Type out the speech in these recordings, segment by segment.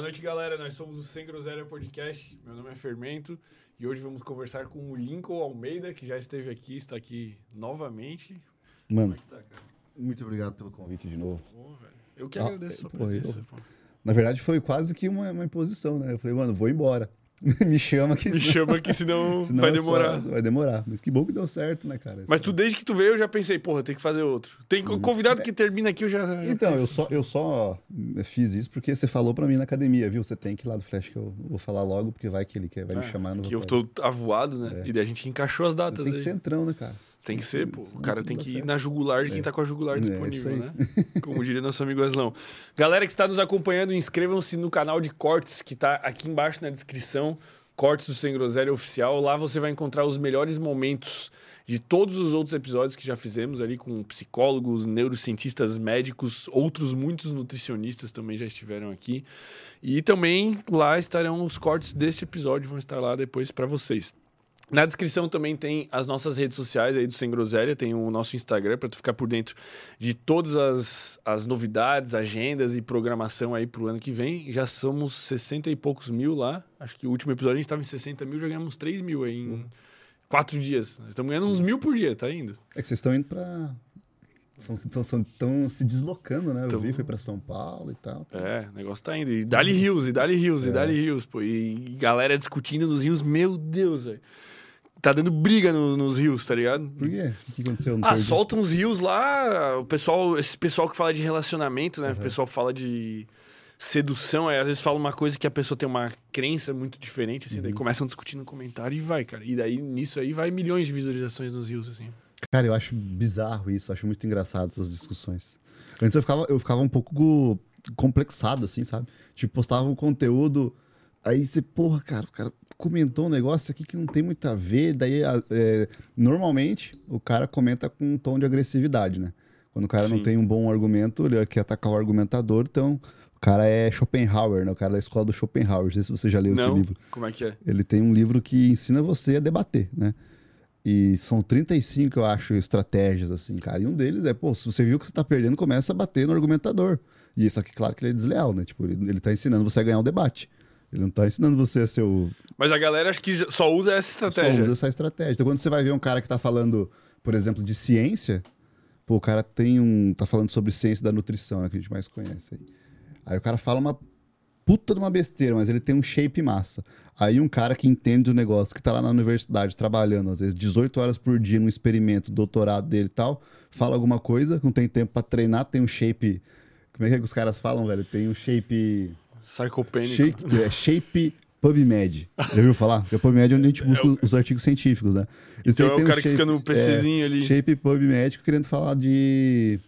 Boa noite, galera. Nós somos o Sem Groselha Podcast. Meu nome é Fermento e hoje vamos conversar com o Lincoln Almeida, que já esteve aqui, está aqui novamente. Mano, é tá, cara? muito obrigado pelo convite de novo. Pô. Eu que Ah, agradeço a sua pô, eu- presença. pô. Na verdade, foi quase que uma, uma imposição, né? Eu falei, mano, vou embora. Me chama que Me chama aqui, senão, senão vai é só- demorar. vai demorar. Mas que bom que deu certo, né, cara? Mas tu, desde que tu veio, eu já pensei, porra, tem que fazer outro. Tem convidado que termina aqui, eu já. já Então, eu só, eu só fiz isso porque você falou pra mim na academia, viu? Você tem que ir lá do Flash, que eu vou falar logo, porque vai que ele quer, vai me Ah, chamar. Não Que eu tô avoado, né? E daí a gente encaixou as datas Tem que aí. ser entrão, né, cara? Tem que ser, pô. O cara tem que ir na jugular de quem tá com a jugular É, disponível, né? Como diria nosso amigo Aslão. Galera que está nos acompanhando, inscrevam-se no canal de cortes que tá aqui embaixo na descrição. Cortes do Sem Groselha Oficial. Lá você vai encontrar os melhores momentos de todos os outros episódios que já fizemos ali com psicólogos, neurocientistas, médicos, outros muitos nutricionistas também já estiveram aqui. E também lá estarão os cortes deste episódio, vão estar lá depois para vocês. Na descrição também tem as nossas redes sociais aí do Sem Groselha, tem o nosso Instagram para tu ficar por dentro de todas as, as novidades, agendas e programação aí pro ano que vem. Já somos 60 e poucos mil lá. Acho que o último episódio a gente estava em 60 mil, já ganhamos 3 mil aí em quatro dias. Estamos ganhando uns mil por dia, tá indo? É que vocês estão indo pra. Estão se deslocando, né? Eu Tão- vi, foi pra São Paulo e tal. É, o negócio tá indo. E dali rios, e dali rios, e dali rios, pô. E galera discutindo nos rios, meu Deus, velho. Tá dando briga no- nos rios, tá ligado? Por quê? O que aconteceu? Ah, perdi. solta uns rios lá, o pessoal, esse pessoal que fala de relacionamento, né? O pessoal fala de sedução, aí às vezes fala uma coisa que a pessoa tem uma crença muito diferente, assim, Uhum. daí começam a discutir no comentário e vai, cara. E daí, nisso aí, vai milhões de visualizações nos rios, assim. Cara, eu acho bizarro isso, acho muito engraçado essas discussões. Antes eu ficava, eu ficava um pouco complexado, assim, sabe? Tipo, postava um conteúdo, aí você, porra, cara, o cara comentou um negócio aqui que não tem muito a ver, daí, é, normalmente, o cara comenta com um tom de agressividade, né? Quando o cara não Sim. tem um bom argumento, ele quer atacar o argumentador, então o cara é Schopenhauer, né? O cara da escola do Schopenhauer, não sei se você já leu esse Não? livro. Como é que é? Ele tem um livro que ensina você a debater, né? E são 35, eu acho, estratégias, assim, cara. E um deles é, pô, se você viu que você tá perdendo, começa a bater no argumentador. E isso aqui, claro que ele é desleal, né? Tipo, ele, ele tá ensinando você a ganhar o debate. Ele não tá ensinando você a ser o. Mas a galera acho que só usa essa Só estratégia. usa essa estratégia. Então, quando você vai ver um cara que tá falando, por exemplo, de ciência, pô, o cara tem um. tá falando sobre ciência da nutrição, né? Que a gente mais conhece aí. Aí o cara fala uma puta de uma besteira, mas ele tem um shape massa. Aí um cara que entende o negócio, que tá lá na universidade trabalhando, às vezes 18 horas por dia num experimento, doutorado dele e tal, fala alguma coisa, não tem tempo pra treinar, tem um shape. Como é que, é que os caras falam, velho? Tem um shape. Sarcopênico. Shape, é, shape PubMed. Já ouviu falar? Porque o PubMed é onde a gente busca É o- os artigos científicos, né? Esse Então é o tem um cara que shape- fica no PCzinho é, ali. Shape PubMed querendo falar de,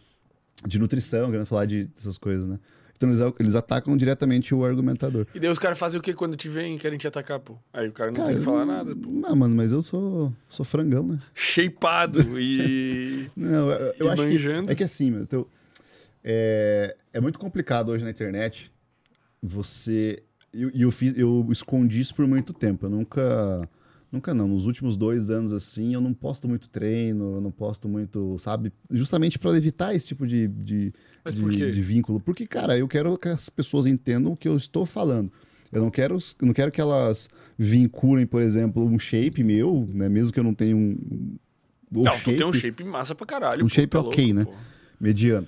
de nutrição, querendo falar de, dessas coisas, né? Então eles, eles atacam diretamente o argumentador. E daí os caras fazem o que quando te veem e querem te atacar, pô? Aí o cara não Cara, tem que falar nada, pô. Não, mano, mas eu sou, sou frangão, né? Shapeado e. Não, eu, eu E acho manjando. que é que assim, meu, teu, é, é muito complicado hoje na internet você e eu, eu fiz eu escondi isso por muito tempo. Eu nunca nunca não, nos últimos dois anos assim, eu não posto muito treino, eu não posto muito, sabe, justamente para evitar esse tipo de, de, Mas de, quê? de vínculo, porque cara, eu quero que as pessoas entendam o que eu estou falando. Eu não quero, eu não quero que elas vinculem, por exemplo, um shape meu, né, mesmo que eu não tenha um o Não, tu tem um shape massa pra caralho. Um pô, shape tá ok, louco, né? pô. mediano.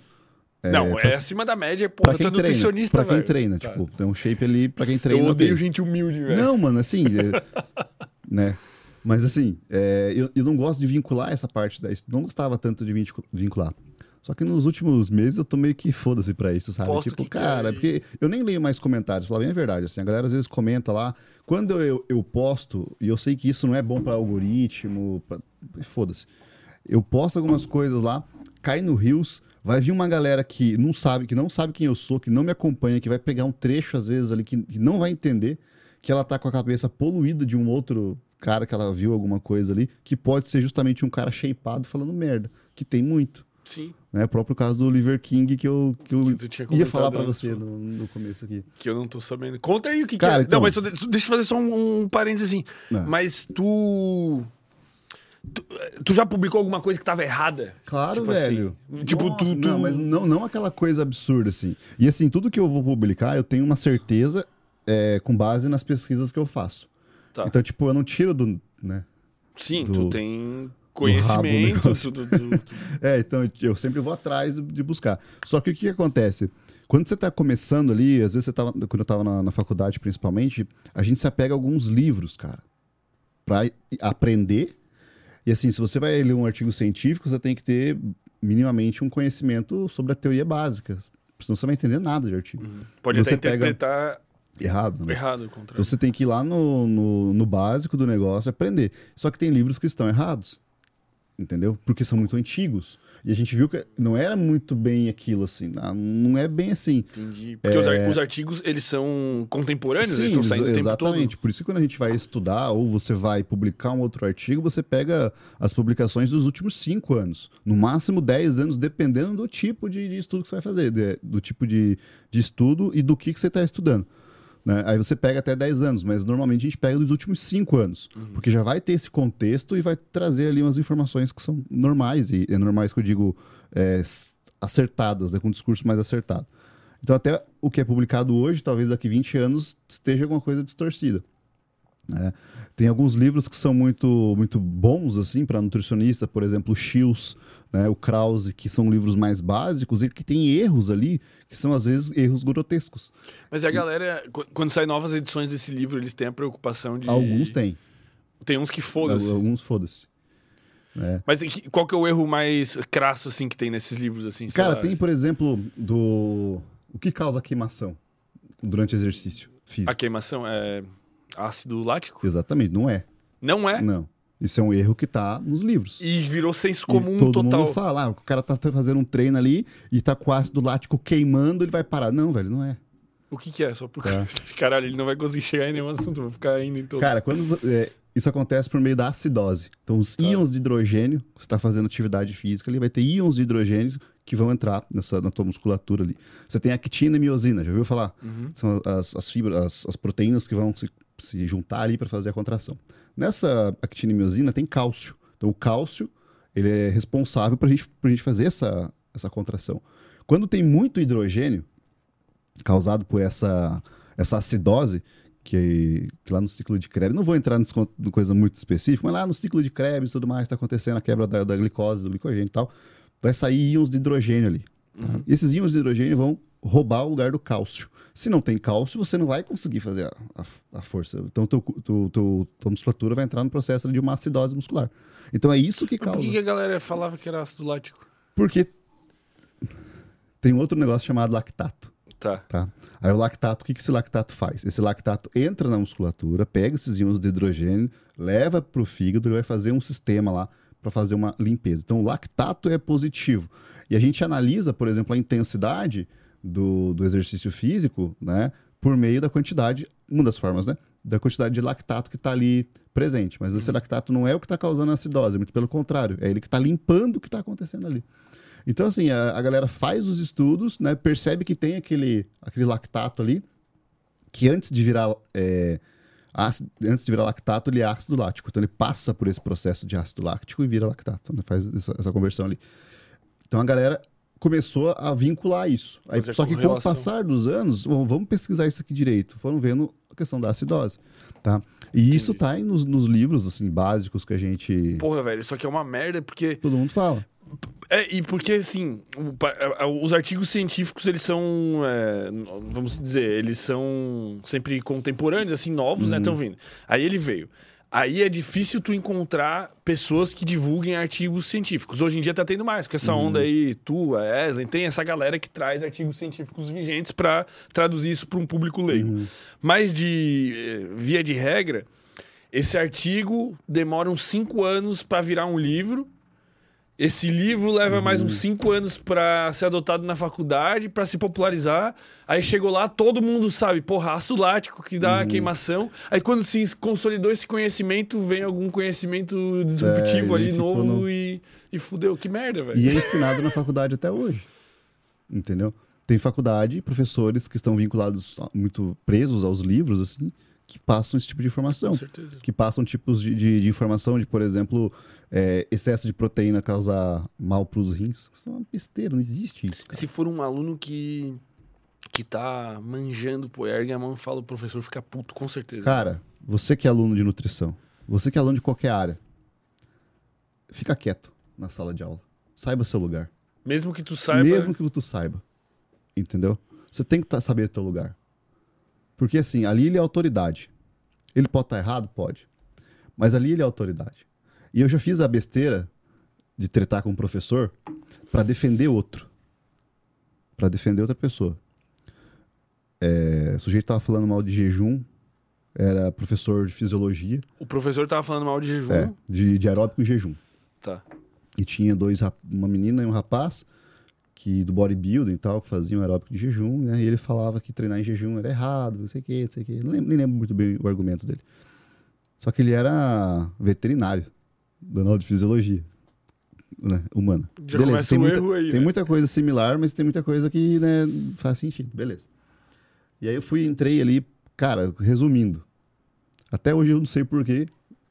Não, pra- é acima da média, pô. Pra quem é treina, nutricionista, pra quem velho. treina, Tá. tipo, tem um shape ali pra quem treina. Eu odeio ok. gente humilde, velho. Não, mano, assim, é, né? Mas assim, é, eu, eu não gosto de vincular essa parte da não gostava tanto de vincu- vincular. Só que nos últimos meses eu tô meio que foda-se pra isso, sabe? Posta o tipo, cara, e- porque eu nem leio mais comentários, falar bem a verdade, assim, a galera às vezes comenta lá, quando eu, eu posto, e eu sei que isso não é bom pra algoritmo, pra... foda-se. Eu posto algumas coisas lá, cai no Rios, vai vir uma galera que não sabe, que não sabe quem eu sou, que não me acompanha, que vai pegar um trecho às vezes ali que, que não vai entender, que ela tá com a cabeça poluída de um outro cara que ela viu alguma coisa ali, que pode ser justamente um cara shapeado falando merda, que tem muito. Sim, Né? O próprio caso do Oliver King que eu, que eu Que ia falar pra antes, você no, no começo aqui. que eu não tô sabendo. Conta aí o que, Cara, que é. então- Não, mas só de- deixa eu fazer só um, um parênteses assim. Ah. Mas tu. Tu, tu já publicou alguma coisa que tava errada? Claro, Tipo assim, velho. tipo, Nossa, tu- tu- Não, mas não, não aquela coisa absurda, assim. E assim, tudo que eu vou publicar, eu tenho uma certeza é, com base nas pesquisas que eu faço. Tá. Então, tipo, eu não tiro do. Né? Sim, do- tu tem conhecimento. tu- tu- tu- É, então eu sempre vou atrás de buscar. Só que o que, que acontece? Quando você tá começando ali, às vezes você tava. Quando eu tava na, na faculdade, principalmente, a gente se apega a alguns livros, cara. Pra i- aprender. E assim, se você vai ler um artigo científico, você tem que ter minimamente um conhecimento sobre a teoria básica. Senão você não vai entender nada de artigo. Pode Você até pega- interpretar Errado, né? errado o contrário. Então você tem que ir lá no, no, no básico do negócio e aprender. Só que tem livros que estão errados. Entendeu? Porque são muito antigos. E a gente viu que não era muito bem aquilo, assim. Não é bem assim. Entendi. Porque os, ar- os artigos, eles são contemporâneos, eles Sim, estão saindo o tempo exatamente. Por isso que quando a gente vai estudar ou você vai publicar um outro artigo, você pega as publicações dos últimos cinco anos. No máximo 10 anos, dependendo do tipo de, de estudo que você vai fazer, de- do tipo de, de estudo e do que, que você está estudando. Né? Aí você pega até 10 anos, mas normalmente a gente pega dos últimos 5 anos. Porque já vai ter esse contexto e vai trazer ali umas informações que são normais. E é normais que eu digo é, acertadas, né? com um discurso mais acertado. Então, até o que é publicado hoje, talvez daqui 20 anos esteja alguma coisa distorcida. Né? Tem alguns livros que são muito, muito bons, assim, para nutricionista, por exemplo, o Shields, né, o Krause, que são livros mais básicos e que tem erros ali, que são às vezes erros grotescos. Mas a galera, qu- quando saem novas edições desse livro, eles têm a preocupação de. Alguns têm, Tem uns que foda-se. alguns foda-se. né? Mas qual que é o erro mais crasso, assim, que tem nesses livros, assim? Cara, tem, por exemplo, do. O que causa queimação durante exercício físico? A queimação é ácido lático? Exatamente, não é. Não é? Não. Isso é um erro que tá nos livros. E virou senso E comum todo total. mundo fala, ah, o cara tá fazendo um treino ali e tá com o ácido lático queimando, ele vai parar. Não, velho, não é. O que que é? Só por... Tá. Caralho, ele não vai conseguir chegar em nenhum assunto, vou ficar indo em todos. Cara, quando é, isso acontece por meio da acidose. Então, os íons de hidrogênio, você tá fazendo atividade física ali, vai ter íons de hidrogênio que vão entrar nessa, na tua musculatura ali. Você tem actina e miosina, já ouviu falar? Uhum. São as, as fibras, as, as proteínas que vão se, se juntar ali para fazer a contração. Nessa actina e miosina tem cálcio. Então, o cálcio ele é responsável para gente, a gente fazer essa, essa contração. Quando tem muito hidrogênio, causado por essa, essa acidose, que, que lá no ciclo de Krebs, não vou entrar nessa coisa muito específica, mas lá no ciclo de Krebs e tudo mais, está acontecendo a quebra da, da glicose, do glicogênio e tal, vai sair íons de hidrogênio ali. tá? E esses íons de hidrogênio vão roubar o lugar do cálcio. Se não tem cálcio, você não vai conseguir fazer a, a, a força. Então, teu, teu, teu, tua musculatura vai entrar no processo de uma acidose muscular. Então, é isso que Mas por causa. que, que a galera falava que era ácido lático? Porque tem um outro negócio chamado lactato. Tá. Tá? Aí o lactato, o que, que esse lactato faz? Esse lactato entra na musculatura, pega esses íons de hidrogênio, leva para o fígado e vai fazer um sistema lá para fazer uma limpeza. Então o lactato é positivo. E a gente analisa, por exemplo, a intensidade do, do exercício físico, né? Por meio da quantidade, uma das formas, né? Da quantidade de lactato que está ali presente. Mas esse lactato não é o que está causando a acidose, muito pelo contrário. É ele que está limpando o que está acontecendo ali. Então, assim, a, a galera faz os estudos, né? Percebe que tem aquele, aquele lactato ali, que antes de virar é, ácido, antes de virar lactato, ele é ácido lático. Então ele passa por esse processo de ácido lático e vira lactato, né? Faz essa, essa conversão ali. Então a galera começou a vincular isso. Aí, Fazer só que com o passar dos anos, bom, vamos pesquisar isso aqui direito. Foram vendo a questão da acidose, tá? E isso tá aí nos, nos livros, assim, básicos que a gente... Porra, velho, isso aqui é uma merda, porque. Todo mundo fala. É, e porque, assim, os artigos científicos, eles são, é, vamos dizer, eles são sempre contemporâneos, assim, novos, né? Estão vindo. Aí ele veio. Aí é difícil tu encontrar pessoas que divulguem artigos científicos. Hoje em dia tá tendo mais, com essa onda aí, tu, a Eslen, tem essa galera que traz artigos científicos vigentes para traduzir isso para um público leigo. Mas de eh, via de regra, esse artigo demora uns cinco anos para virar um livro. Esse livro leva mais uns cinco anos pra ser adotado na faculdade, pra se popularizar. Aí chegou lá, todo mundo sabe, porra, ácido lático que dá queimação. Aí quando se consolidou esse conhecimento, vem algum conhecimento disruptivo É, ali novo no- e, e fudeu. Que merda, velho. E é ensinado na faculdade até hoje. Entendeu? Tem faculdade, professores que estão vinculados, muito presos aos livros, assim, que passam esse tipo de informação. Com certeza. Que passam tipos de, de, de informação de, por exemplo, é, excesso de proteína causar mal para os rins. Isso é uma besteira, não existe isso. Cara. Se for um aluno que que tá manjando, pô, ergue a mão e fala, o professor fica puto, com certeza. Cara, você que é aluno de nutrição, você que é aluno de qualquer área, fica quieto na sala de aula. Saiba seu lugar. Mesmo que tu saiba. Mesmo que tu saiba. Entendeu? Você tem que tá, saber teu lugar. Porque assim, ali ele é autoridade. Ele pode estar errado? Pode. Mas ali ele é autoridade. E eu já fiz a besteira de tretar com um professor para defender outro. para defender outra pessoa. É, o sujeito tava falando mal de jejum, era professor de fisiologia, O professor tava falando mal de jejum. é, de, de aeróbico e jejum. Tá. E tinha dois, uma menina e um rapaz que do bodybuilding e tal, que faziam aeróbico de jejum, né? E ele falava que treinar em jejum era errado, não sei o que, não sei o que. Não lembro, nem lembro muito bem o argumento dele. Só que ele era veterinário, aula de fisiologia né? humana. Já Beleza, tem um muita, aí, Tem né? muita coisa similar, mas tem muita coisa que né, faz sentido. Beleza. E aí eu fui, entrei ali, cara, resumindo. Até hoje eu não sei porquê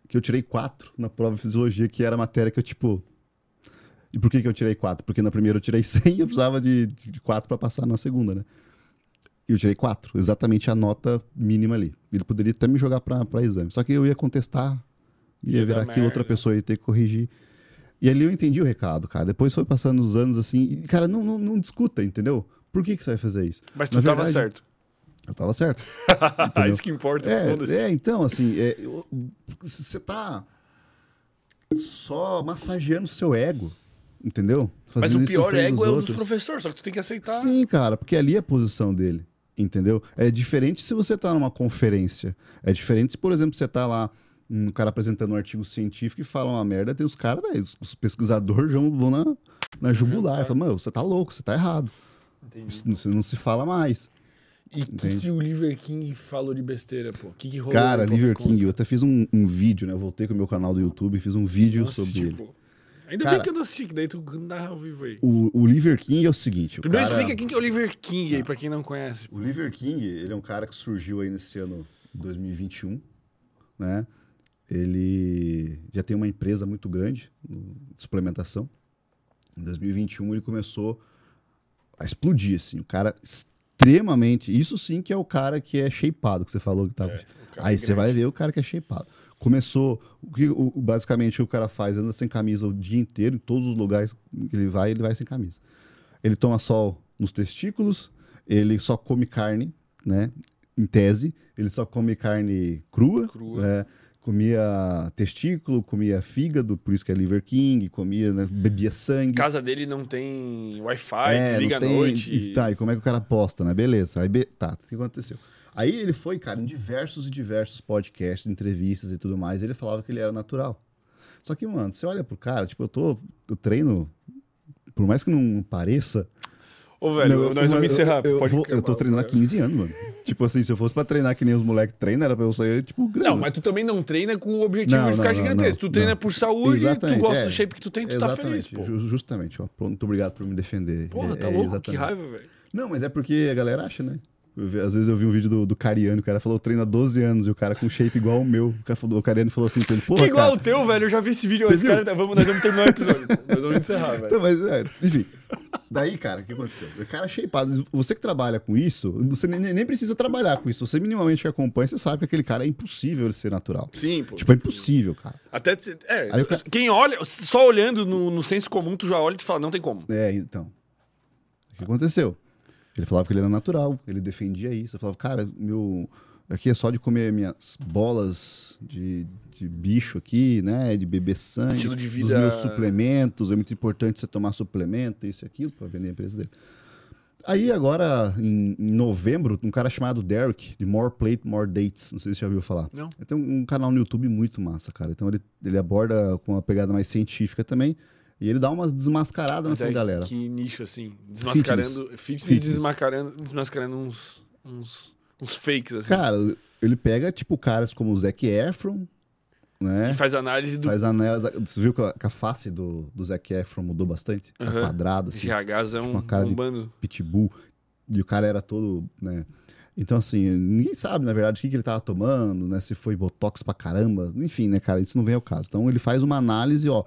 que eu tirei quatro na prova de fisiologia, que era a matéria que eu, tipo. E por que, que eu tirei quatro? Porque na primeira eu tirei 100 e eu precisava de, de quatro para passar na segunda, né? E eu tirei quatro, exatamente a nota mínima ali. Ele poderia até me jogar para exame. Só que eu ia contestar, ia, virar aquilo, outra pessoa ia ter que corrigir. E ali eu entendi o recado, cara. Depois foi passando os anos assim. E, cara, não, não, não discuta, entendeu? Por que, que você vai fazer isso? Mas tu Na tava verdade, certo. Eu tava certo. Isso que importa, É, é, então, assim, é, eu- você tá só massageando o seu ego, entendeu? Mas Fazendo o isso na pior ego é o dos professores, só que tu tem que aceitar. Sim, cara, porque ali é a posição dele, entendeu? É diferente se você tá numa conferência. É diferente se, por exemplo, você tá lá, um cara apresentando um artigo científico e fala uma merda, tem os caras, velho, os- pesquisadores vão, na, na jugular. jantar. Fala, mano, você tá louco, você tá errado. Não, se- não se fala mais. E o que, que o Liver King falou de besteira, pô? O que, que rolou? Cara? Liver King, eu conta. até fiz um, um vídeo, né? Eu voltei com o meu canal do YouTube e fiz um vídeo Nossa, sobre ele. tipo, Ainda Cara- bem que eu não assisti, que daí tu narra ao vivo aí. O, o Liver King é o seguinte. O, Primeiro cara, explica quem que é o Liver King aí, pra quem não conhece. o Liver King, ele é um cara que surgiu aí nesse ano 2021, né? Ele já tem uma empresa muito grande de suplementação. Em 2021 ele começou a explodir, assim. O cara extremamente... Isso sim que é o cara que é shapeado, que você falou que tava... É, cara Aí é você vai ver o cara que é shapeado. Começou. O que o- basicamente o cara faz? Anda sem camisa o dia inteiro, em todos os lugares que ele vai, ele vai sem camisa. Ele toma sol nos testículos, ele só come carne, né? Em tese, ele só come carne crua. Crua. né? Comia testículo, comia fígado, por isso que é Liver King, comia, né? bebia sangue. Casa dele não tem Wi-Fi, É, desliga não à tem- noite. E, tá, e como é que o cara posta, né? Beleza. Aí, be- tá, o que aconteceu? Aí ele foi, cara, em diversos e diversos podcasts, entrevistas e tudo mais, ele falava que ele era natural. Só que, mano, você olha pro cara, tipo, eu tô. Eu treino. Por mais que não pareça. Ô, velho, não, eu- nós vamos eu- encerrar. Eu, Pode vou- eu tô treinando há velho. 15 anos, mano. tipo assim, se eu fosse pra treinar que nem os moleques treinam, era pra eu sair, tipo, grande. Não, mas tu também não treina com o objetivo Não, de ficar não, gigantesco. tu treina por saúde, tu Exatamente, gosta é. do shape que tu tem, tu tá feliz, pô. ju- justamente. Ó, pronto, obrigado por me defender. Porra, É- tá é louco? Que exatamente. raiva, velho. Não, mas é porque a galera acha, né? Às vezes eu vi um vídeo do, do Cariano, o cara falou treina há 12 anos, e o cara com shape igual o meu. O, cara falou, o Cariano falou assim pra ele, pô, Que igual o teu, velho. Eu já vi esse vídeo. Esse cara, vamos, nós vamos terminar o episódio. Nós vamos encerrar, velho. Então, mas, é, enfim. Daí, cara, o que aconteceu? O cara shapeado. Você que trabalha com isso, você nem, nem precisa trabalhar com isso. Você minimamente acompanha, você sabe que aquele cara é impossível ele ser natural. Sim, pô. Tipo, é impossível, cara. Até. É, Aí cara- quem olha, só olhando no, no senso comum, tu já olha e te fala, não tem como. É, então. O que aconteceu? Ele falava que ele era natural, ele defendia isso. Eu falava, cara, meu. Aqui é só de comer minhas bolas de, de bicho aqui, né? De beber sangue. Estilo de Dos vida- meus suplementos. É muito importante você tomar suplemento, isso e aquilo, pra vender a empresa dele. Aí agora, em, em novembro, um cara chamado Derek, de More Plate, More Dates. Não sei se você já ouviu falar. Não. Ele tem um canal no YouTube muito massa, cara. Então ele, ele aborda com uma pegada mais científica também. E ele dá umas desmascaradas Mas nessa é galera. que nicho, assim. Desmascarando. Fitness, Fitness. Desmascarando, desmascarando uns, uns, uns fakes, assim. Cara, ele pega, tipo, caras como o Zac Efron, né? E faz análise do Faz anéis. Você viu que a, que a face do, do Zac Efron mudou bastante? Tá quadrado, assim, GHs, é um, uma cara um de- pitbull. E o cara era todo, né? Então, assim, ninguém sabe, na verdade, o que, que ele tava tomando, né? Se foi botox pra caramba. Enfim, né, cara? Isso não vem ao caso. Então, ele faz uma análise, ó.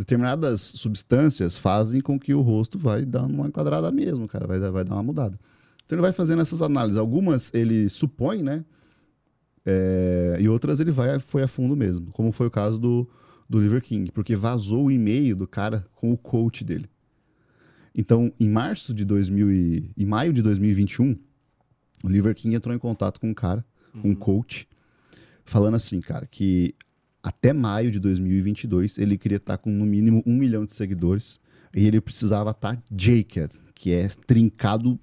Determinadas substâncias fazem com que o rosto vai dar uma enquadrada mesmo, cara. Vai, dar- vai dar uma mudada. Então, ele vai fazendo essas análises. Algumas ele supõe, né? É, e outras ele vai foi a fundo mesmo. Como foi o caso do, do Liver King. Porque vazou o e-mail do cara com o coach dele. Então, em março de 2000 e, em maio de 2021, o Liver King entrou em contato com um cara, com um coach, falando assim, cara, que até maio de 2022 ele queria estar com no mínimo um milhão de seguidores e ele precisava estar Jaked, que é trincado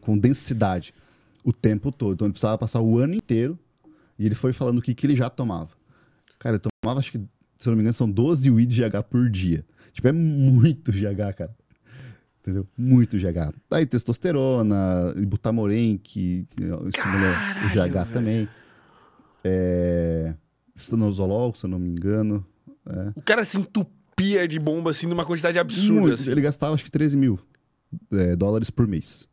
com densidade o tempo todo. Então ele precisava passar o ano inteiro e ele foi falando o que, que ele já tomava. Cara, ele tomava, acho que, se eu não me engano, são 12 weed GH por dia. Tipo, é muito GH, cara. Entendeu? Muito GH. Daí testosterona, ibutamoren, que estimula o GH velho. também. É... Stanozolol, se eu não me engano. O cara se entupia de bomba assim numa quantidade absurda. Muito. Assim. Ele gastava acho que 13 mil é, dólares por mês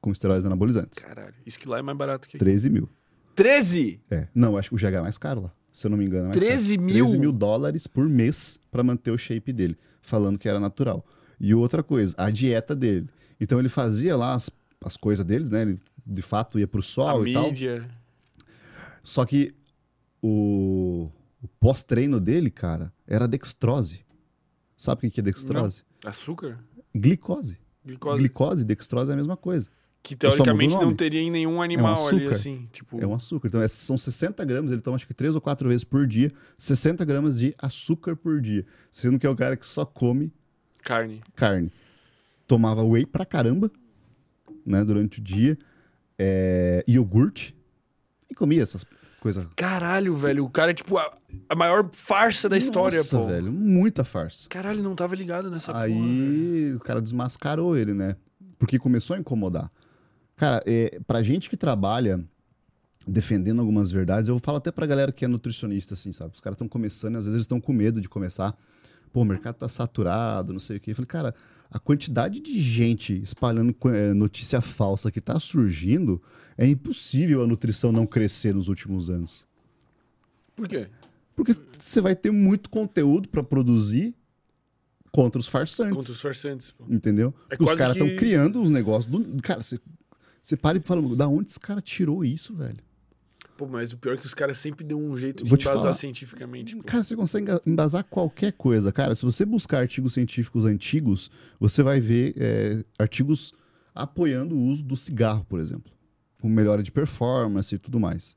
com esteroides anabolizantes. Caralho, isso que lá é mais barato que aqui. 13 mil. 13? É. Não, acho que o GH é mais caro lá. Se eu não me engano, é mais 13 caro. mil? 13 mil dólares por mês pra manter o shape dele, falando que era natural. E outra coisa, a dieta dele. Então ele fazia lá as, as coisas deles, né? Ele de fato ia pro A sol e tal. mídia. Só que o, o pós-treino dele, cara, era dextrose. Sabe o que é dextrose? Açúcar? Glicose. Glicose. Glicose e dextrose é a mesma coisa. Que o teoricamente não teria em nenhum animal ali, açúcar. assim. Tipo, É um açúcar. Então, esses são 60 gramas, ele toma acho que 3 ou 4 vezes por dia, 60 gramas de açúcar por dia. Sendo que é o cara que só come carne. carne. Tomava whey pra caramba, né, durante o dia, é, iogurte, e comia essas coisas. Caralho, velho. O cara é tipo a, a maior farsa da história, Nossa, pô. velho, muita farsa. Caralho, não tava ligado nessa porra. Aí o cara desmascarou ele, né? Porque começou a incomodar. Cara, é, pra gente que trabalha defendendo algumas verdades, eu falo até pra galera que é nutricionista, assim, sabe? Os caras estão começando, às vezes eles estão com medo de começar. Pô, o mercado tá saturado, não sei o quê. Eu falei, cara, a quantidade de gente espalhando é, notícia falsa que tá surgindo, é impossível a nutrição não crescer nos últimos anos. Por quê? Porque você vai ter muito conteúdo pra produzir contra os farsantes. Contra os farsantes, pô. Entendeu? É os caras estão que- criando uns negócios. Do... Cara, você, você para e fala, da onde esse cara tirou isso, velho? Pô, mas o pior é que os caras sempre dão um jeito de Vou embasar falar. cientificamente. Pô. Cara, você consegue embasar qualquer coisa. Cara, se você buscar artigos científicos antigos, você vai ver é, artigos apoiando o uso do cigarro, por exemplo. Com melhora de performance e tudo mais.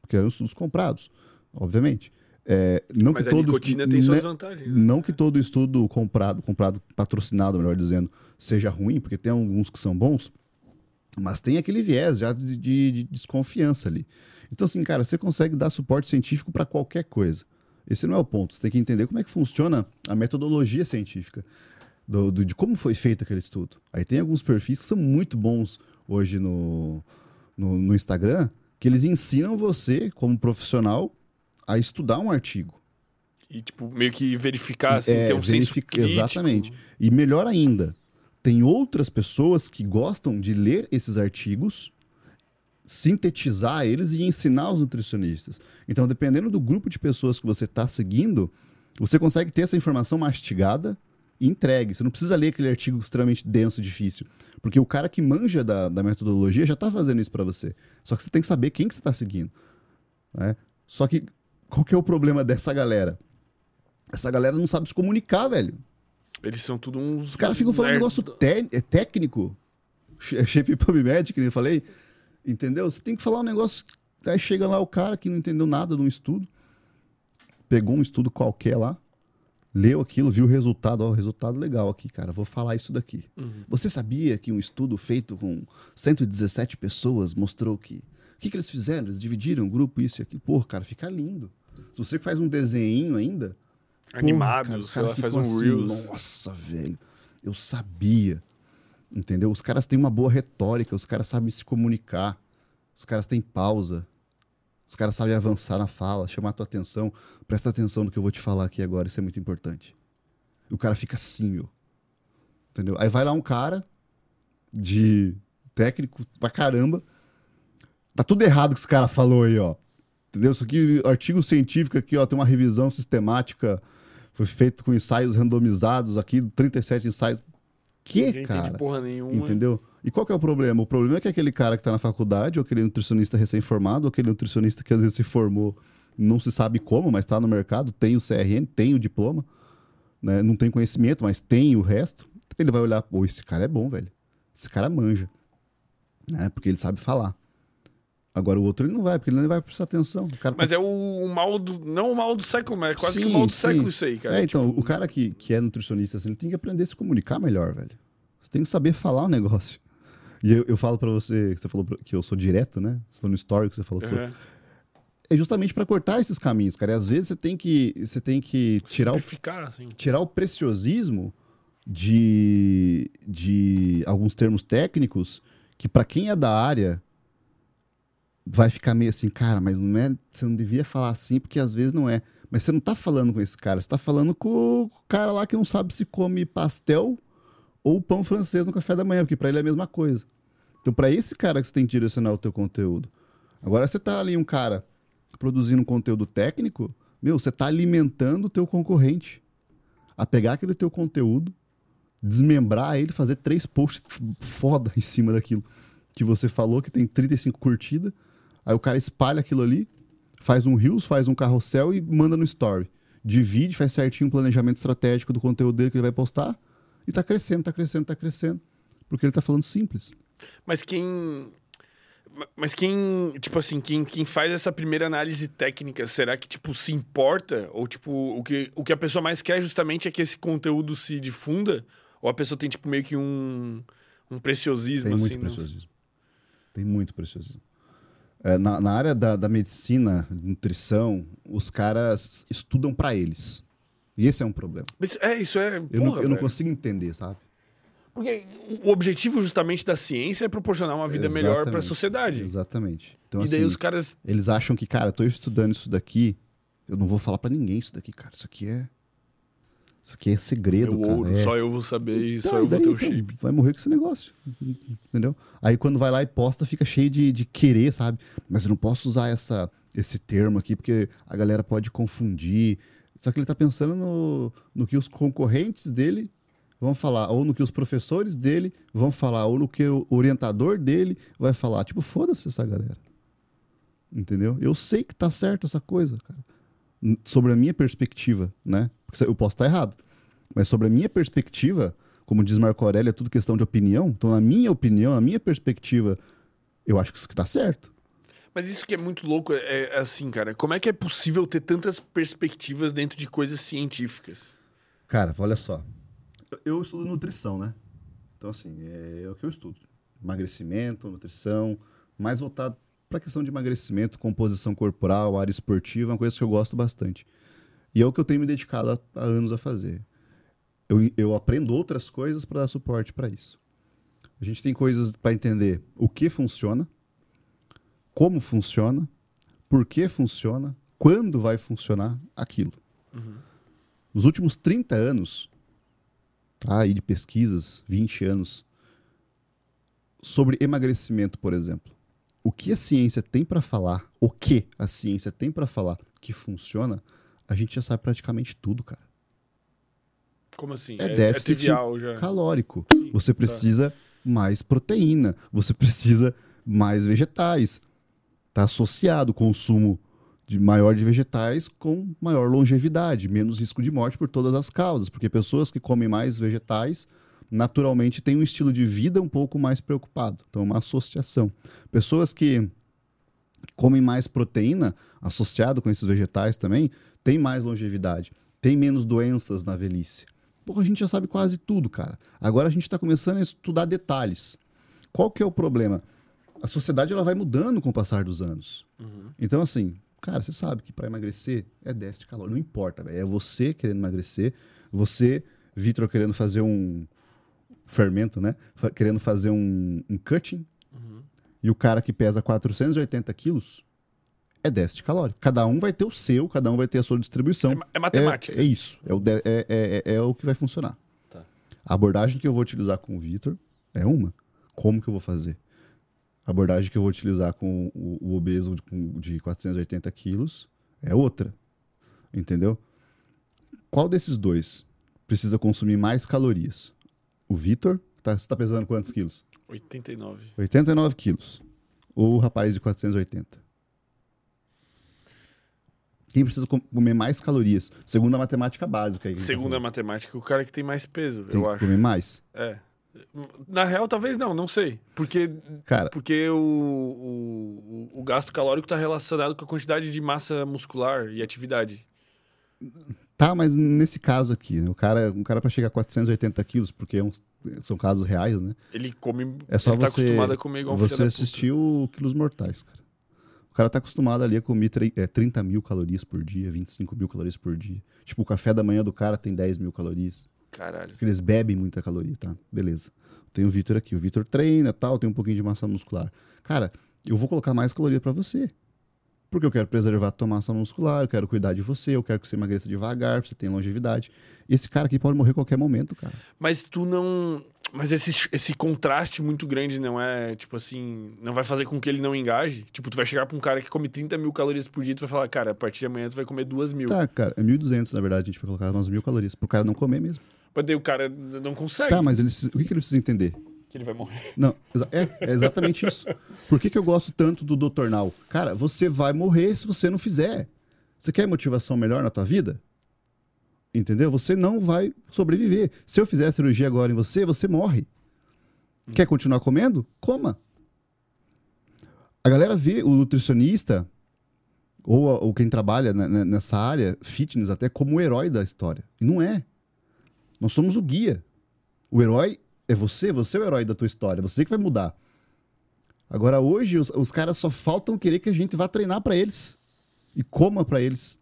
Porque eram estudos comprados, obviamente. É, não Mas que a todo nicotina tem suas né- vantagens. né? Não que todo estudo comprado, comprado, patrocinado, melhor dizendo, seja ruim, porque tem alguns que são bons, mas tem aquele viés já de, de- de desconfiança ali. Então, assim, cara, você consegue dar suporte científico para qualquer coisa. Esse não é o ponto. Você tem que entender como é que funciona a metodologia científica do- do- de como foi feito aquele estudo. Aí tem alguns perfis que são muito bons hoje no, no, no Instagram, que eles ensinam você, como profissional, a estudar um artigo. E, tipo, meio que verificar, assim, É, ter um senso verifica- crítico. Exatamente. E melhor ainda, tem outras pessoas que gostam de ler esses artigos, sintetizar eles e ensinar os nutricionistas. Então, dependendo do grupo de pessoas que você está seguindo, você consegue ter essa informação mastigada e entregue. Você não precisa ler aquele artigo extremamente denso e difícil. Porque o cara que manja da, da metodologia já está fazendo isso para você. Só que você tem que saber quem que você está seguindo. né? Só que qual que é o problema dessa galera? Essa galera não sabe se comunicar, velho. Eles são tudo uns. Os caras ficam falando um negócio é técnico. Sh- Shape PubMed, que nem eu falei. Entendeu? Você tem que falar um negócio. Aí chega lá o cara que não entendeu nada de um estudo. Pegou um estudo qualquer lá. Leu aquilo, viu o resultado. Ó, resultado legal aqui, cara. Vou falar isso daqui. Uhum. Você sabia que um estudo feito com 117 pessoas mostrou que. O que, que eles fizeram? Eles dividiram o grupo, isso e aquilo. Pô, cara, fica lindo. Se você faz um desenho ainda, Animado, Porra, cara, os caras faz um assim, Reels. Nossa, velho. Eu sabia. Entendeu? Os caras têm uma boa retórica, os caras sabem se comunicar. Os caras têm pausa. Os caras sabem avançar na fala, chamar a tua atenção. Presta atenção no que eu vou te falar aqui agora, isso é muito importante. E o cara fica assim, meu. Entendeu? Aí vai lá um cara de técnico pra caramba. Tá tudo errado que esse cara falou aí, ó. Entendeu? Isso aqui, artigo científico aqui, ó, tem uma revisão sistemática, foi feito com ensaios randomizados aqui, 37 ensaios. Que, Ninguém cara? entende porra nenhuma. Entendeu? E qual que é o problema? O problema é que aquele cara que tá na faculdade, ou aquele nutricionista recém-formado, ou aquele nutricionista que às vezes se formou, não se sabe como, mas tá no mercado, tem o CRN, tem o diploma, né? Não tem conhecimento, mas tem o resto. Ele vai olhar, pô, esse cara é bom, velho. Esse cara manja. Né? Porque ele sabe falar. Agora o outro ele não vai, porque ele não vai prestar atenção. Tá Mas é o, mal do. Não o mal do século, mas é quase que o Sim, mal do sim. século isso aí, cara. É, então, Tipo, o cara que, que é nutricionista, assim, ele tem que aprender a se comunicar melhor, velho. Você tem que saber falar o negócio. E eu, eu falo pra você, que você falou que eu sou direto, né? Você falou no story que você falou que eu sou-. É justamente pra cortar esses caminhos, cara. E às vezes você tem que, você tem que tirar o, assim. tirar o preciosismo de, de alguns termos técnicos que pra quem é da área vai ficar meio assim, cara, mas não é, você não devia falar assim porque às vezes não é. Mas você não tá falando com esse cara, você tá falando com o cara lá que não sabe se come pastel ou pão francês no café da manhã, porque pra ele é a mesma coisa. Então pra esse cara que você tem que direcionar o teu conteúdo. Agora você tá ali um cara produzindo um conteúdo técnico, meu, você tá alimentando o teu concorrente a pegar aquele teu conteúdo, desmembrar ele, fazer três posts foda em cima daquilo que você falou, que tem 35 curtidas. Aí o cara espalha aquilo ali, faz um Reels, faz um carrossel e manda no Story. Divide, faz certinho um planejamento estratégico do conteúdo dele que ele vai postar e tá crescendo, tá crescendo, tá crescendo. Porque ele tá falando simples. Mas quem. Mas quem, tipo assim, quem, quem faz essa primeira análise técnica, será que, tipo, se importa? Ou, tipo, o que, o que a pessoa mais quer justamente é que esse conteúdo se difunda? Ou a pessoa tem, tipo, meio que um, um preciosismo, Tem assim? muito preciosismo. Tem muito preciosismo. É, na, na área da, da medicina, nutrição, os caras estudam pra eles. E esse é um problema. Mas é, isso é. Eu, não, porra, eu não consigo entender, sabe? Porque o objetivo justamente da ciência é proporcionar uma vida melhor pra Exatamente. sociedade. Exatamente. Então, e assim, daí os caras. eles acham que, cara, eu tô estudando isso daqui, eu não vou falar pra ninguém isso daqui, cara. Isso aqui é. Isso aqui é segredo, Meu cara. ouro, é... só eu vou saber e Então, só eu vou ter o então, shape. Vai morrer com esse negócio. Entendeu? Aí quando vai lá e posta, fica cheio de, de querer, sabe? Mas eu não posso usar essa, esse termo aqui, porque a galera pode confundir. Só que ele tá pensando no, no que os concorrentes dele vão falar, ou no que os professores dele vão falar, ou no que o orientador dele vai falar. Tipo, foda-se essa galera. Entendeu? Eu sei que tá certo essa coisa, cara. Sobre a minha perspectiva, né? Porque eu posso estar errado. Mas sobre a minha perspectiva, como diz Marco Aurélio, é tudo questão de opinião. Então, na minha opinião, na minha perspectiva, eu acho que isso que tá certo. Mas isso que é muito louco é, é assim, cara. Como é que é possível ter tantas perspectivas dentro de coisas científicas? Cara, olha só. Eu, eu estudo nutrição, né? Então, assim, é, é o que eu estudo. Emagrecimento, nutrição, mais voltado para a questão de emagrecimento, composição corporal, área esportiva, é uma coisa que eu gosto bastante. E é o que eu tenho me dedicado há, há anos a fazer. Eu, eu aprendo outras coisas para dar suporte para isso. A gente tem coisas para entender o que funciona, como funciona, por que funciona, quando vai funcionar aquilo. Nos últimos 30 anos, tá, aí de pesquisas, 20 anos, sobre emagrecimento, por exemplo. O que a ciência tem para falar, o que a ciência tem para falar que funciona, a gente já sabe praticamente tudo, cara. Como assim? É déficit trivial já. Calórico. Sim, Você tá. precisa mais proteína, você precisa mais vegetais. Está associado o consumo de maior de vegetais com maior longevidade, menos risco de morte por todas as causas, porque pessoas que comem mais vegetais naturalmente têm um estilo de vida um pouco mais preocupado. Então, é uma associação. Pessoas que comem mais proteína, associado com esses vegetais também, têm mais longevidade, têm menos doenças na velhice. Porra, a gente já sabe quase tudo, cara. Agora a gente está começando a estudar detalhes. Qual que é o problema? A sociedade ela vai mudando com o passar dos anos. Então, assim, cara, você sabe que para emagrecer é déficit calórico. Não importa, velho. É você querendo emagrecer, você, Vitor, querendo fazer um fermento, né? Querendo fazer um, um cutting. E o cara que pesa 480 quilos é déficit calórico. Cada um vai ter o seu, cada um vai ter a sua distribuição. É é matemática. É, é isso. É o, de- é- é- é- é o que vai funcionar. Tá. A abordagem que eu vou utilizar com o Vitor é uma. Como que eu vou fazer? A abordagem que eu vou utilizar com o, o obeso de, com- de 480 quilos é outra. Entendeu? Qual desses dois precisa consumir mais calorias? O Vitor, tá, você tá pesando quantos quilos? 89. 89 quilos. Ou o rapaz de 480? Quem precisa com- comer mais calorias? Segundo a matemática básica. aí tá Segundo a matemática, o cara que tem mais peso, Tem eu que acho. comer mais? É. Na real, talvez não, não sei. Porque, Cara, porque o, o, o gasto calórico está relacionado com a quantidade de massa muscular e atividade. tá, mas nesse caso aqui, né, o cara, um cara para chegar a 480 quilos, porque é uns- são casos reais, né? Ele come. É só tá você, acostumado a comer igual um você assistiu Quilos Mortais, cara. O cara tá acostumado ali a comer é, 30 mil calorias por dia, 25 mil calorias por dia. Tipo, o café da manhã do cara tem 10 mil calorias. Caralho. Porque eles bebem muita caloria, tá? Beleza. Tem o Vitor aqui. O Vitor treina tal, tem um pouquinho de massa muscular. Cara, eu vou colocar mais caloria pra você. Porque eu quero preservar a tua massa muscular, eu quero cuidar de você, eu quero que você emagreça devagar, pra você tenha longevidade. Esse cara aqui pode morrer a qualquer momento, cara. Mas tu não. Mas esse, esse contraste muito grande não é, tipo assim, não vai fazer com que ele não engaje? Tipo, tu vai chegar pra um cara que come 30 mil calorias por dia e tu vai falar, cara, a partir de amanhã tu vai comer 2 mil. Tá, cara, é 1.200 na verdade, a gente vai colocar umas mil calorias. Pro cara não comer mesmo. Mas daí o cara não consegue. Tá, mas ele o que, que ele precisa entender? Que ele vai morrer. Não, é, é exatamente isso. Por que, que eu gosto tanto do Dr. Now? Cara, você vai morrer se você não fizer. Você quer motivação melhor na tua vida? Entendeu? Você não vai sobreviver. Se eu fizer a cirurgia agora em você, você morre. Quer continuar comendo? Coma. A galera vê o nutricionista ou, ou quem trabalha ne- ne- nessa área, fitness até, como o herói da história. E não é. Nós somos o guia. O herói é você, você é o herói da tua história, você que vai mudar. Agora, hoje, os, os caras só faltam querer que a gente vá treinar pra eles e coma pra eles.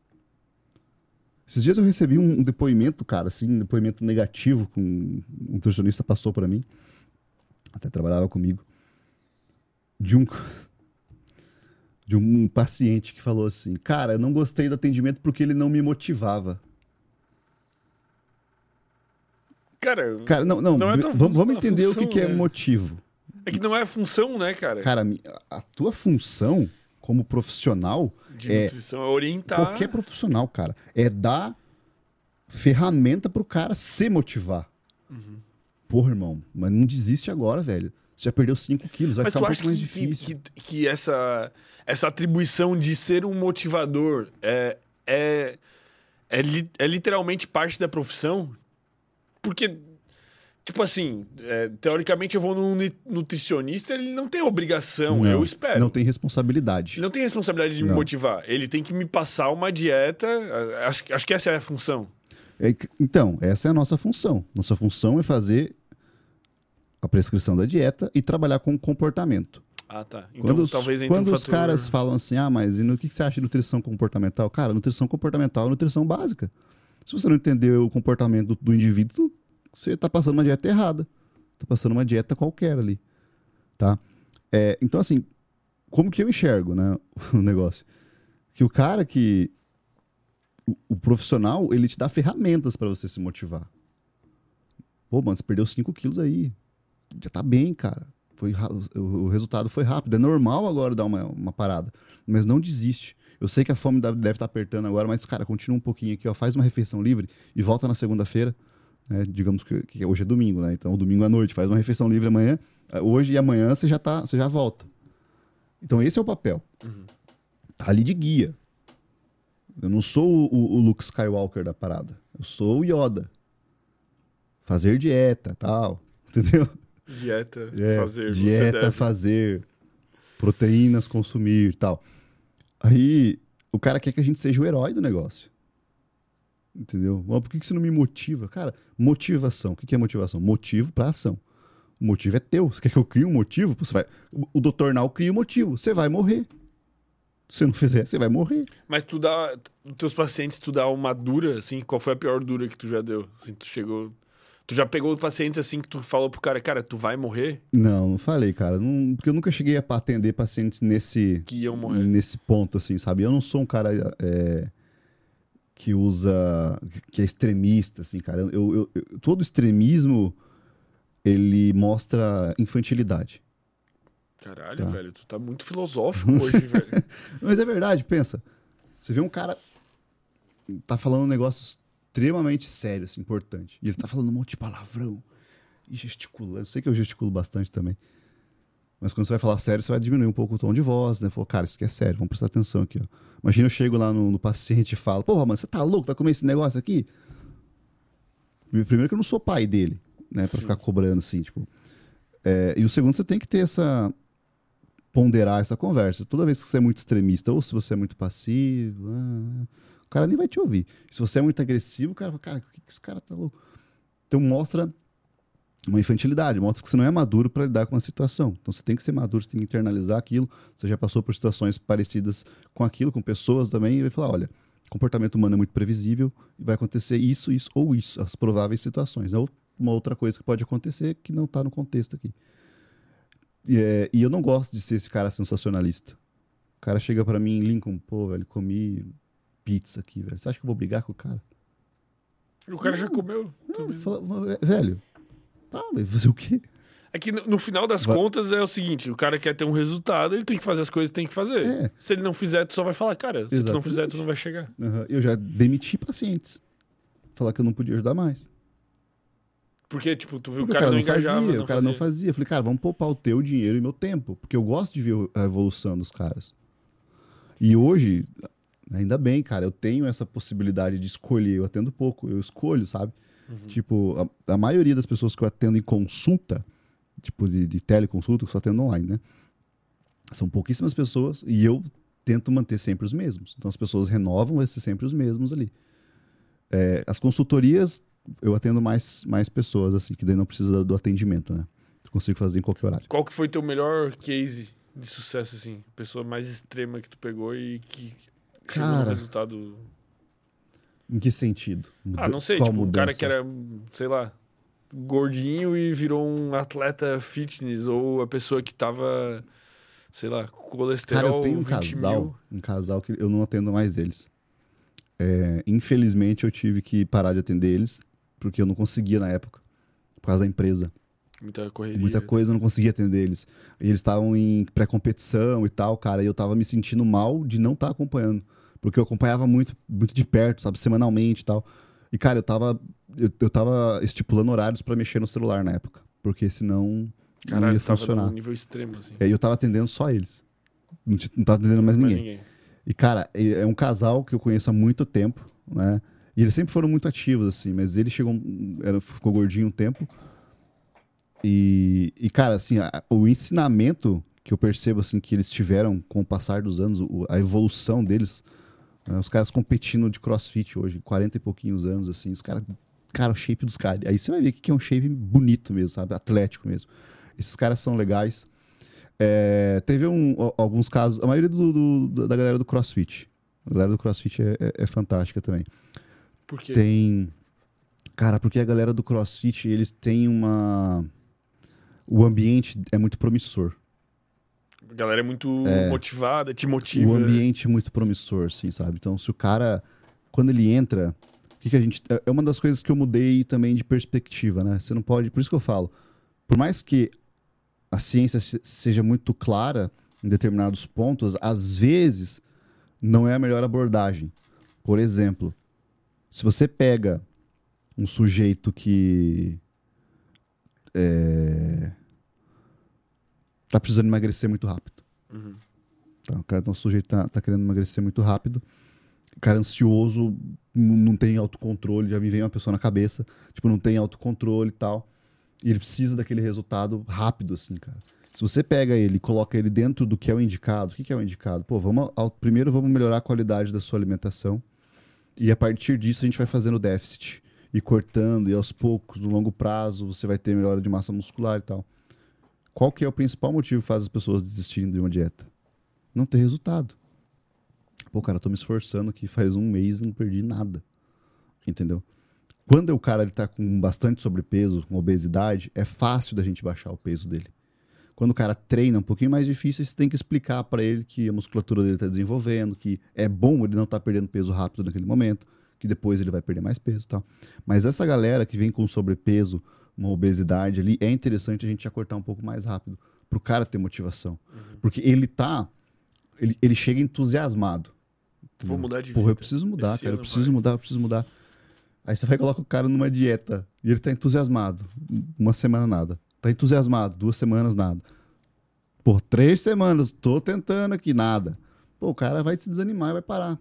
Esses dias eu recebi um, um depoimento, cara, assim, um depoimento negativo que um, um nutricionista passou pra mim, até trabalhava comigo, de um de um paciente que falou assim, cara, eu não gostei do atendimento porque ele não me motivava. Cara, Cara, não, não, Não é vamos, vamos função, entender o que, que é né? motivo. é que não é função, né, cara? Cara, a tua função como profissional, De é- nutrição é orientar. qualquer profissional, cara, é dar ferramenta pro cara se motivar. Uhum. Porra, irmão, mas não desiste agora, velho. Você já perdeu 5 quilos, vai Mas ficar um pouco mais que, difícil. que, que, que essa, essa atribuição de ser um motivador é, é, é, é literalmente parte da profissão? Porque, tipo assim, é, teoricamente eu vou num ni- nutricionista, ele não tem obrigação, Não, eu espero. Não tem responsabilidade. Ele não tem responsabilidade de me Não. motivar. Ele tem que me passar uma dieta. Acho, acho que essa é a função. É então, essa é a nossa função. Nossa função é fazer a prescrição da dieta e trabalhar com o comportamento. Ah, tá. Então quando os, talvez quando um os fator... caras falam assim, ah, mas e no que que você acha de nutrição comportamental? Cara, nutrição comportamental é nutrição básica. Se você não entender o comportamento do, do indivíduo, você está passando uma dieta errada. Está passando uma dieta qualquer ali. Tá? É, então, assim, como que eu enxergo né, o negócio? Que o cara que. O, o profissional, ele te dá ferramentas para você se motivar. Pô, mano, você perdeu 5 quilos aí. Já tá bem, cara. Foi, o, o resultado foi rápido. É normal agora dar uma, uma parada. Mas não desiste. Eu sei que a fome deve estar apertando agora, mas, cara, continua um pouquinho aqui, ó. Faz uma refeição livre e volta na segunda-feira. né? Digamos que, que hoje é domingo, né? Então, domingo à noite, faz uma refeição livre amanhã. Hoje e amanhã você já tá, você já volta. Então, esse é o papel. Tá ali de guia. Eu não sou o, o- Luke Skywalker da parada. Eu sou o Yoda. Fazer dieta, tal. Entendeu? Dieta, É, fazer. dieta fazer, proteínas consumir tal. Aí o cara quer que a gente seja o herói do negócio. Entendeu? Mas por que que você não me motiva? Cara, motivação. O que é motivação? Motivo para ação. O motivo é teu. Você quer que eu crie um motivo? Você vai... O doutor Nau cria um motivo. Você vai morrer. Se você não fizer, você vai morrer. Mas tu dá. Teus pacientes, tu dá uma dura, assim, qual foi a pior dura que tu já deu? Assim, tu chegou. Tu já pegou pacientes assim que tu falou pro cara, cara, tu vai morrer? Não, não falei, cara. Não- porque eu nunca cheguei a atender pacientes nesse, Que iam morrer. nesse ponto, assim, sabe? Eu não sou um cara é, que usa. que é extremista, assim, cara. Eu, eu- eu- todo extremismo ele mostra infantilidade. Caralho, Tá. velho, tu tá muito filosófico hoje, velho. Mas é verdade, pensa. Você vê um cara tá falando um negócio extremamente sério, assim, importante. E ele tá falando um monte de palavrão e gesticulando. Sei que eu gesticulo bastante também. Mas quando você vai falar sério, você vai diminuir um pouco o tom de voz, né? Falou, cara, isso aqui é sério, vamos prestar atenção aqui, ó. Imagina eu chego lá no, no paciente e falo, porra, mano, você tá louco? Vai comer esse negócio aqui? Primeiro que eu não sou pai dele, né? Pra Sim. ficar cobrando assim, tipo. É, e o segundo, você tem que ter essa. ponderar essa conversa. Toda vez que você é muito extremista, ou se você é muito passivo, ah, o cara nem vai te ouvir. Se você é muito agressivo, o cara fala, cara, o que, esse cara tá louco? Então mostra uma infantilidade, mostra que você não é maduro para lidar com uma situação. Então você tem que ser maduro, você tem que internalizar aquilo. Você já passou por situações parecidas com aquilo, com pessoas também, e vai falar: olha, comportamento humano é muito previsível, e vai acontecer isso, isso ou isso, as prováveis situações. Ou uma outra coisa que pode acontecer que não está no contexto aqui. E, é, e eu não gosto de ser esse cara sensacionalista. O cara chega para mim Lincoln, pô, velho, comi pizza aqui, velho. Você acha que eu vou brigar com o cara? O cara já comeu. Não, fala, "Mas, velho, tá, vai fazer o quê? É que no, no final das Vai- contas é o seguinte: o cara quer ter um resultado, ele tem que fazer as coisas que tem que fazer. É. Se ele não fizer, tu só vai falar, cara, se tu não Exatamente. fizer, tu não vai chegar. Aham, Eu já demiti pacientes. Falar que eu não podia ajudar mais. Porque, tipo, tu viu Porque o cara, não engajava. fazia, não o cara não fazia. fazia. Eu falei, cara, vamos poupar o teu dinheiro e meu tempo. Porque eu gosto de ver a evolução dos caras. E hoje, ainda bem, cara, eu tenho essa possibilidade de escolher. Eu atendo pouco, eu escolho, sabe? Uhum. Tipo, a, a maioria das pessoas que eu atendo em consulta, tipo de, de teleconsulta, que eu só atendo online, né? São pouquíssimas pessoas e eu tento manter sempre os mesmos. Então as pessoas renovam, vai ser sempre os mesmos ali. É, as consultorias, eu atendo mais, mais pessoas, assim, que daí não precisa do atendimento, né? Eu consigo fazer em qualquer horário. Qual que foi teu melhor case de sucesso, assim? Pessoa mais extrema que tu pegou e que Cara. resultado. Em que sentido? Ah, não sei, qual tipo, um cara que mudança? era, sei lá, gordinho e virou um atleta fitness, ou a pessoa que tava, sei lá, com colesterol Cara, eu tenho um 20 casal, mil. um casal que eu não atendo mais eles. É, infelizmente eu tive que parar de atender eles, porque eu não conseguia na época, por causa da empresa. Muita correria. Muita coisa eu não conseguia atender eles. E eles estavam em pré-competição e tal, cara, e eu tava me sentindo mal de não estar acompanhando. Porque eu acompanhava muito, muito de perto, sabe, semanalmente e tal. E, cara, eu tava, eu, eu tava estipulando horários pra mexer no celular na época. Porque senão não Caralho, ia tava funcionar. num nível extremo, assim. E eu tava atendendo só eles. Não, não tava atendendo mais Mas ninguém. E, cara, é um casal que eu conheço há muito tempo, né? E eles sempre foram muito ativos, assim, mas ele chegou. Era, ficou gordinho um tempo. E, e cara, assim, a- o ensinamento que eu percebo, assim, que eles tiveram com o passar dos anos, o- a evolução deles. Né? Os caras competindo de crossfit hoje, 40 e pouquinhos anos, assim, os caras. Cara, o shape dos caras. Aí você vai ver que é um shape bonito mesmo, sabe? Atlético mesmo. Esses caras são legais. É, teve um- al- alguns casos, a maioria do- do- da galera do CrossFit. A galera do CrossFit é, é- é fantástica também. Por quê? Tem. Cara, porque a galera do CrossFit, eles têm uma. O ambiente é muito promissor. A galera é muito motivada, te O motiva. ambiente é muito promissor, assim, sabe? Então, se o cara. Quando ele entra. O que, que a gente. É é uma das coisas que eu mudei também de perspectiva, né? Você não pode. Por isso que eu falo. Por mais que a ciência se- seja muito clara em determinados pontos, às vezes não é a melhor abordagem. Por exemplo, se você pega um sujeito que é, tá precisando emagrecer muito rápido. Uhum. Tá, o cara tá, um sujeito tá, tá querendo emagrecer muito rápido. O cara ansioso, não tem autocontrole, já me vem uma pessoa na cabeça, tipo, não tem autocontrole e tal. E ele precisa daquele resultado rápido, assim, cara. Se você pega ele e coloca ele dentro do que é o indicado, o que, que é o indicado? Pô, vamos ao- primeiro vamos melhorar a qualidade da sua alimentação. E a partir disso a gente vai fazendo déficit. E cortando, e aos poucos, no longo prazo, você vai ter melhora de massa muscular e tal. Qual que é o principal motivo que faz as pessoas desistirem de uma dieta? Não ter resultado. Pô, cara, eu tô me esforçando aqui faz um mês e não perdi nada. Entendeu? Quando o cara ele tá com bastante sobrepeso, com obesidade, é fácil da gente baixar o peso dele. Quando o cara treina um pouquinho mais difícil, você tem que explicar para ele que a musculatura dele tá desenvolvendo, que é bom ele não tá perdendo peso rápido naquele momento, que depois ele vai perder mais peso e tal. Mas essa galera que vem com sobrepeso uma obesidade ali, é interessante a gente já cortar um pouco mais rápido. Pro cara ter motivação. Porque ele tá. Ele, ele chega entusiasmado. Vou mudar de Porra, vida. eu preciso mudar, Esse cara. Eu preciso vai. mudar, eu preciso mudar. Aí você vai e coloca o cara numa dieta. E ele tá entusiasmado. Uma semana nada. Tá entusiasmado. Duas semanas nada. Por três semanas, tô tentando aqui, nada. Pô, o cara vai se desanimar e vai parar.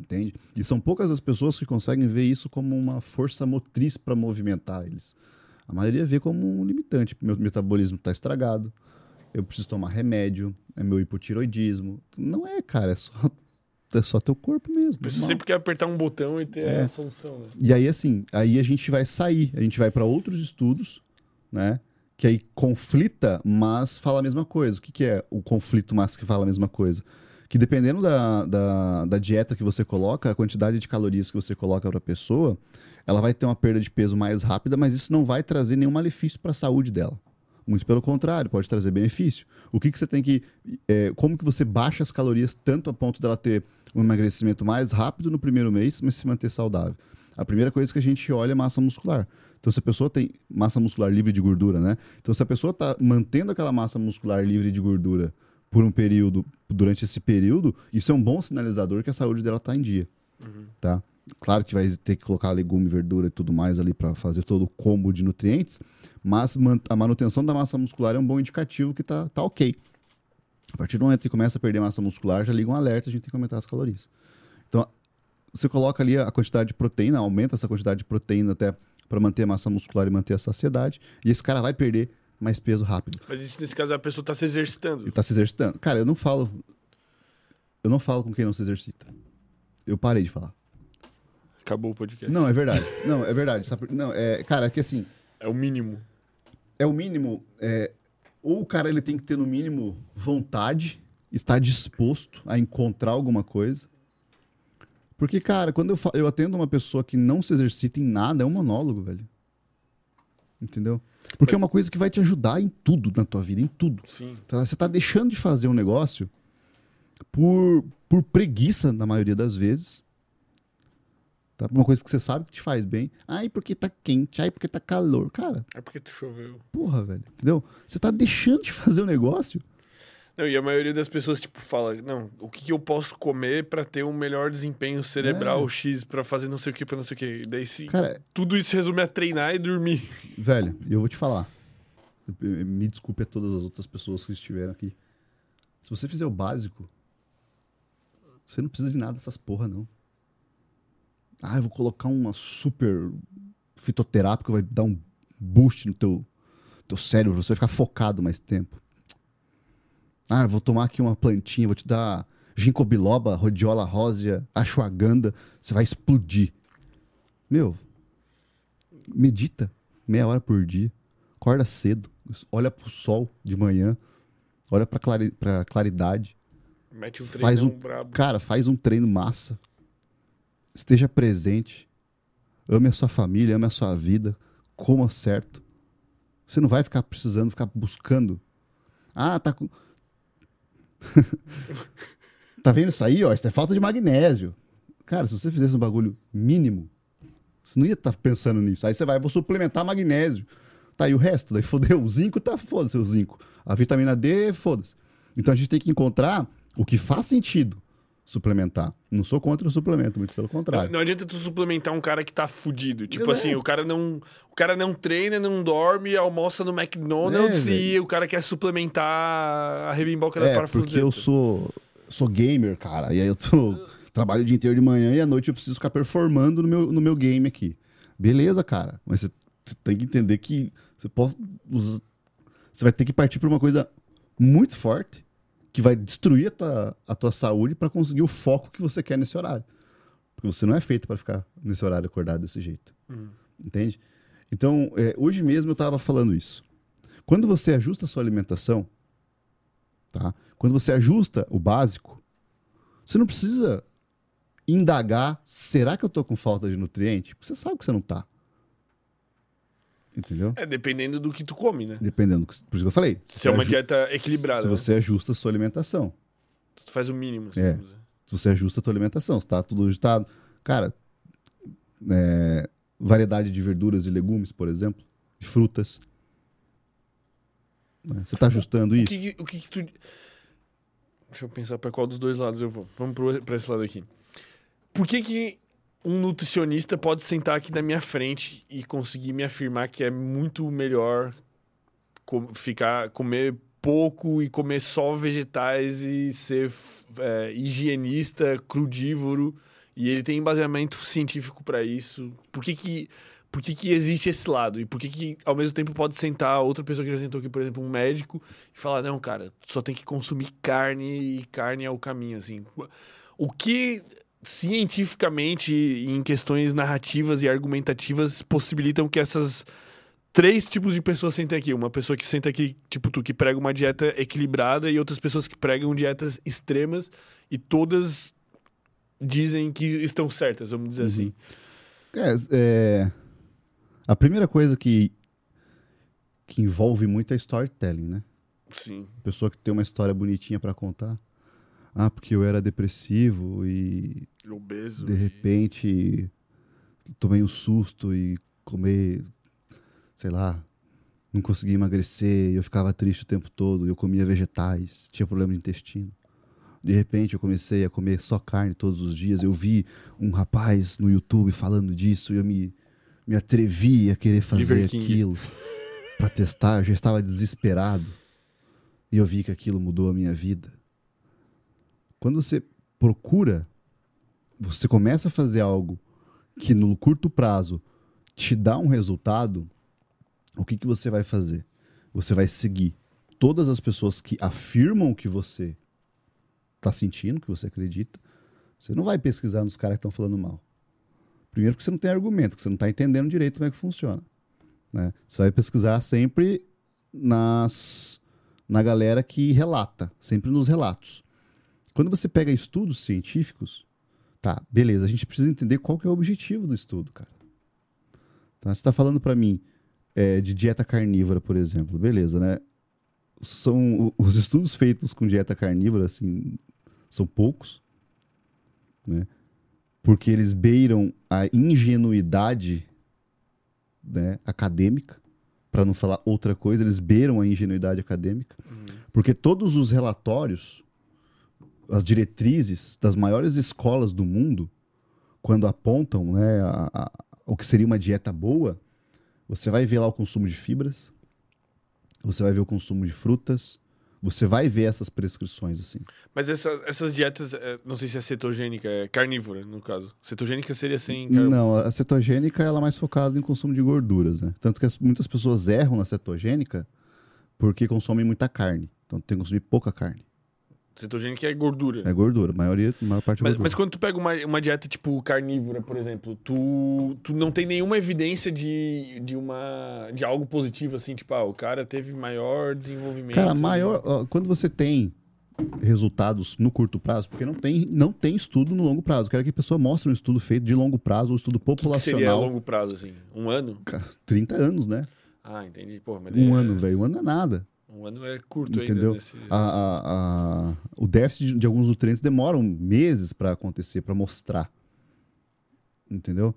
Entende? E são poucas as pessoas que conseguem ver isso como uma força motriz para movimentar eles. A maioria vê como um limitante. Meu metabolismo tá estragado. Eu preciso tomar remédio. É meu hipotiroidismo. Não é, cara. É só, é só teu corpo mesmo. A pessoa normal. sempre quer apertar um botão e ter É. a solução, né? E aí, assim, aí a gente vai sair, a gente vai para outros estudos, né? Que aí conflita, mas fala a mesma coisa. O que, que é o conflito, mas que fala a mesma coisa? Que dependendo da, da, da dieta que você coloca, a quantidade de calorias que você coloca para a pessoa, ela vai ter uma perda de peso mais rápida, mas isso não vai trazer nenhum malefício para a saúde dela. Muito pelo contrário, pode trazer benefício. O que, que você tem que. é, como que você baixa as calorias tanto a ponto dela ter um emagrecimento mais rápido no primeiro mês, mas se manter saudável? A primeira coisa que a gente olha é massa muscular. Então, se a pessoa tem massa muscular livre de gordura, né? Então, se a pessoa está mantendo aquela massa muscular livre de gordura por um período, durante esse período, isso é um bom sinalizador que a saúde dela está em dia, tá? Claro que vai ter que colocar legume, verdura e tudo mais ali para fazer todo o combo de nutrientes, mas a manutenção da massa muscular é um bom indicativo que tá, tá ok. A partir do momento que começa a perder massa muscular, já liga um alerta, a gente tem que aumentar as calorias. Então, você coloca ali a quantidade de proteína, aumenta essa quantidade de proteína até para manter a massa muscular e manter a saciedade, e esse cara vai perder mais peso rápido. Mas isso, nesse caso, a pessoa tá se exercitando. Ele tá se exercitando. Cara, eu não falo. Eu não falo com quem não se exercita. Eu parei de falar. Acabou o podcast. Não, é verdade. Não, é verdade. Não, é, cara, é que assim, É o mínimo. é o mínimo. É, ou o cara ele tem que ter no mínimo vontade, estar disposto a encontrar alguma coisa. Porque, cara, quando eu, fa- eu atendo uma pessoa que não se exercita em nada, é um monólogo, velho. Entendeu? Porque é uma coisa que vai te ajudar em tudo na tua vida, em tudo. Sim. Tá? Você tá deixando de fazer um negócio por, por preguiça, na maioria das vezes. Tá? Por Uma coisa que você sabe que te faz bem. Ai, porque tá quente. Ai, porque tá calor. Cara, É porque tu choveu. porra, velho. Entendeu? Você tá deixando de fazer o negócio. Não, e a maioria das pessoas, tipo, fala, não, o que, que eu posso comer pra ter um melhor desempenho cerebral É. X, pra fazer não sei o que, pra não sei o que. Daí se Cara, tudo isso resume a treinar e dormir. velho, eu vou te falar. Me desculpe a todas as outras pessoas que estiveram aqui. Se você fizer o básico, você não precisa de nada dessas porra, não. Ah, eu vou colocar uma super fitoterápica, vai dar um boost no teu, teu cérebro, você vai ficar focado mais tempo. Ah, vou tomar aqui uma plantinha, vou te dar ginkgo biloba, rhodiola rósea, ashwagandha, você vai explodir. Meu, medita meia hora por dia, acorda cedo, olha pro sol de manhã, olha pra, clari pra claridade, Mete um Faz um- brabo. cara, faz um treino massa, esteja presente, ame a sua família, ame a sua vida, coma certo. Você não vai ficar precisando, ficar buscando. Ah, tá com. tá vendo isso aí, ó? Isso é falta de magnésio. Cara, se você fizesse um bagulho mínimo, você não ia estar pensando nisso. Aí você vai, vou suplementar magnésio. Tá, e o resto? Daí fodeu. O zinco tá, foda-se o zinco. A vitamina D, foda-se. Então a gente tem que encontrar o que faz sentido suplementar. Não sou contra o suplemento, muito pelo Não, contrário. não adianta tu suplementar um cara que tá fudido. Tipo assim, o cara não. O cara não treina, não dorme, almoça no McDonald's É, e o cara quer suplementar a rebimboca da É, parafuseta. porque eu sou, sou gamer, cara. E aí eu tô, trabalho o dia inteiro de manhã e à noite eu preciso ficar performando no meu, no meu game aqui. Beleza, cara. Mas você, tem que entender que você pode você vai ter que partir para uma coisa muito forte que vai destruir a tua, a tua saúde para conseguir o foco que você quer nesse horário. Porque você não é feito para ficar nesse horário acordado desse jeito. Entende? Então, é, hoje mesmo eu estava falando isso. Quando você ajusta a sua alimentação, tá? Quando você ajusta o básico, você não precisa indagar, será que eu tô com falta de nutriente? Porque você sabe que você não tá. Entendeu? É, dependendo do que tu come, né? Dependendo, por isso que eu falei. Se é uma dieta equilibrada. Se né? você ajusta a sua alimentação. Se tu faz o mínimo, assim, É. Se você ajusta a tua alimentação, se tá tudo ajustado. Cara, é, variedade de verduras e legumes, por exemplo. de frutas. Né? Você está ajustando O isso? que, que- o que, que tu. Deixa eu pensar pra qual dos dois lados eu vou. Vamos pro, pra esse lado aqui. Por que, que um nutricionista pode sentar aqui na minha frente e conseguir me afirmar que é muito melhor co- ficar comer pouco e comer só vegetais e ser é, higienista, crudívoro e ele tem embasamento científico pra isso? Por que que por que, que existe esse lado? E por que, que, ao mesmo tempo, pode sentar outra pessoa que já sentou aqui, por exemplo, um médico, e falar: não, cara, só tem que consumir carne e carne é o caminho, assim. O que cientificamente, em questões narrativas e argumentativas, possibilitam que essas três tipos de pessoas sentem aqui? Uma pessoa que senta aqui, tipo tu, que prega uma dieta equilibrada, e outras pessoas que pregam dietas extremas, e todas dizem que estão certas, vamos dizer assim. É, é, a primeira coisa que, que envolve muito é storytelling, né? Sim. Pessoa que tem uma história bonitinha pra contar. Ah, porque eu era depressivo e Obeso. de e- repente tomei um susto e comer, sei lá, não conseguia emagrecer, e eu ficava triste o tempo todo, eu comia vegetais, tinha problema de intestino. De repente eu comecei a comer só carne todos os dias. Eu vi um rapaz no YouTube falando disso e eu me, me atrevi a querer fazer aquilo pra testar. Eu já estava desesperado e eu vi que aquilo mudou a minha vida. Quando você procura, você começa a fazer algo que no curto prazo te dá um resultado, o que, que você vai fazer? Você vai seguir todas as pessoas que afirmam que você está sentindo, que você acredita. Você não vai pesquisar nos caras que estão falando mal. Primeiro porque você não tem argumento, que você não está entendendo direito como é que funciona. né? Você vai pesquisar sempre nas, na galera que relata, sempre nos relatos. Quando você pega estudos científicos, tá, beleza, a gente precisa entender qual que é o objetivo do estudo, cara. Tá, você está falando para mim é, de dieta carnívora, por exemplo, beleza, né? São os estudos feitos com dieta carnívora, assim, são poucos, né? Porque eles beiram a ingenuidade né, acadêmica, para não falar outra coisa, eles beiram a ingenuidade acadêmica, porque todos os relatórios, as diretrizes das maiores escolas do mundo, quando apontam né, a- a- o que seria uma dieta boa, você vai ver lá o consumo de fibras, você vai ver o consumo de frutas, você vai ver essas prescrições assim. Mas essas, essas dietas, é, não sei se é cetogênica, é carnívora, no caso. Cetogênica seria sem carbo. Não, a cetogênica ela é mais focada em consumo de gorduras, né? Tanto que as- muitas pessoas erram na cetogênica porque consomem muita carne. Então tem que consumir pouca carne. Cetogênica é gordura. É gordura, a maioria, a maior parte é Mas, gordura. mas quando tu pega uma, uma dieta tipo carnívora, por exemplo, tu, tu não tem nenhuma evidência de, de, uma, de algo positivo, assim, tipo, ah, o cara teve maior desenvolvimento. Cara, maior, ó, quando você tem resultados no curto prazo, porque não tem, não tem estudo no longo prazo. Eu quero que a pessoa mostre um estudo feito de longo prazo, um estudo O que que seria populacional. longo prazo, assim? Um ano? Cara, 30 anos, né? Ah, entendi. Porra, Um daí ano, é- velho. Um ano não é nada. Um ano é curto Entendeu? ainda. Nesse... A- a- a- o déficit de, alguns nutrientes demoram meses para acontecer, para mostrar. Entendeu?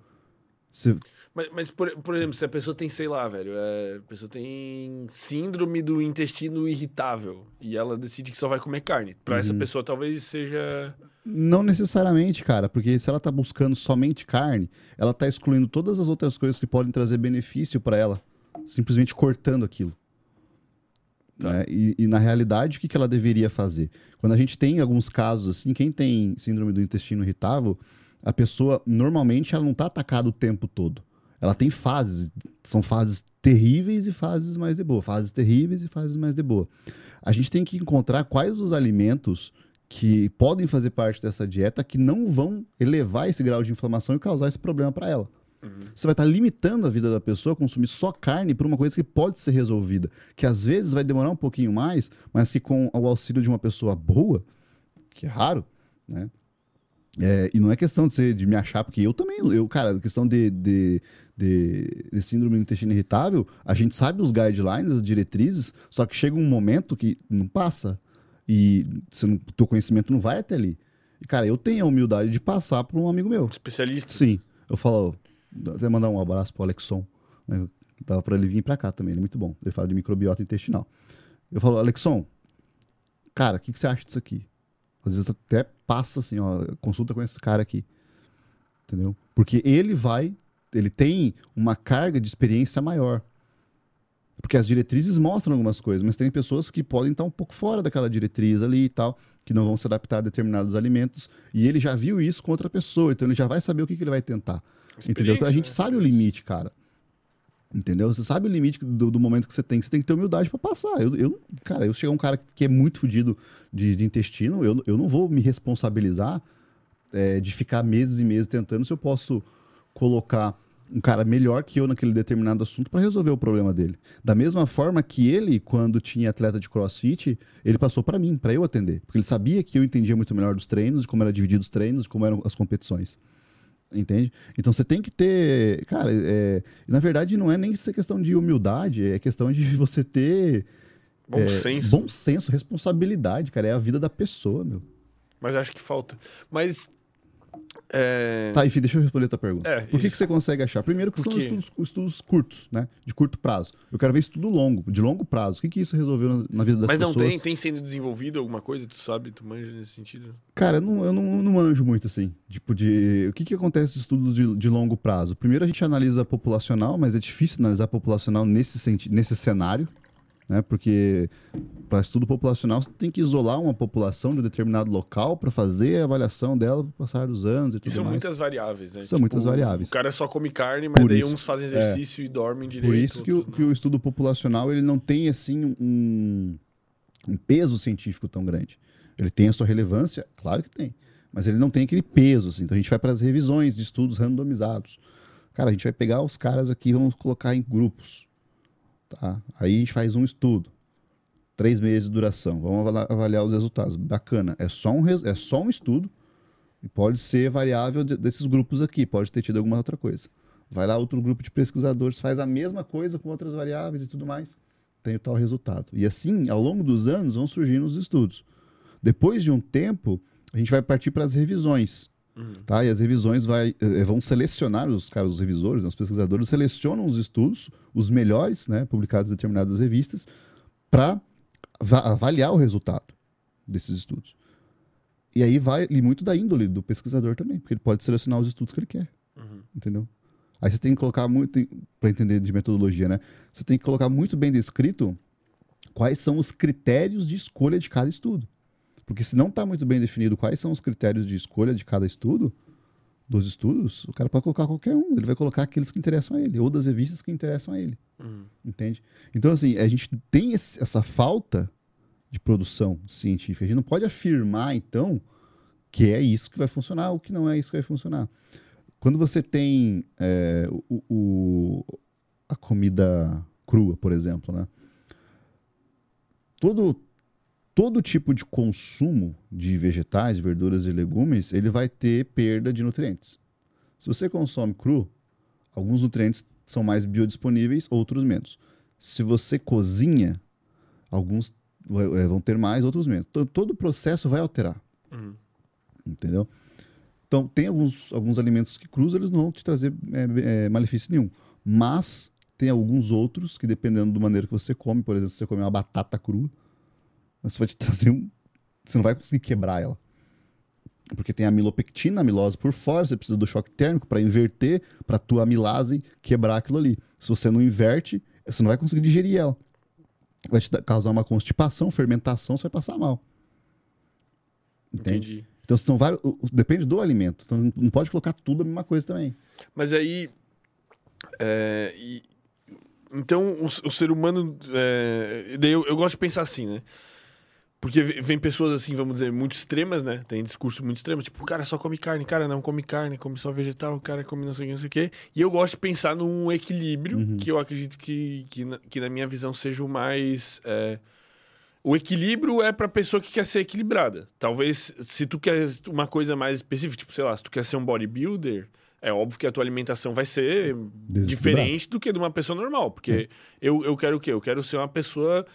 Você- Mas, mas, por, por exemplo, se a pessoa tem, sei lá, velho, é, a pessoa tem síndrome do intestino irritável e ela decide que só vai comer carne. Pra Uhum. essa pessoa talvez seja. Não necessariamente, cara, porque se ela tá buscando somente carne, ela tá excluindo todas as outras coisas que podem trazer benefício para ela, simplesmente cortando aquilo. Tá. né? E, e na realidade, o que, que ela deveria fazer? Quando a gente tem alguns casos assim, quem tem síndrome do intestino irritável, a pessoa normalmente ela não tá atacada o tempo todo. Ela tem fases, são fases terríveis e fases mais de boa, fases terríveis e fases mais de boa. A gente tem que encontrar quais os alimentos que podem fazer parte dessa dieta que não vão elevar esse grau de inflamação e causar esse problema para ela. Você vai estar limitando a vida da pessoa a consumir só carne por uma coisa que pode ser resolvida, que às vezes vai demorar um pouquinho mais, mas que com o auxílio de uma pessoa boa, que é raro, né? É, e não é questão de, ser, de me achar, porque eu também, eu, cara, questão de, de, de, de síndrome do intestino irritável, a gente sabe os guidelines, as diretrizes, só que chega um momento que não passa. E você não, teu conhecimento não vai até ali. E, cara, eu tenho a humildade de passar para um amigo meu. Especialista. Sim. Eu falo, até mandar um abraço pro Alexson. né? Tava para ele vir para cá também, ele é muito bom. Ele fala de microbiota intestinal. Eu falo, Alexson, cara, o que, que você acha disso aqui? Às vezes até passa assim, ó, consulta com esse cara aqui. Entendeu? Porque ele vai, ele tem uma carga de experiência maior. Porque as diretrizes mostram algumas coisas, mas tem pessoas que podem estar um pouco fora daquela diretriz ali e tal, que não vão se adaptar a determinados alimentos. E ele já viu isso com outra pessoa, então ele já vai saber o que, que ele vai tentar. Entendeu? Então a gente né? sabe o limite, cara. Entendeu? Você sabe o limite do, do, momento que você tem, que você tem que ter humildade para passar. Eu, eu, cara, eu chegar um cara que é muito fodido de, de, intestino, eu, eu não vou me responsabilizar é, de ficar meses e meses tentando se eu posso colocar um cara melhor que eu naquele determinado assunto para resolver o problema dele. Da mesma forma que ele, quando tinha atleta de crossfit, ele passou para mim, para eu atender. Porque ele sabia que eu entendia muito melhor dos treinos, como era dividido os treinos, como eram as competições. Entende? Então você tem que ter. Cara, é, na verdade não é nem essa questão de humildade, é questão de você ter. Bom é, senso. Bom senso, responsabilidade, cara. É a vida da pessoa, meu. Mas acho que falta. Mas é... Tá, enfim, deixa eu responder a tua pergunta. É, Por que, que você consegue achar? Primeiro que são estudos, estudos, curtos, né? De curto prazo. Eu quero ver estudo longo, de longo prazo. O que, que isso resolveu na, na vida das Mas pessoas? Mas não tem, tem sendo desenvolvido alguma coisa, tu sabe? Tu manja nesse sentido? Cara, eu não, eu não, não manjo muito assim. Tipo, de. O que, que acontece em estudos de, de longo prazo? Primeiro a gente analisa populacional, mas é difícil analisar populacional nesse, nesse cenário né? Porque para estudo populacional você tem que isolar uma população de um determinado local para fazer a avaliação dela no passar dos anos e tudo e são mais. muitas variáveis, né? São tipo, muitas variáveis. O cara só come carne, mas por daí isso, uns fazem exercício é, e dormem direito. Por isso que o, que o, estudo populacional ele não tem assim um, um peso científico tão grande. Ele tem a sua relevância, claro que tem, mas ele não tem aquele peso. Assim. Então a gente vai para as revisões de estudos randomizados. Cara, a gente vai pegar os caras aqui e vamos colocar em grupos. Tá? Aí a gente faz um estudo. Três meses de duração. Vamos avaliar os resultados. Bacana. É só um, é só um estudo. E pode ser variável desses grupos aqui. Pode ter tido alguma outra coisa. Vai lá outro grupo de pesquisadores, faz a mesma coisa com outras variáveis e tudo mais. Tem o tal resultado. E assim, ao longo dos anos, vão surgindo os estudos. Depois de um tempo, a gente vai partir para as revisões. Uhum. Tá? E as revisões vai, eh, vão selecionar, os caras, os revisores, né, os pesquisadores, selecionam os estudos, os melhores, né, publicados em determinadas revistas, para avaliar o resultado desses estudos. E aí vai e muito da índole do pesquisador também, porque ele pode selecionar os estudos que ele quer. Uhum. Entendeu? Aí você tem que colocar muito, para entender de metodologia, né? Você tem que colocar muito bem descrito quais são os critérios de escolha de cada estudo. Porque se não está muito bem definido quais são os critérios de escolha de cada estudo, dos estudos, o cara pode colocar qualquer um. Ele vai colocar aqueles que interessam a ele, ou das revistas que interessam a ele. Uhum. Entende? Então, assim, a gente tem esse, essa falta de produção científica. A gente não pode afirmar, então, que é isso que vai funcionar ou que não é isso que vai funcionar. Quando você tem é, o, o, a comida crua, por exemplo, né? Todo, todo tipo de consumo de vegetais, verduras e legumes, ele vai ter perda de nutrientes. Se você consome cru, alguns nutrientes são mais biodisponíveis, outros menos. Se você cozinha, alguns é, vão ter mais, outros menos. Então, todo o processo vai alterar. Uhum. Entendeu? Então, tem alguns, alguns alimentos que crus, eles não vão te trazer é, é, malefício nenhum. Mas tem alguns outros que, dependendo do maneira que você come, por exemplo, se você come uma batata crua, você vai te trazer um. Você não vai conseguir quebrar ela. Porque tem a amilopectina, a amilose por fora, você precisa do choque térmico para inverter, para tua amilase quebrar aquilo ali. Se você não inverte, você não vai conseguir digerir ela. Vai te causar uma constipação, fermentação, você vai passar mal. Entende? Entendi. Então são vários. Depende do alimento. Então não pode colocar tudo a mesma coisa também. Mas aí. É, e, então o, o, ser humano. É, eu, eu gosto de pensar assim, né? Porque vem pessoas assim, vamos dizer, muito extremas, né? Tem discurso muito extremo, tipo, o cara só come carne, cara não come carne, come só vegetal, o cara come não sei o que, não sei o que. E eu gosto de pensar num equilíbrio, uhum. que eu acredito que, que na, que, na, minha visão, seja o mais. É... O equilíbrio é pra pessoa que quer ser equilibrada. Talvez, se tu quer uma coisa mais específica, tipo, sei lá, se tu quer ser um bodybuilder, é óbvio que a tua alimentação vai ser diferente do que de uma pessoa normal. Porque eu, eu quero o quê? Eu quero ser uma pessoa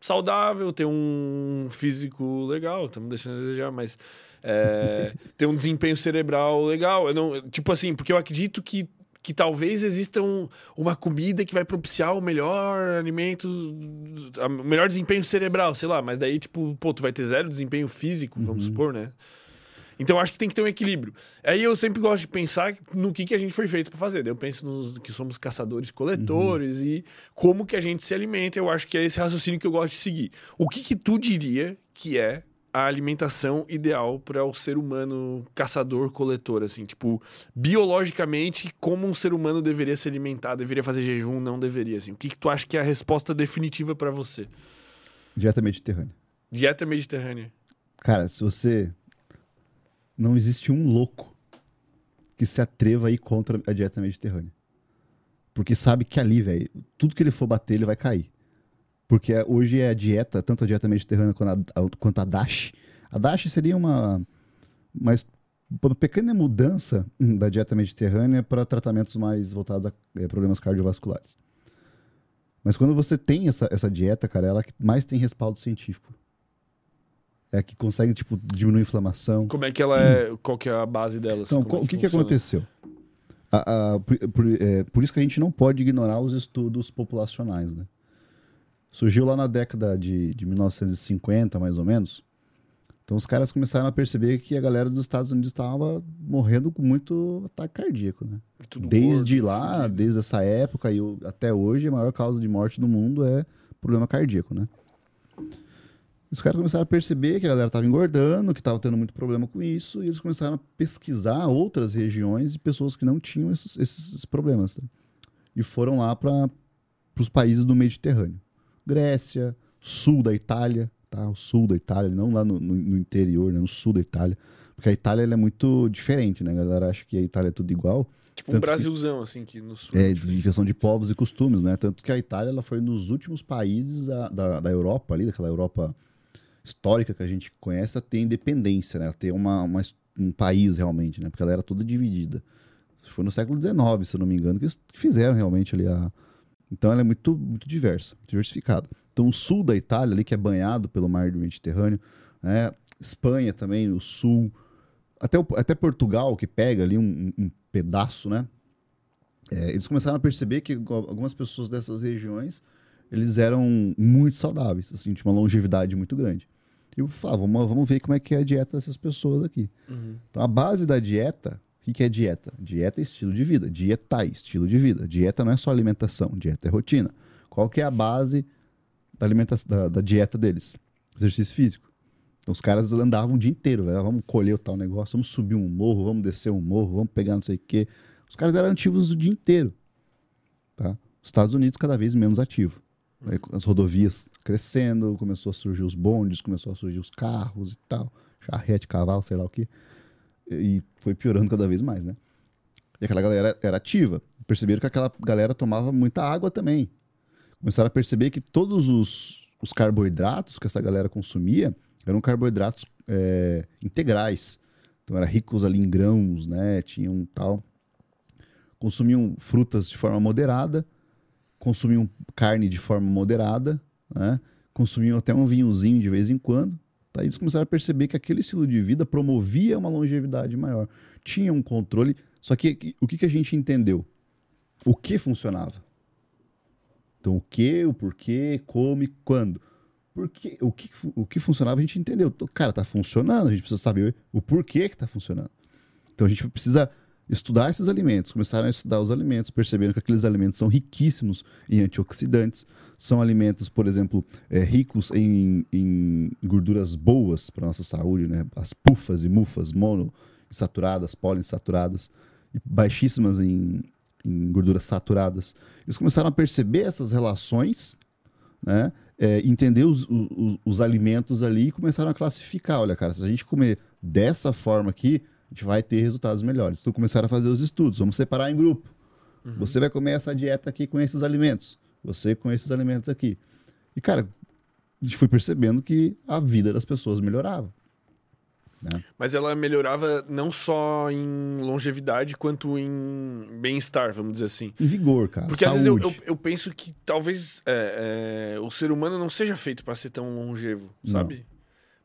saudável, ter um físico legal, estamos deixando a desejar, mas é, ter um desempenho cerebral legal. Eu não, tipo assim, porque eu acredito que, que talvez exista um, uma comida que vai propiciar o melhor alimento, o melhor desempenho cerebral, sei lá, mas daí, tipo, pô, tu vai ter zero desempenho físico, vamos Uhum. supor, né? Então acho que tem que ter um equilíbrio. Aí eu sempre gosto de pensar no que, que a gente foi feito para fazer. Daí eu penso nos que somos caçadores coletores e como que a gente se alimenta. Eu acho que é esse raciocínio que eu gosto de seguir. O que que tu diria que é a alimentação ideal para o ser humano caçador coletor assim, tipo, biologicamente como um ser humano deveria se alimentar, deveria fazer jejum, não deveria assim. O que que tu acha que é a resposta definitiva para você? Dieta mediterrânea. Dieta mediterrânea. Cara, se você. Não existe um louco que se atreva a ir contra a dieta mediterrânea. Porque sabe que ali, velho, tudo que ele for bater, ele vai cair. Porque é- hoje é a dieta, tanto a dieta mediterrânea quanto a, a- quanto a DASH. A DASH seria uma, uma, uma pequena mudança hum, da dieta mediterrânea para tratamentos mais voltados a eh, problemas cardiovasculares. Mas quando você tem essa, essa dieta, cara, ela mais tem respaldo científico. É que consegue, tipo, diminuir a inflamação. Como é que ela é? Qual que é a base dela? assim? Então, é co- o que, que aconteceu? A- a- por, por- é, por isso que a gente não pode ignorar os estudos populacionais, né? Surgiu lá na década de, de 1950, mais ou menos. Então os caras começaram a perceber que a galera dos Estados Unidos estava morrendo com muito ataque cardíaco, né? Tudo desde gordo, lá, desde essa época e até hoje, a maior causa de morte do mundo é problema cardíaco, né? Os caras começaram a perceber que a galera estava engordando, que estava tendo muito problema com isso, e eles começaram a pesquisar outras regiões de pessoas que não tinham esses, esses problemas. tá? E foram lá para os países do Mediterrâneo. Grécia, sul da Itália, tá? O sul da Itália, não lá no, no- no interior, né? no sul da Itália. Porque a Itália é muito diferente, né? A galera acha que a Itália é tudo igual. Tipo um Tanto que- Brasilzão, assim, que no sul. É, de questão de povos e costumes, né? Tanto que a Itália ela foi nos últimos países da, da, da Europa, ali, daquela Europa histórica que a gente conhece, a ter independência, né? A ter uma, uma- um país realmente, né? Porque ela era toda dividida. Foi no século XIX, se eu não me engano, que eles fizeram realmente ali a. Então ela é muito, muito diversa, diversificada. Então o sul da Itália, ali, que é banhado pelo mar do Mediterrâneo, né? Espanha também, o sul. Até, o- até Portugal, que pega ali um, um pedaço, né? É, eles começaram a perceber que al- algumas pessoas dessas regiões eles eram muito saudáveis, assim, tinha uma longevidade muito grande. E eu falava, vamos, vamos ver como é que é a dieta dessas pessoas aqui. Uhum. Então, a base da dieta, o que, que é dieta? Dieta é estilo de vida. Dietai, estilo de vida. Dieta não é só alimentação, dieta é rotina. Qual que é a base da, alimentação, da, da dieta deles? Exercício físico. Então, os caras andavam o dia inteiro, velho. Vamos colher o tal negócio, vamos subir um morro, vamos descer um morro, vamos pegar não sei o quê. Os caras eram ativos o dia inteiro. Tá? Os Estados Unidos cada vez menos ativo. As rodovias crescendo, começou a surgir os bondes, começou a surgir os carros e tal, charrete, cavalo, sei lá o que. E foi piorando cada vez mais, né? E aquela galera era ativa. Perceberam que aquela galera tomava muita água também. Começaram a perceber que todos os, os carboidratos que essa galera consumia eram carboidratos é, integrais. Então eram ricos ali em grãos, né? Tinham tal. Consumiam frutas de forma moderada, consumiam carne de forma moderada, né? consumiam até um vinhozinho de vez em quando. Tá? Eles começaram a perceber que aquele estilo de vida promovia uma longevidade maior. Tinha um controle. Só que o que, que a gente entendeu? O que funcionava? Então, o que, o porquê, como e quando. Porque, o, que, o que funcionava a gente entendeu. Cara, tá funcionando, a gente precisa saber o porquê que tá funcionando. Então a gente precisa estudar esses alimentos, começaram a estudar os alimentos, perceberam que aqueles alimentos são riquíssimos em antioxidantes, são alimentos, por exemplo, eh, ricos em, em gorduras boas para nossa saúde, né? As pufas e mufas monoinsaturadas, poliinsaturadas, baixíssimas em, em gorduras saturadas. Eles começaram a perceber essas relações, né? Eh, entender os, os, os alimentos ali e começaram a classificar. Olha, cara, se a gente comer dessa forma aqui, a gente vai ter resultados melhores. Então começaram a fazer os estudos. Vamos separar em grupo. Você vai comer essa dieta aqui com esses alimentos. Você com esses alimentos aqui. E, cara, a gente foi percebendo que a vida das pessoas melhorava. Mas ela melhorava não só em longevidade, quanto em bem-estar, vamos dizer assim. Em vigor, cara. Porque saúde. às vezes eu, eu, eu penso que talvez é, é, o ser humano não seja feito para ser tão longevo, Não.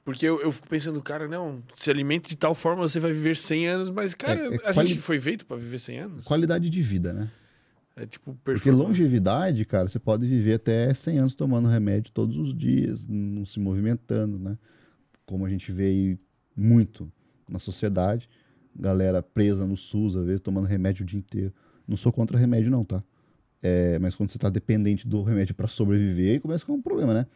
Porque eu, eu fico pensando, cara, não, se alimente de tal forma, você vai viver 100 anos, mas, cara, É- é a quali- gente foi feito pra viver 100 anos. Qualidade de vida, né? É tipo, Porque longevidade, cara, você pode viver até 100 anos tomando remédio todos os dias, não se movimentando, né? Como a gente vê aí muito na sociedade, galera presa no SUS, às vezes tomando remédio o dia inteiro. Não sou contra remédio não, tá? É, mas quando você tá dependente do remédio para sobreviver, aí começa a ficar um problema, né?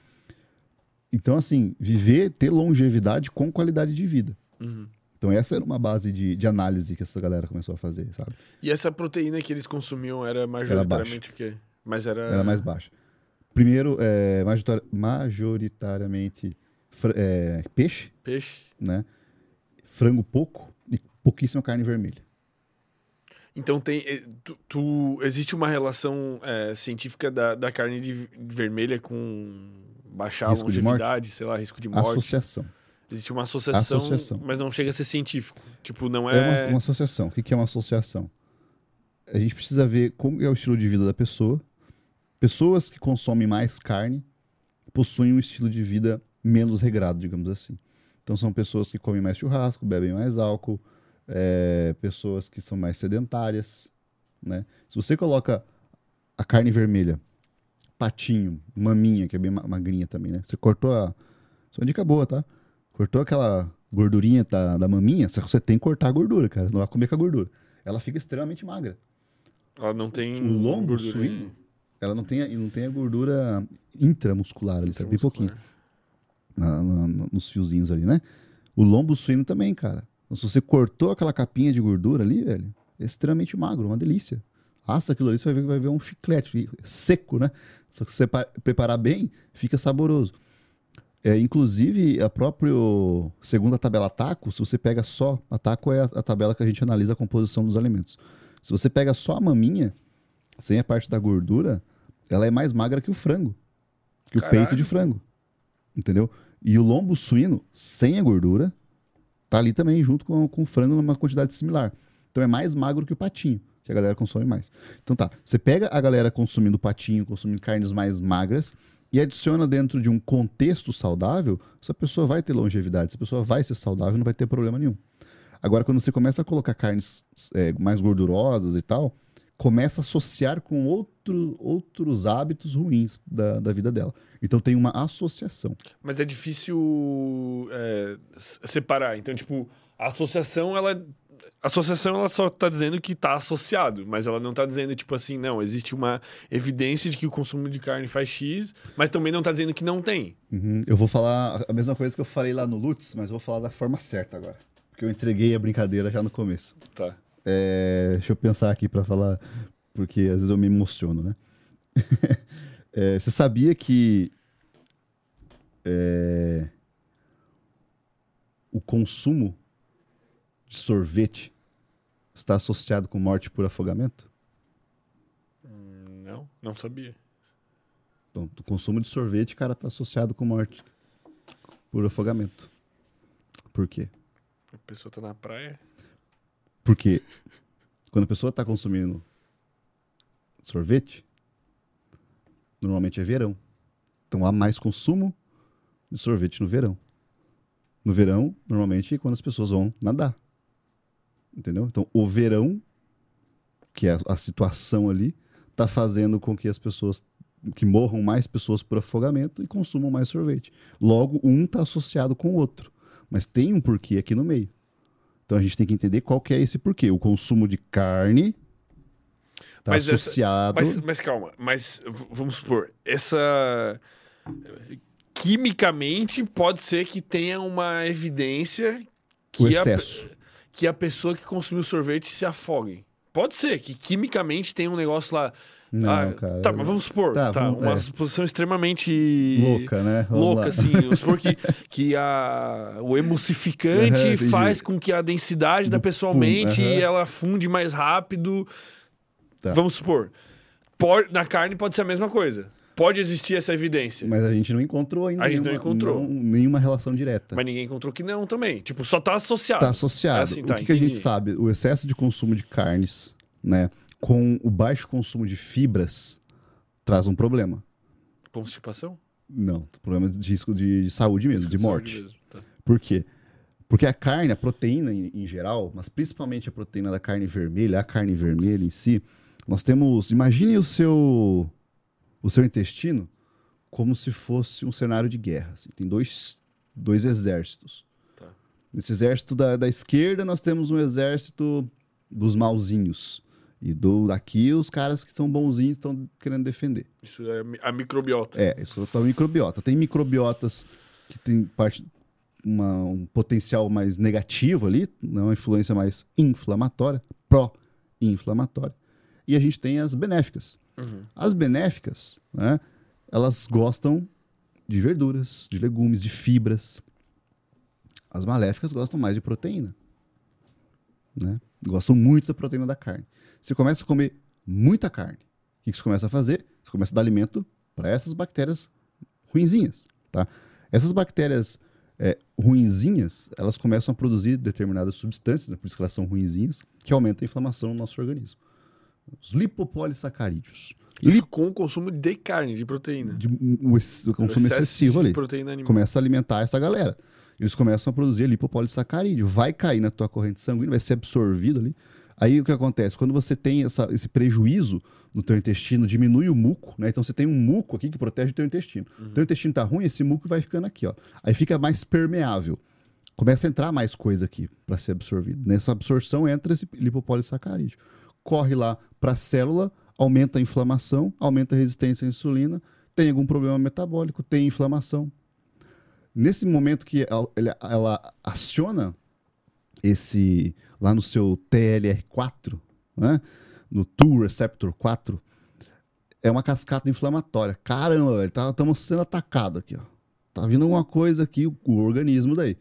Então, assim, viver, ter longevidade com qualidade de vida. Uhum. Então, essa era uma base de, de análise que essa galera começou a fazer, sabe? E essa proteína que eles consumiam era majoritariamente o quê? Mas era... Era mais baixa. Primeiro, é, majoritar- majoritariamente é, peixe, peixe. né? Frango pouco e pouquíssima carne vermelha. Então tem. eh, Tu, tu- existe uma relação eh, científica da, da carne de, vermelha com baixar Risco de longevidade, sei lá, risco de morte. Associação. Existe uma associação, Associação. mas não chega a ser científico. Tipo, não É, é. uma, uma associação. O que é uma associação? A gente precisa ver como é o estilo de vida da pessoa. Pessoas que consomem mais carne possuem um estilo de vida menos regrado, digamos assim. Então são pessoas que comem mais churrasco, bebem mais álcool, é, pessoas que são mais sedentárias, né? Se você coloca a carne vermelha, patinho, maminha, que é bem ma- magrinha também, né? Você cortou a... Isso é uma dica boa, tá? Cortou aquela gordurinha da, da maminha, você tem que cortar a gordura, cara. Você não vai comer com a gordura. Ela fica extremamente magra. Ela não tem. O lombo gordura suíno, ela não tem, a- não tem a gordura intramuscular ali, sabe? Bem pouquinho. na- na- nos fiozinhos ali, né? O lombo suíno também, cara. Então, se você cortou aquela capinha de gordura ali, velho, é extremamente magro, uma delícia. Assa aquilo ali, você vai ver, vai ver um chiclete seco, né? Só que se você pa- preparar bem, fica saboroso. É, inclusive, a própria segunda tabela taco, se você pega só, a taco é a, a tabela que a gente analisa a composição dos alimentos. Se você pega só a maminha, sem a parte da gordura, ela é mais magra que o frango, que o Caralho. peito de frango. Entendeu? E o lombo suíno, sem a gordura, tá ali também junto com, com o frango numa quantidade similar. Então é mais magro que o patinho, que a galera consome mais. Então tá, você pega a galera consumindo patinho, consumindo carnes mais magras e adiciona dentro de um contexto saudável, essa pessoa vai ter longevidade, essa pessoa vai ser saudável, não vai ter problema nenhum. Agora, quando você começa a colocar carnes é, mais gordurosas e tal, começa a associar com outro, outros hábitos ruins da, da vida dela. Então tem uma associação. Mas é difícil é, separar. Então, tipo, a associação, ela. A associação, ela só tá dizendo que tá associado, mas ela não tá dizendo, tipo assim, não, existe uma evidência de que o consumo de carne faz X, mas também não tá dizendo que não tem. Uhum. Eu vou falar a mesma coisa que eu falei lá no Lutz, mas eu vou falar da forma certa agora. Porque eu entreguei a brincadeira já no começo. Tá. É, deixa eu pensar aqui pra falar, porque às vezes eu me emociono, né? É, você sabia que é, o consumo de sorvete está associado com morte por afogamento? Não, não sabia. Então, o consumo de sorvete, cara, está associado com morte por afogamento. Por quê? A pessoa tá na praia. Porque quando a pessoa está consumindo sorvete, normalmente é verão. Então há mais consumo de sorvete no verão. No verão, normalmente, é quando as pessoas vão nadar. Entendeu? Então o verão, que é a situação ali, está fazendo com que as pessoas que morram mais pessoas por afogamento e consumam mais sorvete. Logo, um está associado com o outro. Mas tem um porquê aqui no meio. Então a gente tem que entender qual que é esse porquê. O consumo de carne está Mas essa- associado. Mas, mas calma, mas vamos supor, essa. Quimicamente, pode ser que tenha uma evidência que, o a, excesso. que a pessoa que consumiu sorvete se afogue. Pode ser que quimicamente tem um negócio lá. Não, Ah, cara. Tá, mas vamos supor. Tá, Tá, vamos- uma é. suposição extremamente. Louca, né? Vamos louca, lá. assim. Vamos supor que, que a, o emulsificante entendi. faz com que a densidade da pessoa aumente e aham. ela funde mais rápido. Tá. Vamos supor. Pode, na carne pode ser a mesma coisa. Pode existir essa evidência. Mas, Mas a gente não encontrou ainda A gente não nenhuma, encontrou. não- nenhuma relação direta. ninguém encontrou que não também. Tipo, só tá associado. Está associado. É assim, tá, o que, que a gente sabe? O excesso de consumo de carnes, né, com o baixo consumo de fibras, traz um problema. Constipação? Não, problema de risco de, de saúde mesmo, Risco de morte. mesmo, tá. Por quê? Porque a carne, a proteína em, em geral, mas principalmente a proteína da carne vermelha, a carne vermelha em si, nós temos. Imagine o seu, o seu intestino como se fosse um cenário de guerra. assim. Tem dois, dois exércitos. Tá. Nesse exército da, da esquerda, nós temos um exército dos malzinhos. E do daqui, os caras que são bonzinhos estão querendo defender. Isso é a microbiota. É, isso é a microbiota. Tem microbiotas que tem parte uma- um potencial mais negativo ali, não uma influência mais inflamatória, pró-inflamatória. E a gente tem as benéficas. Uhum. As benéficas, né, elas gostam de verduras, de legumes, de fibras. As maléficas gostam mais de proteína. Né? Gostam muito da proteína da carne. Você começa a comer muita carne. O que você começa a fazer? Você começa a dar alimento para essas bactérias ruinzinhas. Tá? Essas bactérias é, ruinzinhas, elas começam a produzir determinadas substâncias, né, por isso que elas são ruinzinhas, que aumentam a inflamação no nosso organismo. Os lipopolissacarídeos. Isso com o consumo de carne, de proteína. De, ex- o consumo excessivo ali. Começa a alimentar essa galera. Eles começam a produzir lipopolissacarídeo. Vai cair na tua corrente sanguínea, vai ser absorvido ali. Aí o que acontece? Quando você tem essa- esse prejuízo no teu intestino, diminui o muco, né? Então você tem um muco aqui que protege o teu intestino. O teu intestino tá ruim, esse muco vai ficando aqui, ó. Aí fica mais permeável. Começa a entrar mais coisa aqui para ser absorvido. Nessa absorção entra esse lipopolissacarídeo. Corre lá para a célula, aumenta a inflamação, aumenta a resistência à insulina, tem algum problema metabólico, tem inflamação. Nesse momento que ela- ela aciona esse lá no seu TLR4, né? no Tool Receptor 4, é uma cascata inflamatória. Caramba, velho, tá, estamos sendo atacados aqui, ó. Tá vindo alguma coisa aqui, o, o organismo daí.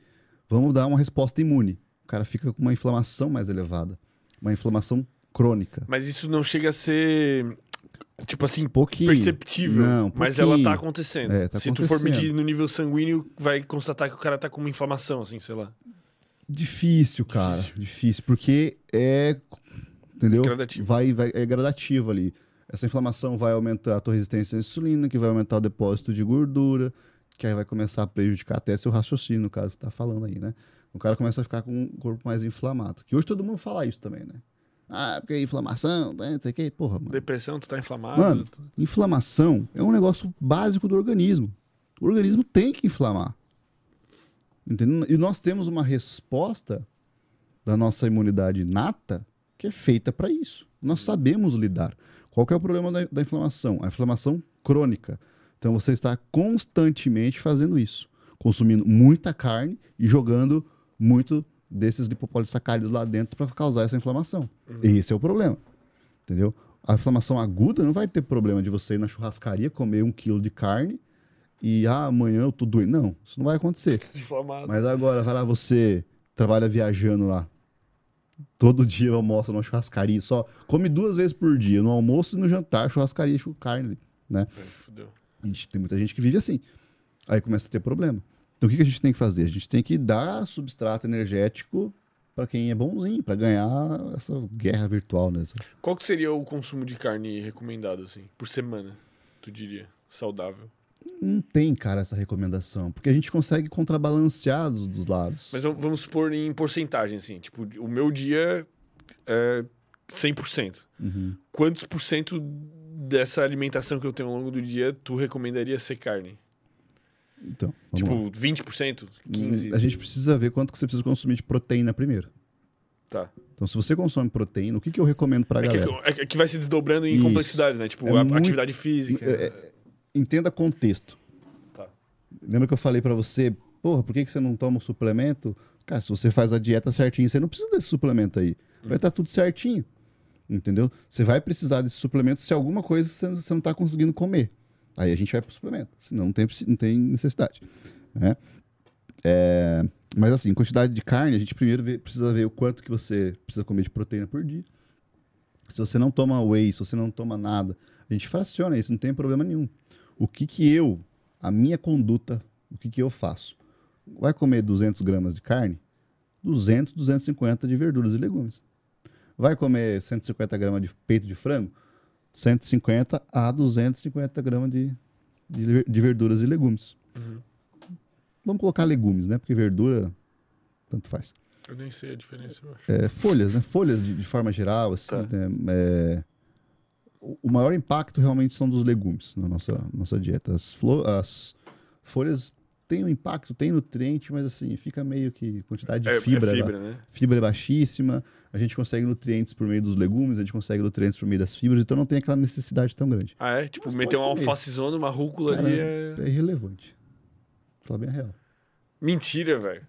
Vamos dar uma resposta imune. O cara fica com uma inflamação mais elevada, uma inflamação crônica. Mas isso não chega a ser, tipo assim, Pouquinho. perceptível. Não, mas ela pouquinho. tá acontecendo. É, tá Se tu for acontecendo. medir no nível sanguíneo, vai constatar que o cara tá com uma inflamação, assim, sei lá. Difícil, cara. Difícil. Difícil, porque é. Entendeu? Gradativo. Vai, vai, é gradativo ali. Essa inflamação vai aumentar a tua resistência à insulina, que vai aumentar o depósito de gordura, que aí vai começar a prejudicar até seu raciocínio, no caso que você tá falando aí, né? O cara começa a ficar com o corpo mais inflamado. Que hoje todo mundo fala isso também, né? Ah, porque é inflamação, né? não sei o que. Porra, mano. Depressão, tu tá inflamado. Mano, Inflamação é um negócio básico do organismo. O organismo tem que inflamar. Entendeu? E nós temos uma resposta da nossa imunidade inata que é feita para isso. Nós sabemos lidar. Qual é o problema da, da inflamação? A inflamação crônica. Então você está constantemente fazendo isso, consumindo muita carne e jogando muito desses lipopolissacarídeos lá dentro para causar essa inflamação. Esse é o problema. Entendeu? A inflamação aguda não vai ter problema de você ir na churrascaria comer um quilo de carne e ah, amanhã eu tô doente. Não, isso não vai acontecer. Mas agora, vai lá, você trabalha viajando lá. Todo dia almoça numa churrascaria, só come duas vezes por dia, no almoço e no jantar, churrascaria carne, né? Ai, fudeu. A gente, tem muita gente que vive assim. Aí começa a ter problema. Então o que, que a gente tem que fazer? A gente tem que dar substrato energético para quem é bonzinho, para ganhar essa guerra virtual, né? Qual que seria o consumo de carne recomendado, assim, por semana, tu diria? Saudável. Não tem, cara, essa recomendação, porque a gente consegue contrabalancear dos, dos lados. Mas vamos- supor em porcentagem, assim. Tipo, o meu dia é 100%. Uhum. Quantos por cento dessa alimentação que eu tenho ao longo do dia tu recomendaria ser carne? Então, vamos lá. tipo, 20%? 15%? A gente precisa ver quanto que você precisa consumir de proteína primeiro. Tá. Então, se você consome proteína, o que, que eu recomendo pra É que, galera? é que vai se desdobrando em Isso. complexidades, né? Tipo, É a muito- atividade física. É, Entenda contexto. Tá. Lembra que eu falei pra você, porra, por que, que você não toma o suplemento? Cara, se você faz a dieta certinho, você não precisa desse suplemento aí. Vai estar tudo certinho. Entendeu? Você vai precisar desse suplemento se alguma coisa você não está conseguindo comer. Aí a gente vai pro suplemento. Senão não tem, não tem necessidade. Né? É, mas assim, quantidade de carne, a gente primeiro vê- precisa ver o quanto que você precisa comer de proteína por dia. Se você não toma whey, se você não toma nada, a gente fraciona isso, não tem problema nenhum. O que que eu, a minha conduta, o que que eu faço? Vai comer 200 gramas de carne? 200, 250 de verduras e legumes. Vai comer 150 gramas de peito de frango? 150 a 250 gramas de de, de verduras e legumes. Uhum. Vamos colocar legumes, né? Porque verdura, tanto faz. Eu nem sei a diferença, eu acho. É, folhas, né? Folhas de, de forma geral, assim, Tá. né? É, o maior impacto realmente são dos legumes na nossa, nossa dieta. As, flo- as folhas têm um impacto, tem nutriente, mas assim, fica meio que quantidade de É, fibra. é fibra, né? Fibra é baixíssima, a gente consegue nutrientes por meio dos legumes, a gente consegue nutrientes por meio das fibras, então não tem aquela necessidade tão grande. Ah, é? Tipo, Mas meter uma alfacezona, uma rúcula Cara, ali é... É irrelevante. Falar bem a real. Mentira, velho.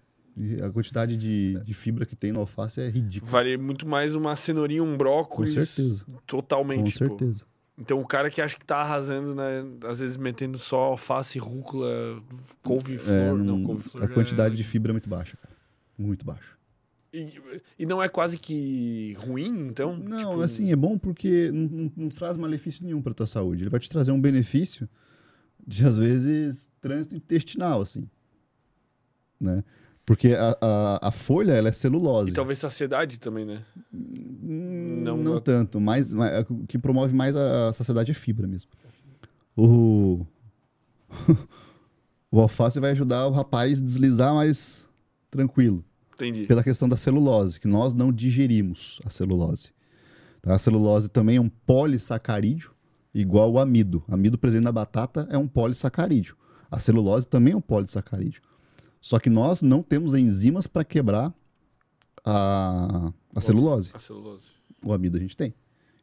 A quantidade de, de fibra que tem no alface é ridícula. Vale muito mais uma cenourinha, um brócolis. Com certeza. Totalmente, Com pô. certeza. Então o cara que acha que tá arrasando, né? Às vezes metendo só alface, rúcula, couve-flor. É, não, não- couve-flor a já quantidade é- de fibra é muito baixa, cara. Muito baixa. E, e não é quase que ruim, então? Não, Tipo, assim, é bom porque não, não- não traz malefício nenhum para tua saúde. Ele vai te trazer um benefício de, às vezes, trânsito intestinal, assim. Né? Porque a, a, a folha, ela é celulose. E talvez saciedade também, né? Hum, não- Não, tanto. Mais, mais- o que promove mais a saciedade é fibra mesmo. O, o alface vai ajudar o rapaz a deslizar mais tranquilo. Entendi. pela questão da celulose, que nós não digerimos a celulose. Tá? A celulose também é um polissacarídeo, igual o amido. Amido presente na batata é um polissacarídeo. A celulose também é um polissacarídeo. Só que nós não temos enzimas para quebrar a, a celulose. A celulose. O amido a gente tem.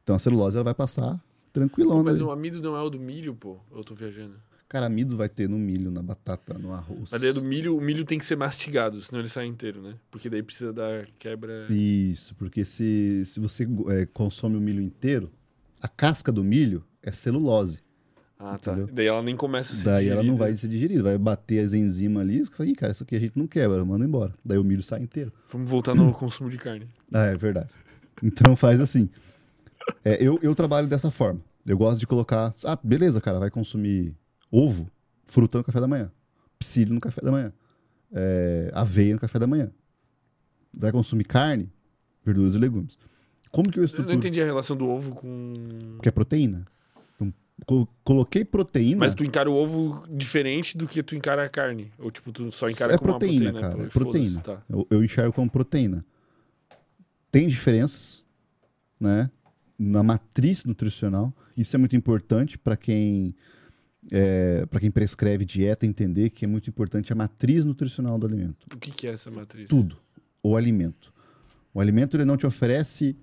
Então a celulose ela vai passar tranquilão. Mas ali. o amido não é o do milho, pô? Eu tô viajando. Cara, amido vai ter no milho, na batata, no arroz. Mas daí do milho, o milho tem que ser mastigado, senão ele sai inteiro, né? Porque daí precisa dar quebra. Isso, porque se, se você é, consome o milho inteiro, a casca do milho é celulose. Ah, tá. Entendeu? Daí ela nem começa a ser Daí ela não digerida. vai ser digerida, vai bater as enzimas ali e fala, Ih, cara, isso aqui a gente não quebra, manda embora. Daí o milho sai inteiro. Vamos voltar no consumo de carne. Ah, é verdade. Então faz assim. É, eu, eu trabalho dessa forma. Eu gosto de colocar. Ah, beleza, cara, vai consumir ovo, fruta no café da manhã, psyllium no café da manhã, é, aveia no café da manhã. Vai consumir carne, verduras e legumes. Como que eu Eu estruturo? não entendi a relação do ovo com. Porque é proteína. Co- coloquei proteína. Mas tu encara o ovo diferente do que tu encara a carne? Ou tipo, tu só encara é como proteína, uma proteína? cara. É proteína. Tá. Eu, eu enxergo como proteína. Tem diferenças, né? Na matriz nutricional. Isso é muito importante para quem é, para quem prescreve dieta entender que é muito importante a matriz nutricional do alimento. O que, que é essa matriz? Tudo. O alimento. O alimento ele não te oferece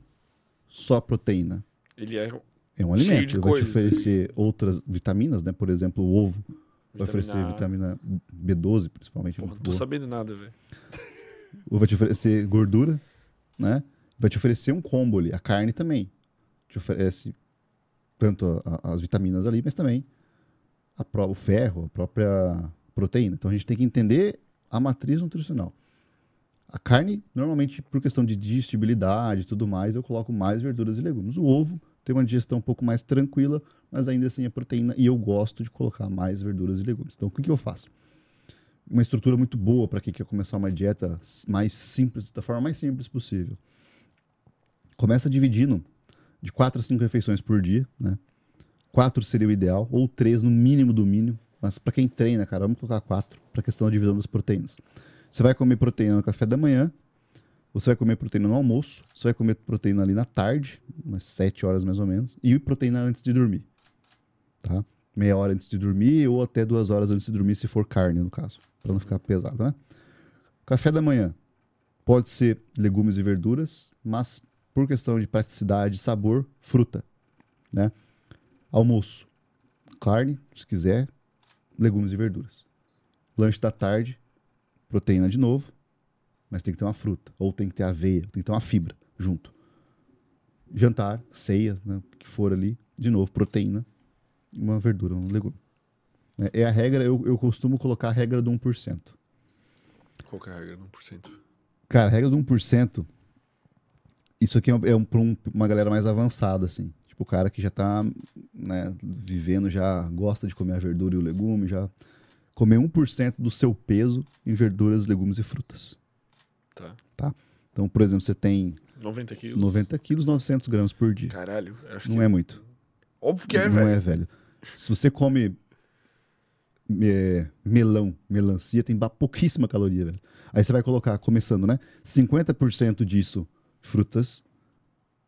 só proteína. Ele é É um alimento. Ele vai te coisas. oferecer outras vitaminas, né? Por exemplo, o ovo vai oferecer A. vitamina B12, principalmente. Porra, muito não tô boa. sabendo nada, velho. Vai te oferecer gordura, né? Vai te oferecer um combo ali. A carne também. Te oferece tanto a- a- as vitaminas ali, mas também a pró- o ferro, a própria proteína. Então a gente tem que entender a matriz nutricional. A carne, normalmente, por questão de digestibilidade e tudo mais, eu coloco mais verduras e legumes. O ovo tem uma digestão um pouco mais tranquila, mas ainda assim é proteína e eu gosto de colocar mais verduras e legumes. Então o que, que eu faço? Uma estrutura muito boa para quem quer começar uma dieta mais simples, da forma mais simples possível. Começa dividindo de quatro a cinco refeições por dia, né? Quatro seria o ideal, ou três no mínimo do mínimo. Mas para quem treina, cara, vamos colocar quatro para questão da divisão das proteínas. Você vai comer proteína no café da manhã, você vai comer proteína no almoço, você vai comer proteína ali na tarde, umas sete horas mais ou menos, e proteína antes de dormir. Tá? Meia hora antes de dormir ou até duas horas antes de dormir, se for carne, no caso, para não ficar pesado, né? Café da manhã pode ser legumes e verduras, mas por questão de praticidade sabor, fruta, né? Almoço, carne, se quiser, legumes e verduras. Lanche da tarde, proteína de novo, mas tem que ter uma fruta, ou tem que ter aveia, tem que ter uma fibra junto. Jantar, ceia, né, o que for ali, de novo, proteína, uma verdura, um legume. É, é a regra, eu, eu costumo colocar a regra do 1%. Qual é a regra? 1%. Cara, a regra do 1%, isso aqui é, um, é um, pra um- uma galera mais avançada, assim. Tipo, o cara que já tá né, vivendo, já gosta de comer a verdura e o legume, já comer 1% do seu peso em verduras, legumes e frutas. Tá. Então, por exemplo, você tem 90 quilos. 90 quilos, 900 gramas por dia. Caralho. Acho Não que... é muito. Óbvio que é, não velho. é, velho. Se você come me- melão, melancia, tem pouquíssima caloria, velho. Aí você vai colocar, começando, né? 50% disso frutas,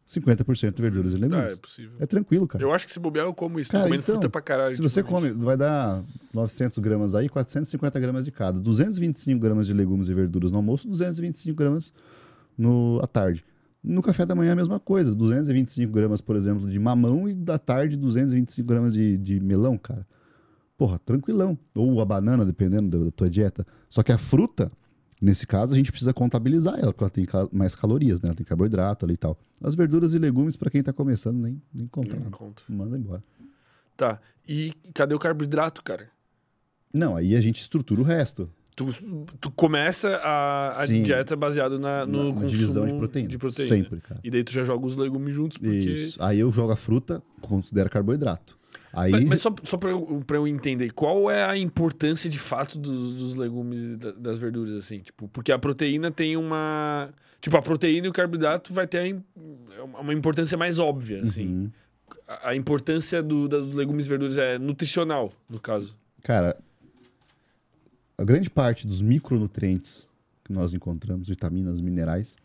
50% verduras e Tá, é legumes. possível. É tranquilo, cara. Eu acho que se bobear, eu como isso. Cara, comendo então, fruta pra caralho. Se você ultimamente. come, vai dar 900 gramas aí, 450 gramas de cada. 225 gramas de legumes e verduras no almoço, 225 gramas no, à tarde. No café da manhã a mesma coisa. 225 gramas, por exemplo, de mamão e da tarde 225 gramas de, de melão, cara. Porra, tranquilão. Ou a banana, dependendo da, da tua dieta. Só que a fruta, nesse caso, a gente precisa contabilizar ela, porque ela tem mais calorias, né? Ela tem carboidrato ali e tal. As verduras e legumes, pra quem tá começando, nem, nem conta nada. conta. Manda embora. Tá. E cadê o carboidrato, cara? Não, aí a gente estrutura o resto. Tu, tu começa a, a dieta baseada na, no na, na divisão de proteína. de proteína. Sempre, cara. E daí tu já joga os legumes juntos, porque... Isso. Aí eu jogo a fruta, considero carboidrato. Aí, Mas, mas só, só pra, eu, eu entender, qual é a importância de fato dos, dos legumes e da- das verduras, assim? Tipo, porque a proteína tem uma... Tipo, a proteína e o carboidrato vai ter a im- uma importância mais óbvia, assim. Uhum. A, a importância do, dos legumes e verduras é nutricional, no caso. cara, a grande parte dos micronutrientes que nós encontramos, vitaminas, minerais,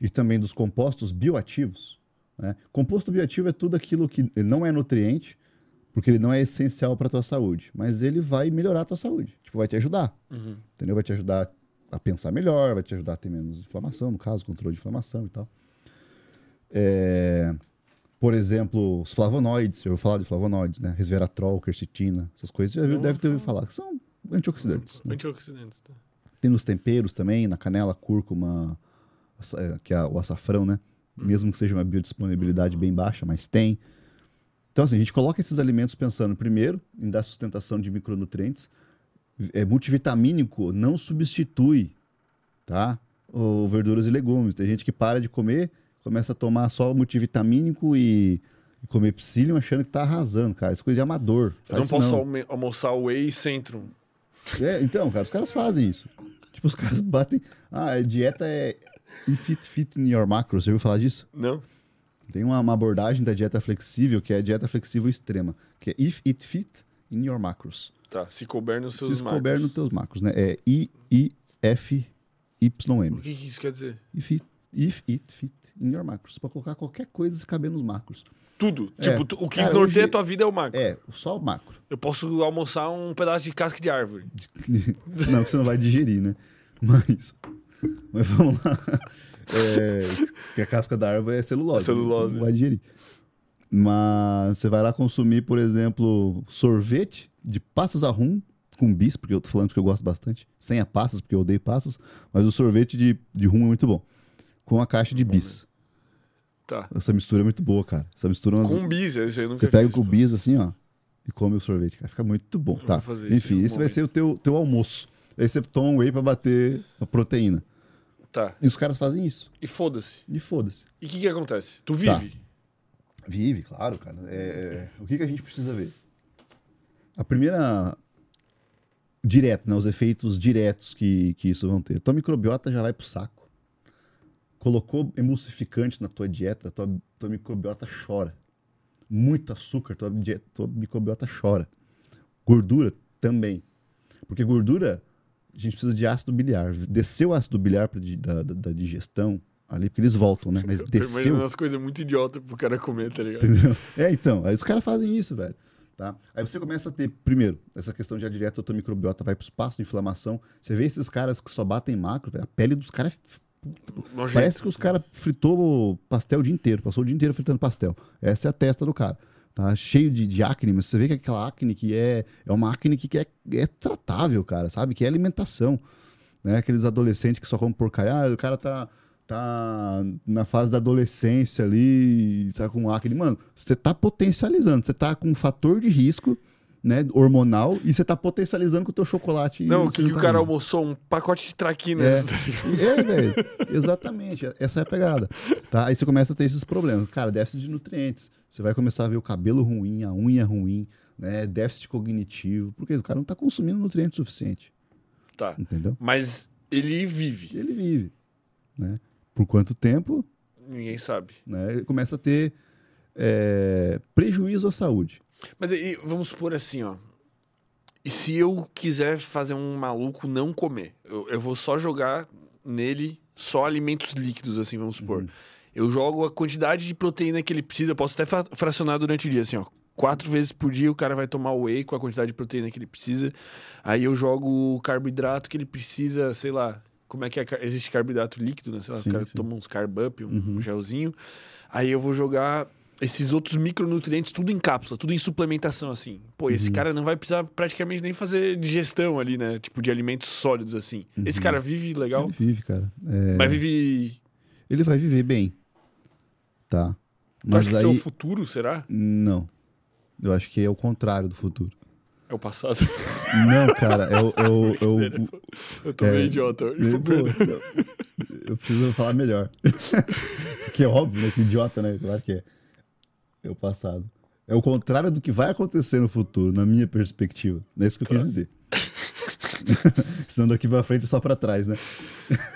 e também dos compostos bioativos. Né? Composto bioativo é tudo aquilo que não é nutriente, porque ele não é essencial para tua saúde, mas ele vai melhorar a tua saúde. Tipo, vai te ajudar. Uhum. entendeu? Vai te ajudar a pensar melhor, vai te ajudar a ter menos inflamação, no caso, controle de inflamação e tal. É, por exemplo, os flavonoides, eu vou falar de flavonoides, né? Resveratrol, quercetina, essas coisas, você já viu- deve ter ouvido falar, que são antioxidantes. né? Antioxidantes, tá? Tem nos temperos também, na canela, cúrcuma, é, que é o açafrão, né? Mesmo que seja uma biodisponibilidade bem baixa, mas tem. Então, assim, a gente coloca esses alimentos pensando, primeiro, em dar sustentação de micronutrientes. É, multivitamínico não substitui, tá? O verduras e legumes. Tem gente que para de comer, começa a tomar só multivitamínico e, e comer psyllium achando que tá arrasando, cara. Isso é coisa de amador. Eu não posso alme- almoçar whey e centrum. é, então, cara, os caras fazem isso. Tipo, os caras batem. Ah, a dieta é if it fit in your macros. Você ouviu falar disso? Não? Tem uma, uma abordagem da dieta flexível que é a dieta flexível extrema, que é if it fit in your macros. Tá, se couber nos seus Se marcos. couber nos teus macros, né? É I I F Y O M. que, que isso quer dizer? If it, if it fit in your macros. Pode colocar qualquer coisa se caber nos macros. Tudo. É. Tipo, tu- o que Cara, norteia hoje- a tua vida é o macro. É, só o macro. Eu posso almoçar um pedaço de casca de árvore. Não, que você não vai digerir, né? Mas, mas vamos lá. É, que a casca da árvore é celulose. né? Celulose. Vai digerir. Mas você vai lá consumir, por exemplo, sorvete de passas a rum com bis, porque eu tô falando que eu gosto bastante. Sem a passas, porque eu odeio passas. Mas o sorvete de, de rum é muito bom. Com a caixa de bis. Tá. Essa mistura é muito boa, cara. Essa mistura... é umas- Com bis, esse aí eu nunca você pega fiz, com bis assim, ó, e come o sorvete, cara. Fica muito bom, Eu tá? isso Enfim, esse vai ser o teu, teu almoço. Aí você toma um whey pra bater a proteína. Tá. E os caras fazem isso. E foda-se. E foda-se. E o que que acontece? Tu Tá. vive. Vive, claro, cara. É, é, o que, que a gente precisa ver? A primeira. Direto, né? Os efeitos diretos que, que isso vão ter. Tua microbiota já vai pro saco. Colocou emulsificante na tua dieta, tua, tua microbiota chora. Muito açúcar, tua, dieta, tua microbiota chora. Gordura também. Porque gordura, a gente precisa de ácido biliar. Desceu o ácido biliar pra, da, da, da digestão ali, porque eles voltam, né? Mas desceu. umas coisas muito idiotas pro cara comer, tá ligado? Entendeu? É, então, aí os caras fazem isso, velho. Tá? Aí você começa a ter, primeiro, essa questão de a direto a tua microbiota vai pro espaço de inflamação. Você vê esses caras que só batem macro, velho, a pele dos caras. é Nojento, Parece que os assim. caras fritou pastel o dia inteiro, passou o dia inteiro fritando pastel. Essa é a testa do cara. Tá cheio de, de acne, mas você vê que aquela acne que é, é uma acne que é, é tratável, cara, sabe? Que é alimentação. Né? Aqueles adolescentes que só comem porcaria. Ah, o cara tá, tá na fase da adolescência ali, tá com acne. Mano, você tá potencializando, você tá com um fator de risco né, hormonal e você tá potencializando com o teu chocolate. Não, o que, que o cara almoçou? Um pacote de traquinas. É. tá? É, velho. Exatamente. Essa é a pegada. Tá? Aí você começa a ter esses problemas. Cara, déficit de nutrientes. Você vai começar a ver o cabelo ruim, a unha ruim, né? Déficit cognitivo. Porque o cara não tá consumindo nutriente suficiente. Tá. Entendeu? Mas ele vive. Ele vive. Né? Por quanto tempo, Ninguém sabe. né? Ele começa a ter é, prejuízo à saúde. Mas aí, vamos supor assim, ó. E se eu quiser fazer um maluco não comer? Eu, eu vou só jogar nele só alimentos líquidos, assim, vamos supor. Uhum. Eu jogo a quantidade de proteína que ele precisa. Eu posso até fra- fracionar durante o dia, assim, ó. Quatro vezes por dia o cara vai tomar whey com a quantidade de proteína que ele precisa. Aí eu jogo o carboidrato que ele precisa, sei lá. Como é que é? Existe carboidrato líquido, né? Sei lá, Sim, o cara sim. toma uns carb up, um, Uhum. um gelzinho. Aí eu vou jogar esses outros micronutrientes tudo em cápsula, tudo em suplementação, assim. Pô, esse Uhum. cara não vai precisar praticamente nem fazer digestão ali, né? Tipo, de alimentos sólidos, assim. Esse cara vive legal, Ele vive, cara. É, mas vive... Ele vai viver bem. Tá. Tu acha Mas que é o aí. futuro, será? Não. Eu acho que é o contrário do futuro. É o passado. Não, cara, é o. É o, é o- Eu tô É, meio idiota. hoje, Pô, eu- eu preciso falar melhor. que é óbvio, né? Que idiota, né? Claro que é. É o passado. É o contrário do que vai acontecer no futuro, na minha perspectiva. É isso que eu quis dizer. Senão daqui pra frente só pra trás, né?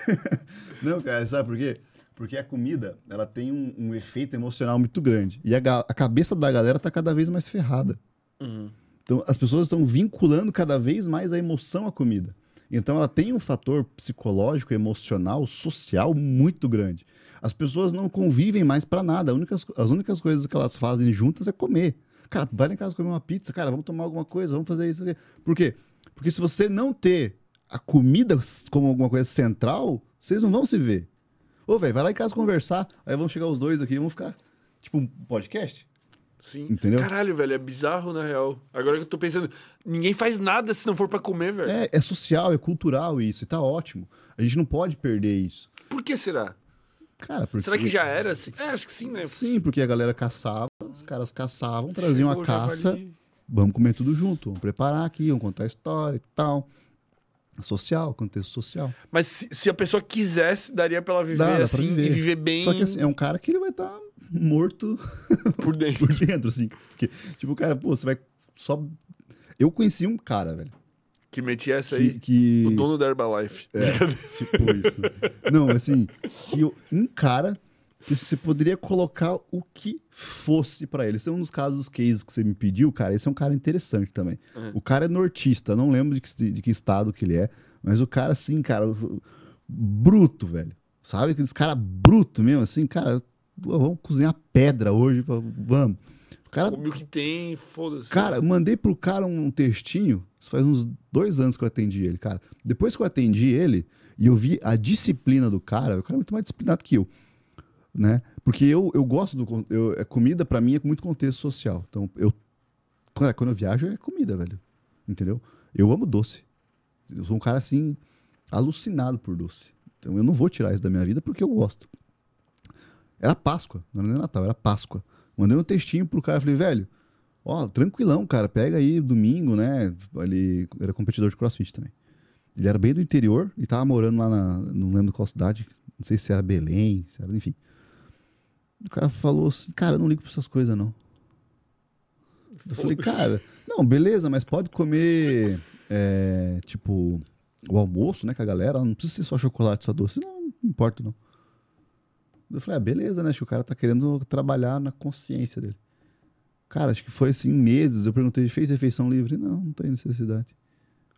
Não, cara, sabe por quê? Porque a comida, ela tem um, um efeito emocional muito grande. E a, a cabeça da galera tá cada vez mais ferrada. Uhum. Então, as pessoas estão vinculando cada vez mais a emoção à comida. Então, ela tem um fator psicológico, emocional, social muito grande. As pessoas não convivem mais pra nada. Únicas- as únicas coisas que elas fazem juntas é comer. Cara, vai lá em casa comer uma pizza, cara, vamos tomar alguma coisa, vamos fazer isso aqui. Por quê? Porque se você não ter a comida como alguma coisa central, vocês não vão se ver. Ô, velho, vai lá em casa conversar, aí vamos chegar os dois aqui, vamos ficar tipo um podcast. Sim. Entendeu? Caralho, velho, é bizarro, na real. Agora que eu tô pensando, ninguém faz nada se não for pra comer, velho. É, é social, é cultural isso, e tá ótimo. A gente não pode perder isso. Por que será? Cara, porque... Será que já era assim? É, acho que sim, né? Sim, porque a galera caçava, os caras caçavam, traziam Chegou a caça, javali. vamos comer tudo junto, vamos preparar aqui, vamos contar a história e tal. Social, contexto social. Mas se, se a pessoa quisesse, daria pra ela viver Dá, assim viver. e viver bem Só que assim, é um cara que ele vai estar morto por dentro. por dentro, assim. Porque, tipo, o cara, pô, você vai só. Eu conheci um cara, velho. Que metia essa Que. aí. que... O dono da Herbalife. É, tipo isso. Não, assim, que eu- um cara que você poderia colocar o que fosse pra ele. Esse é um dos casos, dos cases que você me pediu, cara. Esse é um cara interessante também. Uhum. O cara é nortista, não lembro de que, de que estado que ele é, mas o cara, assim, cara, bruto, velho. Sabe? Aqueles cara bruto mesmo, assim, cara, vamos cozinhar pedra hoje, vamos. Cara Come o que tem, foda-se. Cara, mandei pro cara um textinho, isso faz uns dois anos que eu atendi ele, cara. Depois que eu atendi ele e eu vi a disciplina do cara, o cara é muito mais disciplinado que eu, né? Porque eu, eu gosto do... Eu, é comida, pra mim, é muito contexto social. Então, eu... Quando, quando eu viajo, é comida, velho. Entendeu? Eu amo doce. Eu sou um cara, assim, alucinado por doce. Então, eu não vou tirar isso da minha vida porque eu gosto. Era Páscoa, não era nem Natal, era Páscoa. Mandei um textinho pro cara, falei, velho, ó, tranquilão, cara, pega aí domingo, né? Ele era competidor de crossfit também. Ele era bem do interior e tava morando lá na, não lembro qual cidade, não sei se era Belém, se era, enfim. O cara falou assim, cara, eu não ligo pra essas coisas, não. Eu falei, cara, não, beleza, mas pode comer, é, tipo, o almoço, né, com a galera, não precisa ser só chocolate, só doce. Não, não importa, não. Eu falei, ah, beleza, né? Acho que o cara tá querendo trabalhar na consciência dele. Cara, acho que foi assim, meses. Eu perguntei, fez refeição livre? Não, não tem necessidade.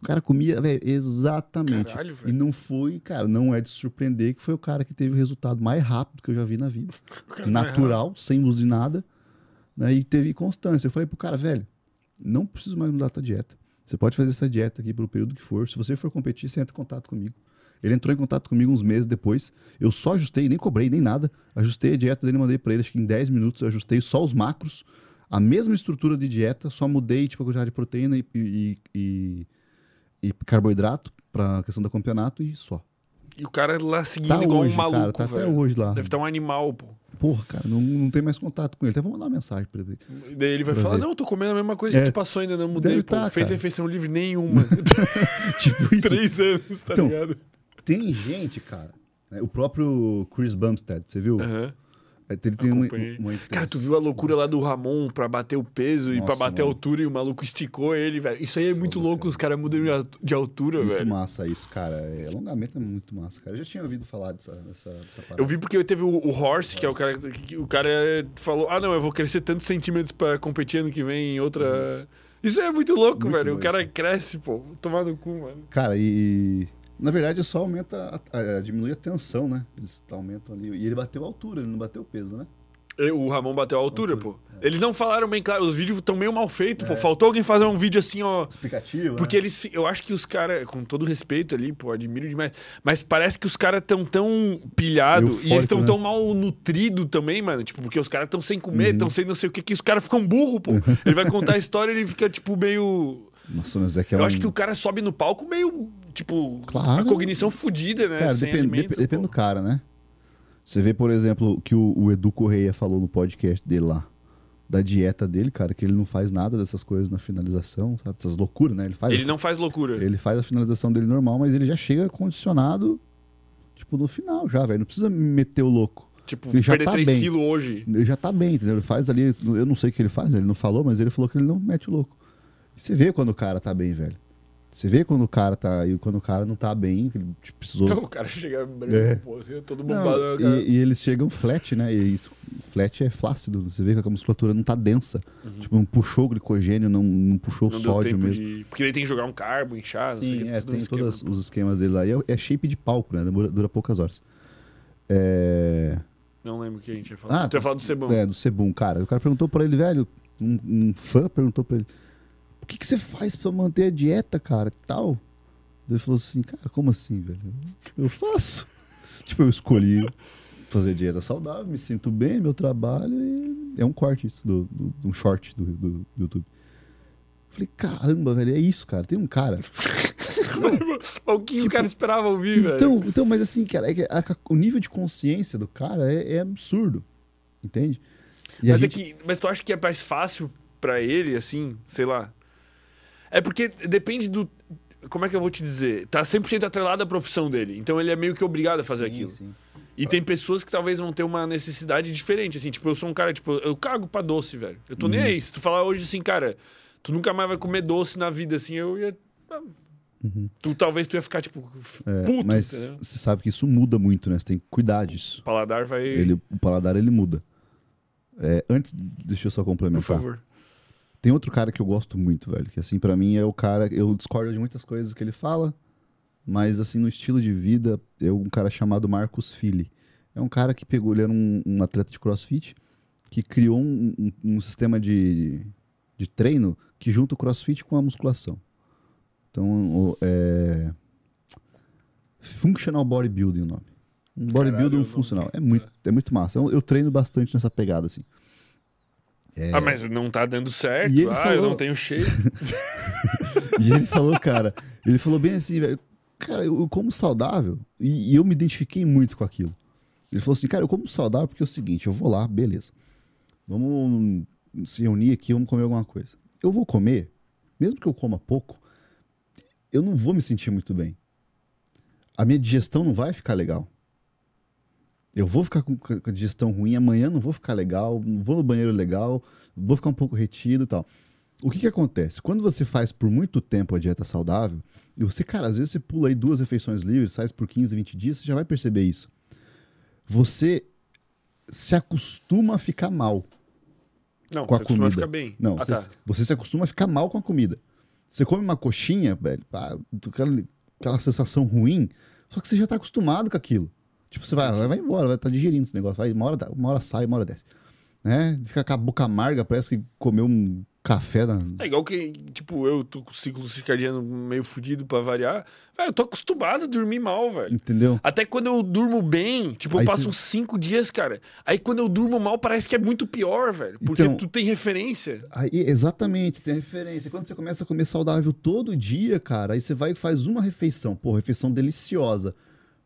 O cara comia, velho, exatamente. Caralho, e não foi, cara, não é de surpreender que foi o cara que teve o resultado mais rápido que eu já vi na vida. Natural, sem uso de nada. Né, e teve constância. Eu falei pro cara, velho, não preciso mais mudar a tua dieta. Você pode fazer essa dieta aqui pelo período que for. Se você for competir, você entra em contato comigo. Ele entrou em contato comigo uns meses depois. Eu só ajustei, nem cobrei, nem nada. Ajustei a dieta dele, mandei pra ele, acho que em 10 minutos eu ajustei só os macros. A mesma estrutura de dieta, só mudei tipo, a quantidade de proteína e, e, e- e carboidrato pra questão do campeonato e só. E o cara lá seguindo Tá igual hoje, um maluco, cara, tá até hoje lá. Deve estar um animal, pô. Porra, cara, não, não tem mais contato com ele. Até vou mandar uma mensagem pra ele. E Daí ele vai falar, ver. não, eu tô comendo a mesma coisa É. que tu passou ainda, não mudei, Deve pô. tá, Fez cara. refeição livre nenhuma. tipo isso. Três anos, tá Então, ligado? Tem gente, cara. né, o próprio Chris Bumstead, você viu? Aí Ele tem uma, uma Cara, tu viu a loucura lá do Ramon pra bater o peso e pra Nossa, bater a mano. altura e o maluco esticou ele, velho. Isso aí é muito Foda, louco, cara. os caras mudam de al- de altura, Muito velho. massa isso, cara. É, alongamento é muito massa, cara. Eu já tinha ouvido falar dessa, dessa, dessa parada. Eu vi porque teve o, o Horse, que é o cara que o cara falou: "Ah, não, eu vou crescer tantos centímetros pra competir ano que vem em outra". Isso é muito louco, Muito velho. O louco. cara cresce, pô. Tomar no cu, mano. Cara, e. Na verdade, só aumenta. A, a- diminui a tensão, né? Eles aumentam ali. E ele bateu a altura, ele não bateu o peso, né? E O Ramon bateu a altura, Altura, pô. Eles não falaram bem claro, os vídeos estão meio mal feitos, pô. Faltou alguém fazer um vídeo assim, ó. Explicativo. Porque né? eles, eu acho que os caras, com todo respeito ali, pô, admiro demais. Mas parece que os caras tão tão pilhados e Eufórico, eles estão né? tão mal nutridos também, mano. Tipo, porque os caras estão sem Uhum. comer, estão sem não sei o que, que os caras ficam burro, pô. Ele vai contar a história e ele fica, tipo, meio. Nossa, mas é que é eu um... acho que o cara sobe no palco meio, tipo, Claro. a cognição fudida, né? Cara, depende, alimento, depende do cara, né? Você vê, por exemplo, o que o, o Edu Correia falou no podcast dele lá. Da dieta dele, cara, que ele não faz nada dessas coisas na finalização, sabe? Essas loucuras, né? Ele faz, Ele não faz loucura. ele faz a finalização dele normal, mas ele já chega condicionado, tipo, no final já, velho. Não precisa meter o louco. Tipo, Ele já perder tá 3 bem. quilos hoje. Ele já tá bem, entendeu? Ele faz ali, eu não sei o que ele faz, ele não falou, mas ele falou que ele não mete o louco. Você vê quando o cara tá bem, velho. Você vê quando o cara tá. E quando o cara não tá bem, que ele tipo, precisou. Então o cara chega branco, É. pô, assim, todo Não, bombado. né, cara? e, e eles chegam flat, né? E isso, flat é flácido. Você vê que a musculatura não tá densa. Tipo, não puxou glicogênio, não, não puxou Uhum. Não sódio mesmo. de. Porque ele tem que jogar um carbo, inchar, não sei o Sim, que, é, no tem esquema, todos pô. os esquemas dele lá. E é, é shape de palco, né? Dura, dura poucas horas. É. Não lembro o que a gente ia falar. Ah, tu ia falar do Sebão. É, do Sebum, cara. O cara perguntou pra ele, velho, um, um fã perguntou pra ele, que, que você faz pra manter a dieta, cara, tal? Ele falou assim, cara, como assim, velho? Eu faço. tipo, eu escolhi fazer dieta saudável, me sinto bem, meu trabalho, e é um corte isso, do, do, de um short do, do, do YouTube. Falei, caramba, velho, é isso, cara. Tem um cara. o que o cara esperava ouvir, velho? Então, então mas assim, cara, é que a- o nível de consciência do cara é, é absurdo. Entende? E mas, gente- é que, mas tu acha que é mais fácil pra ele, assim, sei lá? É porque depende do. Como é que eu vou te dizer? Tá 100% atrelado à profissão dele. Então ele é meio que obrigado a fazer Sim, aquilo. sim. E tem pessoas que talvez vão ter uma necessidade diferente. Assim, tipo, eu sou um cara, tipo, eu cago pra doce, velho. Eu tô Uhum. nem aí. Se tu falar hoje assim, cara, tu nunca mais vai comer doce na vida, assim, eu ia. Tu talvez tu ia ficar, tipo, É, puto, mas você sabe que isso muda muito, né? Você tem que cuidar disso. O paladar vai. Ele, o paladar ele muda. É, antes, deixa eu só Por complementar. favor. Tem outro cara que eu gosto muito, velho. Que assim, pra mim é o cara. Eu discordo de muitas coisas que ele fala, mas assim, no estilo de vida, é um cara chamado Marcos Fili. É um cara que pegou, ele era um, um atleta de crossfit, que criou um, um- um sistema de, de treino que junta o crossfit com a musculação. Então, o- é. Functional Bodybuilding o nome. Um bodybuilding funcional. É muito, é muito massa. Eu, eu treino bastante nessa pegada, assim. É. Ah, mas não tá dando certo. E ele ah, eu falou- não tenho shape. E ele falou, cara, ele falou bem assim, velho, cara, eu, eu como saudável e, e eu me identifiquei muito com aquilo. Ele falou assim, cara, eu como saudável porque é o seguinte, eu vou lá, beleza. Vamos se reunir aqui, vamos comer alguma coisa. Eu vou comer, mesmo que eu coma pouco, eu não vou me sentir muito bem. A minha digestão não vai ficar legal. Eu vou ficar com a digestão ruim, amanhã não vou ficar legal, não vou no banheiro legal, vou ficar um pouco retido e tal. O que que acontece? Quando você faz por muito tempo a dieta saudável, e você, cara, às vezes você pula aí duas refeições livres, faz por 15, 20 dias, você já vai perceber isso. Você se acostuma a ficar mal Não, com a você comida. ficar bem. Não, ah, você, tá. você se acostuma a ficar mal com a comida. Você come uma coxinha, velho, aquela, aquela sensação ruim, só que você já tá acostumado com aquilo. Tipo, você vai, vai embora, vai estar tá digerindo esse negócio. Vai, uma, hora, uma hora sai, uma hora desce. Né? Fica com a boca amarga, parece que comeu um café na, É igual que, tipo, eu tô com o ciclo circadiano meio fudido pra variar. Velho, eu tô acostumado a dormir mal, velho. Entendeu? Até quando eu durmo bem, tipo, eu Aí passo cê- uns cinco dias, cara. Aí quando eu durmo mal, parece que é muito pior, velho. Porque Então- tu tem referência. Aí, exatamente, tem referência. Quando você começa a comer saudável todo dia, cara, aí você vai e faz uma refeição, pô, refeição deliciosa.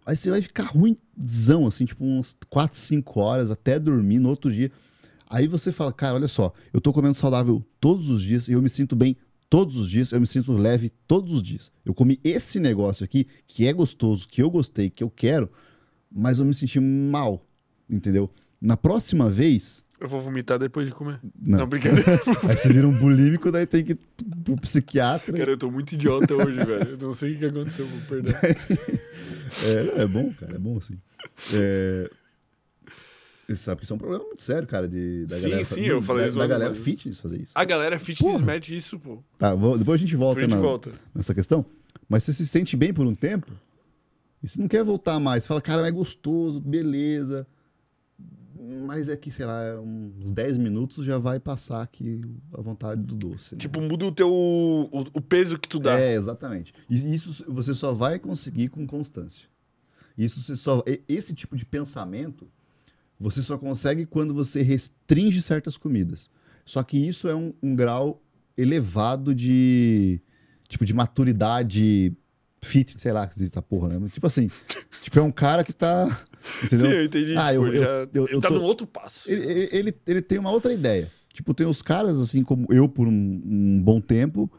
Aí você vai ficar ruimzão, assim, tipo uns 4, 5 horas até dormir no outro dia. Aí você fala, cara, olha só, eu tô comendo saudável todos os dias e eu me sinto bem todos os dias, eu me sinto leve todos os dias. Eu comi esse negócio aqui, que é gostoso, que eu gostei, que eu quero, mas eu me senti mal, entendeu? Na próxima vez. Eu vou vomitar depois de comer. Não, Não, brincadeira. Aí você vira um bulímico, daí tem que ir pro psiquiatra. Cara, eu tô muito idiota hoje, velho. Eu não sei o que aconteceu, vou perder. É, é bom, cara, é bom assim. É... Você sabe que isso é um problema muito sério, cara, de, da Sim, galera. sim, eu falei da, isso da galera mas- fitness fazer isso. A galera fitness Porra. mete isso, pô. Tá, vou- depois a gente volta, na- volta. nessa questão. Mas você se sente bem por um tempo e você não quer voltar mais. Você fala, cara, é gostoso, beleza. Mas é que, sei lá, uns 10 minutos já vai passar aqui a vontade do doce. né? Tipo, muda o teu. O, o peso que tu dá. É, exatamente. E isso você só vai conseguir com constância. Isso você só. Esse tipo de pensamento você só consegue quando você restringe certas comidas. Só que isso é um, um grau elevado de. Tipo, de maturidade fit, sei lá, que diz essa porra, né? Tipo assim, tipo, é um cara que tá. Entendeu? Sim, eu entendi. Ah, tipo, eu- ele eu- já, eu- ele tá tô- num outro passo. Ele, ele, ele, ele tem uma outra ideia. Tipo, tem os caras, assim como eu, por um, um bom tempo,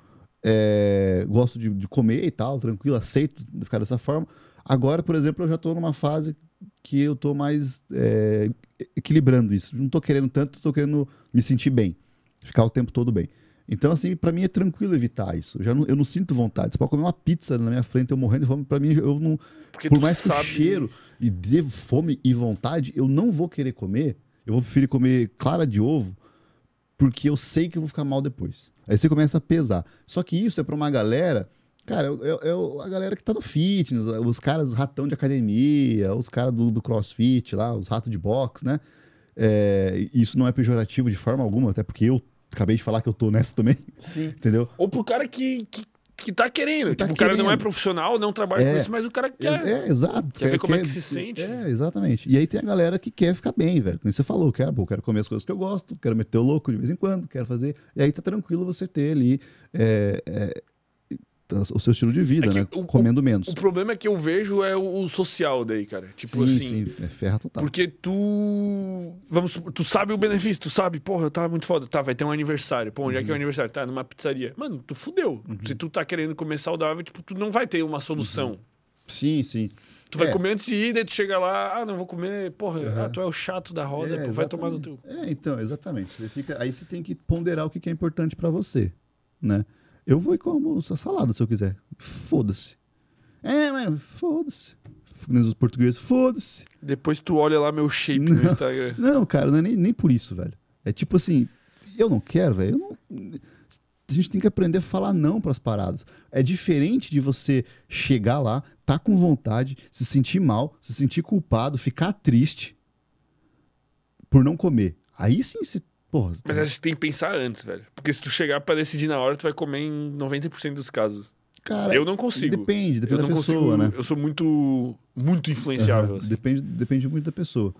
é, gosto de, de comer e tal, tranquilo, aceito ficar dessa forma. Agora, por exemplo, eu já tô numa fase que eu tô mais é, equilibrando isso. Não tô querendo tanto, tô querendo me sentir bem. Ficar o tempo todo bem. Então, assim, pra mim é tranquilo evitar isso. Eu, já não, eu não sinto vontade. Você pode comer uma pizza na minha frente, eu morrendo de fome, pra mim, eu não, Porque por mais que sabe. o cheiro e dê fome e vontade, eu não vou querer comer. Eu vou preferir comer clara de ovo, porque eu sei que eu vou ficar mal depois. Aí você começa a pesar. Só que isso é pra uma galera. Cara, é, é o- a galera que tá no fitness, os caras ratão de academia, os caras do, do crossfit lá, os ratos de boxe, né? É, isso não é pejorativo de forma alguma, até porque eu acabei de falar que eu tô nessa também, Sim. entendeu? Ou pro cara que, que, que tá querendo. Que tá tipo, o cara não é querendo. profissional, não trabalha com É. isso, mas o cara quer. É, exato. Quer ver como é que se sente. É, exatamente. E aí tem a galera que quer ficar bem, velho. Como você falou, quero, pô, quero comer as coisas que eu gosto, quero meter o louco de vez em quando, quero fazer. E aí tá tranquilo você ter ali é, é, o seu estilo de vida, É né? o- Comendo menos. O problema é que eu vejo é o o social daí, cara. Tipo sim, assim. sim, é ferra total. Porque tu. Vamos, tu sabe o benefício, tu sabe, porra, tá muito foda. Tá, vai ter um aniversário. Pô, onde é que é Uhum. o aniversário? Tá, numa pizzaria. Mano, tu fudeu. Se tu tá querendo comer saudável, tipo, tu não vai ter uma solução. Sim, sim. Tu vai Uhum. É. comer antes de ir, daí tu chega lá, ah, não vou comer, porra, Uhum. ah, tu é o chato da roda, É, pô, vai tomar no teu. É, então, exatamente. Você fica, aí você tem que ponderar o que que é importante pra você, né? Eu vou e como essa salada se eu quiser. Foda-se. É, mano, foda-se. Nos portugueses, foda-se. Depois tu olha lá meu shape no Não. Instagram. Não, cara, não é nem, nem por isso, velho. É tipo assim, eu não quero, velho. não- A gente tem que aprender a falar não pras paradas. É diferente de você chegar lá, tá com vontade, se sentir mal, se sentir culpado, ficar triste por não comer. Aí sim você. Porra, Mas acho que tem que pensar antes, velho. Porque se tu chegar pra decidir na hora, tu vai comer em 90% dos casos. cara, eu não consigo. Depende, depende eu da não pessoa, consigo. né? Eu sou muito, muito influenciável. Aham, assim. depende, depende muito da pessoa.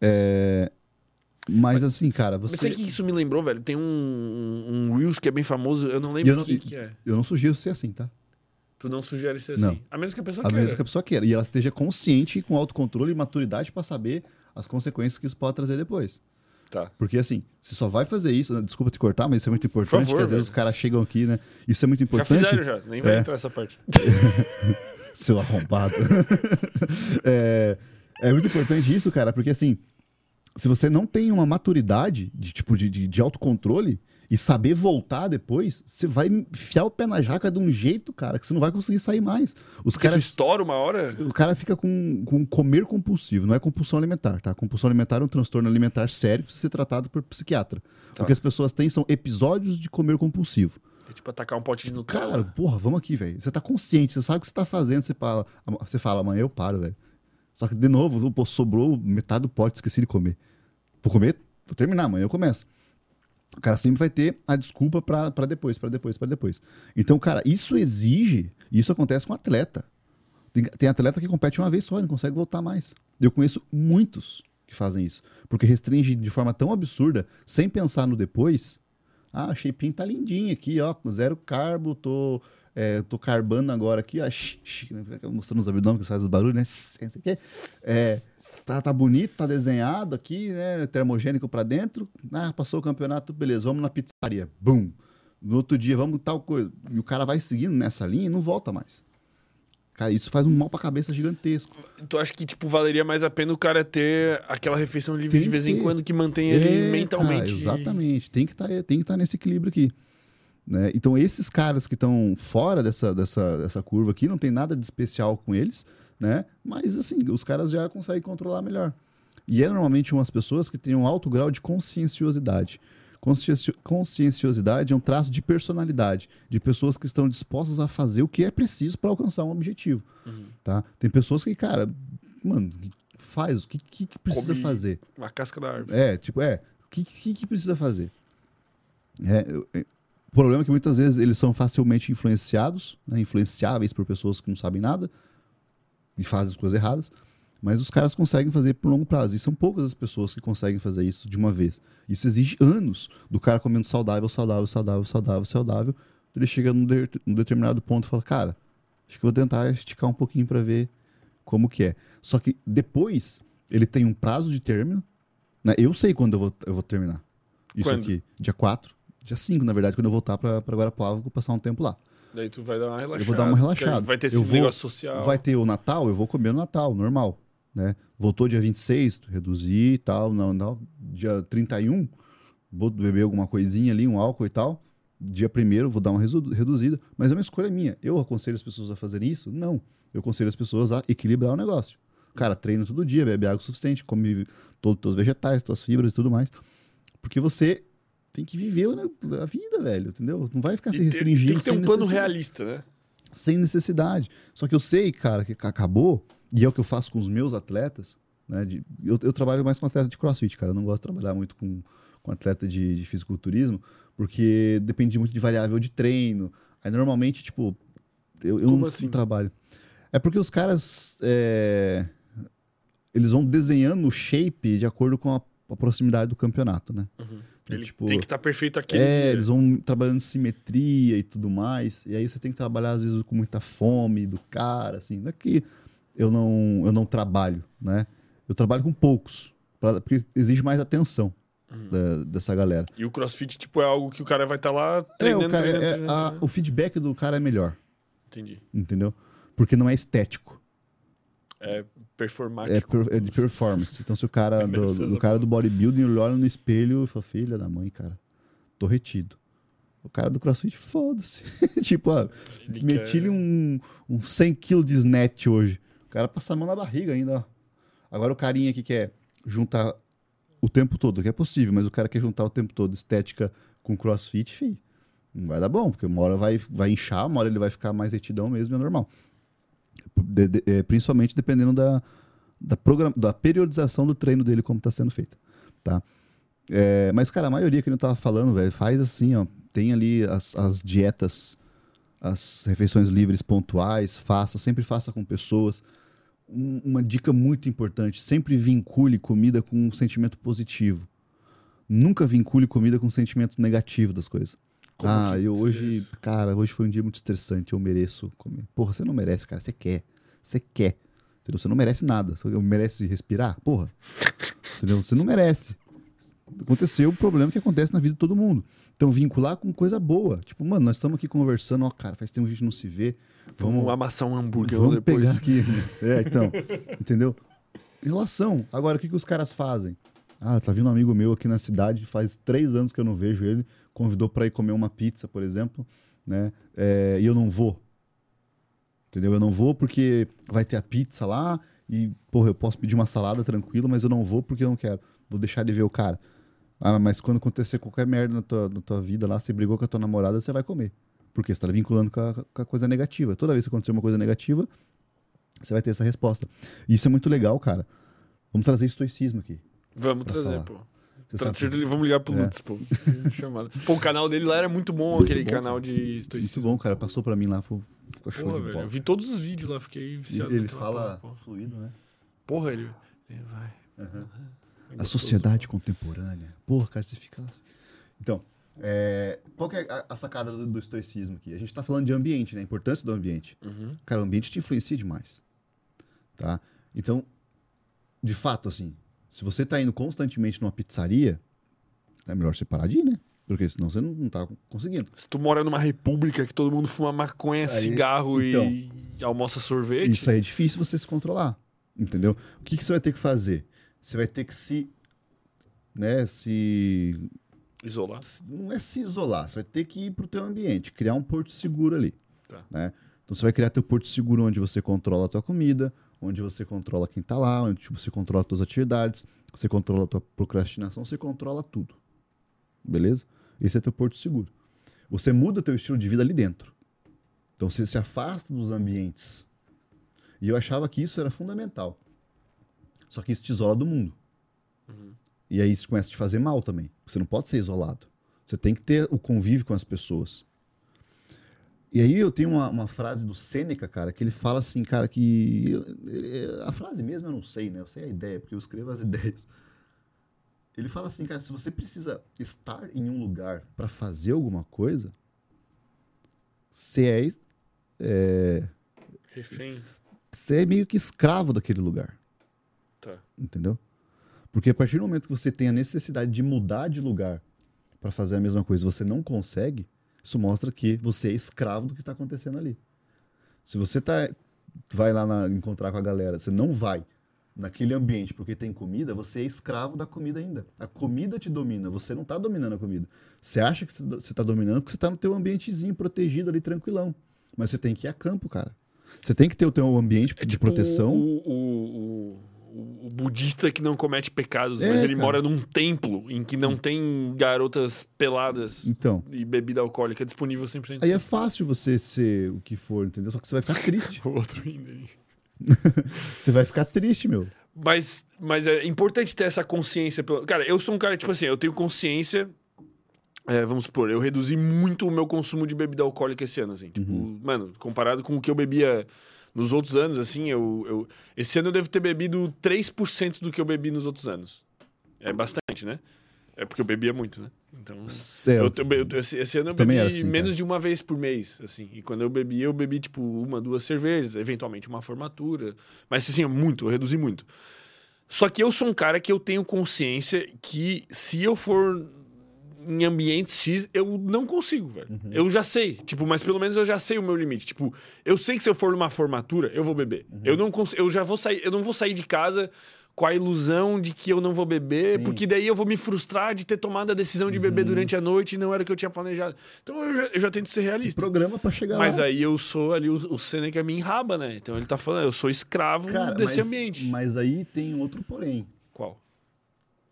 É, Mas assim, cara, Mas você. sabe que isso me lembrou, velho? Tem um, um, um Reels que é bem famoso, eu não lembro eu não- o que, que é. Eu não sugiro ser assim, tá? Tu não sugere ser assim. Não. A menos que a pessoa A queira. menos que a pessoa queira. E ela esteja consciente, com autocontrole e maturidade pra saber as consequências que isso pode trazer depois. Tá. Porque assim, você só vai fazer isso, né? desculpa te cortar, mas isso é muito importante, favor, que às vezes velho. os caras chegam aqui, né? Isso é muito Já importante. fizeram já, nem vai É. entrar essa parte. Seu arrombado. é, é muito importante isso, cara, porque assim, se você não tem uma maturidade de tipo de, de, de autocontrole e saber voltar depois, você vai enfiar o pé na jaca de um jeito, cara, que você não vai conseguir sair mais. Os Porque caras estoura uma hora. O cara fica com, com comer compulsivo, não é compulsão alimentar, tá? Compulsão alimentar é um transtorno alimentar sério que precisa ser tratado por psiquiatra. Tá. O que as pessoas têm são episódios de comer compulsivo. É tipo atacar um pote de Nutella. Cara, porra, vamos aqui, velho. Você tá consciente, você sabe o que você tá fazendo, você fala, você fala amanhã eu paro, velho. Só que, de novo, pô, sobrou metade do pote, esqueci de comer. Vou comer, vou terminar, amanhã eu começo. O cara sempre vai ter a desculpa pra depois, pra depois, pra depois. Então, cara, isso exige, isso acontece com atleta. Tem, tem atleta que compete uma vez só não consegue voltar mais. Eu conheço muitos que fazem isso. Porque restringe de forma tão absurda, sem pensar no depois. Ah, o shapinho tá lindinho aqui, ó. Zero carbo, tô, é, tô carbando agora aqui, ó. Shh, shh, né? Mostrando os abdômen que faz os barulhos, né? Não sei o quê. É, tá, tá bonito, tá desenhado aqui, né? Termogênico pra dentro. Ah, passou o campeonato, beleza, vamos na pizzaria. Bum! No outro dia, vamos tal coisa. E o cara vai seguindo nessa linha e não volta mais. Cara, isso faz um mal pra cabeça gigantesco. Tu acha que, tipo, valeria mais a pena o cara ter aquela refeição livre Tem de vez em quando que mantém ele É, mentalmente. cara, exatamente. Tem que tá, tem que estar nesse equilíbrio aqui. Né? Então, esses caras que estão fora dessa, dessa, dessa curva aqui, não tem nada de especial com eles, né? Mas, assim, os caras já conseguem controlar melhor. E é normalmente umas pessoas que têm um alto grau de conscienciosidade. Conscienci- Conscienciosidade é um traço de personalidade, de pessoas que estão dispostas a fazer o que é preciso para alcançar um objetivo. Uhum. Tá? Tem pessoas que, cara, mano, faz, o que, que, que precisa Come- fazer? A casca da árvore. É, tipo, é. O que, que, que precisa fazer? É, eu- o problema é que muitas vezes eles são facilmente influenciados, né, influenciáveis por pessoas que não sabem nada e fazem as coisas erradas, mas os caras conseguem fazer por longo prazo. E são poucas as pessoas que conseguem fazer isso de uma vez. Isso exige anos do cara comendo saudável, saudável, saudável, saudável, saudável. Ele chega num, de- num determinado ponto e fala: Cara, acho que vou tentar esticar um pouquinho para ver como que é. Só que depois ele tem um prazo de término. Né? Eu sei quando eu vou, eu vou terminar. Isso Quando? aqui. Dia 4. Dia 5, na verdade, quando eu voltar pra, pra Guarapuava, vou passar um tempo lá. Daí tu vai dar uma relaxada. Eu vou dar uma relaxada. Vai ter esse Eu vou- negócio social. Vai ter o Natal, eu vou comer no Natal, normal. Né? Voltou dia 26, reduzir e tal. Não, não. Dia 31, vou beber alguma coisinha ali, um álcool e tal. Dia 1 vou dar uma reduzida. Mas é uma escolha minha. Eu aconselho as pessoas a fazerem isso? Não. Eu aconselho as pessoas a equilibrar o negócio. Cara, treina todo dia, bebe água o suficiente, come todos os teus vegetais, tuas fibras e tudo mais. Porque você tem que viver a vida, velho, entendeu? Não vai ficar E se restringindo Tem que ter um plano realista, né? sem necessidade. Só que eu sei, cara, que acabou, e é o que eu faço com os meus atletas, né? de- eu, eu trabalho mais com atleta de crossfit, cara. Eu não gosto de trabalhar muito com, com atleta de, de fisiculturismo, porque depende muito de variável de treino. Aí normalmente, tipo, eu, eu não, assim? não trabalho. É porque os caras. é, eles vão desenhando o shape de acordo com a, a proximidade do campeonato, né? Ele Tipo, tem que estar perfeito aquele É, dia. eles vão trabalhando simetria e tudo mais. E aí você tem que trabalhar, às vezes, com muita fome do cara, assim. Não é que eu não, eu não trabalho, né? Eu trabalho com poucos, pra- porque exige mais atenção Uhum. da- dessa galera. E o crossfit, tipo, é algo que o cara vai estar lá É, treinando, o, cara- treinando, é- treinando, a- treinando. o feedback do cara é melhor, Entendi. entendeu? Porque não é estético, É performático. é, per- é de performance. Então, se o cara É do, do cara do bodybuilding ele olha no espelho e fala, filha da mãe, cara, tô retido. O cara do crossfit, foda-se. tipo, ah, Ele Meti-lhe quer- um, um 100 kg de snatch hoje. O cara passa a mão na barriga ainda, ó. Agora o carinha que quer juntar o tempo todo, que é possível, mas o cara quer juntar o tempo todo estética com crossfit, fi, não vai dar bom, porque uma hora vai, vai inchar, uma hora ele vai ficar mais retidão mesmo, é normal. De- de- é, principalmente dependendo da, da, da periodização do treino dele, como está sendo feito, tá? É, mas, cara, a maioria que eu tava falando, velho, faz assim, ó. Tem ali as, as dietas, as refeições livres pontuais, faça, sempre faça com pessoas. Um- uma dica muito importante: sempre vincule comida com um sentimento positivo. Nunca vincule comida com um sentimento negativo das coisas. Como ah, eu hoje, isso? cara, hoje foi um dia muito estressante, eu mereço comer. Porra, você não merece, cara, você quer. Você quer. Entendeu? Você não merece nada. Você merece respirar? Porra. Entendeu? Você não merece. Aconteceu o problema que acontece na vida de todo mundo. Então, vincular com coisa boa. Tipo, mano, nós estamos aqui conversando, ó, cara, faz tempo que a gente não se vê. Vamos Vamos, amassar um hambúrguer vamos depois. pegar aqui. É, então. entendeu? Relação. Agora, o que, que os caras fazem? Ah, tá vindo um amigo meu aqui na cidade, faz três anos que eu não vejo ele, convidou para ir comer uma pizza, por exemplo, né? É, e eu não vou. Entendeu? Eu não vou porque vai ter a pizza lá e, porra, eu posso pedir uma salada tranquilo, mas eu não vou porque eu não quero. Vou deixar de ver o cara. Ah, mas quando acontecer qualquer merda na tua, na tua vida lá, você brigou com a tua namorada, você vai comer. Porque você tá vinculando com a, com a coisa negativa. Toda vez que acontecer uma coisa negativa, você vai ter essa resposta. E isso é muito legal, cara. Vamos trazer estoicismo aqui. Vamos trazer, falar. pô. Que- Vamos ligar pro É. Lutz, pô. Chamada. Pô, o canal dele lá era muito bom, Muito aquele bom, canal cara. de Muito estoicismo. bom, cara. Passou pra mim lá, ficou ficou show Porra, de velho. bola. Eu vi todos os vídeos lá, fiquei viciado. ele naquela fala porra, fluido, né? Porra, ele. ele vai. É A sociedade contemporânea. Porra, cara, você fica lá. assim. Então, é, qual que é a, a sacada do, do estoicismo aqui? A gente tá falando de ambiente, né? A importância do ambiente. Uhum. Cara, o ambiente te influencia demais. Tá? Então, de fato, assim, se você tá indo constantemente numa pizzaria, é melhor você parar de ir, né? Porque senão você não, não tá conseguindo. Se tu mora numa república que todo mundo fuma maconha, Aí, cigarro então. e almoça sorvete. Isso aí é difícil você se controlar. Entendeu? O que, que você vai ter que fazer? Você vai ter que se. Né, se. Isolar. Não é se isolar, você vai ter que ir pro teu ambiente, criar um porto seguro ali. Tá. Né? Então você vai criar teu porto seguro onde você controla a tua comida, onde você controla quem tá lá, onde você controla as tuas atividades, você controla a tua procrastinação, você controla tudo. Beleza? Esse é teu porto seguro. Você muda teu estilo de vida ali dentro. Então você se afasta dos ambientes. E eu achava que isso era fundamental. Só que isso te isola do mundo. E aí isso começa a te fazer mal também. Você não pode ser isolado. Você tem que ter o convívio com as pessoas. E aí eu tenho uma, uma frase do Sêneca, cara, que ele fala assim, cara, que. A frase mesmo eu não sei, né? Eu sei a ideia, porque eu escrevo as ideias. Ele fala assim, cara, se você precisa estar em um lugar para fazer alguma coisa, você é, é, Refém. você é meio que escravo daquele lugar. Tá. Entendeu? Porque a partir do momento que você tem a necessidade de mudar de lugar para fazer a mesma coisa, você não consegue, isso mostra que você é escravo do que está acontecendo ali. Se você tá, vai lá na- encontrar com a galera, você não vai naquele ambiente porque tem comida, você é escravo da comida ainda. A comida te domina, você não está dominando a comida. Você acha que você está dominando porque você está no teu ambientezinho protegido ali, tranquilão. Mas você tem que ir a campo, cara. Você tem que ter o teu ambiente É de tipo proteção. O, o, o, o- o budista que não comete pecados, É, mas ele cara. mora num templo em que não tem garotas peladas Então, e bebida alcoólica disponível 100%. Aí é fácil você ser o que for, entendeu? Só que você vai ficar triste. O outro ainda. Você vai ficar triste, meu. Mas, mas é importante ter essa consciência. Cara, eu sou um cara, tipo assim, eu tenho consciência. é, vamos supor, eu reduzi muito o meu consumo de bebida alcoólica esse ano, assim. Tipo, Uhum. mano, comparado com o que eu bebia nos outros anos, assim, eu, eu. Esse ano eu devo ter bebido 3% do que eu bebi nos outros anos. É bastante, né? É porque eu bebia muito, né? Então. É, Eu, eu- eu- esse, esse ano eu bebi assim, menos de uma vez por mês, assim. E quando eu bebi, eu bebi, tipo, uma, duas cervejas, eventualmente uma formatura. Mas, assim, muito, eu reduzi muito. Só que eu sou um cara que eu tenho consciência que se eu for em ambiente X, eu não consigo, velho. Uhum. Eu já sei, tipo, mas pelo menos eu já sei o meu limite. Tipo, eu sei que se eu for numa formatura, eu vou beber. Uhum. Eu não cons- eu já vou sair, eu não vou sair de casa com a ilusão de que eu não vou beber, Sim. Uhum. porque daí eu vou me frustrar de ter tomado a decisão de beber durante a noite e não era o que eu tinha planejado. Então eu já, eu já tento ser Se realista. programa pra chegar Mas lá. aí eu sou ali, o, o Seneca me enraba, né? Então ele tá falando, eu sou escravo Cara, desse mas, ambiente. Mas aí tem outro porém, Qual?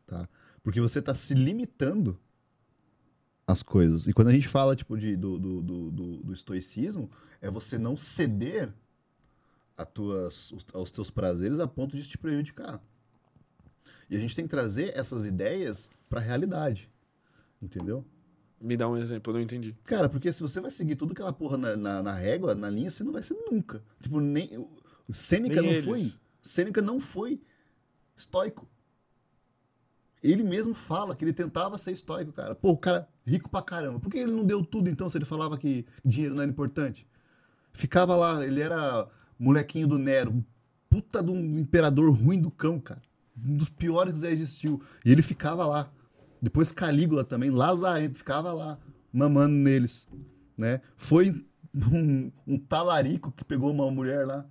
tá? Porque você tá se limitando às coisas. E quando a gente fala, tipo, de, do, do, do, do- estoicismo, é você não ceder a tuas, os- aos teus prazeres a ponto de te prejudicar. E a gente tem que trazer essas ideias pra realidade. Entendeu? Me dá um exemplo, eu não entendi. Cara, porque se você vai seguir tudo aquela porra na, na, na régua, na linha, você não vai ser nunca. Tipo, nem. Sêneca Nem não eles. foi. Sêneca não foi estoico. Ele mesmo fala que ele tentava ser estoico, cara. Pô, o cara rico pra caramba. Por que ele não deu tudo então se ele falava que dinheiro não era importante? Ficava lá, ele era molequinho do Nero, puta de um imperador ruim do cão, cara. Um dos piores que já existiu. E ele ficava lá. Depois Calígula também, Lazarento, ficava lá, mamando neles, né? Foi um, um talarico que pegou uma mulher lá,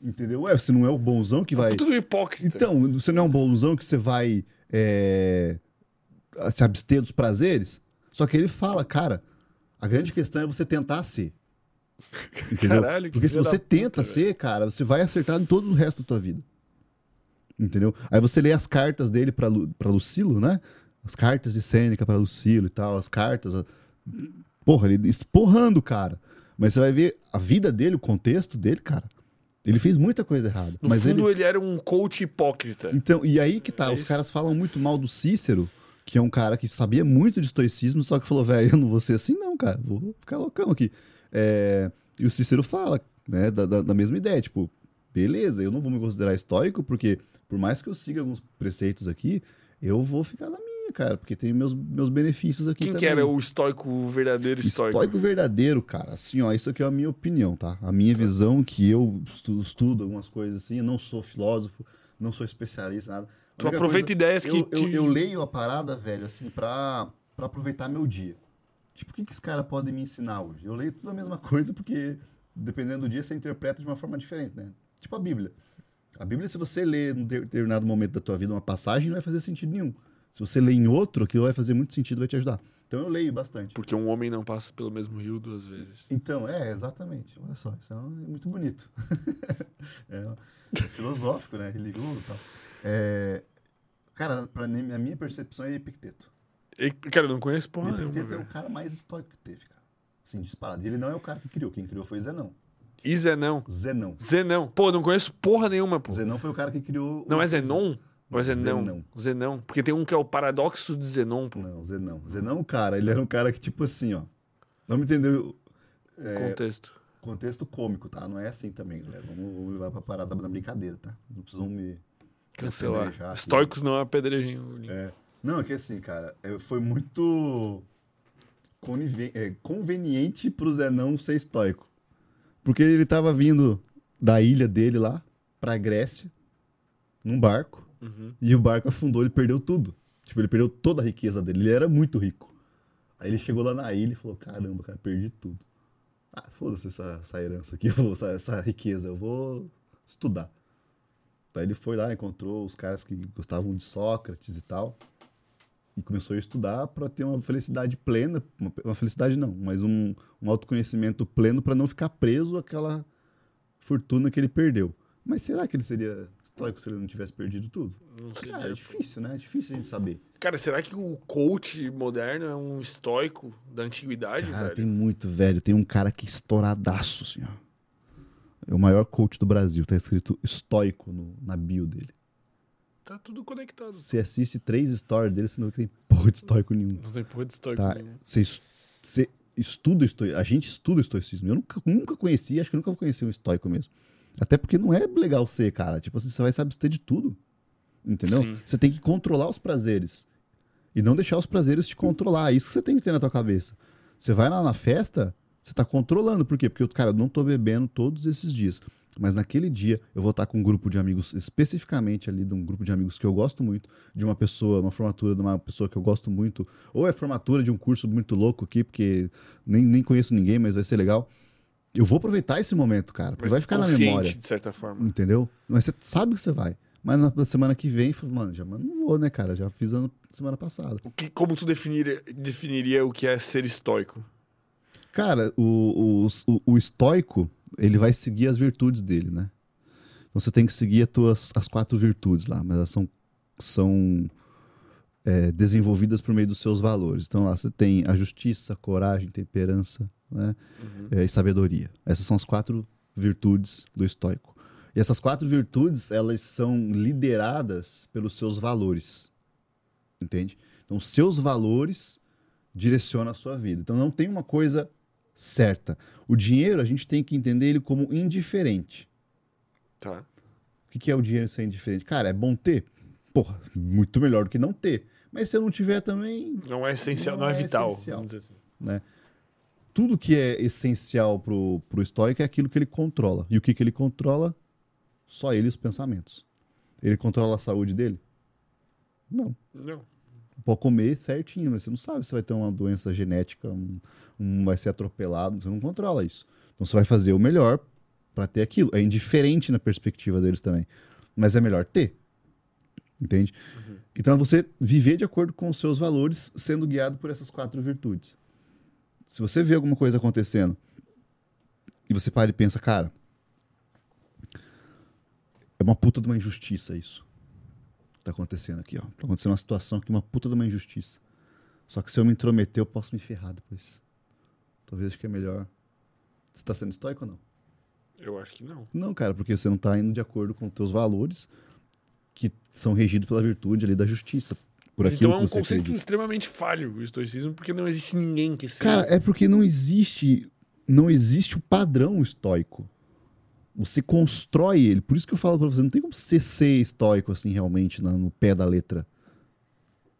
entendeu? Ué, você não é o bonzão que vai... Tudo hipócrita. Então, você não é um bonzão que você vai é, se abster dos prazeres? Só que ele fala, cara, a grande questão é você tentar ser. Entendeu? Caralho, que Porque se você puta, tenta velho. ser, cara, você vai acertar em todo o resto da tua vida. Entendeu? Aí você lê as cartas dele pra, Lu, pra Lucilo, né? As cartas de Sêneca pra Lucilo e tal, as cartas. a- Porra, ele esporrando, cara. Mas você vai ver a vida dele, o contexto dele, cara. Ele fez muita coisa errada. No mas ele fundo, ele... era um coach hipócrita. então, e aí que tá, É os caras falam muito mal do Cícero, que é um cara que sabia muito de estoicismo, só que falou, velho, eu não vou ser assim não, cara, vou ficar loucão aqui. É, e o Cícero fala, né, da, da- da mesma ideia, tipo, beleza, eu não vou me considerar estoico, porque por mais que eu siga alguns preceitos aqui, eu vou ficar na minha, cara, porque tem meus, meus benefícios aqui Quem que também. era o estoico, verdadeiro estoico? Estoico verdadeiro, cara, assim, ó, isso aqui é a minha opinião, tá? A minha visão que eu estu- estudo algumas coisas assim, eu não sou filósofo, não sou especialista, nada. A Tu única aproveita coisa- ideias que eu, eu, te- eu leio a parada, velho, assim, pra, para aproveitar meu dia. Tipo, o que, que esse cara pode me ensinar hoje? Eu leio tudo a mesma coisa porque, dependendo do dia, você interpreta de uma forma diferente, né? Tipo a Bíblia. A Bíblia, se você lê em determinado momento da tua vida uma passagem, não vai fazer sentido nenhum. Se você lê em outro, aquilo vai fazer muito sentido, vai te ajudar. Então eu leio bastante. Porque um homem não passa pelo mesmo rio duas vezes. Então, é, exatamente. Olha só, isso é muito bonito. é, é, filosófico, né? Religioso e tal. É, cara, pra mim, a minha percepção é Epicteto. E, cara, eu não conheço porra Epicteto nenhuma. é o cara mais estoico que teve, cara. Assim, disparado. E ele não é o cara que criou. Quem criou foi Zenão. E Zenão? Zenão. Zenão. Pô, não conheço porra nenhuma, pô. Zenão foi o cara que criou. Não é Zenon? Ou é Zenão? Zenão. Zenão. Porque tem um que é o paradoxo de Zenon, pô. Não, Zenão. Zenão, cara, ele era um cara que, tipo assim, ó. Vamos entender o Contexto. contexto cômico, tá? Não é assim também, galera. Vamos, vamos levar pra parada da brincadeira, tá? Não precisam me. Cancelar. Estoicos não é apedrejinho. É. Não, é que assim, cara, é, foi muito é, conveniente pro Zenão ser estoico. Porque ele tava vindo da ilha dele lá pra Grécia, num barco, Uhum. e o barco afundou, ele perdeu tudo. Tipo, ele perdeu toda a riqueza dele, ele era muito rico. Aí ele chegou lá na ilha e falou: caramba, cara, perdi tudo. Ah, foda-se essa, essa herança aqui, essa, essa riqueza, eu vou estudar. Daí ele foi lá, encontrou os caras que gostavam de Sócrates e tal. E começou a estudar para ter uma felicidade plena, uma, uma felicidade não, mas um, um autoconhecimento pleno para não ficar preso àquela fortuna que ele perdeu. Mas será que ele seria estoico se ele não tivesse perdido tudo? Não sei. Cara, é difícil, né? É difícil a gente saber. Cara, será que o coach moderno é um estoico da antiguidade, Cara, velho? tem muito, velho. Tem um cara que é estouradaço, assim, ó. É o maior coach do Brasil. Tá escrito estoico no- na bio dele. Tá tudo conectado. Você assiste três stories dele, você não vê que tem porra de estoico nenhum. Não tem porra de estoico Tá? nenhum. Você, es- você estuda estoicismo. A gente estuda estoicismo. Eu nunca, nunca conheci, acho que nunca vou conhecer um estoico mesmo. Até porque não é legal ser, cara. Tipo assim, você vai se abster de tudo. Entendeu? Sim. Você tem que controlar os prazeres. E não deixar os prazeres te controlar. É Isso que você tem que ter na tua cabeça. Você vai lá na festa, você tá controlando. Por quê? Porque, cara, eu não tô bebendo todos esses dias. Mas naquele dia eu vou estar com um grupo de amigos, especificamente ali de um grupo de amigos que eu gosto muito, de uma pessoa, uma formatura de uma pessoa que eu gosto muito, ou é formatura de um curso muito louco aqui, porque nem, nem conheço ninguém, mas vai ser legal. Eu vou aproveitar esse momento, cara, porque Mas vai ficar na memória. de certa forma. Entendeu? Mas você sabe que você vai. Mas na na semana que vem, fala, mano, já não vou, né, cara? Já fiz ano semana passada. O que, como tu definiria, definiria o que é ser estoico? Cara, o, o, o, estoico, ele vai seguir as virtudes dele, né? Então você tem que seguir as, tuas, as quatro virtudes lá, mas elas são, são é, desenvolvidas por meio dos seus valores. Então lá você tem a justiça, coragem, temperança né? é, e sabedoria. Essas são as quatro virtudes do estoico. E essas quatro virtudes, elas são lideradas pelos seus valores. Entende? Então, seus valores direcionam a sua vida. Então, não tem uma coisa certa. O dinheiro, a gente tem que entender ele como indiferente. Tá. O que que é o dinheiro ser indiferente? Cara, é bom ter? Porra, muito melhor do que não ter. Mas se eu não tiver também, Não é essencial, não, Não é é vital. essencial. Assim. né? Tudo que é essencial pro, pro estoico é aquilo que ele controla. E o que que ele controla? Só ele e os pensamentos. Ele controla a saúde dele? Não. Não. Pode comer certinho, mas você não sabe se vai ter uma doença genética, um, um vai ser atropelado, você não controla isso. Então você vai fazer o melhor para ter aquilo. É indiferente na perspectiva deles também, mas é melhor ter. Entende? Então é você viver de acordo com os seus valores, sendo guiado por essas quatro virtudes. Se você vê alguma coisa acontecendo e você para e pensa, cara, é uma puta de uma injustiça isso tá acontecendo aqui, ó. Tá acontecendo uma situação aqui, uma puta de uma injustiça. Só que se eu me intrometer, eu posso me ferrar depois. Talvez acho que é melhor. Você tá sendo estoico ou não? Eu acho que não. Não, cara, porque você não tá indo de acordo com os teus valores que são regidos pela virtude ali da justiça. Por aquilo então é um conceito acredita. extremamente falho, o estoicismo, porque não existe ninguém que seja. Cara, é porque não existe não existe o padrão estoico. Você constrói ele. Por isso que eu falo pra você, não tem como você ser estoico assim realmente na- no pé da letra.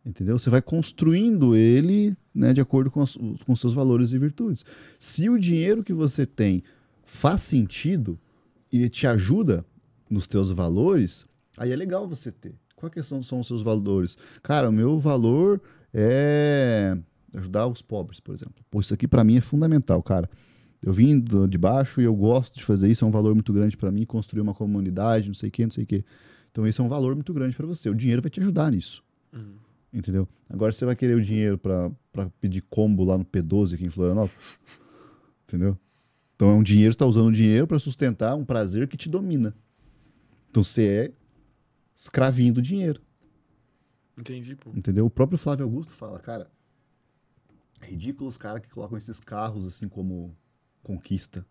Entendeu? Você vai construindo ele né, de acordo com, os, com seus valores e virtudes. Se o dinheiro que você tem faz sentido e te ajuda nos teus valores, aí é legal você ter. Quais que são, são os seus valores? Cara, o meu valor é ajudar os pobres, por exemplo. Pô, isso aqui pra mim é fundamental, cara. Eu vim de baixo e eu gosto de fazer isso, é um valor muito grande pra mim, construir uma comunidade, não sei o quê, não sei o quê. Então esse é um valor muito grande pra você. O dinheiro vai te ajudar nisso. Uhum. Entendeu? Agora você vai querer o dinheiro pra pra pedir combo lá no P12 aqui em Florianópolis. Entendeu? Então é um dinheiro, você tá usando o dinheiro pra sustentar um prazer que te domina. Então você é escravinho do dinheiro. Entendi, pô. Entendeu? O próprio Flávio Augusto fala, cara, é ridículo os caras que colocam esses carros assim como conquista.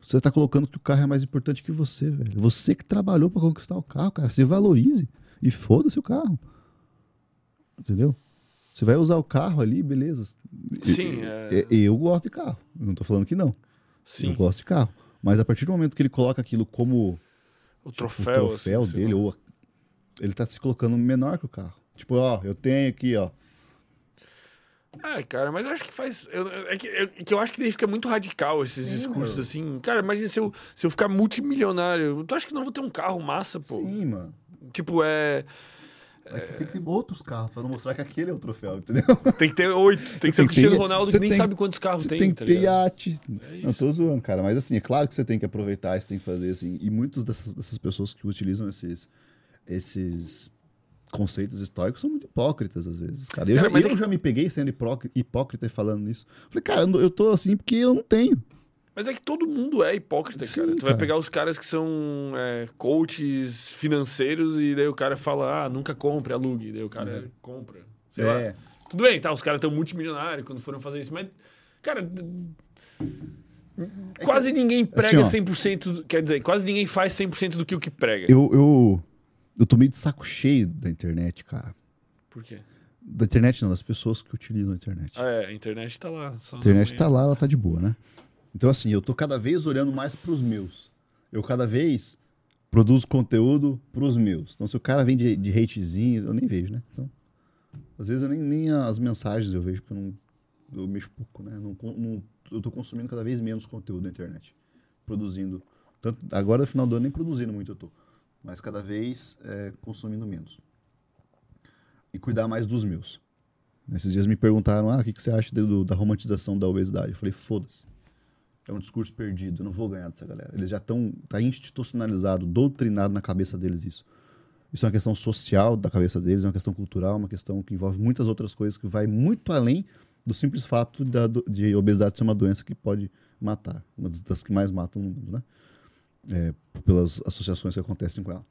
Você tá colocando que o carro é mais importante que você, velho. Você que trabalhou pra conquistar o carro, cara. Se valorize e foda-se o carro. Entendeu? Você vai usar o carro ali, beleza. Sim, E- é- e- Eu gosto de carro. Eu não tô falando que não. Sim. Eu gosto de carro. Mas a partir do momento que ele coloca aquilo como O tipo, troféu, o troféu assim, dele, ou ele tá se colocando menor que o carro. Tipo, ó, eu tenho aqui, ó. Ah, cara, mas eu acho que faz. eu- é, que, é que eu acho que daí fica muito radical esses Sim, discursos mano. assim. Cara, imagina se eu, se eu ficar multimilionário. Tu acha que não vou ter um carro massa, pô? Sim, mano. Tipo, é. Mas você tem que ter outros carros pra não mostrar que aquele é o troféu, entendeu? Tem que ter oito. Tem que ser o Cristiano ter- Ronaldo você que nem sabe quantos carros tem. tem tá que ter ligado? iate. É Não tô zoando, cara. Mas assim, é claro que você tem que aproveitar, você tem que fazer assim. E muitas dessas, dessas pessoas que utilizam esses, esses conceitos históricos são muito hipócritas às vezes, cara. Eu, Cara, já, mas eu é já me peguei sendo hipócrita, e falando isso. Falei, cara, eu tô assim porque eu não tenho. Mas é que todo mundo é hipócrita, Sim, cara. Tu vai cara. pegar os caras que são é, coaches financeiros e daí o cara fala, ah, nunca compre, alugue. Daí o cara compra. Sei lá. É. Tudo bem, tá? Os caras estão multimilionários quando foram fazer isso, mas, cara. Quase ninguém prega assim, ó. 100%. do- Quer dizer, quase ninguém faz 100% do que o que prega. Eu, eu, eu tô meio de saco cheio da internet, cara. Por quê? Da internet não, das pessoas que utilizam a internet. Ah, é, a internet tá lá. A internet tá lá, ela tá de boa, né? Então, assim, eu tô cada vez olhando mais pros meus. Eu cada vez produzo conteúdo pros meus. Então, se o cara vem de, de hatezinho, eu nem vejo, né? Então, às vezes eu nem, nem as mensagens eu vejo, porque eu não. Eu mexo pouco, né? Não, não- eu tô consumindo cada vez menos conteúdo na internet. Produzindo. Tanto, agora, no final do ano, nem produzindo muito eu tô. Mas cada vez é, consumindo menos. E cuidar mais dos meus. Nesses dias me perguntaram, ah, o que, que você acha do- da romantização da obesidade? Eu falei, foda-se. É um discurso perdido, eu não vou ganhar dessa galera. Eles já estão, tá institucionalizado, doutrinado na cabeça deles isso. Isso é uma questão social da cabeça deles, é uma questão cultural, uma questão que envolve muitas outras coisas, que vai muito além do simples fato da, de obesidade ser uma doença que pode matar. Uma das- que mais matam no mundo, né? É, pelas associações que acontecem com ela.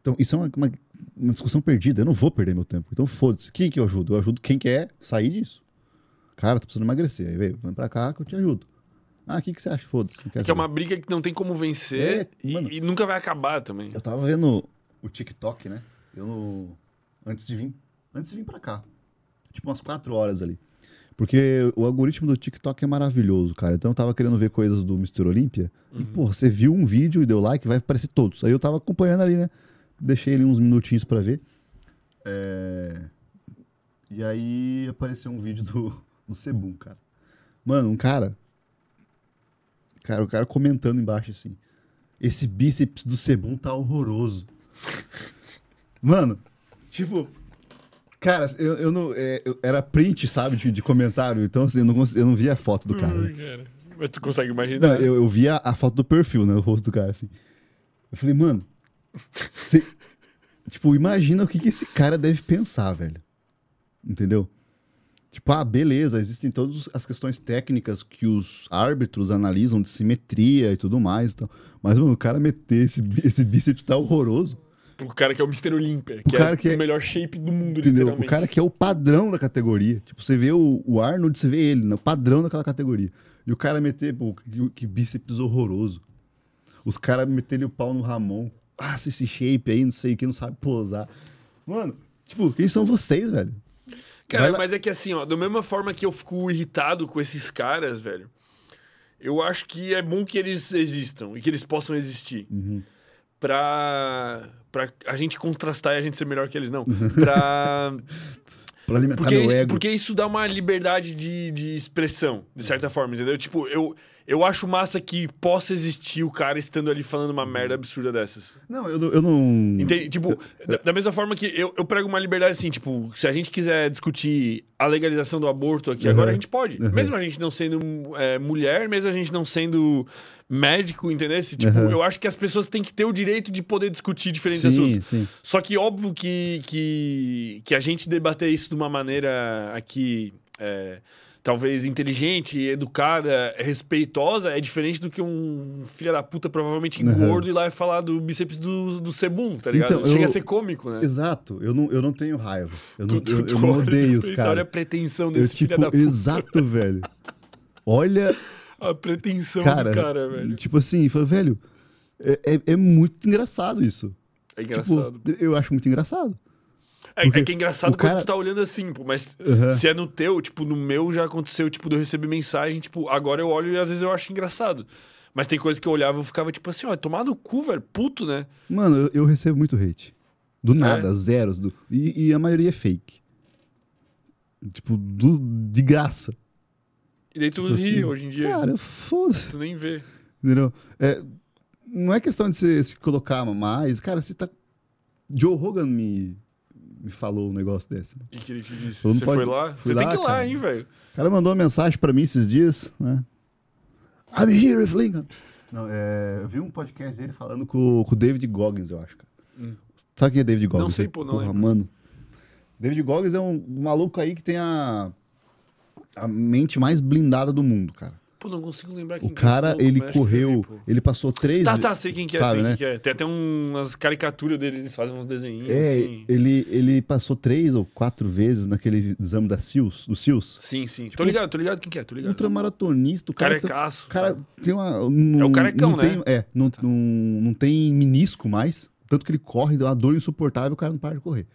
Então, isso é uma, uma, uma discussão perdida. Eu não vou perder meu tempo. Então, foda-se. Quem que eu ajudo? Eu ajudo quem quer sair disso. Cara, tô precisando emagrecer. Aí, vem pra cá que eu te ajudo. Ah, o que, que você acha? Foda-se. É que é saber. uma briga que não tem como vencer É, e, mano. e nunca vai acabar também. Eu tava vendo o TikTok, né? Eu. Antes de vir. Antes de vir pra cá. Tipo, umas quatro horas ali. Porque o algoritmo do TikTok é maravilhoso, cara. Então eu tava querendo ver coisas do Mr. Olímpia. E, pô, você viu um vídeo e deu like, vai aparecer todos. Aí eu tava acompanhando ali, né? Deixei ali uns minutinhos pra ver. É... E aí apareceu um vídeo do, do Sebum, cara. Mano, um cara. Cara, o cara comentando embaixo assim. Esse bíceps do Sebum tá horroroso. Mano, tipo. Cara, eu, eu não. é, eu- era print, sabe, de, de comentário. Então, assim, eu não, eu não via a foto do cara. Ai, cara. Mas tu consegue Não, imaginar? eu, eu via a foto do perfil, né? O rosto do cara, assim. Eu falei, mano. cê- tipo, imagina o que, que esse cara deve pensar, velho. Entendeu? Tipo, ah, beleza, existem todas as questões técnicas que os árbitros analisam de simetria e tudo mais. e tal. Mas, mano, o cara meter esse, esse bíceps tá horroroso. Pro cara que é o Mr. Olympia, que, cara é que é- o melhor shape do mundo, Entendeu? literalmente. O cara que é o padrão da categoria. Tipo, você vê o, o Arnold, você vê ele, no padrão daquela categoria. E o cara meter, pô, que, que bíceps horroroso. Os caras meterem o pau no Ramon. Ah, esse shape aí, não sei o que, não sabe posar. Mano, tipo, quem são vocês, velho? Cara, mas é que assim, ó, da mesma forma que eu fico irritado com esses caras, velho, eu acho que é bom que eles existam e que eles possam existir. Uhum. Pra, pra a gente contrastar e a gente ser melhor que eles, não. Pra. Pra alimentar Porque, meu ego. porque isso dá uma liberdade de, de expressão, de certa forma, entendeu? Tipo, eu, eu acho massa que possa existir o cara estando ali falando uma merda absurda dessas. Não, eu, não- eu não. Entende? Tipo, da, da mesma forma que eu, eu prego uma liberdade assim, tipo, se a gente quiser discutir a legalização do aborto aqui Uhum. agora, a gente pode. Mesmo a gente não sendo é, mulher, mesmo a gente não sendo médico, entendeu? Tipo, Uhum. eu acho que as pessoas têm que ter o direito de poder discutir diferentes Sim, assuntos. sim. Só que óbvio que, que, que a gente debater isso de uma maneira aqui, é, talvez inteligente, educada, respeitosa, é diferente do que um filho da puta provavelmente Uhum. gordo ir lá e falar do bíceps do, do Sebum, tá ligado? Então, Chega eu- a ser cômico, né? Exato, eu não, eu não tenho raiva. Eu não, Tu- eu, tu eu não odeio os isso, Olha a caras. pretensão Eu, desse tipo, filho da puta. exato, velho. Olha, A pretensão cara, do cara, velho. tipo assim, fala, velho, é, é, é muito engraçado isso. É engraçado. Tipo, eu acho muito engraçado. É, é que é engraçado o cara- quando tu tá olhando assim, pô, mas Aham. se é no teu, tipo, no meu já aconteceu, tipo, de eu receber mensagem, tipo, agora eu olho e às vezes eu acho engraçado. Mas tem coisa que eu olhava e eu ficava, tipo assim, ó, tomar no cu, velho, puto, né? Mano, eu, eu recebo muito hate. Do nada, zeros. Do, e, e a maioria é fake. Tipo, do- de graça. E daí tu Tipo ri assim, hoje em dia. Cara, foda-se. Tu nem vê. Entendeu? É, não é questão de você se colocar mais. Cara, você tá. Joe Rogan me, me falou um negócio desse. O que, que ele te disse? Você pode- foi lá? fui Você tem lá, que ir lá, cara. hein, velho? O cara mandou uma mensagem pra mim esses dias, né? I'm here with Lincoln. Não, é, eu vi um podcast dele falando com, com o David Goggins, eu acho, cara. Sabe quem é David Goggins? Não sei, pô, não Porra, lembro. mano. David Goggins é um maluco aí que tem a, a mente mais blindada do mundo, cara. Pô, não consigo lembrar quem O que é cara, ele que já correu, ele passou três... Tá, tá, sei quem que é, sabe, sei né? quem que é. Tem até umas caricaturas dele, eles fazem uns desenhinhos, É, assim. ele, ele passou três ou quatro vezes naquele exame da SEALs, do SEALs. Sim, sim. Tipo, tô ligado, tô ligado quem que é, tô ligado. Ultramaratonista, o cara... tem- Carecaço. O cara tem uma. Não, É o carecão, não né? Tem, é, não, não, não tem menisco mais. Tanto que ele corre, dá uma dor insuportável, o cara não para de correr.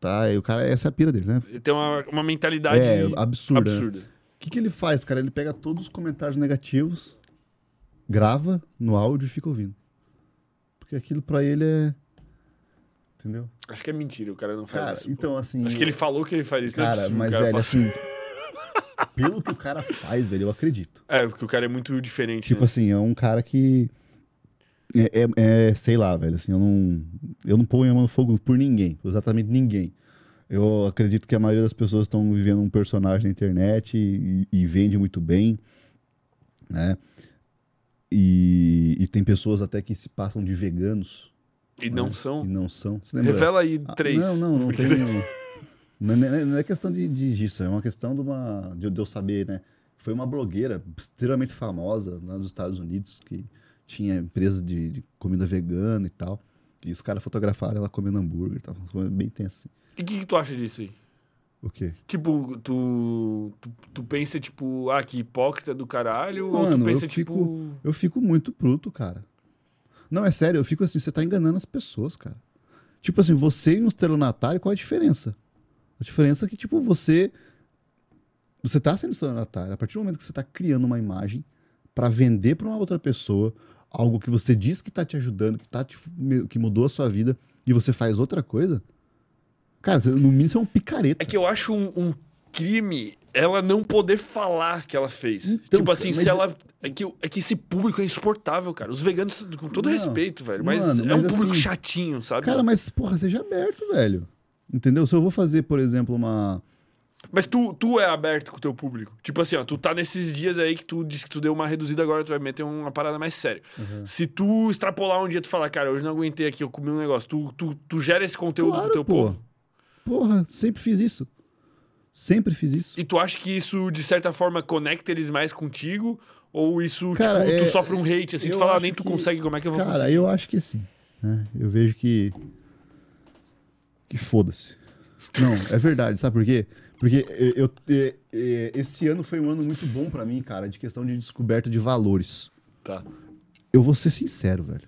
Tá, e o cara, essa é a pira dele, né? Ele tem uma, uma mentalidade É, absurda. né? absurda. O que, que ele faz, cara? Ele pega todos os comentários negativos, grava no áudio e fica ouvindo. Porque aquilo pra ele é. Entendeu? Acho que é mentira, o cara não faz Cara, isso. pô. então assim. Acho que ele falou que ele faz isso, é Cara, possível que mas, cara velho, assim. pelo que o cara faz, velho, eu acredito. É, porque o cara é muito diferente, Tipo né? assim, é um cara que. É, é- é, sei lá, velho, assim, eu não. Eu não ponho a mão no fogo por ninguém, exatamente ninguém. Eu acredito que a maioria das pessoas estão vivendo um personagem na internet e, e vende muito bem, né? E, e tem pessoas até que se passam de veganos E não né? são. e não são. Revela aí Ah, três. Não, não, não tem. Não, não é- não é questão de, de disso, é uma questão de, uma, de, de eu saber, né? Foi uma blogueira extremamente famosa lá nos Estados Unidos que tinha empresa de, de comida vegana e tal. E os caras fotografaram ela comendo hambúrguer e tal. Foi bem tenso. Assim. E o que, que tu acha disso aí? O quê? Tipo, tu, tu, tu pensa, tipo, ah, que hipócrita do caralho? ou Mano, tu eu pensa, fico- tipo. Eu fico muito bruto, cara. Não, é sério, eu fico assim, você tá enganando as pessoas, cara. Tipo assim, você e um estelionatário, qual a diferença? A diferença é que, tipo, você. Você tá sendo estelionatário. A partir do momento que você tá criando uma imagem pra vender pra uma outra pessoa algo que você diz que tá te ajudando, que, tá te- que mudou a sua vida, e você faz outra coisa. Cara, no mínimo você é um picareta. É que eu acho um, um crime ela não poder falar que ela fez. Então, tipo assim, se ela. É que, é que esse público é insuportável, cara. Os veganos, com todo Não, respeito, velho. Mas mano, é um mas público assim, chatinho, sabe? Cara, mas, porra, seja aberto, velho. Entendeu? Se eu vou fazer, por exemplo, uma. Mas tu, tu é aberto com o teu público. Tipo assim, ó, tu tá nesses dias aí que tu disse que tu deu uma reduzida, agora tu vai meter uma parada mais séria. Uhum. Se tu extrapolar um dia, tu falar, cara, hoje não aguentei aqui, eu comi um negócio. Tu, tu, tu gera esse conteúdo Claro, pro teu pô. povo. Porra, sempre fiz isso. Sempre fiz isso. E tu acha que isso, de certa forma, conecta eles mais contigo? Ou isso, Cara, tipo, tu é- sofre um hate, assim, tu fala, ah, nem tu que- consegue, como é que eu vou Cara, conseguir? eu acho que sim. né? Eu vejo que. Que foda-se. Não, é verdade, sabe por quê? Porque eu, eu- é- é- esse ano foi um ano muito bom pra mim, cara, de questão de descoberta de valores. Tá. Eu vou ser sincero, velho.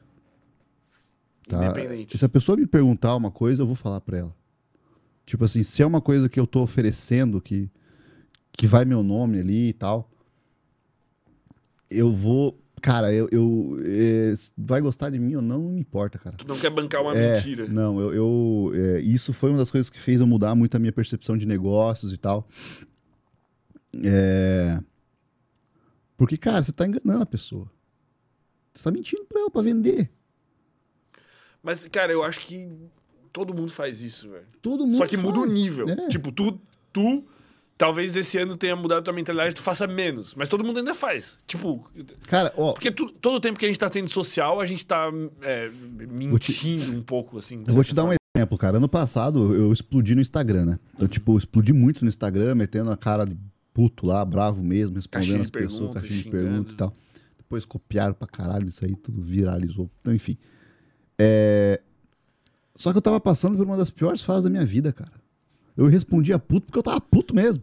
Tá? Independente. Se a pessoa me perguntar uma coisa, eu vou falar pra ela. Tipo assim, se é uma coisa que eu tô oferecendo, que, que vai meu nome ali e tal, eu vou. Cara, eu. eu é, vai gostar de mim ou não, não me importa, cara. Tu não quer bancar uma É, mentira. Não, eu. eu é, isso foi uma das coisas que fez eu mudar muito a minha percepção de negócios e tal. É. Porque, cara, você tá enganando a pessoa. Você tá mentindo pra ela pra vender. Mas, cara, eu acho que todo mundo faz isso, velho. Todo mundo Só que muda o faz. nível. É. Tipo, tu, tu, talvez esse ano tenha mudado tua mentalidade, tu faça menos. Mas todo mundo ainda faz. Tipo, Cara, ó, porque tu- todo tempo que a gente tá tendo social, a gente tá é, mentindo um pouco, assim. eu vou te dar um exemplo, cara. Ano passado eu explodi no Instagram, né? Então, tipo, eu explodi muito no Instagram, metendo a cara de puto lá, bravo mesmo, respondendo de as pessoas, caixinha de perguntas e tal. Depois copiaram pra caralho isso aí, tudo viralizou. Então, enfim. É... Só que eu tava passando por uma das piores fases da minha vida, cara. Eu respondia puto porque eu tava puto mesmo.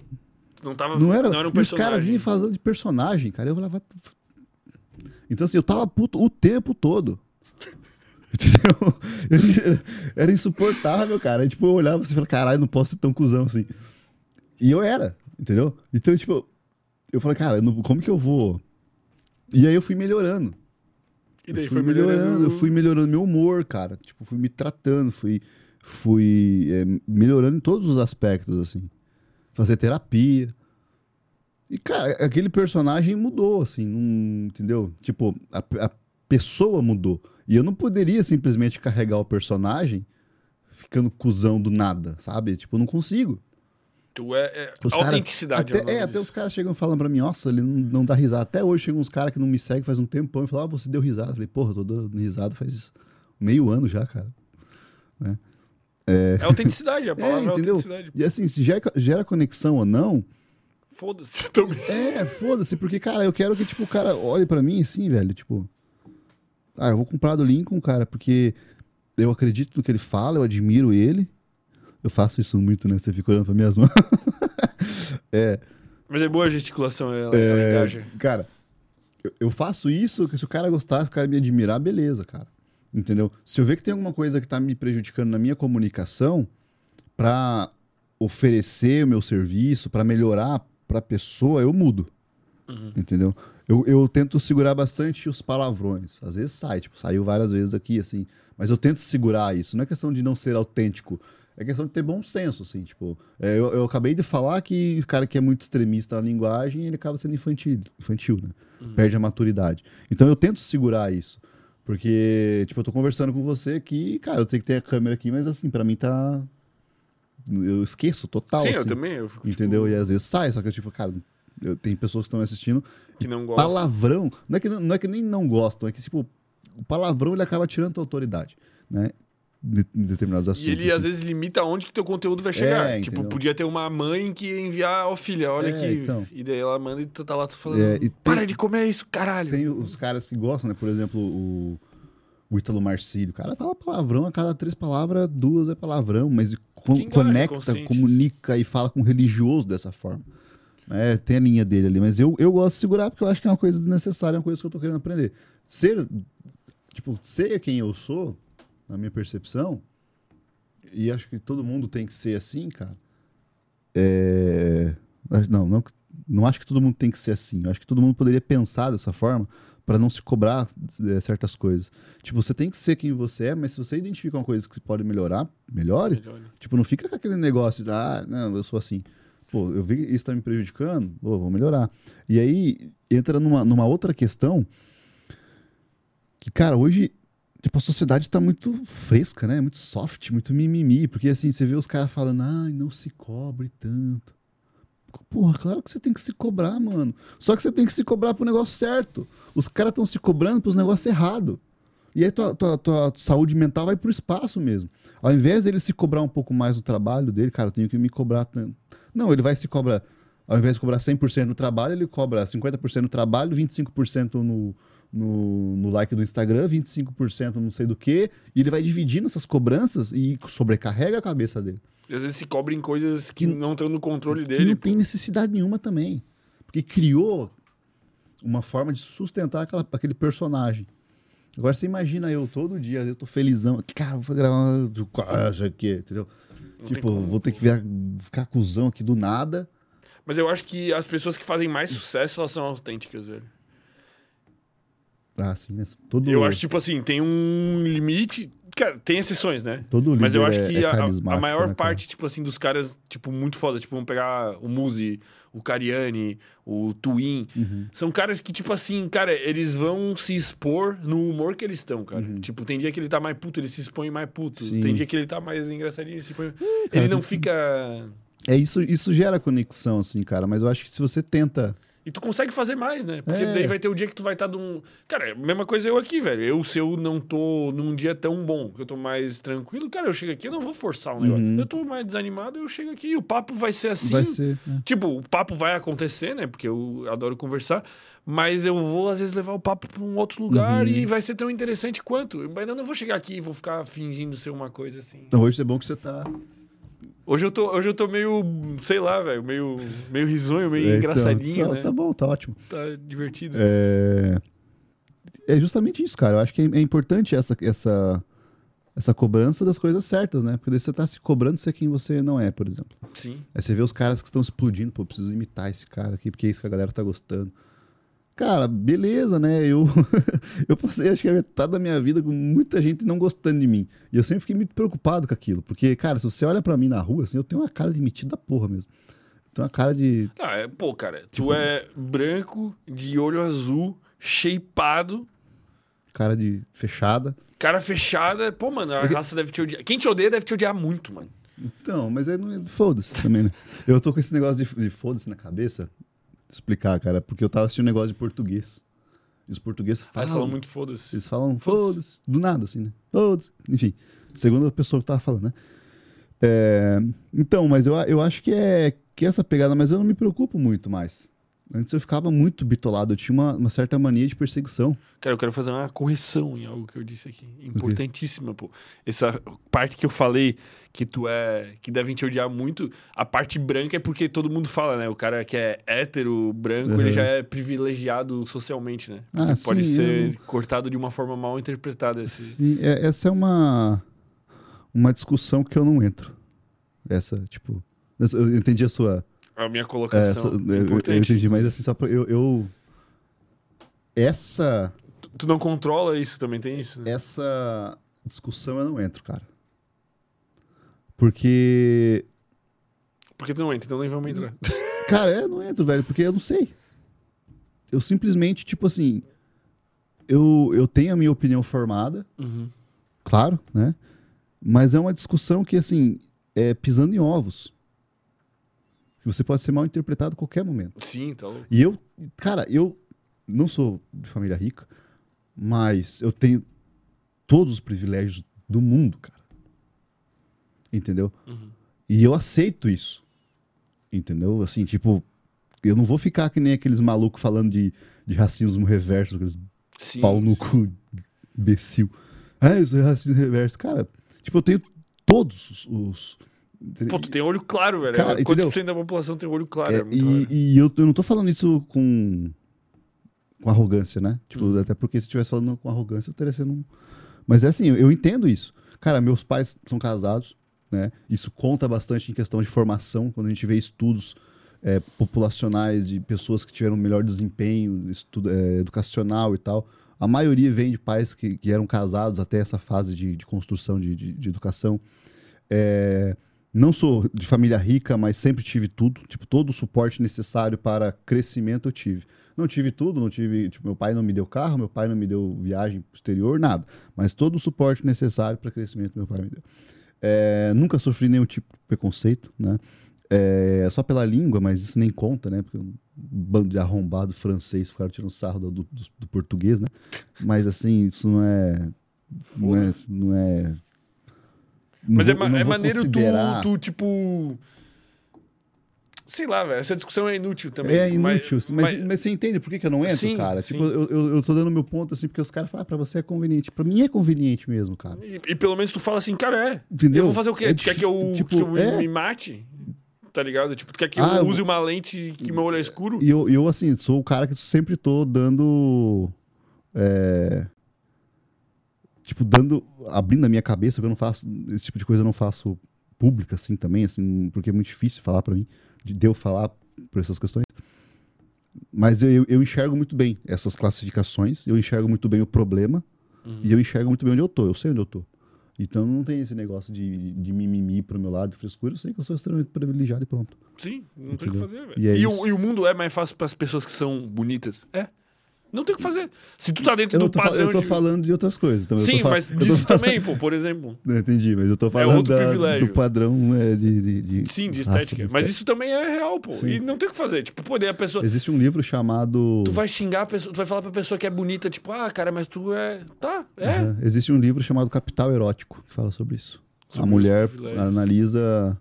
Não tava. Não era, não era um e os caras personagem. vinham falando de personagem, cara. Eu falava. Então, assim, eu tava puto o tempo todo. Entendeu? Era insuportável, cara. Aí, tipo, eu olhava assim e falava, caralho, não posso ser tão cuzão assim. E eu era, entendeu? Então, tipo, eu falei, cara, como que eu vou. E aí eu fui melhorando. E daí eu fui foi melhorando. eu fui melhorando meu humor, cara. Tipo, fui me tratando, fui, fui é, melhorando em todos os aspectos, assim. Fazer terapia. E, cara, aquele personagem mudou, assim, não, entendeu? Tipo, a, a pessoa mudou. E eu não poderia simplesmente carregar o personagem ficando cuzão do nada, sabe? Tipo, eu não consigo. Tu é. é Os cara- autenticidade. até, o nome é, até os caras chegam e falam pra mim, nossa, ele não, não dá risada. Até hoje chegam uns caras que não me seguem faz um tempão e falam, ah, você deu risada. Eu falei, porra, tô dando risada faz meio ano já, cara. É autenticidade, a palavra é, entendeu? autenticidade. E assim, se gera, gera conexão ou não, Foda-se também. é, foda-se, porque, cara, eu quero que, tipo, o cara olhe pra mim assim, velho, tipo, ah, eu vou comprar do Lincoln, cara, porque eu acredito no que ele fala, eu admiro ele. Eu faço isso muito, né? Você fica olhando pra minhas mãos. é, Mas é boa a gesticulação, ela, ela É, engaja. Cara, eu, eu faço isso, que se o cara gostar, se o cara me admirar, beleza, cara. Entendeu? Se eu ver que tem alguma coisa que tá me prejudicando na minha comunicação, pra oferecer o meu serviço, pra melhorar pra pessoa, eu mudo. Uhum. Entendeu? Eu, eu tento segurar bastante os palavrões. Às vezes sai, tipo, saiu várias vezes aqui, assim. Mas eu tento segurar isso. Não é questão de não ser autêntico. É questão de ter bom senso, assim, tipo. é, eu, eu acabei de falar que o cara que é muito extremista na linguagem, ele acaba sendo infantil, infantil, né? Perde a maturidade. Então eu tento segurar isso. Porque, tipo, eu tô conversando com você aqui, cara, eu tenho que ter a câmera aqui, mas assim, pra mim tá. Eu esqueço total. Sim, assim, eu também. Eu fico, Entendeu? Tipo, E às vezes sai, só que, tipo, cara, eu, tem pessoas que estão me assistindo que não gosta. palavrão, não é, que, não não é que nem não gostam, é que, tipo, o palavrão ele acaba tirando a autoridade, né? De- Em determinados assuntos. E ele às assim. vezes limita aonde que teu conteúdo vai chegar. É, tipo, entendeu? podia ter uma mãe que ia enviar, ó filha, olha É, aqui. então. E daí ela manda e tu tá lá tu falando. É, tem- Para de comer isso, caralho. Tem os caras que gostam, né? Por exemplo, o, o Ítalo Marcílio. O cara fala palavrão, a cada três palavras, duas é palavrão, mas co- engaja conecta, comunica e fala com o religioso dessa forma. É, tem a linha dele ali, mas eu, eu gosto de segurar porque eu acho que é uma coisa necessária, é uma coisa que eu tô querendo aprender. Ser, tipo, ser quem eu sou, na minha percepção, e acho que todo mundo tem que ser assim, cara. É... Não, não, não acho que todo mundo tem que ser assim. Eu acho que todo mundo poderia pensar dessa forma para não se cobrar é, certas coisas. Tipo, você tem que ser quem você é, mas se você identifica uma coisa que você pode melhorar, melhore. Melhor. Tipo, não fica com aquele negócio de, ah, não, eu sou assim. Pô, eu vi que isso tá me prejudicando, pô, vou melhorar. E aí entra numa, numa outra questão que, cara, hoje, tipo, a sociedade tá muito fresca, né? Muito soft, muito mimimi. Porque, assim, você vê os caras falando, ai, não se cobre tanto. Porra, claro que você tem que se cobrar, mano. Só que você tem que se cobrar pro negócio certo. Os caras estão se cobrando pros negócios errados. E aí tua, tua, tua saúde mental vai pro espaço mesmo. Ao invés dele se cobrar um pouco mais no trabalho dele, cara, eu tenho que me cobrar. tanto. Não, ele vai se cobrar. Ao invés de cobrar 100% no trabalho, ele cobra 50% no trabalho, 25% no, no, no like do Instagram, 25% não sei do que. E ele vai dividindo essas cobranças e sobrecarrega a cabeça dele. E às vezes se cobrem coisas que Que- não estão no controle que dele. não tem necessidade nenhuma também. Porque criou uma forma de sustentar aquela, aquele personagem. Agora você imagina eu todo dia, eu tô felizão, cara, vou gravar quase aqui, entendeu? Não tipo, como. vou ter que virar, ficar cuzão aqui do nada. Mas eu acho que as pessoas que fazem mais sucesso, elas são autênticas, velho. Ah, assim, né? Todo Eu acho, tipo assim, tem um limite. Cara, tem exceções, né? Todo Mas eu acho é- que é a- a, maior né, cara? parte, tipo assim, dos caras, tipo, muito foda, tipo, vamos pegar o Muzi, o Cariani, o Twin, Uhum. são caras que, tipo assim, cara, eles vão se expor no humor que eles estão, cara. Tipo, tem dia que ele tá mais puto, ele se expõe mais puto. Uhum. Sim. Tem dia que ele tá mais engraçadinho, ele se põe... ele não fica... É isso, isso gera conexão, assim, cara. Mas eu acho que se você tenta. E tu consegue fazer mais, né? Porque É. daí vai ter o dia que tu vai estar de um. Cara, mesma coisa eu aqui, velho. Eu, se eu não tô num dia tão bom, que eu tô mais tranquilo, cara, eu chego aqui, eu não vou forçar um negócio. Eu tô mais desanimado, eu chego aqui e o papo vai ser assim. Vai ser. né? Tipo, o papo vai acontecer, né? Porque eu adoro conversar. Mas eu vou, às vezes, levar o papo pra um outro lugar Uhum. e vai ser tão interessante quanto. Mas eu não vou chegar aqui e vou ficar fingindo ser uma coisa assim. Então hoje é bom que você tá. Hoje eu tô, hoje eu tô meio, sei lá, velho, meio, meio risonho, meio É, então, engraçadinho, tá- né? Tá bom, tá ótimo. Tá divertido. É, é justamente isso, cara. Eu acho que é, é importante essa, essa, essa cobrança das coisas certas, né? Porque daí você tá se cobrando de ser quem você não é, por exemplo. Sim. Aí você vê os caras que estão explodindo, pô, preciso imitar esse cara aqui, porque é isso que a galera tá gostando. Cara, beleza, né? Eu, eu passei, acho que a metade da minha vida com muita gente não gostando de mim. E eu sempre fiquei muito preocupado com aquilo. Porque, cara, se você olha pra mim na rua, assim, eu tenho uma cara de metido da porra mesmo. Eu tenho uma cara de. Ah, é, pô, cara, Tipo, tu é branco, de olho azul, shapeado, cara de fechada. cara fechada. Pô, mano, a raça deve te odiar. Quem te odeia deve te odiar muito, mano. Então, mas aí não é. Foda-se também, né? Eu tô com esse negócio de, de foda-se na cabeça. Explicar, cara, porque eu tava assistindo um negócio de português. E os portugueses Ah, eles falam. falam muito foda-se. Eles falam foda-se, do nada, assim, né? Foda-se. Enfim, segundo a pessoa que tava falando, né? É, Então, mas eu, eu acho que é, que é essa pegada, mas eu não me preocupo muito mais. Antes eu ficava muito bitolado, eu tinha uma, uma certa mania de perseguição. Cara, eu quero fazer uma correção em algo que eu disse aqui. Importantíssima, pô. Essa parte que eu falei que tu é. que devem te odiar muito, a parte branca é porque todo mundo fala, né? O cara que é hétero, branco, ele Uhum. já é privilegiado socialmente, né? Ah, Porque pode sim, ser eu- cortado de uma forma mal interpretada. Esse... Sim, é- essa é uma, uma discussão que eu não entro. Essa, tipo. Eu entendi a sua. A minha é, colocação. sua- eu- eu, entendi, mas assim, só pra. Eu. eu- essa. Tu não controla isso, também tem isso? né? Essa discussão eu não entro, cara. Porque. Porque tu não entra, então nem vamos entrar. Cara, eu não entro, velho, porque eu não sei. Eu simplesmente, tipo assim. Eu, eu tenho a minha opinião formada, Uhum. claro, né? Mas é uma discussão que, assim, é pisando em ovos. Que você pode ser mal interpretado a qualquer momento. Sim, louco. E eu, cara, eu não sou de família rica, mas eu tenho todos os privilégios do mundo, cara. Entendeu? Uhum. E eu aceito isso. Entendeu? Assim, tipo, eu não vou ficar que nem aqueles malucos falando de, de racismo reverso, aqueles Sim. pau no sim. cu imbecil. Ah, isso é racismo reverso. Cara, tipo, eu tenho todos os. Pô, tu tem olho claro, velho. Cara, Quantos por cento da população tem olho claro? É, É, e e eu, eu não tô falando isso com, com arrogância, né? Tipo, Uhum. até porque se estivesse falando com arrogância, eu estaria sendo um... Mas é assim, eu, eu entendo isso. Cara, meus pais são casados, né? Isso conta bastante em questão de formação, quando a gente vê estudos é, populacionais de pessoas que tiveram melhor desempenho estudo, é, educacional e tal. A maioria vem de pais que, que eram casados até essa fase de, de construção de, de, de educação. É, não sou de família rica, mas sempre tive tudo. Tipo, todo o suporte necessário para crescimento eu tive. Não tive tudo, não tive. Tipo, meu pai não me deu carro, meu pai não me deu viagem pro exterior, nada. Mas todo o suporte necessário para crescimento meu pai me deu. É, nunca sofri nenhum tipo de preconceito, né? É, só pela língua, mas isso nem conta, né? Porque um bando de arrombado francês ficaram tirando sarro do, do, do português, né? Mas assim, isso não é. Não é. Não é Mas vou- é, ma- é maneiro tu, considerar- tu, tipo. Sei lá, velho. Essa discussão é inútil também. É inútil, Mas, mas, mas, você entende por que, que eu não entro, Sim, cara? sim. Tipo, eu, eu, eu tô dando meu ponto assim, porque os caras falam, ah, pra você é conveniente. Pra mim é conveniente mesmo, cara. E, e pelo menos tu fala assim, cara, é. Entendeu? Eu vou fazer o quê? É tu quer que eu, tipo, que eu é. me mate? Tá ligado? Tipo, tu quer que Ah, eu eu- use uma lente que meu olho é escuro? E eu, eu, assim, sou o cara que sempre tô dando. é, tipo, dando. Abrindo a minha cabeça, porque eu não faço. Esse tipo de coisa eu não faço pública, assim, também, assim, porque é muito difícil falar pra mim, de eu falar por essas questões. Mas eu, eu, eu enxergo muito bem essas classificações, eu enxergo muito bem o problema, Uhum. e eu enxergo muito bem onde eu tô, eu sei onde eu tô. Então não tem esse negócio de, de mimimi pro meu lado, frescura. Eu sei que eu sou extremamente privilegiado e pronto. Sim, não tem o que Entendeu? fazer, velho. E é E, o, e o mundo é mais fácil pras pessoas que são bonitas? É. Não tem o que fazer. Se tu tá dentro Eu, do padrão eu tô de... falando de outras coisas. Também. Sim, mas disso falando- também, pô, por exemplo. Não, entendi, mas eu tô falando É da- do padrão é, de, de, de Sim, de raça, estética. de Mas estética. isso também é real, pô. Sim. E não tem o que fazer. Tipo, poder a pessoa... Existe um livro chamado. Tu vai xingar a pessoa, tu vai falar pra pessoa que é bonita, tipo, ah, cara, mas tu é... Tá, é. Aham. Existe um livro chamado Capital Erótico que fala sobre isso. Sobre a mulher os analisa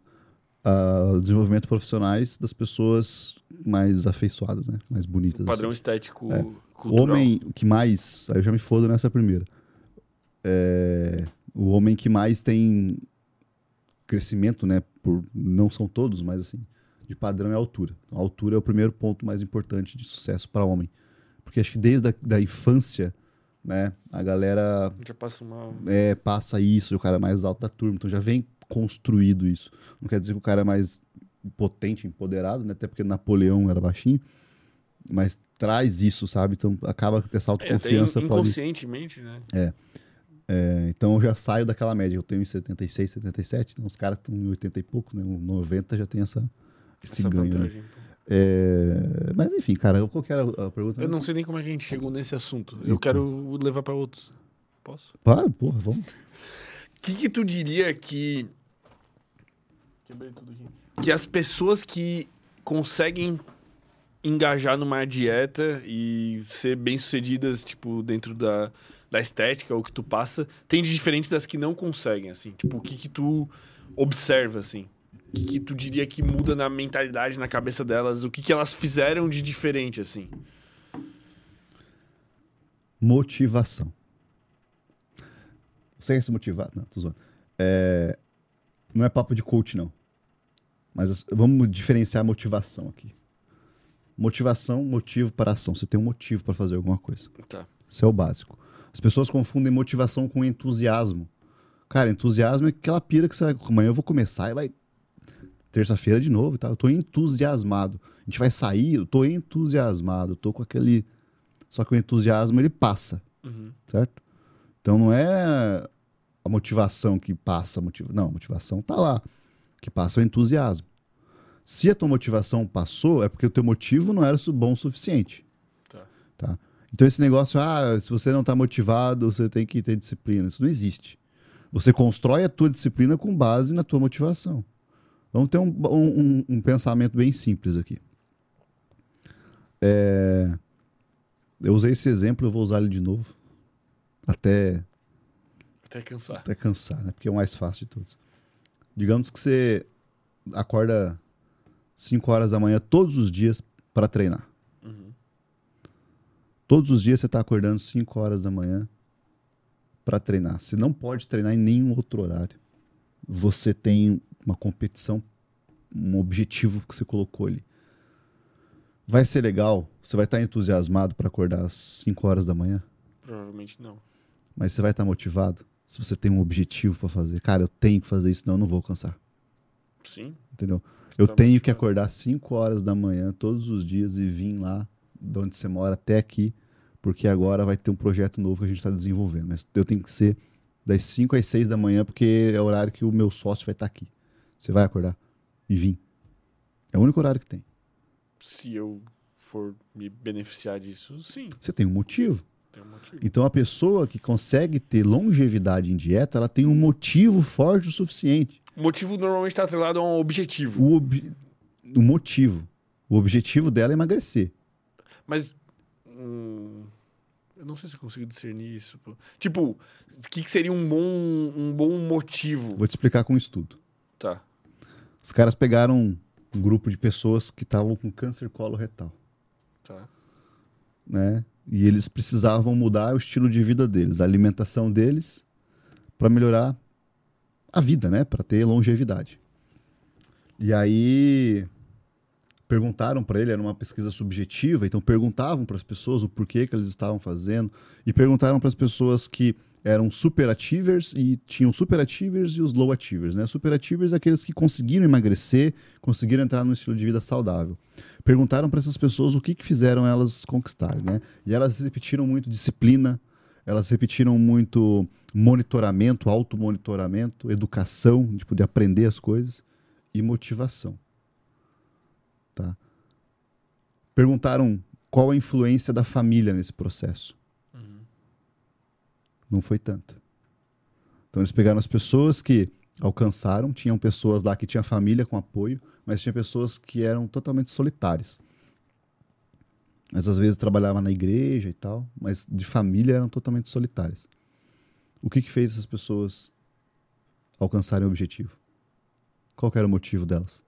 ah, o desenvolvimento profissionais das pessoas mais afeiçoadas, né? Mais bonitas. Padrão assim. estético É. cultural. O homem que mais. Aí eu já me fodo nessa primeira. É, o homem que mais tem crescimento, né? Por, não são todos, mas assim, de padrão é a altura. A altura é o primeiro ponto mais importante de sucesso para homem. Porque acho que desde a da infância, né? A galera Já passa uma... é, passa isso, o cara é mais alto da turma. Então já vem construído isso. Não quer dizer que o cara é mais potente, empoderado, né? Até porque Napoleão era baixinho. Mas traz isso, sabe? Então acaba que essa É, autoconfiança pode. inconscientemente, né? É, então eu já saio daquela média. Eu tenho em 76, 77. Então os caras estão em 80 e pouco, né? O 90 já tem essa, esse Essa ganho. né? vantagem. pô. É, mas enfim, cara, qual que era a pergunta? Eu não sei nem como é que a gente chegou nesse assunto. Eu quero levar pra outros. Posso? Para, porra, vamos. O que, que tu diria que. Quebrei tudo aqui. Que as pessoas que conseguem engajar numa dieta e ser bem-sucedidas, tipo, dentro da, da estética, ou que tu passa, tem de diferente das que não conseguem, assim? Tipo, o que que tu observa, assim? O que que tu diria que muda na mentalidade, na cabeça delas? O que que elas fizeram de diferente, assim? Motivação. Quer se motivar? Não, tô zoando. É, não é papo de coach, não. Mas as- vamos diferenciar a motivação aqui. Motivação, motivo para ação. Você tem um motivo para fazer alguma coisa. Tá. Isso é o básico. As pessoas confundem motivação com entusiasmo. Cara, entusiasmo é aquela pira que você vai. Amanhã eu vou começar e vai. Terça-feira de novo e tal. Eu tô entusiasmado. A gente vai sair, eu tô entusiasmado. Eu tô com aquele. Só que o entusiasmo ele passa, Uhum. certo? Então não é a motivação que passa. a Motiva... Não, a motivação tá lá. Que passa é o entusiasmo. Se a tua motivação passou, é porque o teu motivo não era bom o suficiente. Tá. Tá? Então esse negócio, ah, se você não está motivado, você tem que ter disciplina. Isso não existe. Você constrói a tua disciplina com base na tua motivação. Vamos ter um, um- um- um pensamento bem simples aqui. É, Eu usei esse exemplo, eu vou usar ele de novo. Até, Até cansar. até cansar, né? Porque é o mais fácil de todos. Digamos que você acorda 5 horas da manhã todos os dias para treinar. Uhum. Todos os dias você está acordando 5 horas da manhã para treinar. Você não pode treinar em nenhum outro horário. Você tem uma competição, um objetivo que você colocou ali. Vai ser legal, você vai estar entusiasmado para acordar às 5 horas da manhã, Provavelmente não. mas você vai estar motivado se você tem um objetivo para fazer. Cara, eu tenho que fazer isso, não, eu não vou alcançar. Sim. Entendeu? Eu Tá tenho que acordar 5 horas da manhã todos os dias e vir lá de onde você mora até aqui, porque agora vai ter um projeto novo que a gente está desenvolvendo. Mas eu tenho que ser das 5 às 6 da manhã, porque é o horário que o meu sócio vai estar aqui. Você vai acordar e vir. É o único horário que tem. Se eu for me beneficiar disso, sim. Você tem um motivo. Um. Então a pessoa que consegue ter longevidade em dieta, ela tem um motivo forte o suficiente. O motivo normalmente está atrelado a um objetivo. O, ob- o motivo. O objetivo dela é emagrecer. Mas. hum, eu não sei se eu consigo discernir isso. pô. Tipo, o que, que seria um bom, um bom motivo? Vou te explicar com um estudo. Tá. Os caras pegaram um grupo de pessoas que estavam com câncer coloretal, Tá. Né? E eles precisavam mudar o estilo de vida deles, a alimentação deles, para melhorar a vida, né? Para ter longevidade. E aí perguntaram para ele, era uma pesquisa subjetiva, então perguntavam para as pessoas o porquê que eles estavam fazendo e perguntaram para as pessoas que eram super achievers e tinham super achievers e os low achievers, né? Super achievers é aqueles que conseguiram emagrecer, conseguiram entrar num estilo de vida saudável. Perguntaram para essas pessoas o que, que fizeram elas conquistarem, né? E elas repetiram muito disciplina, elas repetiram muito monitoramento, automonitoramento, educação, tipo, de aprender as coisas, e motivação. Tá? Perguntaram qual a influência da família nesse processo. Não foi tanta. Então eles pegaram as pessoas que alcançaram, tinham pessoas lá que tinham família com apoio, mas tinha pessoas que eram totalmente solitárias. Mas às vezes trabalhavam na igreja e tal, mas de família eram totalmente solitárias. O que que fez essas pessoas alcançarem o objetivo? Qual que era o motivo delas?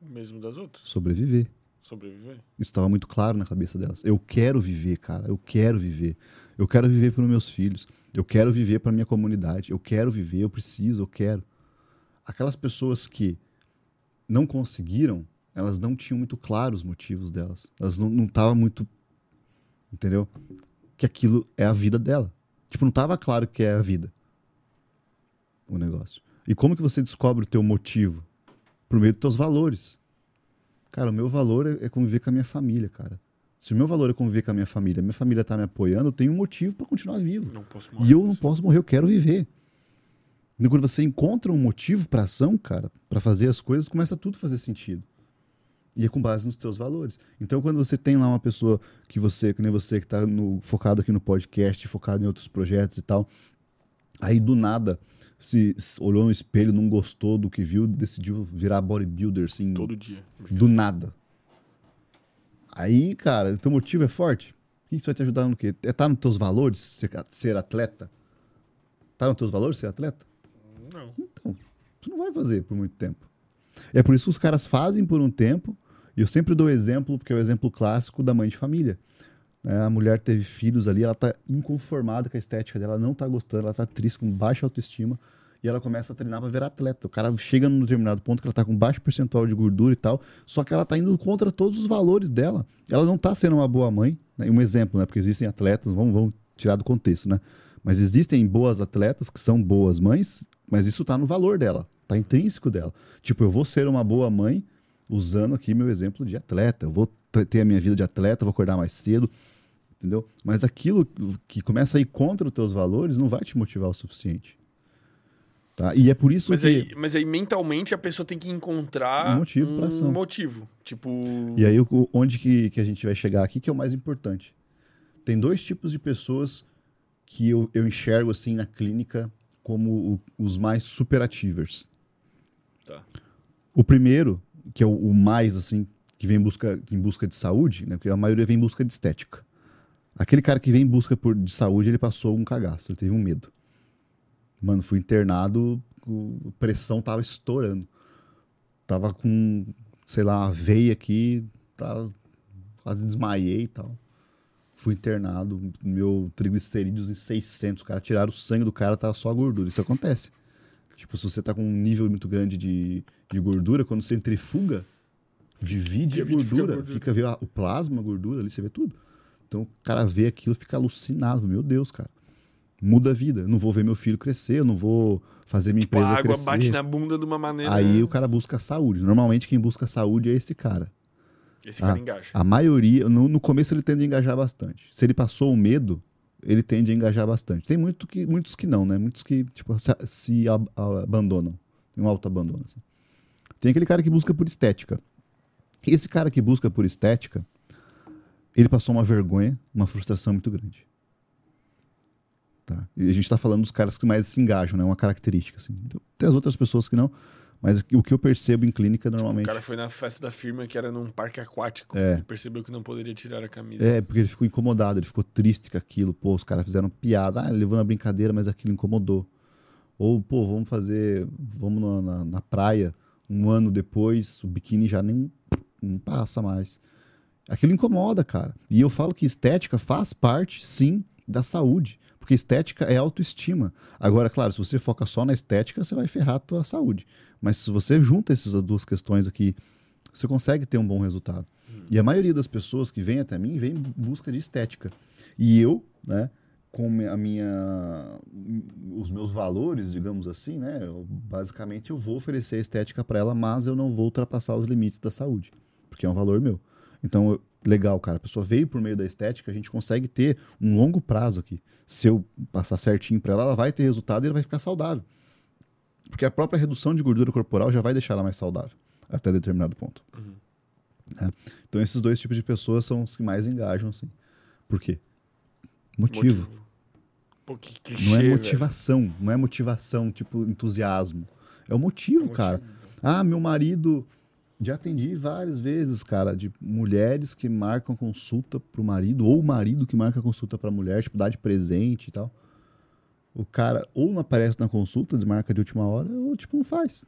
O mesmo das outras. Sobreviver. Sobreviver. Isso estava muito claro na cabeça delas. Eu quero viver, cara. Eu quero viver. Eu quero viver para meus filhos. Eu quero viver para minha comunidade. Eu quero viver. Eu preciso. Eu quero. Aquelas pessoas que não conseguiram, elas não tinham muito claro os motivos delas. Elas não estavam muito, entendeu? Que aquilo é a vida dela. Tipo, não estava claro que é a vida. O negócio. E como que você descobre o teu motivo? Por meio dos teus valores. Cara, o meu valor é, é conviver com a minha família, cara. Se o meu valor é conviver com a minha família, minha família tá me apoiando, eu tenho um motivo para continuar vivo. Não posso E eu não assim. posso morrer, eu quero viver. E quando você encontra um motivo para ação, cara, para fazer as coisas, começa tudo a fazer sentido. E é com base nos teus valores. Então, quando você tem lá uma pessoa que você, que nem você, que tá no, focado aqui no podcast, focado em outros projetos e tal, aí do nada se olhou no espelho, não gostou do que viu, decidiu virar bodybuilder, assim, Todo dia. do nada. Aí, cara, teu motivo é forte. O que isso vai te ajudar no quê? É tá nos teus valores ser, ser atleta? Tá nos teus valores ser atleta? Não. Então, tu não vai fazer por muito tempo. É por isso que os caras fazem por um tempo, e eu sempre dou exemplo, porque é o exemplo clássico da mãe de família. Né? A mulher teve filhos ali, ela tá inconformada com a estética dela, ela não tá gostando, ela tá triste, com baixa autoestima, e ela começa a treinar para virar atleta. O cara chega num determinado ponto que ela tá com baixo percentual de gordura e tal, só que ela tá indo contra todos os valores dela. Ela não tá sendo uma boa mãe, né? um exemplo, né? Porque existem atletas, vamos, vamos tirar do contexto, né? Mas existem boas atletas que são boas mães, mas isso tá no valor dela, tá intrínseco dela. Tipo, eu vou ser uma boa mãe usando aqui meu exemplo de atleta. Eu vou ter a minha vida de atleta, vou acordar mais cedo, entendeu? Mas aquilo que começa a ir contra os teus valores não vai te motivar o suficiente. Tá? E é por isso Mas que. aí, mas aí, mentalmente, a pessoa tem que encontrar Um motivo ação. motivo. Tipo. E aí, onde que, que a gente vai chegar aqui, que é o mais importante. Tem dois tipos de pessoas que eu, eu enxergo assim na clínica como o- os mais superachievers. Tá. O primeiro, que é o, o mais assim, que vem em busca, em busca de saúde, né? Porque a maioria vem em busca de estética. Aquele cara que vem em busca por, de saúde, ele passou um cagaço, ele teve um medo. Mano, fui internado, a pressão tava estourando. Tava com, sei lá, uma veia aqui, tá, quase desmaiei e tal. Fui internado, meu triglicerídeos em 600, os caras tiraram o sangue do cara, tava só a gordura. Isso acontece. Tipo, se você tá com um nível muito grande de, de gordura, quando você centrifuga, divide a Divide, fica gordura, gordura. fica vê a- o plasma, a gordura ali, você vê tudo. Então o cara vê aquilo e fica alucinado. Meu Deus, cara. Muda a vida. Eu não vou ver meu filho crescer, eu não vou fazer minha Tipo, a empresa água crescer. bate na bunda de uma maneira. Aí o cara busca saúde. Normalmente quem busca saúde é esse cara. Esse cara Ah, engaja. A maioria, no, no começo ele tende a engajar bastante. Se ele passou o medo, ele tende a engajar bastante. Tem muito que, muitos que não, né? Muitos que tipo, se, se ab- a- abandonam. Tem um auto-abandono. assim. Tem aquele cara que busca por estética. Esse cara que busca por estética, ele passou uma vergonha, uma frustração muito grande. Tá? E a gente está falando dos caras que mais se engajam, né? Uma característica. Assim. Então, tem as outras pessoas que não, mas o que eu percebo em clínica O normalmente. cara foi na festa da firma que era num parque aquático. É. Percebeu que não poderia tirar a camisa. É, porque ele ficou incomodado, ele ficou triste com aquilo. Pô, os caras fizeram piada, ah, levando a brincadeira, mas aquilo incomodou. Ou, pô, vamos fazer, vamos na, na, na praia, um ano depois, o biquíni já nem, não passa mais. Aquilo incomoda, cara. E eu falo que estética faz parte, sim, da saúde. Porque estética é autoestima. Agora, claro, se você foca só na estética, você vai ferrar a tua saúde. Mas se você junta essas duas questões aqui, você consegue ter um bom resultado. E a maioria das pessoas que vem até mim vem em busca de estética. E eu, né, com a minha os meus valores, digamos assim, né, eu, basicamente eu vou oferecer a estética para ela, mas eu não vou ultrapassar os limites da saúde, porque é um valor meu. Então, eu- legal, cara. A pessoa veio por meio da estética, a gente consegue ter um longo prazo aqui. Se eu passar certinho para ela, ela vai ter resultado e ela vai ficar saudável. Porque a própria redução de gordura corporal já vai deixar ela mais saudável até determinado ponto. Uhum. É. Então esses dois tipos de pessoas são os que mais engajam, assim. Por quê? Motivo. Motivo. Pô, clichê, não é motivação, velho. não é motivação, tipo, entusiasmo. É o motivo, é cara. Motivo. Ah, meu marido. Já atendi várias vezes, cara, de mulheres que marcam consulta pro marido, ou o marido que marca consulta pra mulher, tipo, dá de presente e tal. O cara ou não aparece na consulta, desmarca de última hora, ou tipo, não faz.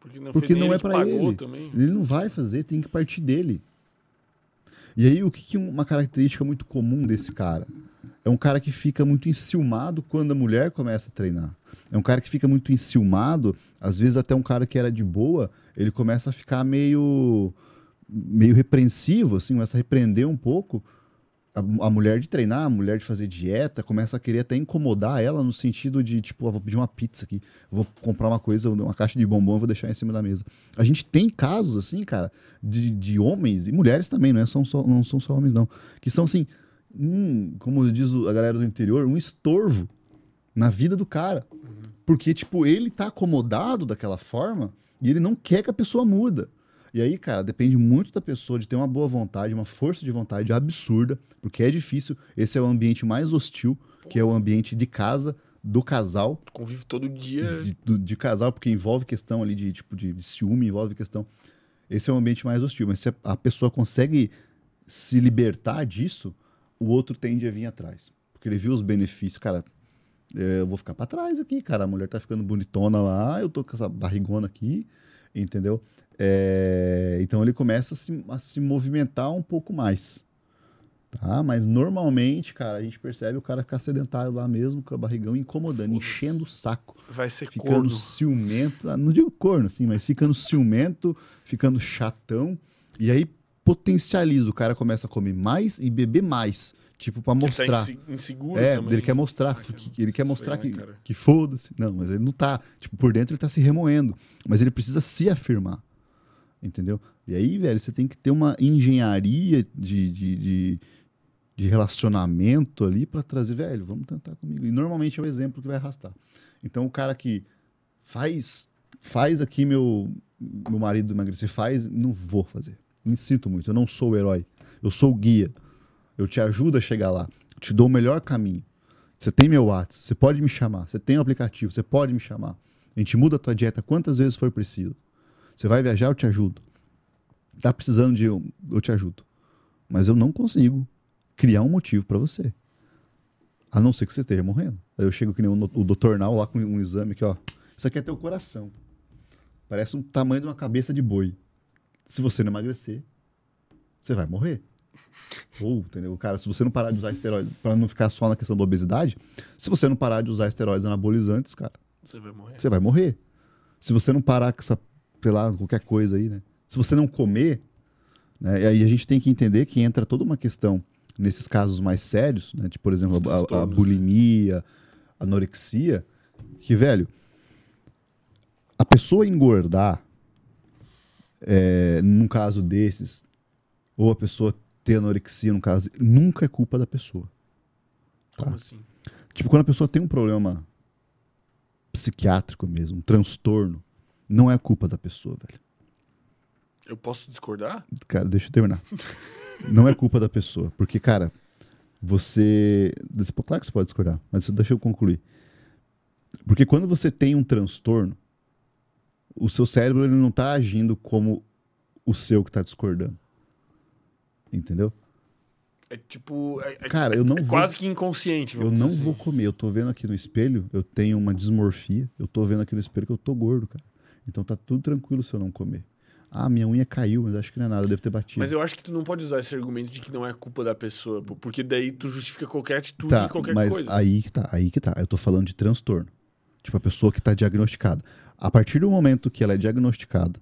Porque não, Porque não é para ele. Também. Ele não vai fazer, tem que partir dele. E aí, o que, uma característica muito comum desse cara? É um cara que fica muito enciumado quando a mulher começa a treinar. É um cara que fica muito enciumado, às vezes até um cara que era de boa, ele começa a ficar meio meio repreensivo, assim, começa a repreender um pouco a, a, mulher de treinar, a mulher de fazer dieta, começa a querer até incomodar ela no sentido de, tipo, ah, vou pedir uma pizza aqui, vou comprar uma coisa, uma caixa de bombom, vou deixar em cima da mesa. A gente tem casos, assim, cara, de, de homens e mulheres também, não, é só, não são só homens, não, que são, assim, um, como diz a galera do interior, um estorvo na vida do cara. Porque, tipo, ele tá acomodado daquela forma e ele não quer que a pessoa muda. E aí, cara, depende muito da pessoa de ter uma boa vontade, uma força de vontade absurda, porque é difícil. Esse é o ambiente mais hostil, que é o ambiente de casa, do casal. Convive todo dia. De, de, de casal, porque envolve questão ali de tipo de, de, ciúme, envolve questão. Esse é o ambiente mais hostil. Mas se a pessoa consegue se libertar disso, o outro tende a vir atrás. Porque ele viu os benefícios. Cara, é, eu vou ficar para trás aqui, cara. A mulher tá ficando bonitona lá, eu tô com essa barrigona aqui, entendeu? É, então ele começa a se, a se, movimentar um pouco mais. Tá? Mas normalmente, cara, a gente percebe o cara ficar sedentário lá mesmo, com a barrigão incomodando, enchendo o saco. Vai ser ficando corno. ciumento. Ah, não digo corno, assim, mas ficando ciumento, ficando chatão. E aí potencializa. O cara começa a comer mais e beber mais. Tipo, pra mostrar. Ele tá inseguro é, também. ele quer mostrar. Ah, que, ele quer mostrar que, que foda-se. Não, mas ele não tá. Tipo, por dentro ele tá se remoendo. Mas ele precisa se afirmar. Entendeu? E aí, velho, você tem que ter uma engenharia de, de, de, de relacionamento ali para trazer, velho, vamos tentar comigo. E normalmente é o exemplo que vai arrastar. Então, o cara que faz faz aqui meu, meu marido emagrecer, faz, não vou fazer. Me sinto muito, eu não sou o herói. Eu sou o guia. Eu te ajudo a chegar lá. Te dou o melhor caminho. Você tem meu WhatsApp, você pode me chamar. Você tem o aplicativo, você pode me chamar. A gente muda a tua dieta quantas vezes for preciso. Você vai viajar, eu te ajudo. Tá precisando de eu, eu te ajudo. Mas eu não consigo criar um motivo para você. A não ser que você esteja morrendo. Aí eu chego que nem o, o doutor Nal lá com um exame aqui, ó. Isso aqui é teu coração. Parece um tamanho de uma cabeça de boi. Se você não emagrecer, você vai morrer. Ou, entendeu? Cara, se você não parar de usar esteroides, para não ficar só na questão da obesidade, se você não parar de usar esteroides anabolizantes, cara, você vai morrer. Você vai morrer. Se você não parar com essa sei lá, qualquer coisa aí, né? Se você não comer, né? E aí a gente tem que entender que entra toda uma questão nesses casos mais sérios, né? Tipo, por exemplo, a, a, bulimia, a anorexia, que, velho, a pessoa engordar, é, num caso desses, ou a pessoa ter anorexia, no caso, nunca é culpa da pessoa. Tá? Como assim? Tipo, quando a pessoa tem um problema psiquiátrico mesmo, um transtorno, não é culpa da pessoa, velho. Eu posso discordar? Cara, deixa eu terminar. não é culpa da pessoa. Porque, cara, você. Claro que você pode discordar, mas deixa eu concluir. Porque quando você tem um transtorno, o seu cérebro ele não está agindo como o seu que está discordando. Entendeu? É tipo. É, é, Cara, eu não é vou, quase que inconsciente. Eu não assim. vou comer. Eu tô vendo aqui no espelho, eu tenho uma dismorfia. Eu tô vendo aqui no espelho que eu tô gordo, cara. Então tá tudo tranquilo se eu não comer. Ah, minha unha caiu, mas acho que não é nada, eu devo ter batido. Mas eu acho que tu não pode usar esse argumento de que não é culpa da pessoa, porque daí tu justifica qualquer atitude tá, e qualquer mas coisa. Aí que tá, aí que tá. Eu tô falando de transtorno. Tipo, a pessoa que tá diagnosticada. A partir do momento que ela é diagnosticada,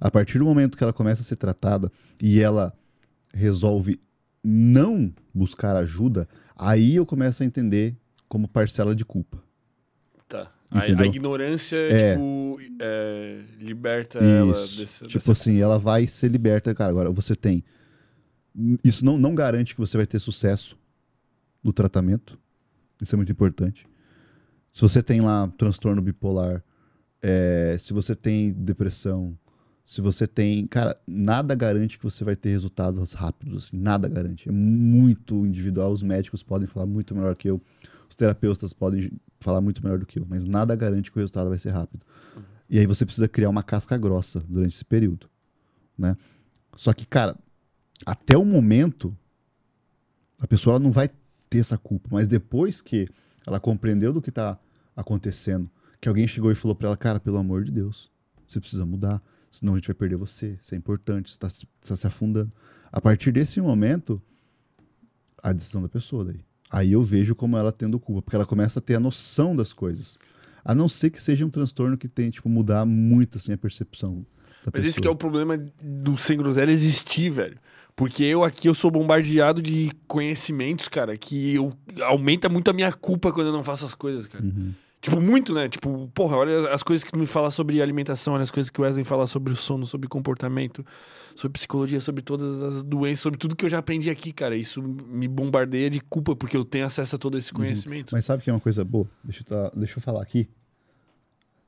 a partir do momento que ela começa a ser tratada e ela resolve não buscar ajuda, aí eu começo a entender como parcela de culpa. Tá. A, a, ignorância, é. tipo, é, liberta Isso. ela desse, Tipo assim, ela vai ser liberta. Cara, agora você tem Isso não, não garante que você vai ter sucesso no tratamento. Isso é muito importante. Se você tem lá transtorno bipolar, é, se você tem depressão, se você tem. Cara, nada garante que você vai ter resultados rápidos. Assim, nada garante. É muito individual. Os médicos podem falar muito melhor que eu. Os terapeutas podem falar muito melhor do que eu. Mas nada garante que o resultado vai ser rápido. Uhum. E aí você precisa criar uma casca grossa durante esse período. Né? Só que, cara, até o momento, a pessoa não vai ter essa culpa. Mas depois que ela compreendeu do que está acontecendo, que alguém chegou e falou para ela, cara, pelo amor de Deus, você precisa mudar senão a gente vai perder você. Isso é importante, você está tá se afundando. A partir desse momento, a decisão da pessoa daí. Aí eu vejo como ela tendo culpa, porque ela começa a ter a noção das coisas. A não ser que seja um transtorno que tem, tipo, mudar muito, assim, a percepção Mas pessoa. esse é o problema do Sem Groselha existir, velho. Porque eu aqui, eu sou bombardeado de conhecimentos, cara, que eu, aumenta muito a minha culpa quando eu não faço as coisas, cara. Uhum. Tipo, muito, né? Tipo, porra, olha as coisas que tu me fala sobre alimentação, olha as coisas que o Wesley fala sobre o sono, sobre comportamento, sobre psicologia, sobre todas as doenças, sobre tudo que eu já aprendi aqui, cara. Isso me bombardeia de culpa, porque eu tenho acesso a todo esse uhum. conhecimento. Uhum. Mas sabe que é uma coisa boa? Deixa eu, tá, deixa eu falar aqui.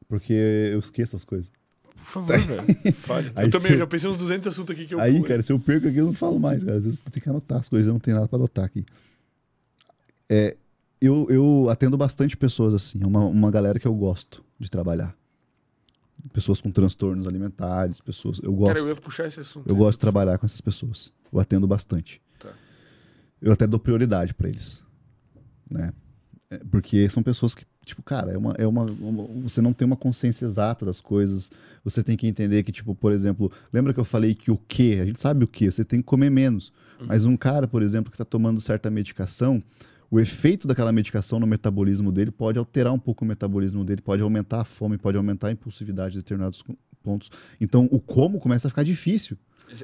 Porque eu esqueço as coisas. Por favor, velho. Fale. eu também, eu já pensei uns 200 assuntos aqui que eu... Aí, cara, se eu perco aqui, eu não falo mais, cara. Às vezes eu tenho que anotar as coisas, eu não tenho nada pra anotar aqui. É, eu, eu atendo bastante pessoas assim, é uma, uma galera que eu gosto de trabalhar. Pessoas com transtornos alimentares, pessoas. Eu gosto. Cara, eu ia puxar esse assunto. Eu aí. gosto de trabalhar com essas pessoas. Eu atendo bastante. Tá. Eu até dou prioridade para eles. Né? É, porque são pessoas que, tipo, cara, é uma, é uma, uma, Você não tem uma consciência exata das coisas. Você tem que entender que, tipo, por exemplo, lembra que eu falei que o que? A gente sabe o que? Você tem que comer menos. Uhum. Mas um cara, por exemplo, que está tomando certa medicação, o efeito daquela medicação no metabolismo dele pode alterar um pouco o metabolismo dele, pode aumentar a fome, pode aumentar a impulsividade em determinados pontos. Então, o como começa a ficar difícil.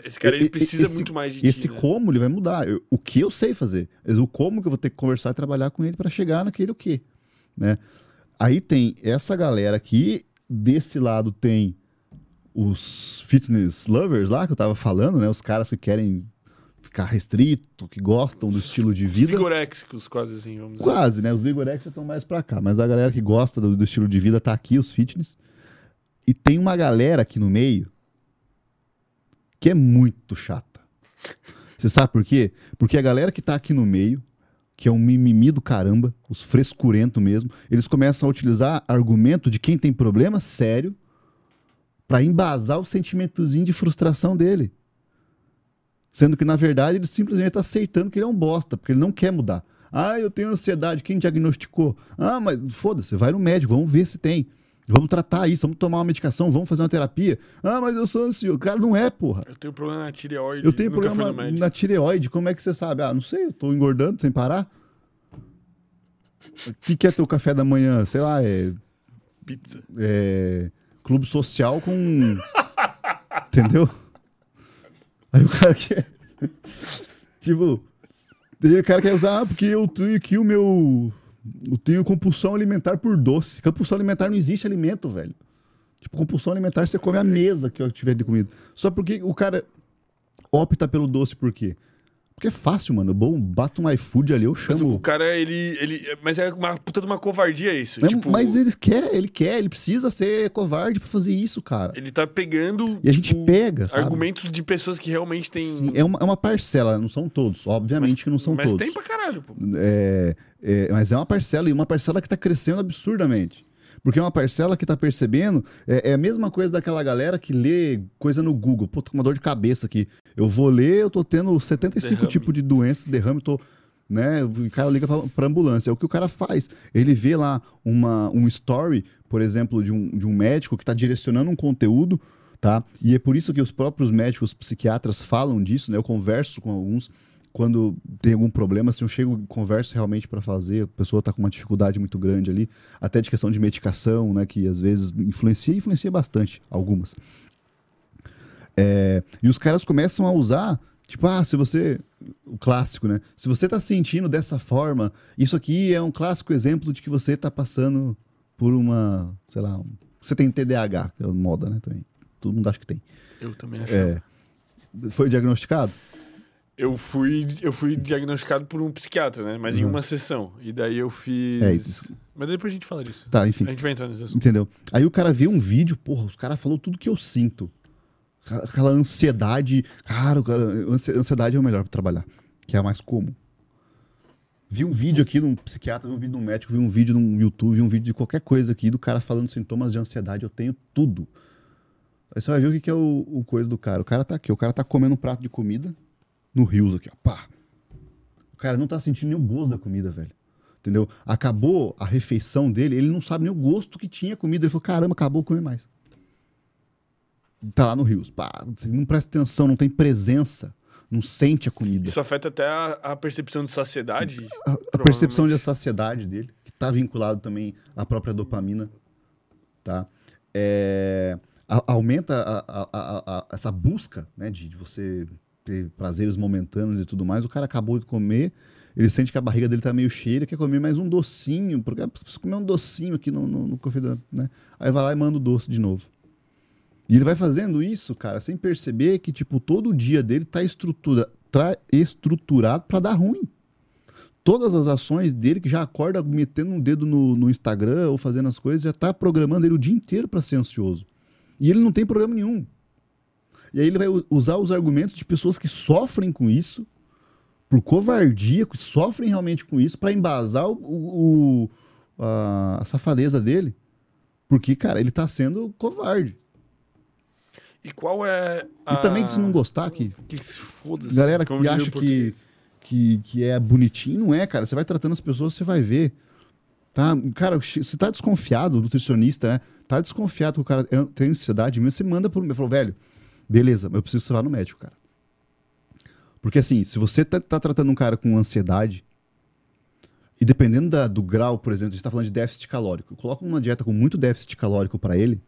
Esse cara ele precisa esse, muito mais de Esse ti, né? como ele vai mudar. Eu, o que eu sei fazer. O como que eu vou ter que conversar e trabalhar com ele para chegar naquele o que. Né? Aí tem essa galera aqui, desse lado tem os fitness lovers lá que eu tava falando, né? Os caras que querem ficar restrito, que gostam do estilo de vida. Os vigoréxicos, quase assim, vamos dizer. Quase, né? Os vigoréxicos estão mais pra cá. Mas a galera que gosta do, do, estilo de vida tá aqui, os fitness. E tem uma galera aqui no meio que é muito chata. Você sabe por quê? Porque a galera que tá aqui no meio, que é um mimimi do caramba, os frescurento mesmo, eles começam a utilizar argumento de quem tem problema sério para embasar o sentimentozinho de frustração dele. Sendo que, na verdade, ele simplesmente está aceitando que ele é um bosta, porque ele não quer mudar. Ah, eu tenho ansiedade, quem diagnosticou? Ah, mas foda-se, vai no médico, vamos ver se tem. Vamos tratar isso, vamos tomar uma medicação, vamos fazer uma terapia. Ah, mas eu sou ansioso. O cara não é, porra. Eu tenho problema na tireoide. Eu tenho problema na tireoide. Como é que você sabe? Ah, não sei, eu tô engordando sem parar. O que, que é teu café da manhã? Sei lá, é. Pizza. É. Clube social com. Entendeu? Aí o cara quer. tipo. o cara quer usar, ah, porque eu tenho aqui o meu. Eu tenho compulsão alimentar por doce. Compulsão alimentar não existe alimento, velho. Tipo, compulsão alimentar você come a mesa que eu tiver de comida. Só porque o cara opta pelo doce por quê? Porque é fácil, mano. Bom, bato um iFood ali, eu chamo. Mas o cara, ele, ele. Mas é uma puta de uma covardia isso. Mas, tipo... mas ele quer, ele quer, ele precisa ser covarde pra fazer isso, cara. Ele tá pegando. E a gente tipo, pega, sabe? Argumentos de pessoas que realmente têm. Sim, é uma, é uma parcela, não são todos. Obviamente mas, que não são mas todos. Mas tem pra caralho, pô. É, é, mas é uma parcela, e uma parcela que tá crescendo absurdamente. Porque é uma parcela que tá percebendo. É, é, a mesma coisa daquela galera que lê coisa no Google. Pô, tô com uma dor de cabeça aqui. Eu vou ler, eu tô tendo 75 tipos de doença, derrame, tô. Né? O cara liga pra, pra ambulância. É o que o cara faz. Ele vê lá uma, um story, por exemplo, de um, de um médico que está direcionando um conteúdo. Tá? E é por isso que os próprios médicos psiquiatras falam disso, né? Eu converso com alguns quando tem algum problema, assim, eu chego converso realmente para fazer, a pessoa está com uma dificuldade muito grande ali, até de questão de medicação, né, que às vezes influencia e influencia bastante, algumas. É, e os caras começam a usar, tipo, ah, se você. O clássico, né? Se você está sentindo dessa forma, isso aqui é um clássico exemplo de que você está passando por uma. Sei lá, você tem TDAH, que é moda, né? Também. Todo mundo acha que tem. Eu também acho. É, foi diagnosticado? Eu fui, eu fui diagnosticado por um psiquiatra, né? Mas em Uhum. uma sessão. E daí eu fiz. É, isso. Mas depois a gente fala disso. Tá, enfim. A gente vai entrar nesse assunto. Entendeu? Aí o cara vê um vídeo, porra, os caras falou tudo que eu sinto. Aquela- ansiedade. Cara, cara, ansi- ansiedade é o melhor pra trabalhar, que é a mais comum. Vi um vídeo aqui de um psiquiatra, vi um vídeo de um médico, vi um vídeo no YouTube, vi um vídeo de qualquer coisa aqui do cara falando sintomas de ansiedade. Eu tenho tudo. Aí você vai ver o que, que é o, o coisa do cara. O cara tá aqui, o cara tá comendo um prato de comida no rios aqui, ó. Pá. O cara não tá sentindo nem o gosto da comida, velho. Entendeu? Acabou a refeição dele, ele não sabe nem o gosto que tinha a comida. Ele falou: caramba, acabou comer mais. Tá lá no rios. Pá, não presta atenção, não tem presença, não sente a comida. Isso afeta até a, a percepção de saciedade. A, a percepção de saciedade dele, que está vinculado também à própria dopamina, tá? É, a- aumenta essa busca, né, de, de você ter prazeres momentâneos e tudo mais. O cara acabou de comer, ele sente que a barriga dele tá meio cheia, ele quer comer mais um docinho, porque ah, preciso comer um docinho aqui no, no, no né? Aí vai lá e manda o doce de novo. E ele vai fazendo isso, cara, sem perceber que, tipo, todo o dia dele tá estrutura, tra- estruturado para dar ruim todas as ações dele, que já acorda metendo um dedo no, no Instagram ou fazendo as coisas, já tá programando ele o dia inteiro para ser ansioso. E ele não tem problema nenhum. E aí ele vai usar os argumentos de pessoas que sofrem com isso, por covardia, que sofrem realmente com isso, para embasar o, o- a, a safadeza dele. Porque, cara, ele tá sendo covarde. E qual é. E também, se não gostar, que Que se foda-se. Galera como que acha que, que, que é bonitinho, não é, cara. Você vai tratando as pessoas, você vai ver. Tá? Cara, você tá desconfiado, nutricionista, né? Tá desconfiado que o cara é- tem ansiedade mesmo, você manda por mim. Falou, velho, beleza, mas eu preciso que você vá no médico, cara. Porque assim, se você tá, tá tratando um cara com ansiedade, e dependendo da- do grau, por exemplo, a gente tá falando de déficit calórico, coloca uma dieta com muito déficit calórico para ele,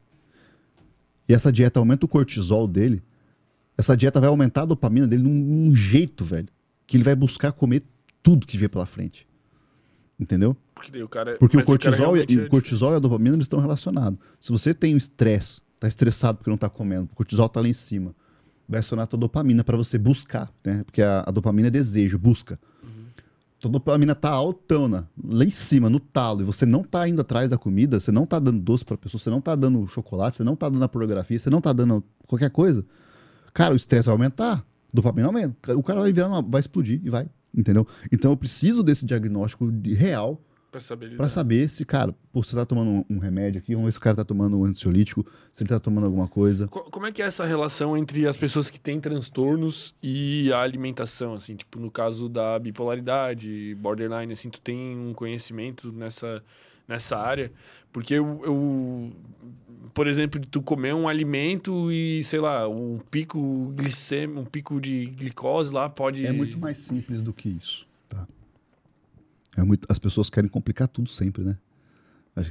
e essa dieta aumenta o cortisol dele, essa dieta vai aumentar a dopamina dele num, num jeito, velho, que ele vai buscar comer tudo que vê pela frente. Entendeu? Porque o cara. Porque o cortisol, e, realmente o é cortisol e a dopamina eles estão relacionados. Se você tem o estresse, tá estressado porque não tá comendo, o cortisol tá lá em cima, vai acionar a tua dopamina para você buscar, né? Porque a, a dopamina é desejo, busca. Tua dopamina tá altona, lá em cima, no talo, e você não tá indo atrás da comida, você não tá dando doce pra pessoa, você não tá dando chocolate, você não tá dando a pornografia, você não tá dando qualquer coisa. Cara, o estresse vai aumentar, dopamina aumenta. O cara vai virar, uma- vai explodir e vai, entendeu? Então eu preciso desse diagnóstico de real Pra saber. Pra saber se, cara, pô, você tá tomando um, um remédio aqui, vamos ver se o cara tá tomando um ansiolítico, se ele tá tomando alguma coisa. Co- Como é que é essa relação entre as pessoas que têm transtornos e a alimentação, assim, tipo, no caso da bipolaridade, borderline, assim, tu tem um conhecimento nessa, nessa área? Porque eu, eu, por exemplo, tu comer um alimento e, sei lá, um pico glicêmico, um pico de glicose lá pode... É muito mais simples do que isso? É muito, as pessoas querem complicar tudo sempre, né?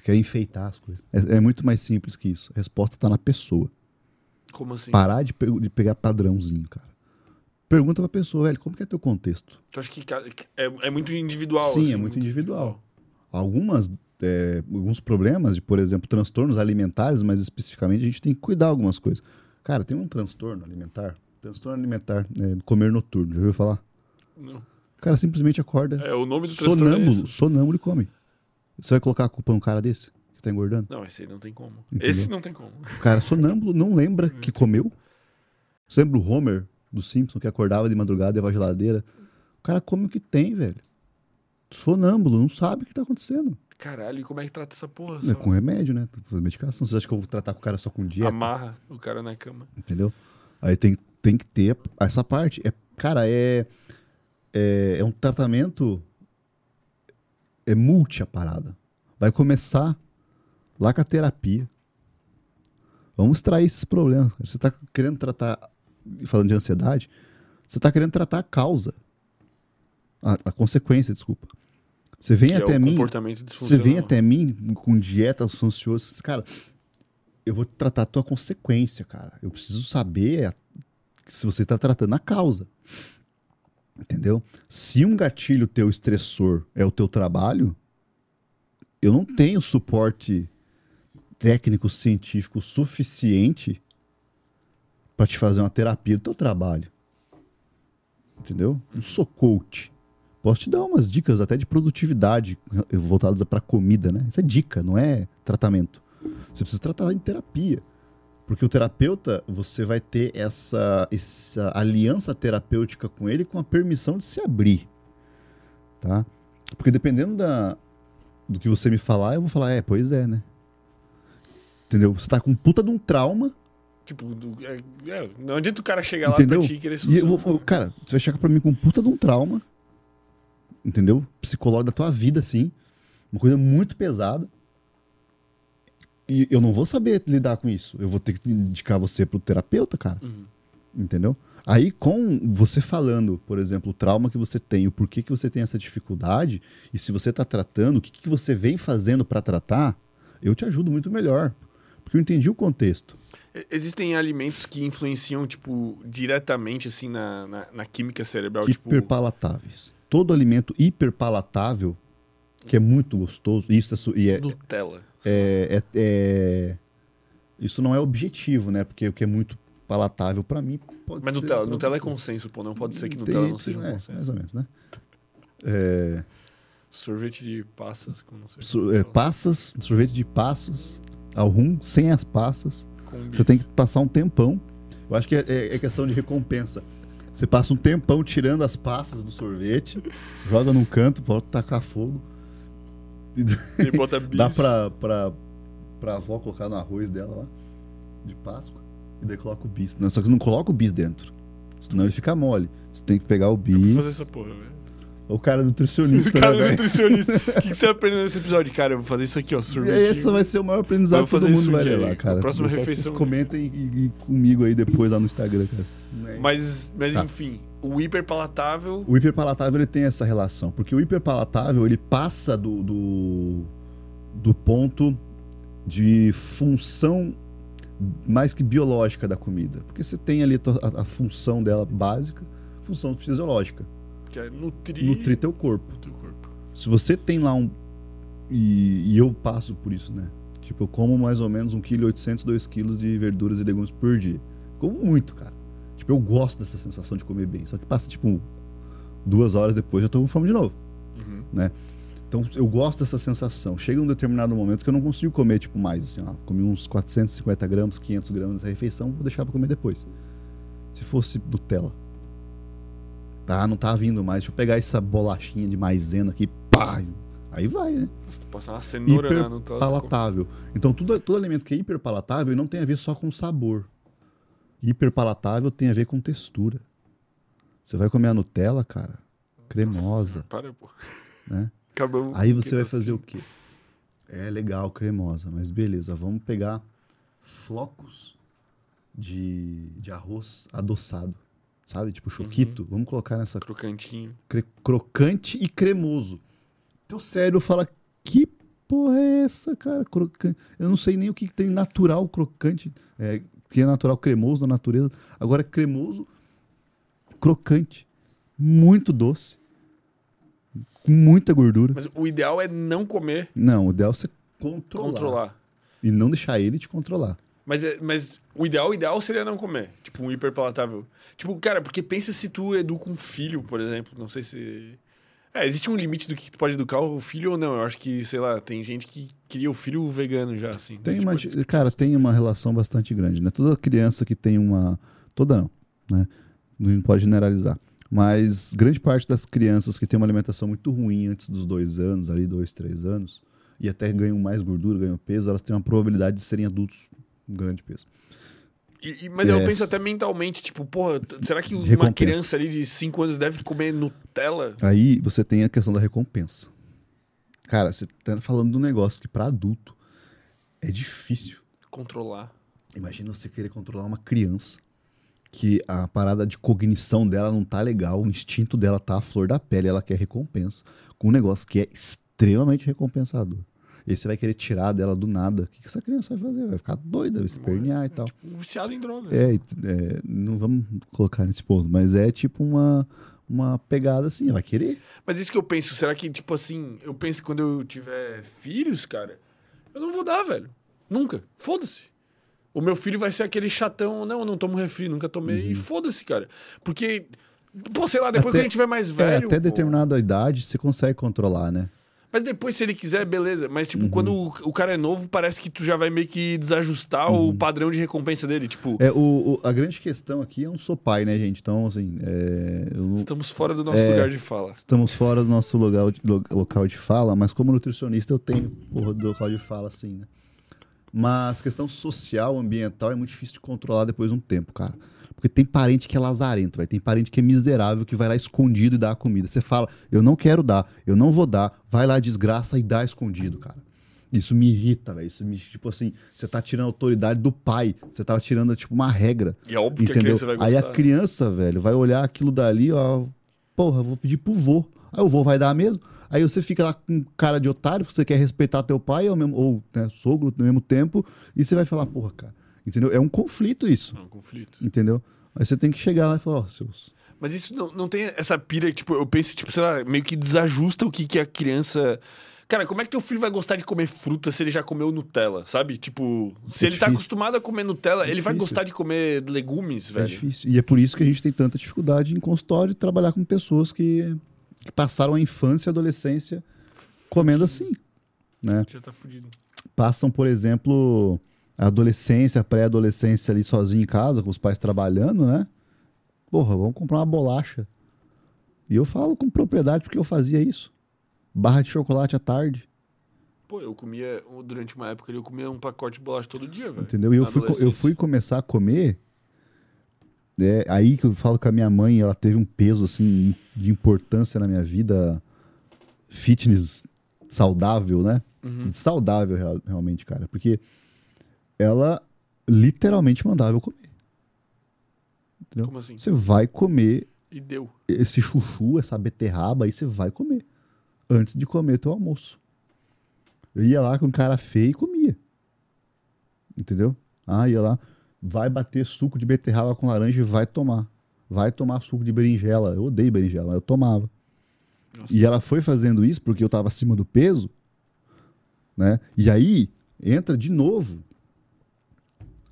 Querem enfeitar as coisas. É, é muito mais simples que isso. A resposta tá na pessoa. Como assim? Parar de, pe- de pegar padrãozinho, cara. Pergunta pra pessoa, velho, como que é teu contexto? Tu acha que é, é muito individual, Sim, assim, é muito individual. Algumas, é, alguns problemas de, por exemplo, transtornos alimentares, mas especificamente a gente tem que cuidar algumas coisas. Cara, tem um transtorno alimentar, transtorno alimentar, é, comer noturno, já ouviu falar? Não. O cara simplesmente acorda, É, o nome do é sonâmbulo, esse. sonâmbulo e come. Você vai colocar a culpa num cara desse, que tá engordando? Não, esse aí não tem como. Entendeu? Esse não tem como. O cara sonâmbulo não lembra que comeu. Você lembra o Homer do Simpson que acordava de madrugada e ia pra geladeira? O cara come o que tem, velho. Sonâmbulo, não sabe o que tá acontecendo. Caralho, e como é que trata essa porra? É Só com remédio, né? Medicação. Você acha que eu vou tratar com o cara só com dieta? Amarra o cara na cama. Entendeu? Aí tem, tem que ter essa parte. É, cara, é, é, é um tratamento. É multi a parada. Vai começar lá com a terapia. Vamos extrair esses problemas. Você tá querendo tratar. Falando de ansiedade, você tá querendo tratar a causa. A, a consequência, desculpa. Você vem que até é o mim. Você vem até mim com dieta ansioso, cara, eu vou tratar a tua consequência, cara. Eu preciso saber se você tá tratando a causa. Entendeu? Se um gatilho teu estressor é o teu trabalho, eu não tenho suporte técnico científico suficiente para te fazer uma terapia do teu trabalho. entendeu? Não sou coach. Posso te dar umas dicas até de produtividade voltadas para comida, né? Isso é dica, não é tratamento. Você precisa tratar em terapia. Porque o terapeuta, você vai ter essa, essa aliança terapêutica com ele com a permissão de se abrir. Tá? Porque dependendo da, do que você me falar, eu vou falar, é, pois é, né? Entendeu? Você tá com puta de um trauma. Tipo, do, é, é, não adianta o cara chegar entendeu? lá pra ti e querer E eu vou, cara, você vai chegar pra mim com puta de um trauma. Entendeu? Psicológico da tua vida, assim. Uma coisa muito pesada. E eu não vou saber lidar com isso. Eu vou ter que indicar você pro terapeuta, cara. Uhum. Entendeu? Aí, com você falando, por exemplo, o trauma que você tem, o porquê que você tem essa dificuldade, e se você tá tratando, o que, que você vem fazendo para tratar, eu te ajudo muito melhor. Porque eu entendi o contexto. Existem alimentos que influenciam, tipo, diretamente, assim, na, na, na química cerebral, tipo... Hiperpalatáveis. Todo alimento hiperpalatável, que é muito gostoso, isso é, e é, Nutella. É, é- é- Isso não é objetivo, né? Porque o que é muito palatável para mim pode Mas ser. Nutella, pra Nutella é consenso, pô. Não pode ser que Nutella não seja um é, consenso. Mais ou menos, né? É, Sorvete de passas, com não sei so- é, passas, sorvete de passas, ao rum, sem as passas. com Você tem que passar um tempão. Eu acho que é, é- é questão de recompensa. Você passa um tempão tirando as passas do sorvete, joga num canto, pode tacar fogo. E E bota bis. dá pra, pra, pra avó colocar no arroz dela lá, de Páscoa, e daí coloca o bis. Não, só que não coloca o bis dentro. Senão ele fica mole. Você tem que pegar o Eu bis. vou fazer essa porra, velho. O cara é nutricionista, Cara, né, nutricionista. O que, que você aprendeu nesse episódio? Cara, eu vou fazer isso aqui, ó. Sorvete. Esse vai ser o maior aprendizado que todo mundo vai levar, cara. Próxima Eu que refeição- Vocês comentem e, e comigo aí depois lá no Instagram, cara. Mas, mas Tá. enfim, o hiperpalatável. O hiperpalatável ele tem essa relação, porque o hiperpalatável ele passa do, do, do ponto de função mais que biológica da comida. Porque você tem ali a, a- função dela básica, função fisiológica, Que é nutrir, nutrir teu corpo. teu corpo. Se você tem lá um. E, e eu passo por isso, né? Tipo, eu como mais ou menos 1,8 kg, 2 kg de verduras e legumes por dia. Como muito, cara. Tipo, eu gosto dessa sensação de comer bem. Só que passa, tipo, duas horas depois eu tô com fome de novo. Uhum. Então eu gosto dessa sensação. Chega um determinado momento que eu não consigo comer, tipo, mais. Assim, ó, comi uns 450 gramas, 500 gramas dessa refeição, vou deixar pra comer depois. Se fosse Nutella. Tá, não tá vindo mais. Deixa eu pegar essa bolachinha de maisena aqui, pá. Aí vai, né? Se tu passar uma cenoura Nutella. tu come. Hiperpalatável. Então, tudo, todo alimento que é hiperpalatável não tem a ver só com sabor. Hiperpalatável tem a ver com textura. Você vai comer a Nutella, cara, cremosa, Para, pô. né? Acabamos. Aí você vai Assim. fazer o quê? É legal, cremosa, mas beleza, vamos pegar flocos de, de arroz adoçado, sabe? Tipo choquito. Vamos colocar nessa Crocantinho. cre- crocante e cremoso. Teu cérebro fala, que porra é essa, cara? Crocante. Eu não sei nem o que, que tem natural crocante, é, que é natural cremoso na natureza. Agora cremoso, crocante, muito doce, com muita gordura. Mas o ideal é não comer, Não, o ideal é você controlar, controlar. e não deixar ele te controlar. Mas, é- mas o ideal, o ideal seria não comer. Tipo, um hiperpalatável. Tipo, cara, porque pensa se tu educa um filho, por exemplo. Não sei se. É, existe um limite do que tu pode educar o filho ou não. Eu acho que, sei lá, tem gente que cria o filho vegano já, assim. Tem Tipo, uma, tipo, di- cara, tem uma relação bastante grande, né? Toda criança que tem uma, toda não, né? Não pode generalizar. Mas grande parte das crianças que tem uma alimentação muito ruim antes dos dois anos, ali dois, três anos, e até ganham mais gordura, ganham peso, elas têm uma probabilidade de serem adultos com grande peso. E- e- mas eu É, penso até mentalmente, tipo, porra, será que uma Recompensa. criança ali de 5 anos deve comer Nutella? Aí você tem a questão da recompensa. Cara, você tá falando de um negócio que para adulto é difícil. Controlar. Imagina você querer controlar uma criança que a parada de cognição dela não tá legal, o instinto dela tá à flor da pele, ela quer recompensa com um negócio que é extremamente recompensador. E aí você vai querer tirar dela do nada. O que, que essa criança vai fazer? Vai ficar doida, vai espernear e tal. Tipo, um viciado em drogas. É, é, não vamos colocar nesse ponto, mas é tipo uma, uma pegada assim, vai querer. Mas isso que eu penso, será que, tipo assim, eu penso que quando eu tiver filhos, cara, eu não vou dar, velho. Nunca. Foda-se. O meu filho vai ser aquele chatão, não, eu não tomo refri, nunca tomei. E foda-se, cara. Porque Pô, sei lá, depois Até- que a gente tiver mais É, velho. até pô. determinada idade você consegue controlar, né? Mas depois, se ele quiser, beleza. Mas, tipo, Uhum. quando o, o cara é novo, parece que tu já vai meio que desajustar o padrão de recompensa dele. Tipo, Uhum. É, o, o- a grande questão aqui, eu não sou pai, né, gente? Então, assim, é, eu estamos fora do nosso É. lugar de fala. estamos fora do nosso lugar, lo- local de fala, mas como nutricionista eu tenho do local de fala, assim, né? Mas questão social, ambiental, é muito difícil de controlar depois de um tempo, cara. Porque tem parente que é lazarento, vai. Tem parente que é miserável, que vai lá escondido e dá a comida. Você fala, eu não quero dar, eu não vou dar, vai lá, desgraça e dá escondido, cara. Isso me irrita, velho. Isso me, tipo assim, você tá tirando a autoridade do pai, você tá tirando, tipo, uma regra. E é óbvio que a Entendeu? criança vai Aí gostar. a criança, velho, vai olhar aquilo dali, ó. Porra, vou pedir pro vô. Aí o vô vai dar mesmo. Aí você fica lá com cara de otário, porque você quer respeitar teu pai ou, mesmo, ou né, sogro no mesmo tempo, e você vai falar, porra, cara. Entendeu? É um conflito isso. É um conflito. Entendeu? Aí você tem que chegar lá e falar, ó, seus. Mas isso não, não tem essa pira, tipo, eu penso, tipo, sei lá, meio que desajusta o que, que a criança. Cara, como é que teu filho vai gostar de comer fruta se ele já comeu Nutella, sabe? Tipo, se É ele tá difícil. acostumado a comer Nutella, É ele vai gostar de comer legumes, É velho. difícil. E é por isso que a gente tem tanta dificuldade em consultório e trabalhar com pessoas que, que passaram a infância e a adolescência comendo assim. Né? Já tá fudido. passam, por exemplo, adolescência, pré-adolescência ali sozinho em casa, com os pais trabalhando, né? Porra, vamos comprar uma bolacha. E eu falo com propriedade porque eu fazia isso. Barra de chocolate à tarde, Pô, eu comia, durante uma época eu comia um pacote de bolacha todo dia, velho. entendeu? E eu fui, eu fui começar a comer. É, aí que eu falo que a minha mãe, ela teve um peso assim de importância na minha vida fitness saudável, né? Uhum. saudável real- realmente, cara. Porque ela literalmente mandava eu comer. Entendeu? Como assim? Você vai comer E deu. esse chuchu, essa beterraba, aí você vai comer. Antes de comer teu almoço. Eu ia lá com cara feio e comia. Entendeu? Ah, ia lá. Vai bater suco de beterraba com laranja e vai tomar. Vai tomar suco de berinjela. Eu odeio berinjela, mas eu tomava. Nossa. E ela foi fazendo isso porque eu tava acima do peso, né? E aí entra de novo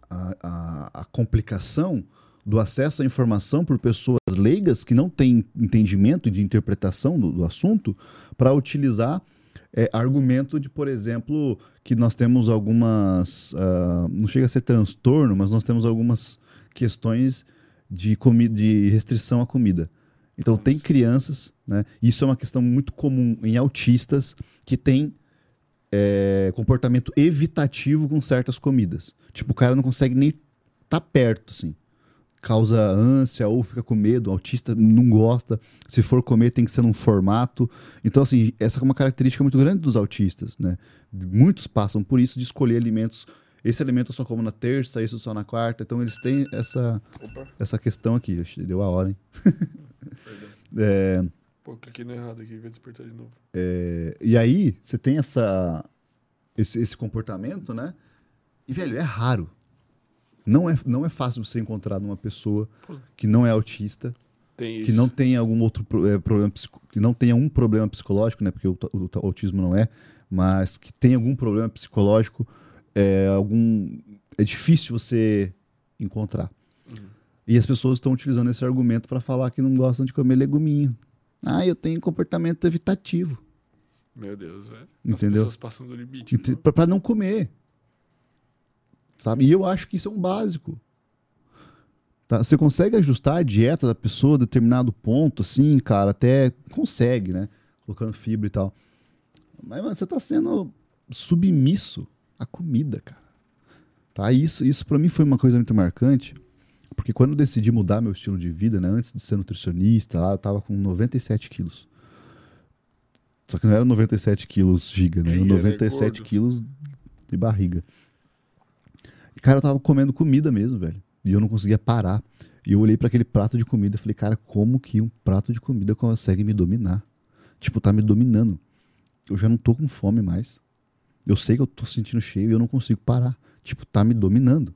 a, a, a complicação do acesso à informação por pessoas leigas que não têm entendimento de interpretação do, do assunto para utilizar é, argumento de, por exemplo, que nós temos algumas. ah, não chega a ser transtorno, mas nós temos algumas questões de, comi de restrição à comida. Então, Como tem crianças, né? Isso é uma questão muito comum em autistas que têm é, comportamento evitativo com certas comidas. Tipo, o cara não consegue nem estar perto, assim. Causa ânsia ou fica com medo. O autista não gosta. Se for comer, tem que ser num formato. Então, assim, essa é uma característica muito grande dos autistas, né? Muitos passam por isso de escolher alimentos. Esse alimento eu só como na terça, isso só na quarta. Então, eles têm essa, Opa, essa questão aqui. Deu a hora, hein? É, Pô, cliquei no errado aqui, vai despertar de novo. E aí, você tem essa, esse, esse comportamento, né? E, velho, é raro. Não é, não é fácil você encontrar numa pessoa que não é autista, Tem que não tenha algum outro eh, problema, que não tenha um problema psicológico, né? Porque o, o ta- autismo não é, mas que tenha algum problema psicológico, é, algum, é difícil você encontrar. Uhum. E as pessoas estão utilizando esse argumento para falar que não gostam de comer leguminho. Ah, eu tenho comportamento evitativo. Meu Deus, velho. As Entendeu? pessoas passam do limite. Pra não comer. Sabe? E eu acho que isso é um básico. Tá? Você consegue ajustar a dieta da pessoa a determinado ponto, assim, cara, até consegue, né? Colocando fibra e tal. Mas mano, você tá sendo submisso à comida, cara. Tá? Isso, isso para mim foi uma coisa muito marcante, porque quando eu decidi mudar meu estilo de vida, né, antes de ser nutricionista, lá eu tava com 97 quilos. Só que não era 97 quilos giga, né? Era Giga, né? 97 Gordo. quilos de barriga. E, cara, eu tava comendo comida mesmo, velho. E eu não conseguia parar. E eu olhei para aquele prato de comida e falei, cara, como que um prato de comida consegue me dominar? Tipo, tá me dominando. Eu já não tô com fome mais. Eu sei que eu tô sentindo cheio e eu não consigo parar. Tipo, tá me dominando.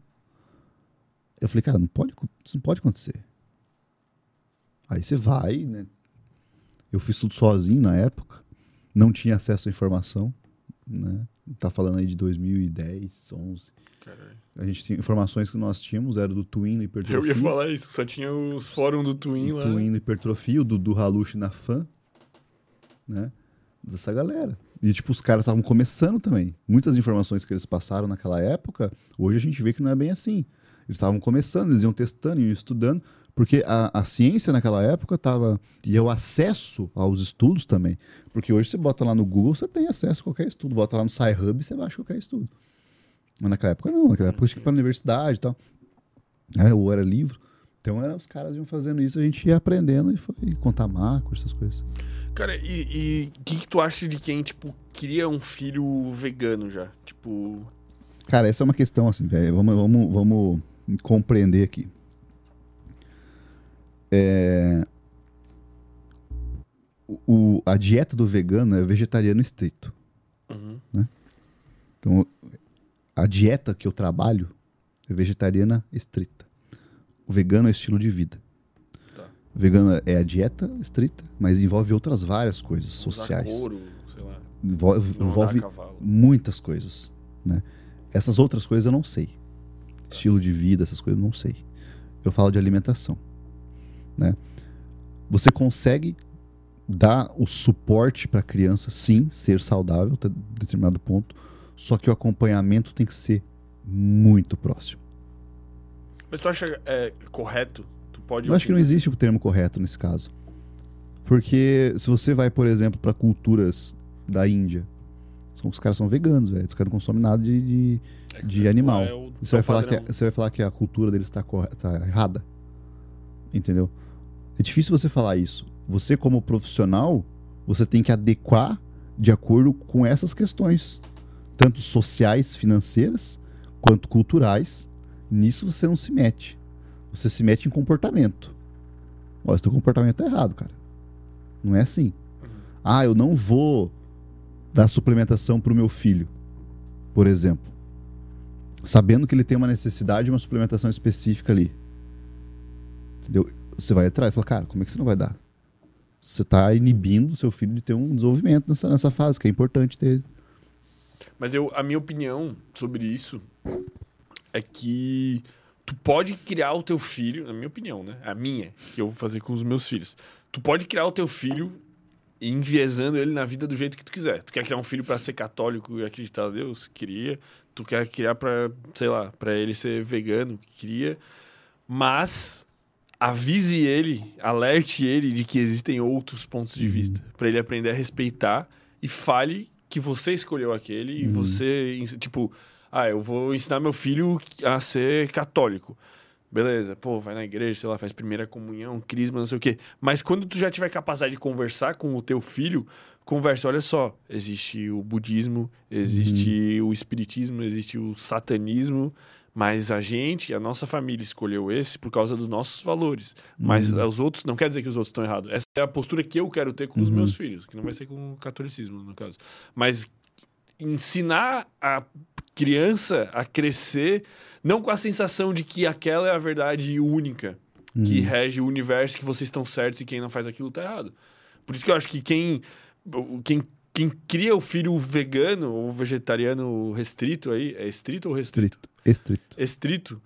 Eu falei, cara, não pode, isso não pode acontecer. Aí você vai, né? Eu fiz tudo sozinho na época. Não tinha acesso à informação, né? Tá falando aí de 2010, 11. Caralho. A gente tinha informações que nós tínhamos, era do Twin no Eu hipertrofia. ia falar isso, só tinha os fóruns do Twin lá. Twin no hipertrofia, o Dudu Halush na fã, né? Dessa galera. E, tipo, os caras estavam começando também. Muitas informações que eles passaram naquela época, hoje a gente vê que não é bem assim. Eles estavam começando, eles iam testando, iam estudando, porque a, a ciência naquela época estava. E o acesso aos estudos também. Porque hoje você bota lá no Google, você tem acesso a qualquer estudo. Bota lá no SciHub, você baixa qualquer estudo. Mas naquela época não, naquela época tinha que ir para a universidade e tal. É, ou era livro. Então era, os caras iam fazendo isso, a gente ia aprendendo e foi contar macro, essas coisas. Cara, e o que, que tu acha de quem, tipo, cria um filho vegano já? Tipo. Cara, essa é uma questão assim, velho. Vamos, vamos, vamos compreender aqui. É... O, a dieta do vegano é vegetariano estrito. Uhum. Então, a dieta que eu trabalho é vegetariana estrita. O vegano é estilo de vida. Tá. Vegano é a dieta estrita, mas envolve outras várias coisas Usar sociais. couro, sei lá. Envolve, envolve muitas coisas, né? Essas outras coisas eu não sei. Estilo de vida, essas coisas eu não sei. Eu falo de alimentação, né? Você consegue dar o suporte para a criança, sim, ser saudável até determinado ponto, só que o acompanhamento tem que ser muito próximo. Mas tu acha é, correto? Tu pode. Eu acho que não existe o termo correto nesse caso. Porque se você vai, por exemplo, para culturas da Índia, são, os caras são veganos, velho. Os caras não consomem nada de- de, É de lá animal. é o- Você é vai, falar que, você vai falar que a cultura deles está tá errada. Entendeu? É difícil você falar isso. Você, como profissional, você tem que adequar de acordo com essas questões, tanto sociais, financeiras, quanto culturais. Nisso você não se mete. Você se mete em comportamento. Ó, esse teu comportamento é errado, cara. Não é assim. Uhum. Ah, eu não vou dar suplementação pro meu filho, por exemplo. Sabendo que ele tem uma necessidade de uma suplementação específica ali. Entendeu? Você vai atrás e fala, cara, como é que você não vai dar? Você tá inibindo o seu filho de ter um desenvolvimento nessa, nessa fase, que é importante ter. Mas eu, a minha opinião sobre isso é que tu pode criar o teu filho, na minha opinião, né? A minha, que eu vou fazer com os meus filhos. Tu pode criar o teu filho enviesando ele na vida do jeito que tu quiser. Tu quer criar um filho pra ser católico e acreditar a Deus? Queria. Tu quer criar pra, sei lá, pra ele ser vegano? Queria. Mas avise ele, alerte ele de que existem outros pontos de vista, Pra ele aprender a respeitar e fale que você escolheu aquele e Uhum. você, tipo, ah, eu vou ensinar meu filho a ser católico. Beleza, pô, vai na igreja, sei lá, faz primeira comunhão, crisma, não sei o quê. Mas quando tu já tiver capacidade de conversar com o teu filho, conversa, olha só, existe o budismo, existe o espiritismo, existe o satanismo, mas a gente, a nossa família escolheu esse por causa dos nossos valores. Mas os outros, não quer dizer que os outros estão errados. Essa é a postura que eu quero ter com os Uhum. meus filhos, que não vai ser com o catolicismo, no caso. Mas ensinar a criança a crescer não com a sensação de que aquela é a verdade única que Uhum. rege o universo, que vocês estão certos e quem não faz aquilo tá errado. Por isso que eu acho que quem quem, quem cria o filho vegano ou vegetariano restrito aí, é estrito ou restrito? Estrito. Estrito. Estrito.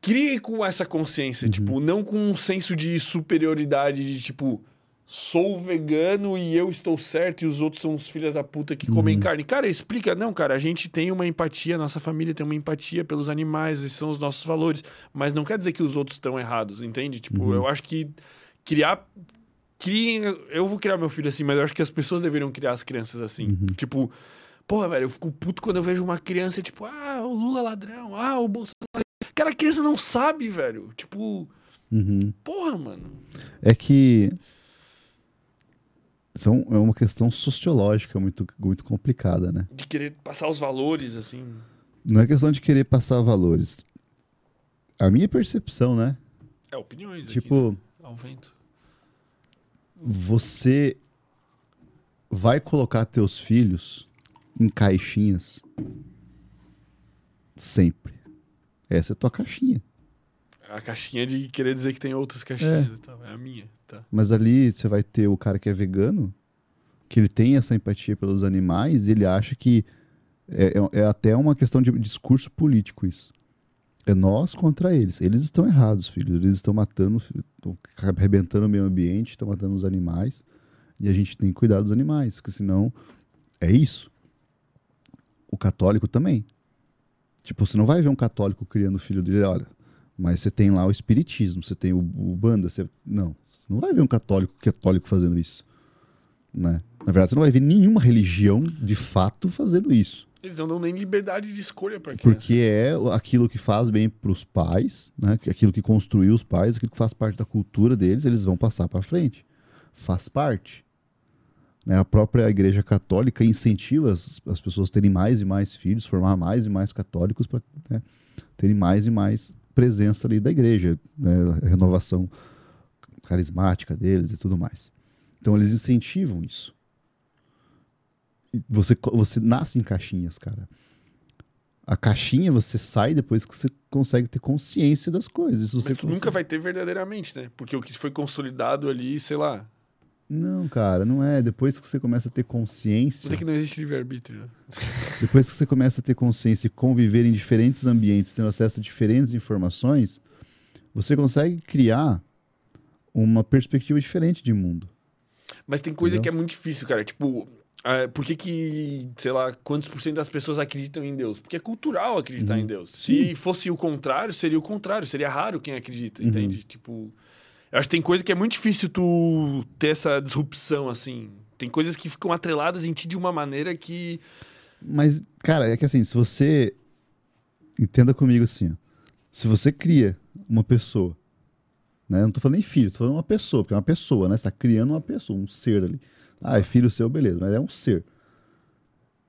Crie com essa consciência, tipo, não com um senso de superioridade de tipo, sou vegano e eu estou certo e os outros são os filhos da puta que comem carne. Cara, explica, não, cara, a gente tem uma empatia, nossa família tem uma empatia pelos animais, esses são os nossos valores, mas não quer dizer que os outros estão errados, entende? Tipo, eu acho que criar criem, eu vou criar meu filho assim, mas eu acho que as pessoas deveriam criar as crianças assim. Tipo, porra, velho, eu fico puto quando eu vejo uma criança, tipo, ah, o Lula ladrão, ah, o Bolsonaro. Cara, a criança não sabe, velho. Tipo, Uhum. porra, mano. É que são, é uma questão sociológica muito, muito complicada, né? De querer passar os valores, assim. Não é questão de querer passar valores. A minha percepção, né? É, opiniões. aqui, Tipo, né? Ao vento. Você vai colocar teus filhos em caixinhas sempre. Essa é a tua caixinha. A caixinha de querer dizer que tem outras caixinhas e tal. É a minha, tá? Mas ali você vai ter o cara que é vegano, que ele tem essa empatia pelos animais, e ele acha que É, é, é até uma questão de discurso político isso. É nós contra eles. Eles estão errados, filho. Eles estão matando, estão arrebentando o meio ambiente, estão matando os animais. E a gente tem que cuidar dos animais, porque senão é isso. O católico também. Tipo, você não vai ver um católico criando o filho dele, olha, mas você tem lá o espiritismo, você tem o, o banda, você não, você não vai ver um católico católico fazendo isso, né? Na verdade, você não vai ver nenhuma religião de fato fazendo isso. Eles não dão nem liberdade de escolha para Porque é aquilo que faz bem para os pais, né? Aquilo que construiu os pais, aquilo que faz parte da cultura deles, eles vão passar para frente. Faz parte. Né? A própria Igreja Católica incentiva as, as, pessoas a terem mais e mais filhos, formar mais e mais católicos para né? terem mais e mais presença ali da igreja, né? a renovação carismática deles e tudo mais. Então eles incentivam isso. Você, você nasce em caixinhas, cara. A caixinha você sai depois que você consegue ter consciência das coisas. Mas você nunca vai ter verdadeiramente, né? Porque o que foi consolidado ali, sei lá, não, cara, não é. Depois que você começa a ter consciência. Você que não existe livre-arbítrio. Né? Depois que você começa a ter consciência e conviver em diferentes ambientes, tendo acesso a diferentes informações, você consegue criar uma perspectiva diferente de mundo. Mas tem coisa Entendeu? que é muito difícil, cara. Tipo, é, por que, que, sei lá, quantos por cento das pessoas acreditam em Deus? Porque é cultural acreditar uhum. em Deus. Sim. Se fosse o contrário, seria o contrário. Seria raro quem acredita, uhum. entende? Tipo. Eu acho que tem coisa que é muito difícil tu ter essa disrupção, assim. Tem coisas que ficam atreladas em ti de uma maneira que. Mas, cara, é que assim, se você. Entenda comigo assim, ó. Se você cria uma pessoa, né? Não tô falando nem filho, tô falando uma pessoa, porque é uma pessoa, né? Você tá criando uma pessoa, um ser ali. Ah, é filho seu, beleza, mas é um ser.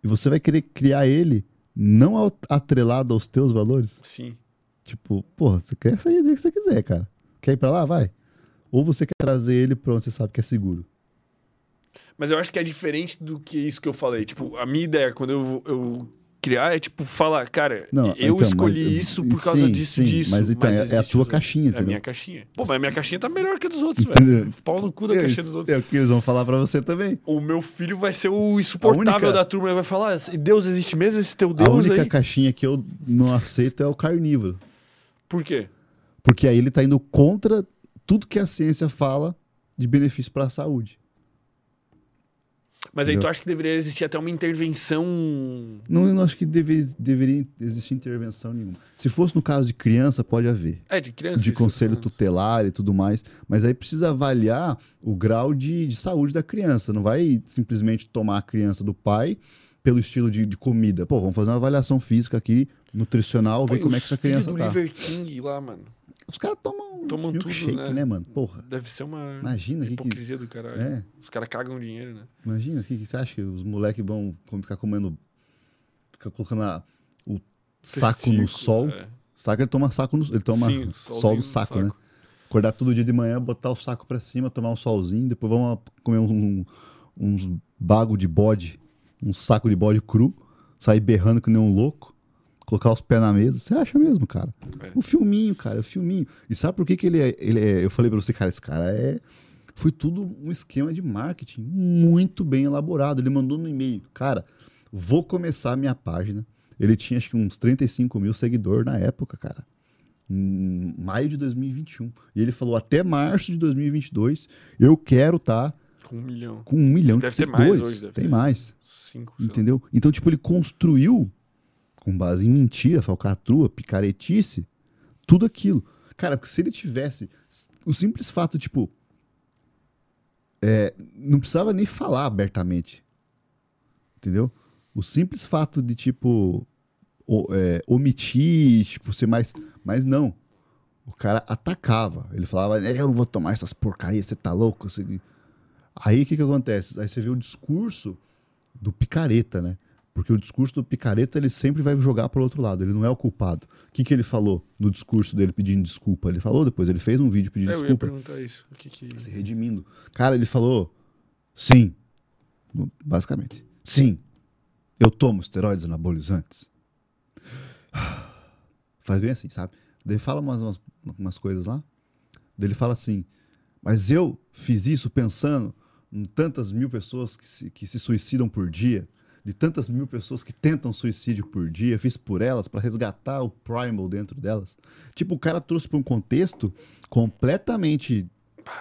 E você vai querer criar ele não atrelado aos teus valores? Sim. Tipo, porra, você quer sair do que você quiser, cara. Quer ir pra lá? Vai. Ou você quer trazer ele pra onde você sabe que é seguro? Mas eu acho que é diferente do que isso que eu falei. Tipo, a minha ideia, quando eu, eu criar, é tipo, falar, cara, não, eu então, escolhi mas, isso por causa sim, disso, sim, disso. Mas então, mas é, é, a tua caixinha, entendeu? É a minha caixinha. Pô, mas a minha caixinha tá melhor que a dos outros, velho. Pau no cu da é, caixinha dos outros. É o que eles vão falar pra você também. O meu filho vai ser o insuportável única... da turma. Ele vai falar, Deus existe mesmo, esse teu Deus A única aí? caixinha que eu não aceito é o carnívoro. Por quê? Porque aí ele tá indo contra tudo que a ciência fala de benefício para a saúde. Mas aí Entendeu? tu acha que deveria existir até uma intervenção? Não, eu não acho que deve, deveria existir intervenção nenhuma. Se fosse no caso de criança, pode haver. É, de criança. De conselho tutelar e tudo mais. Mas aí precisa avaliar o grau de, de saúde da criança. Não vai simplesmente tomar a criança do pai pelo estilo de, de comida. Pô, vamos fazer uma avaliação física aqui, nutricional, Pô, ver como é que essa criança do tá. Liver King lá, mano. Os caras tomam, tomam milkshake, tudo, né? né? mano? Porra. Deve ser uma Imagina, hipocrisia que, do caralho. É. Os caras cagam dinheiro, né? Imagina, o que, que, você acha que os moleques vão ficar comendo. Ficar colocando a, o saco no sol? É. Saco ele toma saco no, Ele toma Sim, sol no saco, saco, né? Acordar todo dia de manhã, botar o saco pra cima, tomar um solzinho, depois vamos comer um, um, uns bago de bode, um saco de bode cru, sair berrando que nem um louco colocar os pés na mesa. Você acha mesmo, cara? É. Um filminho, cara, um filminho. E sabe por que, que ele, é, ele é. Eu falei pra você, cara, esse cara é. Foi tudo um esquema de marketing muito bem elaborado. Ele mandou no e-mail, cara, vou começar a minha página. Ele tinha acho que uns 35 mil seguidores na época, cara. Em maio de 2021. E ele falou: até março de 2022, eu quero estar. Tá com um milhão. Com um milhão deve de seguidores. Mais hoje, deve Tem ter. mais. Cinco, entendeu? Então, tipo, ele construiu com base em mentira, falcatrua, picaretice, tudo aquilo. Cara, porque se ele tivesse o simples fato, tipo, é, não precisava nem falar abertamente, entendeu? O simples fato de, tipo, o, é, omitir, tipo, ser mais. Mas não. O cara atacava. Ele falava, eu não vou tomar essas porcarias, você tá louco? Aí o que, que acontece? Aí você vê o discurso do picareta, né? Porque o discurso do picareta ele sempre vai jogar para o outro lado, ele não é o culpado. O que, que ele falou no discurso dele pedindo desculpa? Ele falou depois, ele fez um vídeo pedindo é, desculpa. Eu ia perguntar isso. Que que... Se redimindo. Cara, ele falou: sim, basicamente. Sim, eu tomo esteroides anabolizantes. Faz bem assim, sabe? Daí fala umas, umas, umas coisas lá. Daí ele fala assim: mas eu fiz isso pensando em tantas mil pessoas que se, que se suicidam por dia de tantas mil pessoas que tentam suicídio por dia, fiz por elas para resgatar o primal dentro delas. Tipo, o cara trouxe para um contexto completamente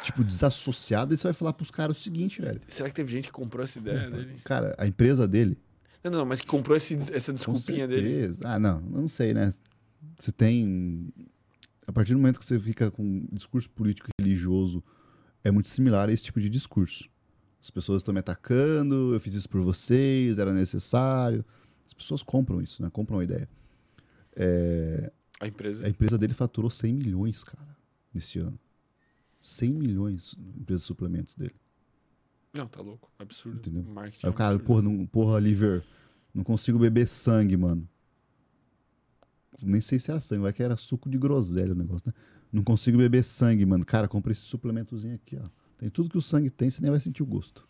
tipo desassociado e você vai falar pros caras o seguinte, velho. Será que teve gente que comprou essa ideia dele? Cara, a empresa dele Não, não, mas que comprou esse, essa com desculpinha dele. certeza. Ah, não, não sei, né? Você tem a partir do momento que você fica com um discurso político e religioso é muito similar a esse tipo de discurso. As pessoas estão me atacando, eu fiz isso por vocês, era necessário. As pessoas compram isso, né? Compram a ideia. A empresa. A empresa dele faturou 100 milhões, cara, nesse ano. 100 milhões a empresa de suplementos dele. Não, tá louco. Absurdo. Entendeu? Marketing Aí o cara, absurdo. porra, não, porra, Liver, não consigo beber sangue, mano. Nem sei se era sangue, vai que era suco de groselha o negócio, né? Não consigo beber sangue, mano. Cara, compra esse suplementozinho aqui, ó. Tem tudo que o sangue tem, você nem vai sentir o gosto.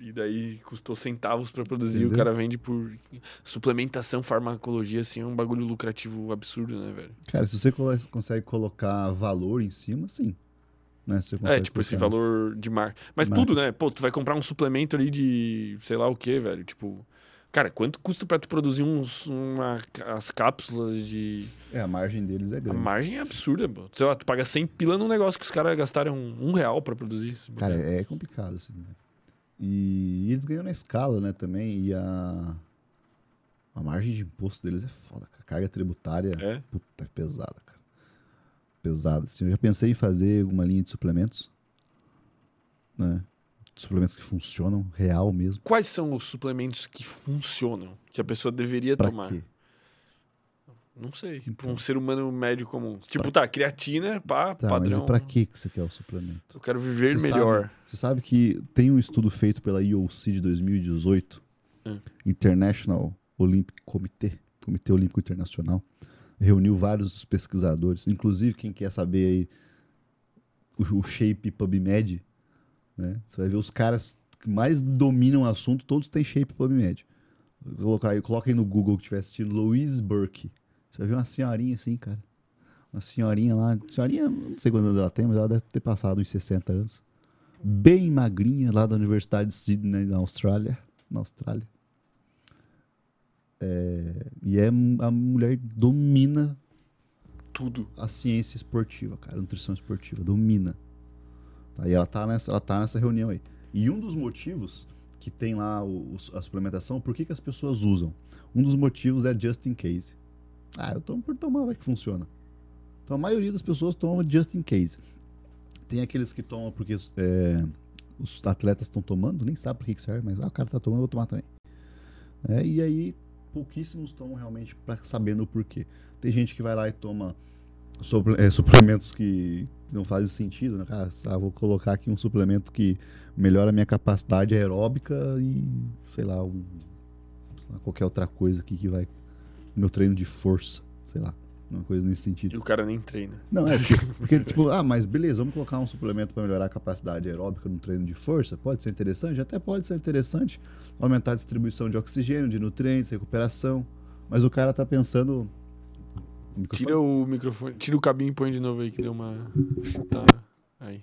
E daí custou centavos pra produzir, Entendeu? o cara vende por suplementação, farmacologia, assim, é um bagulho lucrativo absurdo, né, velho? Cara, se você consegue colocar valor em cima, sim. Né? Você consegue É, tipo, esse colocar- valor de mar. Mas Marketing. tudo, né? Pô, tu vai comprar um suplemento ali de sei lá o que, velho. Tipo, cara, quanto custa pra tu produzir uns, uma, as cápsulas de. É, a margem deles é A grande. margem é absurda, pô. Sei lá, tu paga 100 pila num negócio que os caras gastaram um real pra produzir. isso. Cara, é complicado, assim. né? E eles ganham na escala, né, também. E a, a margem de imposto deles é foda, cara. Carga tributária, É? puta, é pesada, cara. Pesada. Assim, eu já pensei em fazer uma linha de suplementos, né? Suplementos que funcionam, real mesmo. Quais são os suplementos que funcionam? Que a pessoa deveria Pra tomar? quê? Não sei. Pra Então. um ser humano médio comum. Tipo, tá, creatina, pá, Tá, padrão. mas e pra que você quer o suplemento? Eu quero viver Você melhor. Sabe, você sabe que tem um estudo feito pela IOC de 2018, Hum. International Olympic Committee, Comitê Olímpico Internacional, reuniu vários dos pesquisadores, inclusive quem quer saber aí o, o shape PubMed, né? Você vai ver os caras que mais dominam o assunto, todos têm shape PubMed. Colocar coloca aí no Google que estiver assistindo Louise Burke. Você vai ver uma senhorinha assim, cara. Uma senhorinha lá, senhorinha, não sei quantos anos ela tem, mas ela deve ter passado uns 60 anos. Bem magrinha, lá da Universidade de Sydney, na Austrália. Na Austrália. É, e é a mulher domina Tudo. a ciência esportiva, cara, a nutrição esportiva, domina. Tá, e ela tá, nessa, ela tá nessa reunião aí. E um dos motivos que tem lá o- a suplementação, por que, que as pessoas usam? Um dos motivos é just in case. Ah, eu tomo por tomar, vai que funciona. Então a maioria das pessoas toma just in case. Tem aqueles que tomam porque é, os atletas estão tomando, nem sabe por que, que serve, mas ah, o cara tá tomando, eu vou tomar também. É, e aí pouquíssimos tomam realmente pra, sabendo o porquê. Tem gente que vai lá e toma suple- é, suplementos que não fazem sentido, né? Cara, ah, vou colocar aqui um suplemento que melhora a minha capacidade aeróbica e, sei lá, um- sei lá, qualquer outra coisa aqui que vai. Meu treino de força, sei lá. Uma coisa nesse E sentido. o cara nem treina. Não, é porque, porque, tipo, ah, mas beleza, vamos colocar um suplemento para melhorar a capacidade aeróbica no treino de força? Pode ser interessante? Até pode ser interessante. Aumentar a distribuição de oxigênio, de nutrientes, recuperação. Mas o cara tá pensando. Microfone- Tira o microfone, tira o cabinho e põe de novo aí que deu uma. Tá. Aí.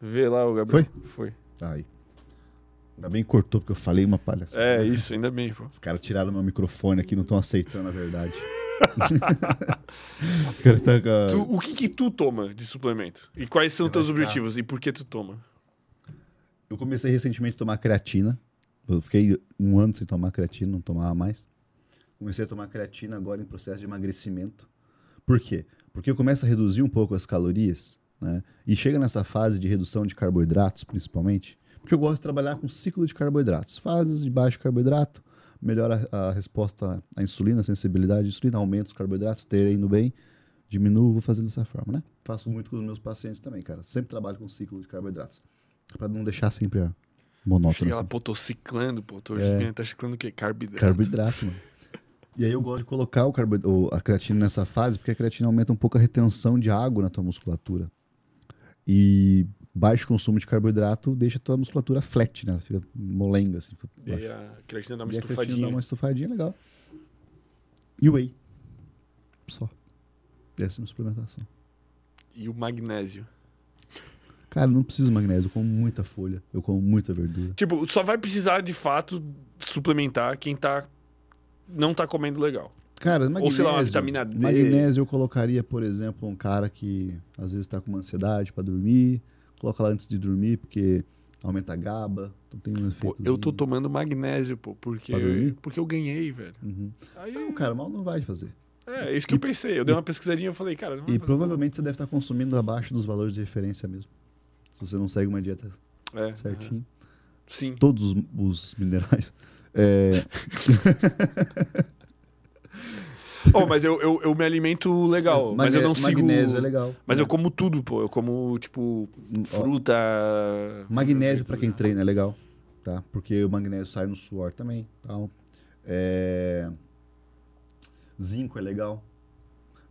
Vê lá o Gabriel. Foi? Tá aí. Ainda bem que cortou, porque eu falei uma palhaçada. É, isso, ainda bem, pô. Os caras tiraram meu microfone aqui, não estão aceitando a verdade. tá Tu- o que que tu toma de suplemento? E quais são os teus objetivos? E por que tu toma? Eu comecei recentemente a tomar creatina. Eu fiquei um ano sem tomar creatina, não tomava mais. Comecei a tomar creatina agora em processo de emagrecimento. Por quê? Porque eu começo a reduzir um pouco as calorias, né? E chega nessa fase de redução de carboidratos, principalmente, porque eu gosto de trabalhar com ciclo de carboidratos. Fases de baixo carboidrato, melhora a resposta à insulina, a sensibilidade à insulina, aumenta os carboidratos, ter indo bem, diminuo, vou fazendo dessa forma, né? Faço muito com os meus pacientes também, cara. Sempre trabalho com ciclo de carboidratos. Pra não deixar sempre a monótono. Chega lá, assim. pô, tô ciclando, pô. Tô É. gigante, tá ciclando o quê? Carboidrato. Carboidrato, mano. E aí eu gosto de colocar o carbo... a creatina nessa fase, porque a creatina aumenta um pouco a retenção de água na tua musculatura. E baixo consumo de carboidrato deixa a tua musculatura flat, né? Ela fica molenga, assim. Fica E a creatina dá uma E a creatina estufadinha. dá uma estufadinha legal. E o whey. Só. Essa é suplementação. E o magnésio. Cara, eu não preciso de magnésio. Eu como muita folha. Eu como muita verdura. Tipo, só vai precisar de fato suplementar quem tá. Não tá comendo legal. Cara, magnésio. Ou sei lá, uma vitamina D. Magnésio eu colocaria, por exemplo, um cara que às vezes tá com uma ansiedade pra dormir. Coloca lá antes de dormir, porque aumenta a GABA. Então tem um efeito. eu tô tomando magnésio, pô, porque, dormir? porque eu ganhei, velho. Uhum. Aí, Não, cara, mal não vai fazer. é, é isso que eu pensei. Eu dei uma pesquisadinha e falei, cara, E provavelmente você deve estar consumindo abaixo dos valores de referência mesmo. Se você não segue uma dieta. É, certinho. Sim. Todos os, os minerais. É, Oh, mas eu, eu, eu me alimento legal. Mas eu não sigo. Magnésio é legal. Mas né? eu como tudo, pô. Eu como, tipo, fruta. Magnésio pra quem treina é legal, tá? Porque o magnésio sai no suor também, tal. É... Zinco é legal.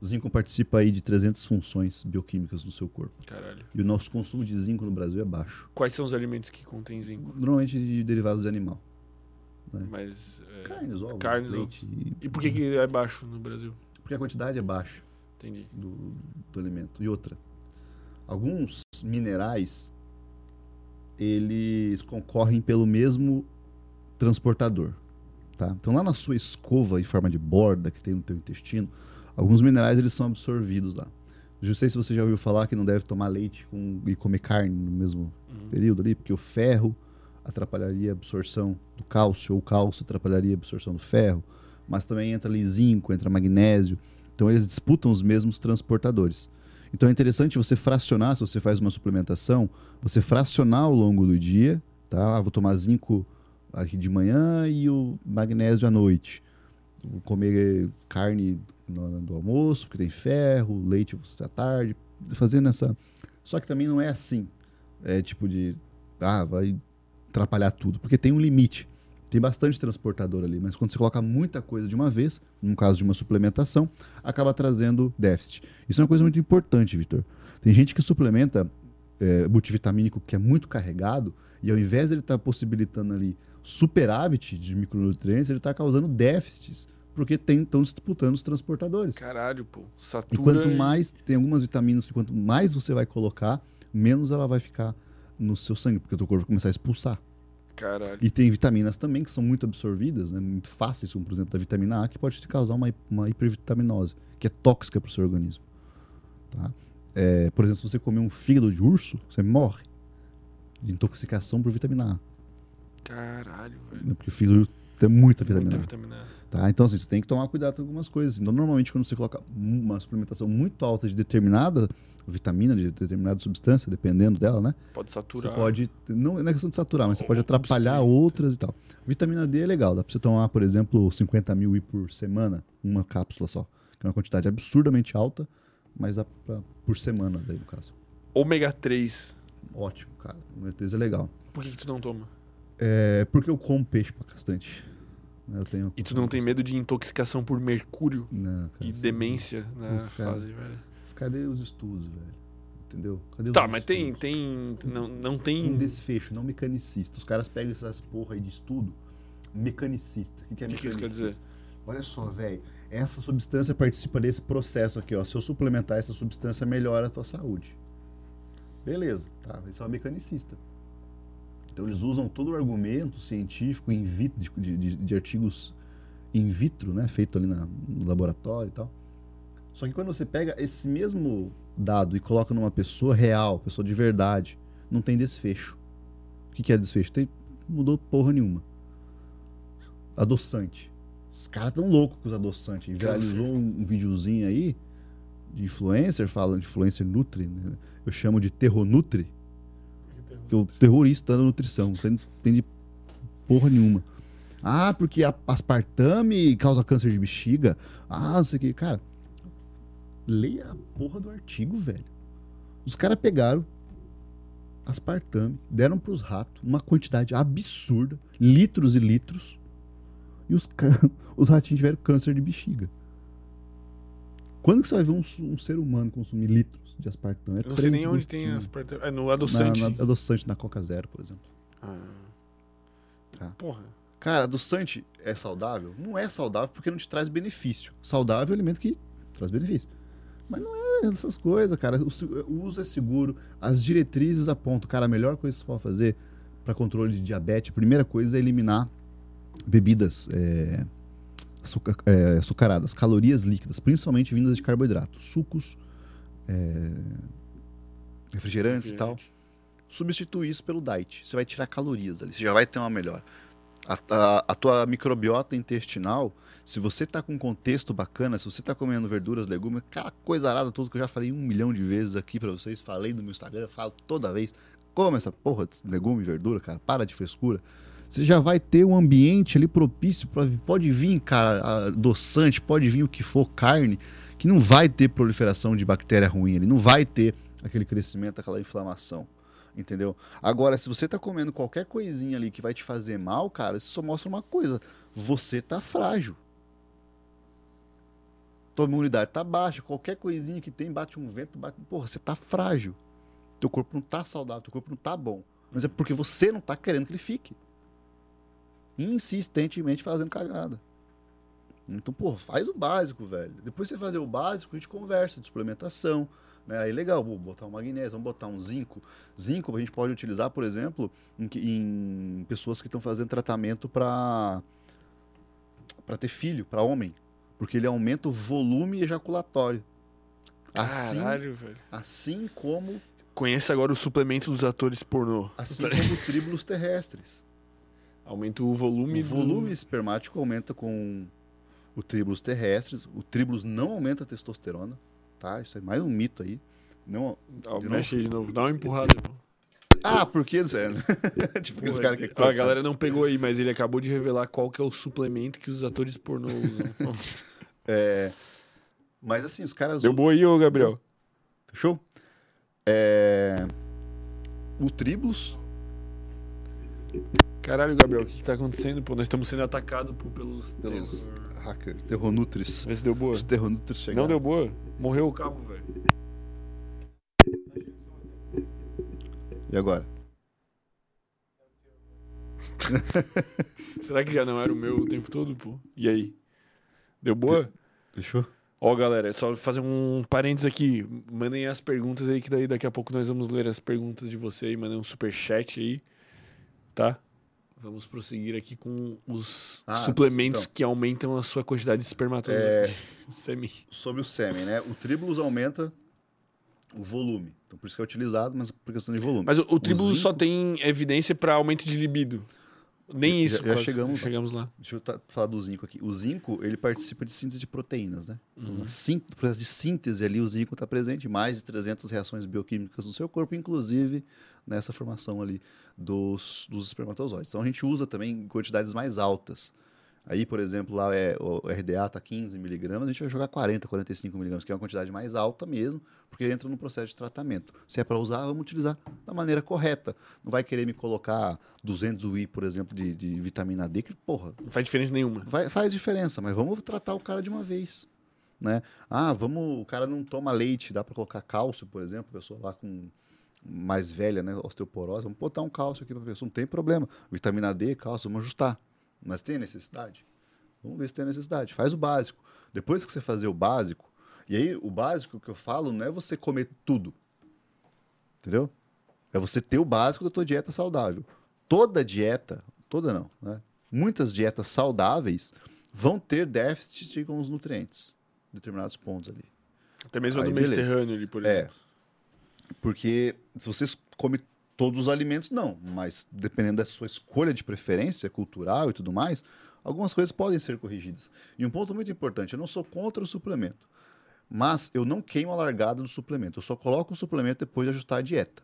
Zinco participa aí de 300 funções bioquímicas no seu corpo. Caralho. E o nosso consumo de zinco no Brasil é baixo. Quais são os alimentos que contêm zinco? Normalmente de derivados de animal. Mas. é, Carnes, ovos, carnes, leite. E por que, que é baixo no Brasil? Porque a quantidade é baixa Entendi. do, do alimento. E outra, alguns minerais, eles concorrem pelo mesmo transportador. Tá? Então lá na sua escova em forma de borda que tem no teu intestino, alguns minerais eles são absorvidos lá. Não sei se você já ouviu falar que não deve tomar leite com- e comer carne no mesmo Uhum. período ali, porque o ferro atrapalharia a absorção do cálcio, ou o cálcio atrapalharia a absorção do ferro, mas também entra ali zinco, entra magnésio. Então eles disputam os mesmos transportadores. Então é interessante você fracionar, se você faz uma suplementação, você fracionar ao longo do dia, tá? Ah, vou tomar zinco aqui de manhã e o magnésio à noite. Vou comer carne hora do almoço, porque tem ferro, leite à tarde, fazendo essa. Só que também não é assim. É tipo de. Ah, vai atrapalhar tudo. Porque tem um limite. Tem bastante transportador ali, mas quando você coloca muita coisa de uma vez, no caso de uma suplementação, acaba trazendo déficit. Isso é uma coisa muito importante, Vitor. Tem gente que suplementa é, multivitamínico que é muito carregado, e ao invés de ele estar possibilitando ali superávit de micronutrientes, ele está causando déficits, porque estão disputando os transportadores. Caralho, pô. E Satura. quanto mais, tem algumas vitaminas que quanto mais você vai colocar, menos ela vai ficar no seu sangue, porque o teu corpo vai começar a expulsar. Caralho. E tem vitaminas também que são muito absorvidas, né, muito fáceis, como por exemplo a vitamina A, que pode te causar uma, uma hipervitaminose, que é tóxica para o seu organismo. Tá? É, por exemplo, se você comer um fígado de urso, você morre de intoxicação por vitamina Caralho, A, velho. né, porque o fígado tem muita vitamina Muita A. vitamina A. Tá? Então, assim, você tem que tomar cuidado com algumas coisas. Então, normalmente, quando você coloca uma suplementação muito alta de determinada vitamina, de determinada substância, dependendo dela, né? Pode Você saturar. pode. Não não é questão de saturar, mas você pode atrapalhar outras e tal. Vitamina D é legal, dá pra você tomar, por exemplo, 50 mil por semana, uma cápsula só. Que é uma quantidade absurdamente alta, mas dá pra- por semana, daí, no caso. Ômega 3. Ótimo, cara. Com certeza é legal. Por que, que tu não toma? É porque eu como peixe pra bastante. Eu tenho. E tu não tem medo de intoxicação por mercúrio Não, cara, e isso- demência na Putz, cara. fase, velho? Cadê os estudos, velho? Entendeu? Cadê os Tá, mas tem. estudos? tem não, não tem. Um desfecho, não mecanicista. Os caras pegam essas porra aí de estudo, mecanicista. O que, é O que que isso mecanicista? quer dizer? Olha só, velho. Essa substância participa desse processo aqui, ó. Se eu suplementar essa substância, melhora a tua saúde. Beleza, tá? Esse é o mecanicista. Então eles usam todo o argumento científico in vitro, de, de- de artigos in vitro, né? Feito ali na- no laboratório e tal. Só que quando você pega esse mesmo dado e coloca numa pessoa real, pessoa de verdade, não tem desfecho. O que, que é desfecho? Tem, mudou porra nenhuma. Adoçante. Os caras tão loucos com os adoçantes. Viralizou um, um videozinho aí de influencer, falando de influencer Nutri, né? Eu chamo de Terronutri, que o terrorista da nutrição. Você não entende porra nenhuma. Ah, porque a aspartame causa câncer de bexiga. Ah, não sei o que. Cara, leia a porra do artigo, velho. Os caras pegaram aspartame, deram pros ratos uma quantidade absurda, litros e litros, e os, os ratinhos tiveram câncer de bexiga. Quando que você vai ver um, um ser humano consumir litros de aspartame? É Eu não sei nem onde tem aspartame. É no Na, adoçante. na, adoçante na Coca Zero, por exemplo. Ah. Tá. Porra. Cara, adoçante é saudável? Não é saudável porque não te traz benefício. Saudável é um alimento que traz benefício. Mas não é essas coisas, cara. O, uso é seguro, as diretrizes apontam. Cara, a melhor coisa que você pode fazer para controle de diabetes, a primeira coisa é eliminar bebidas é, é, açucaradas, calorias líquidas, principalmente vindas de carboidrato, sucos, é, refrigerantes e tal. Substituir isso pelo diet. Você vai tirar calorias ali, você já vai ter uma melhor. A, a- a tua microbiota intestinal, se você tá com um contexto bacana, se você tá comendo verduras, legumes, aquela coisa arada toda que eu já falei um milhão de vezes aqui pra vocês, falei no meu Instagram, falo toda vez, come essa porra de legume e verdura, cara, para de frescura. Você já vai ter um ambiente ali propício, pra, pode vir, cara, adoçante, pode vir o que for, carne, que não vai ter proliferação de bactéria ruim ali, não vai ter aquele crescimento, aquela inflamação. Entendeu? Agora, se você tá comendo qualquer coisinha ali que vai te fazer mal, cara, isso só mostra uma coisa: você tá frágil. Tua imunidade tá baixa, qualquer coisinha que tem, bate um vento, bate. Porra, você tá frágil. Teu corpo não tá saudável, teu corpo não tá bom. Mas é porque você não tá querendo que ele fique. Insistentemente fazendo cagada. Então, pô, faz o básico, velho. Depois você fazer o básico, a gente conversa de suplementação. Né? Aí legal, vou botar um magnésio, vamos botar um zinco. Zinco a gente pode utilizar, por exemplo, em, em pessoas que estão fazendo tratamento para para ter filho, para homem, porque ele aumenta o volume ejaculatório. Assim, Caralho, velho. assim como Conheça agora o suplemento dos atores pornô. assim como tríbulos terrestres. Aumenta o volume O do- volume espermático aumenta com o tríbulos terrestres. O tríbulos não aumenta a testosterona, tá? Isso é mais um mito aí. Não... Ó, de mexe aí de novo. Dá uma empurrada, irmão. Ah, por que, sério? tipo, que os caras que Ó, a galera não pegou aí, mas ele acabou de revelar qual que é o suplemento que os atores pornô usam. Então, É... Mas assim, os caras. Deu boa aí, ô Gabriel. Fechou? É... O tríbulos. Caralho, Gabriel, o que, que tá acontecendo? Pô, nós estamos sendo atacados pô, pelos. Pelos terror. Hacker, terronutris. Vê se deu boa. Os terronutris chegaram. Não deu boa? Morreu o cabo, velho. E agora? Será que já não era o meu o tempo todo, pô? E aí? Deu boa? Fechou? Ó, galera, é só fazer um parênteses aqui. Mandem as perguntas aí, que daí daqui a pouco nós vamos ler as perguntas de você e mandem um superchat aí, tá? Vamos prosseguir aqui com os Ah, suplementos então. que aumentam a sua quantidade de espermatozoide. Semi. Sobre o sêmen, né? O tríbulos aumenta o volume. Então por isso que é utilizado, mas por questão de volume. Mas o, o tribulus zinco- só tem evidência pra aumento de libido. Nem Já- isso, já quase. chegamos chegamos lá. Deixa eu tá- falar do zinco aqui. O zinco, ele participa de síntese de proteínas, né? Então, sín- no processo de síntese ali, o zinco está presente em mais de 300 reações bioquímicas no seu corpo, inclusive nessa formação ali dos, dos espermatozoides. Então, a gente usa também em quantidades mais altas. Aí, por exemplo, lá é, o RDA está 15 miligramas, a gente vai jogar 40, 45 miligramas, que é uma quantidade mais alta mesmo, porque entra no processo de tratamento. Se é para usar, vamos utilizar da maneira correta. Não vai querer me colocar 200 UI, por exemplo, de, de vitamina D, que, porra, Não faz diferença nenhuma. Vai- faz diferença, mas vamos tratar o cara de uma vez. Né? Ah, vamos. O cara não toma leite, dá para colocar cálcio, por exemplo, a pessoa lá com mais velha, né? Osteoporose, vamos botar um cálcio aqui para pessoa, não tem problema. Vitamina D, cálcio, vamos ajustar. Mas tem necessidade? Vamos ver se tem necessidade. Faz o básico. Depois que você fazer o básico, e aí o básico que eu falo não é você comer tudo. Entendeu? É você ter o básico da tua dieta saudável. Toda dieta, toda não, né? Muitas dietas saudáveis vão ter déficit com os nutrientes, em determinados pontos ali. Até mesmo a do. Mediterrâneo ali, por É. exemplo. Porque se você come todos os alimentos, não. Mas dependendo da sua escolha de preferência cultural e tudo mais, algumas coisas podem ser corrigidas. E um ponto muito importante, eu não sou contra o suplemento. Mas eu não queimo a largada do suplemento. Eu só coloco o suplemento depois de ajustar a dieta.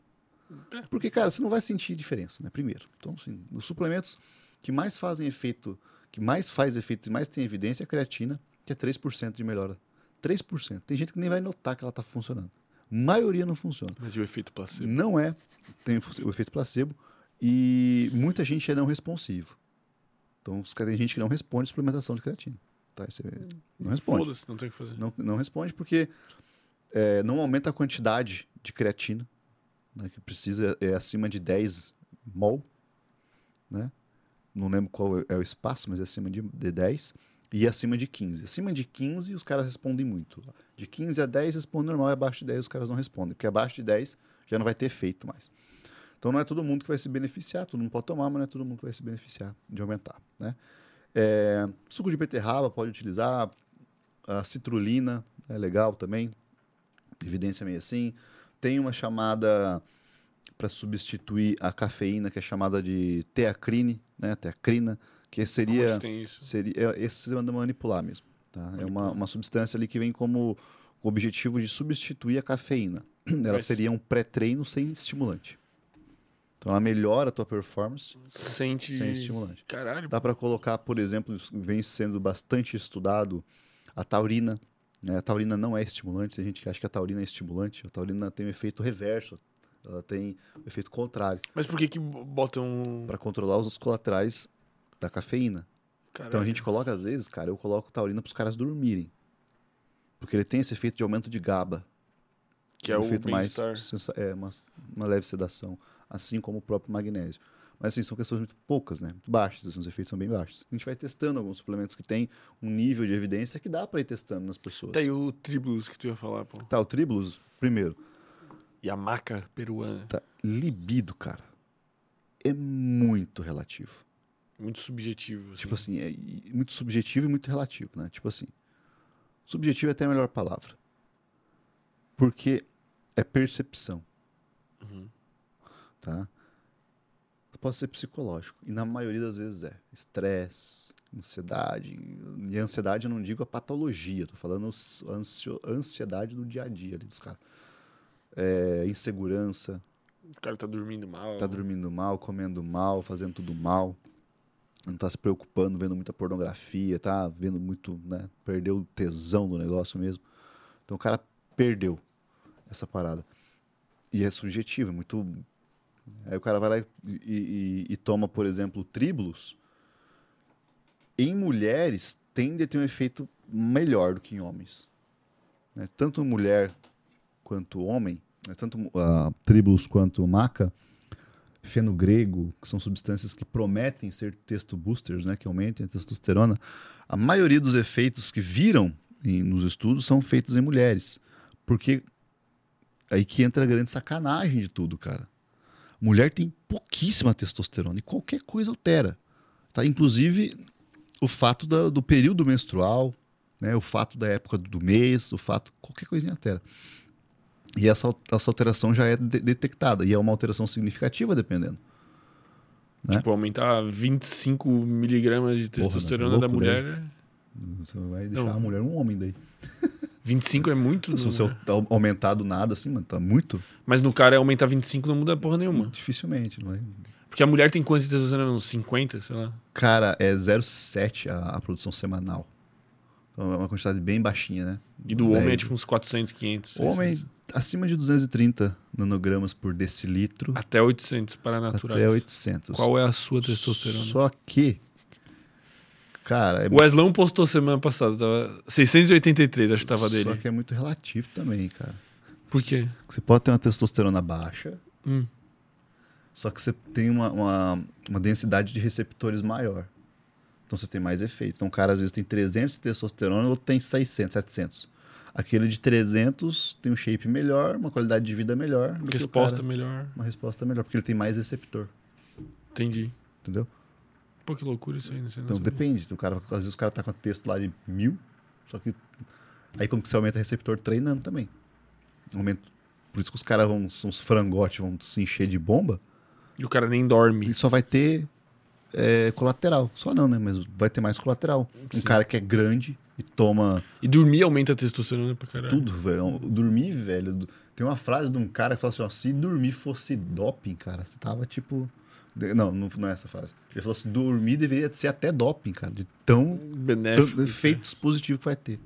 Porque, cara, você não vai sentir diferença, né? Primeiro. Então, assim, os suplementos que mais fazem efeito, que mais faz efeito e mais tem evidência é a creatina, que é 3% de melhora. 3%. Tem gente que nem vai notar que ela está funcionando. Maioria não funciona. Mas e o efeito placebo? Não é, tem o efeito placebo e muita gente é não responsivo. Então, tem gente que não responde à suplementação de creatina. Tá? Isso é- não responde. Foda-se, não tem o que fazer. Não, não responde porque é, não aumenta a quantidade de creatina, né, que precisa, é acima de 10 mol, né? Não lembro qual é o espaço, mas é acima de, de 10. E acima de 15. Acima de 15, os caras respondem muito. De 15 a 10, responde normal, e abaixo de 10, os caras não respondem. Porque abaixo de 10 já não vai ter efeito mais. Então não é todo mundo que vai se beneficiar, todo mundo pode tomar, mas não é todo mundo que vai se beneficiar de aumentar. Né? É, suco de beterraba pode utilizar, a citrulina é legal também, evidência meio assim. Tem uma chamada para substituir a cafeína, que é chamada de teacrine, né? teacrina, que seria. Seria é, esse você manda manipular mesmo. Tá? É uma, uma substância ali que vem como o objetivo de substituir a cafeína. Ela Mas- seria um pré-treino sem estimulante. Então ela melhora a tua performance Sente. sem estimulante. Caralho. Dá para colocar, por exemplo, vem sendo bastante estudado a taurina. né? A taurina não é estimulante, tem gente que acha que a taurina é estimulante. A taurina tem um efeito reverso, ela tem um efeito contrário, Mas por que que botam. para controlar os colaterais da cafeína. Caralho. Então a gente coloca, às vezes, cara, eu coloco taurina para os caras dormirem. Porque ele tem esse efeito de aumento de GABA. Que é um o efeito mais é uma, uma leve sedação, assim como o próprio magnésio. Mas assim, são questões muito poucas, né? Muito baixas, assim, os efeitos são bem baixos. A gente vai testando alguns suplementos que tem um nível de evidência que dá para ir testando nas pessoas. Aí o Tribulus que tu ia falar, pô. Tá, o Tribulus, primeiro, E a maca peruana. tá, libido, cara, é muito relativo. Muito subjetivo. Tipo assim, é muito subjetivo e muito relativo, né? Tipo assim, subjetivo é até a melhor palavra. Porque é percepção, Uhum. tá? Pode ser psicológico, e na maioria das vezes é. Estresse, ansiedade. E ansiedade eu não digo a patologia, tô falando a ansiedade do dia a dia ali dos caras. É, insegurança, O cara tá dormindo mal. tá dormindo mal, comendo mal, fazendo tudo mal. Não tá se preocupando, vendo muita pornografia, tá vendo muito, né? Perdeu o tesão do negócio mesmo. Então o cara perdeu essa parada. E é subjetivo, é muito. Aí o cara vai lá e, e- e toma, por exemplo, tribulus. Em mulheres, tende a ter um efeito melhor do que em homens. né? Tanto mulher quanto homem, né? tanto uh, tribulus quanto maca, fenogrego, que são substâncias que prometem ser testo boosters, né, que aumentem a testosterona, a maioria dos efeitos que viram em- nos estudos são feitos em mulheres. Porque aí que entra a grande sacanagem de tudo, cara. Mulher tem pouquíssima testosterona e qualquer coisa altera. Tá? Inclusive o fato da- do período menstrual, né, o fato da época do mês, o fato. qualquer coisinha altera. E essa, essa alteração já é de- detectada, e é uma alteração significativa, dependendo. né? Tipo, aumentar 25 miligramas de Porra, testosterona né? da Louco, mulher. Você vai deixar Não. a mulher um homem daí. 25 é muito. Se no- você au- aumentar do nada, assim, mano, tá muito Mas no cara é aumentar 25 não muda porra nenhuma. dificilmente, não vai. Porque a mulher tem quanto de testosterona? Uns 50, sei lá. Cara, é 0,7 a, a produção semanal. É uma quantidade bem baixinha, né? E do homem é 10. tipo uns 400, 500. O homem 600. acima de 230 nanogramas por decilitro Até 800 para naturais. até 800. Qual é a sua testosterona? Só que, cara, é, O Weslão postou semana passada, tava 683, acho que tava dele. só que é muito relativo também, cara. Por quê? Você pode ter uma testosterona baixa, Hum. só que você tem uma, uma, uma densidade de receptores maior. Então você tem mais efeito. Então o cara às vezes tem 300 de testosterona, outro tem 600, 700. Aquele de 300 tem um shape melhor, uma qualidade de vida melhor. o Resposta cara- melhor. Uma resposta melhor, porque ele tem mais receptor, Entendi. entendeu? Pô, que loucura isso aí, não sei não Então depende. O cara, às vezes o cara tá com texto lá de mil, só que aí como que você aumenta o receptor treinando também. Aumenta. Por isso que os caras vão, são os frangotes, vão se encher de bomba, E o cara nem dorme. e só vai ter é, colateral. Só não, né? Mas vai ter mais colateral. Um Sim. cara que é grande e toma E dormir aumenta a testosterona pra caralho. tudo, velho. Dormir, velho. Tem uma frase de um cara que fala assim, ó, se dormir fosse doping, cara, você tava tipo... Não, não, não é essa frase. Ele falou assim, dormir deveria ser até doping, cara, de tão, Benéfico. tão efeitos positivos que vai ter.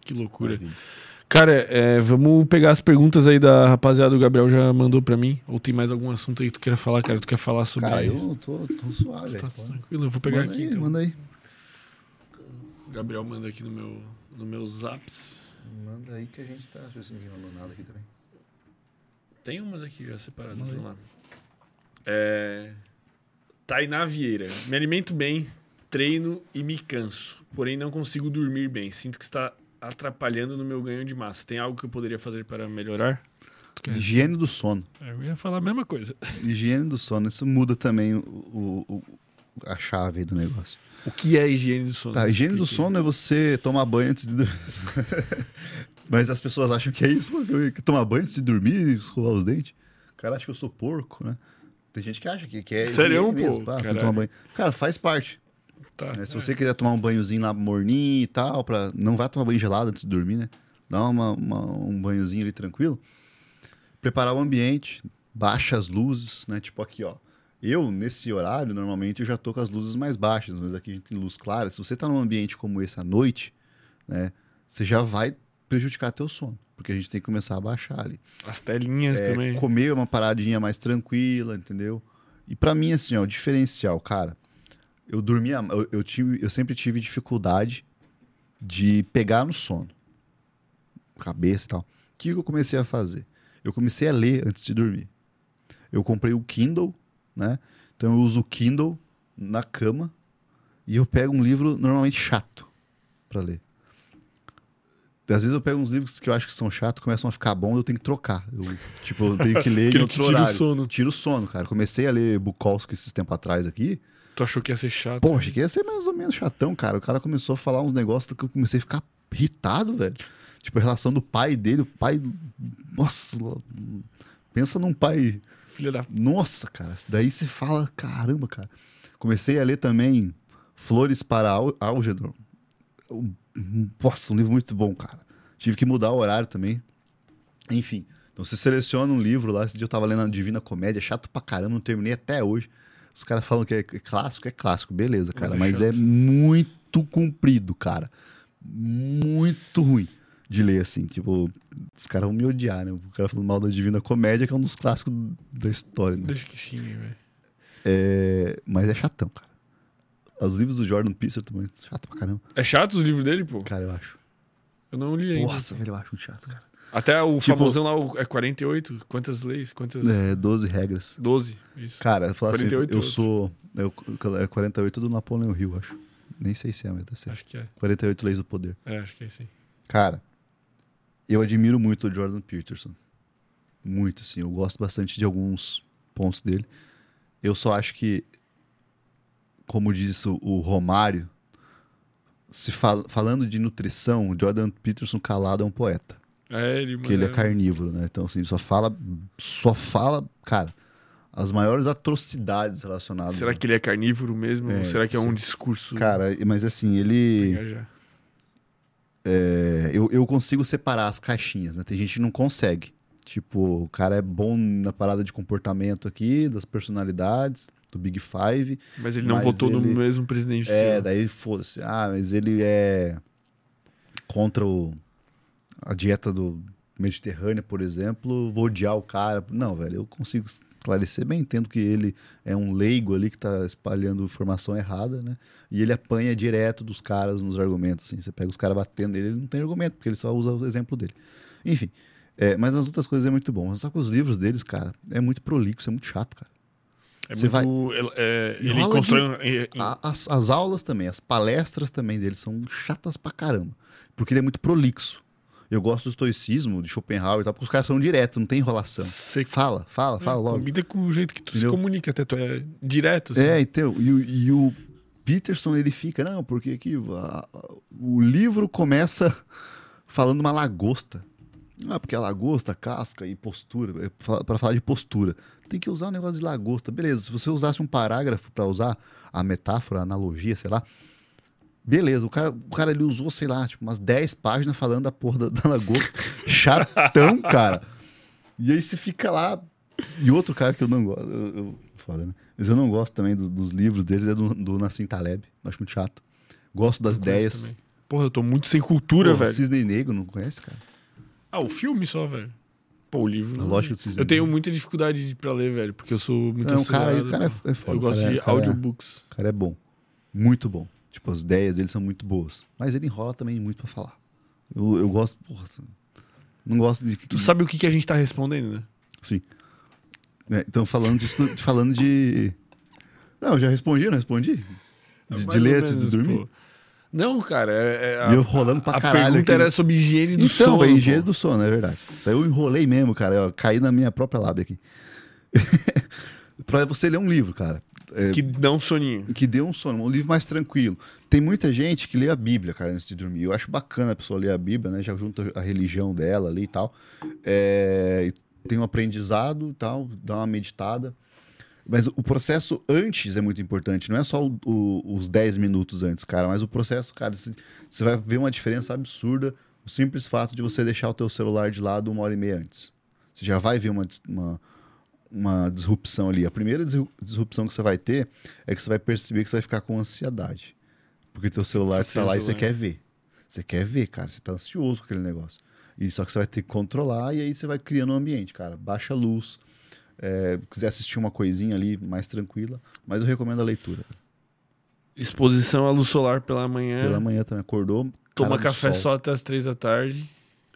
Que loucura. vida. Cara, é, vamos pegar as perguntas aí da rapaziada. O Gabriel já mandou pra mim. Ou tem mais algum assunto aí que tu queira falar, cara? Tu quer falar sobre. Cara, eu tô, tô suave, Tá velho. tranquilo, eu vou pegar Manda aqui aí, então. Manda aí. O Gabriel manda aqui no meu, no meu zaps. Manda aí que a gente tá... Deixa eu ver se ninguém mandou nada aqui também. Tem umas aqui já separadas, Manda aí. vamos lá. É... Tainá Vieira. Me alimento bem, treino e me canso, porém não consigo dormir bem. Sinto que está atrapalhando no meu ganho de massa. Tem algo que eu poderia fazer para melhorar? Higiene do sono. É, Eu ia falar a mesma coisa. Higiene do sono. Isso muda também o, o- o- a chave do negócio. O que é higiene do sono? Tá, higiene do sono é você tomar banho antes de dormir. Mas as pessoas acham que é isso, Tomar banho antes de dormir escovar os dentes. O cara acha que eu sou porco, né? Tem gente que acha que, que é. Sério, higiene pô? mesmo, pá, tem que Caralho. tomar banho. Cara, faz parte. Tá. né? Se é. você quiser tomar um banhozinho lá morninho e tal, pra... não vai tomar banho gelado antes de dormir, né? Dá uma, uma- um banhozinho ali tranquilo. Preparar o ambiente, baixa as luzes, né? Tipo aqui, ó. Eu, nesse horário, normalmente eu já tô com as luzes mais baixas, mas aqui a gente tem luz clara. Se você tá num ambiente como esse à noite, né? Você já vai prejudicar teu sono, porque a gente tem que começar a baixar ali. As telinhas É, também. comer uma paradinha mais tranquila, entendeu? E pra mim, assim, ó, o diferencial, cara, eu dormia, eu, eu, tive, eu sempre tive dificuldade de pegar no sono, cabeça e tal. O que eu comecei a fazer? Eu comecei a ler antes de dormir. Eu comprei o Kindle, né? Então eu uso o Kindle na cama e eu pego um livro normalmente chato pra ler. Às vezes eu pego uns livros que eu acho que são chatos, começam a ficar bons, eu tenho que trocar. Eu, tipo, eu tenho que ler em outro que tira o horário. sono. Tira o sono, cara. Comecei a ler Bukowski esses tempos atrás aqui. Tu achou que ia ser chato? Pô, achei que ia ser mais ou menos chatão, cara. O cara começou a falar uns negócios que eu comecei a ficar irritado, velho. Tipo, a relação do pai dele, o pai. Nossa, pensa num pai. Filha da. Nossa, cara. Daí você fala, caramba, cara. Comecei a ler também Flores para Al- Algernon. Um- Nossa, um livro muito bom, cara. Tive que mudar o horário também. Enfim. Então você seleciona um livro lá. Esse dia eu tava lendo a Divina Comédia, chato pra caramba, não terminei até hoje. Os caras falam que é clássico, é clássico, beleza, cara. é Mas é muito comprido, cara. Muito ruim de ler, assim. Tipo, os caras vão me odiar, né? O cara falando mal da Divina Comédia, que é um dos clássicos da história, né? Deixa que xingue, velho. É, mas é chatão, cara. Os livros do Jordan Peterson também, chato pra caramba. É chato os livros dele, pô? Cara, eu acho. Eu não li ainda. Nossa, velho, eu acho muito chato, cara. Até o Tipo- famosão lá o- é 48. Quantas leis? Quantas? É, 12 regras. 12. Isso. Cara, eu falo assim, 48 eu outros. sou. Eu, é 48 do Napoleão Hill, acho. Nem sei se é, mas deve ser. Acho que é. 48 leis do poder. É, acho que é sim. Cara, eu admiro muito o Jordan Peterson. Muito, assim. Eu gosto bastante de alguns pontos dele. Eu só acho que, como diz o, o Romário, se fal- falando de nutrição, o Jordan Peterson calado é um poeta. É, ele, Porque ele é carnívoro, né? Então, assim, só fala. Só fala, cara, as maiores atrocidades relacionadas. Será que ele é carnívoro mesmo? É, ou será que é um sim. discurso Cara, mas assim, ele. É, eu, eu consigo separar as caixinhas, né? Tem gente que não consegue. Tipo, o cara é bom na parada de comportamento aqui, das personalidades, do Big Five. Mas ele não Mas votou ele- no mesmo presidente. que É, daí foda-se. Ah, mas ele é contra o, a dieta do Mediterrâneo, por exemplo, vou odiar o cara. Não, velho, eu consigo esclarecer bem. Entendo que ele é um leigo ali que tá espalhando informação errada, né? E ele apanha direto dos caras nos argumentos, assim. Você pega os caras batendo nele, ele não tem argumento, porque ele só usa o exemplo dele. Enfim, é, mas nas outras coisas é muito bom. Só que os livros deles, cara, é muito prolixo, é muito chato, cara. É Você muito. ele- é, ele constrói. A- As, as aulas também, as palestras também dele são chatas pra caramba. Porque ele é muito prolixo. Eu gosto do estoicismo, de Schopenhauer e tal, porque os caras são direto, não tem enrolação. seco. Fala, fala, fala É, logo. Combina com o jeito que tu Entendeu? se comunica, até tu é direto. Assim. É, então, e, o- e o Peterson, ele fica, não, porque aqui a- a- o livro começa falando uma lagosta. Ah, porque a lagosta, casca e postura, é pra falar de postura. Tem que usar um negócio de lagosta. Beleza, se você usasse um parágrafo pra usar a metáfora, a analogia, sei lá. Beleza, o cara, o cara ele usou, sei lá, tipo, umas 10 páginas falando da porra da, da lagosta. Chatão, cara. E aí você fica lá. E outro cara que eu não gosto. Eu, eu- foda, né? Mas eu não gosto também do- dos livros deles, é do, do Nassim Taleb. Acho muito chato. Gosto das ideias. também. Porra, eu tô muito sem cultura, Porra, velho. Cisne Negro, não conhece, cara? Ah, o filme só, velho. Pô, o livro. A lógica do Cisne Eu tenho muita dificuldade pra ler, velho, porque eu sou muito Não, o cara, o cara é, é foda. Eu gosto cara é- de cara é- audiobooks. O cara é bom. Muito bom. Tipo, as ideias dele são muito boas. Mas ele enrola também muito pra falar. Eu, eu gosto. Porra, não gosto de. Tu sabe o que, que a gente tá respondendo, né? Sim. É, então, falando disso, falando de. Não, já respondi, não respondi? De, de ler antes de dormir? pô. Não, cara. É, é- E eu rolando pra a caralho pergunta aqui. era sobre higiene do então, sono. velho, engenheiro pô. do sono, é verdade. Então eu enrolei mesmo, cara. Eu caí na minha própria lábia aqui. pra você ler um livro, cara. É, Que dá um soninho. que dê um sono, um livro mais tranquilo. Tem muita gente que lê a Bíblia, cara, antes de dormir. Eu acho bacana a pessoa ler a Bíblia, né? Já junta a religião dela ali e tal. É, tem um aprendizado e tal, dá uma meditada. Mas o processo antes é muito importante, não é só o- o- os 10 minutos antes, cara, mas o processo, cara, você vai ver uma diferença absurda o simples fato de você deixar o teu celular de lado uma hora e meia antes. Você já vai ver uma, uma, uma disrupção ali. A primeira disru- disrupção que você vai ter é que você vai perceber que você vai ficar com ansiedade. Porque teu celular está lá e você celular. quer ver. Você quer ver, cara. Você tá ansioso com aquele negócio. E só que você vai ter que controlar e aí você vai criando um ambiente, cara. Baixa a luz. É, quiser assistir uma coisinha ali mais tranquila, mas eu recomendo a leitura. Exposição à luz solar pela manhã. Pela manhã também acordou. Toma café sol. só até as três da tarde.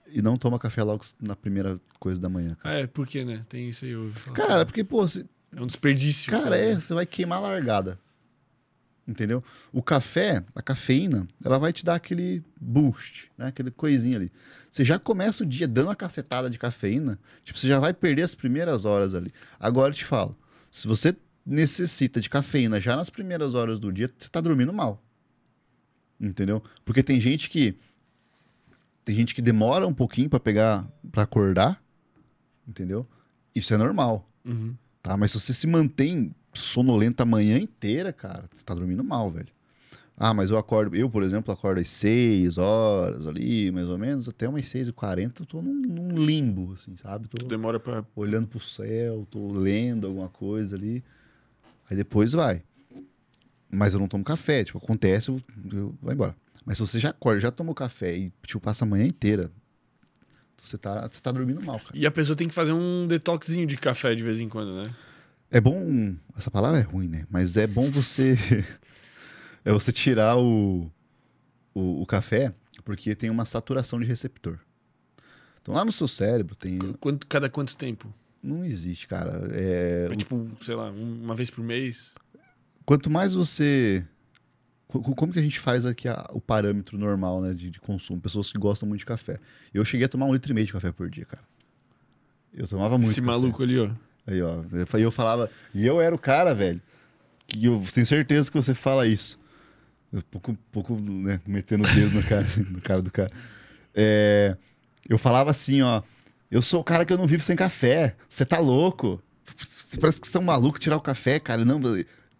E não toma café logo na primeira coisa da manhã, cara. É, por quê, né? Tem isso aí. Eu falar. Cara, porque, pô, se- é um desperdício. Cara, é, você vai queimar a largada. Entendeu? O café, a cafeína, ela vai te dar aquele boost, né? Aquele coisinha ali. Você já começa o dia dando uma cacetada de cafeína, tipo, você já vai perder as primeiras horas ali. Agora eu te falo, se você necessita de cafeína já nas primeiras horas do dia, você tá dormindo mal. Entendeu? Porque tem gente que tem gente que demora um pouquinho pra pegar, pra acordar, entendeu? Isso é normal. Uhum. Tá, mas se você se mantém sonolento a manhã inteira, cara, você tá dormindo mal, velho. Ah, mas eu acordo, eu, por exemplo, acordo às 6 horas ali, mais ou menos, até umas 6 e 40 eu tô num, num limbo, assim, sabe? Tô Demora pra. olhando pro céu, tô lendo alguma coisa ali. Aí depois vai. Mas eu não tomo café, tipo, acontece, eu, eu vou embora. Mas se você já acorda, já tomou café e, tipo, passa a manhã inteira, você tá, você tá dormindo mal, cara. E a pessoa tem que fazer um detoxinho de café de vez em quando, né? É bom. Essa palavra é ruim, né? Mas é bom você. é você tirar o, o, o café, porque tem uma saturação de receptor. Então lá no seu cérebro tem. Qu- Quanto, cada quanto tempo? Não existe, cara. É, É tipo, sei lá, um- uma vez por mês? Quanto mais você. Co- co- Como que a gente faz aqui a- o parâmetro normal né, de, de consumo? Pessoas que gostam muito de café. Eu cheguei a tomar um litro e meio de café por dia, cara. Eu tomava muito. Esse café. maluco ali, ó. Aí, ó. eu fa- eu falava. E eu era o cara, velho. Que eu tenho certeza que você fala isso. Eu pouco, pouco né, metendo o dedo no cara, assim, no cara do cara. É, eu falava assim, ó. Eu sou o cara que eu não vivo sem café. Você tá louco? Você parece que você é um maluco tirar o café, cara. Não,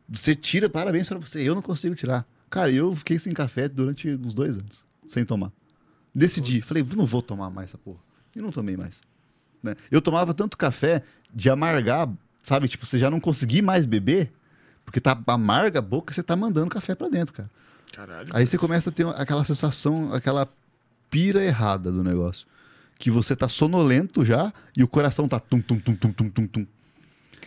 você tira, parabéns pra você. Eu não consigo tirar. Cara, eu fiquei sem café durante uns dois anos, sem tomar. Decidi, falei, não vou tomar mais essa porra. E não tomei mais. né? Eu tomava tanto café de amargar, sabe? Tipo, você já não conseguir mais beber, porque tá amarga a boca, você tá mandando café pra dentro, cara. Caralho. Aí você começa a ter aquela sensação, aquela pira errada do negócio. Que você tá sonolento já e o coração tá tum, tum, tum, tum, tum, tum, tum.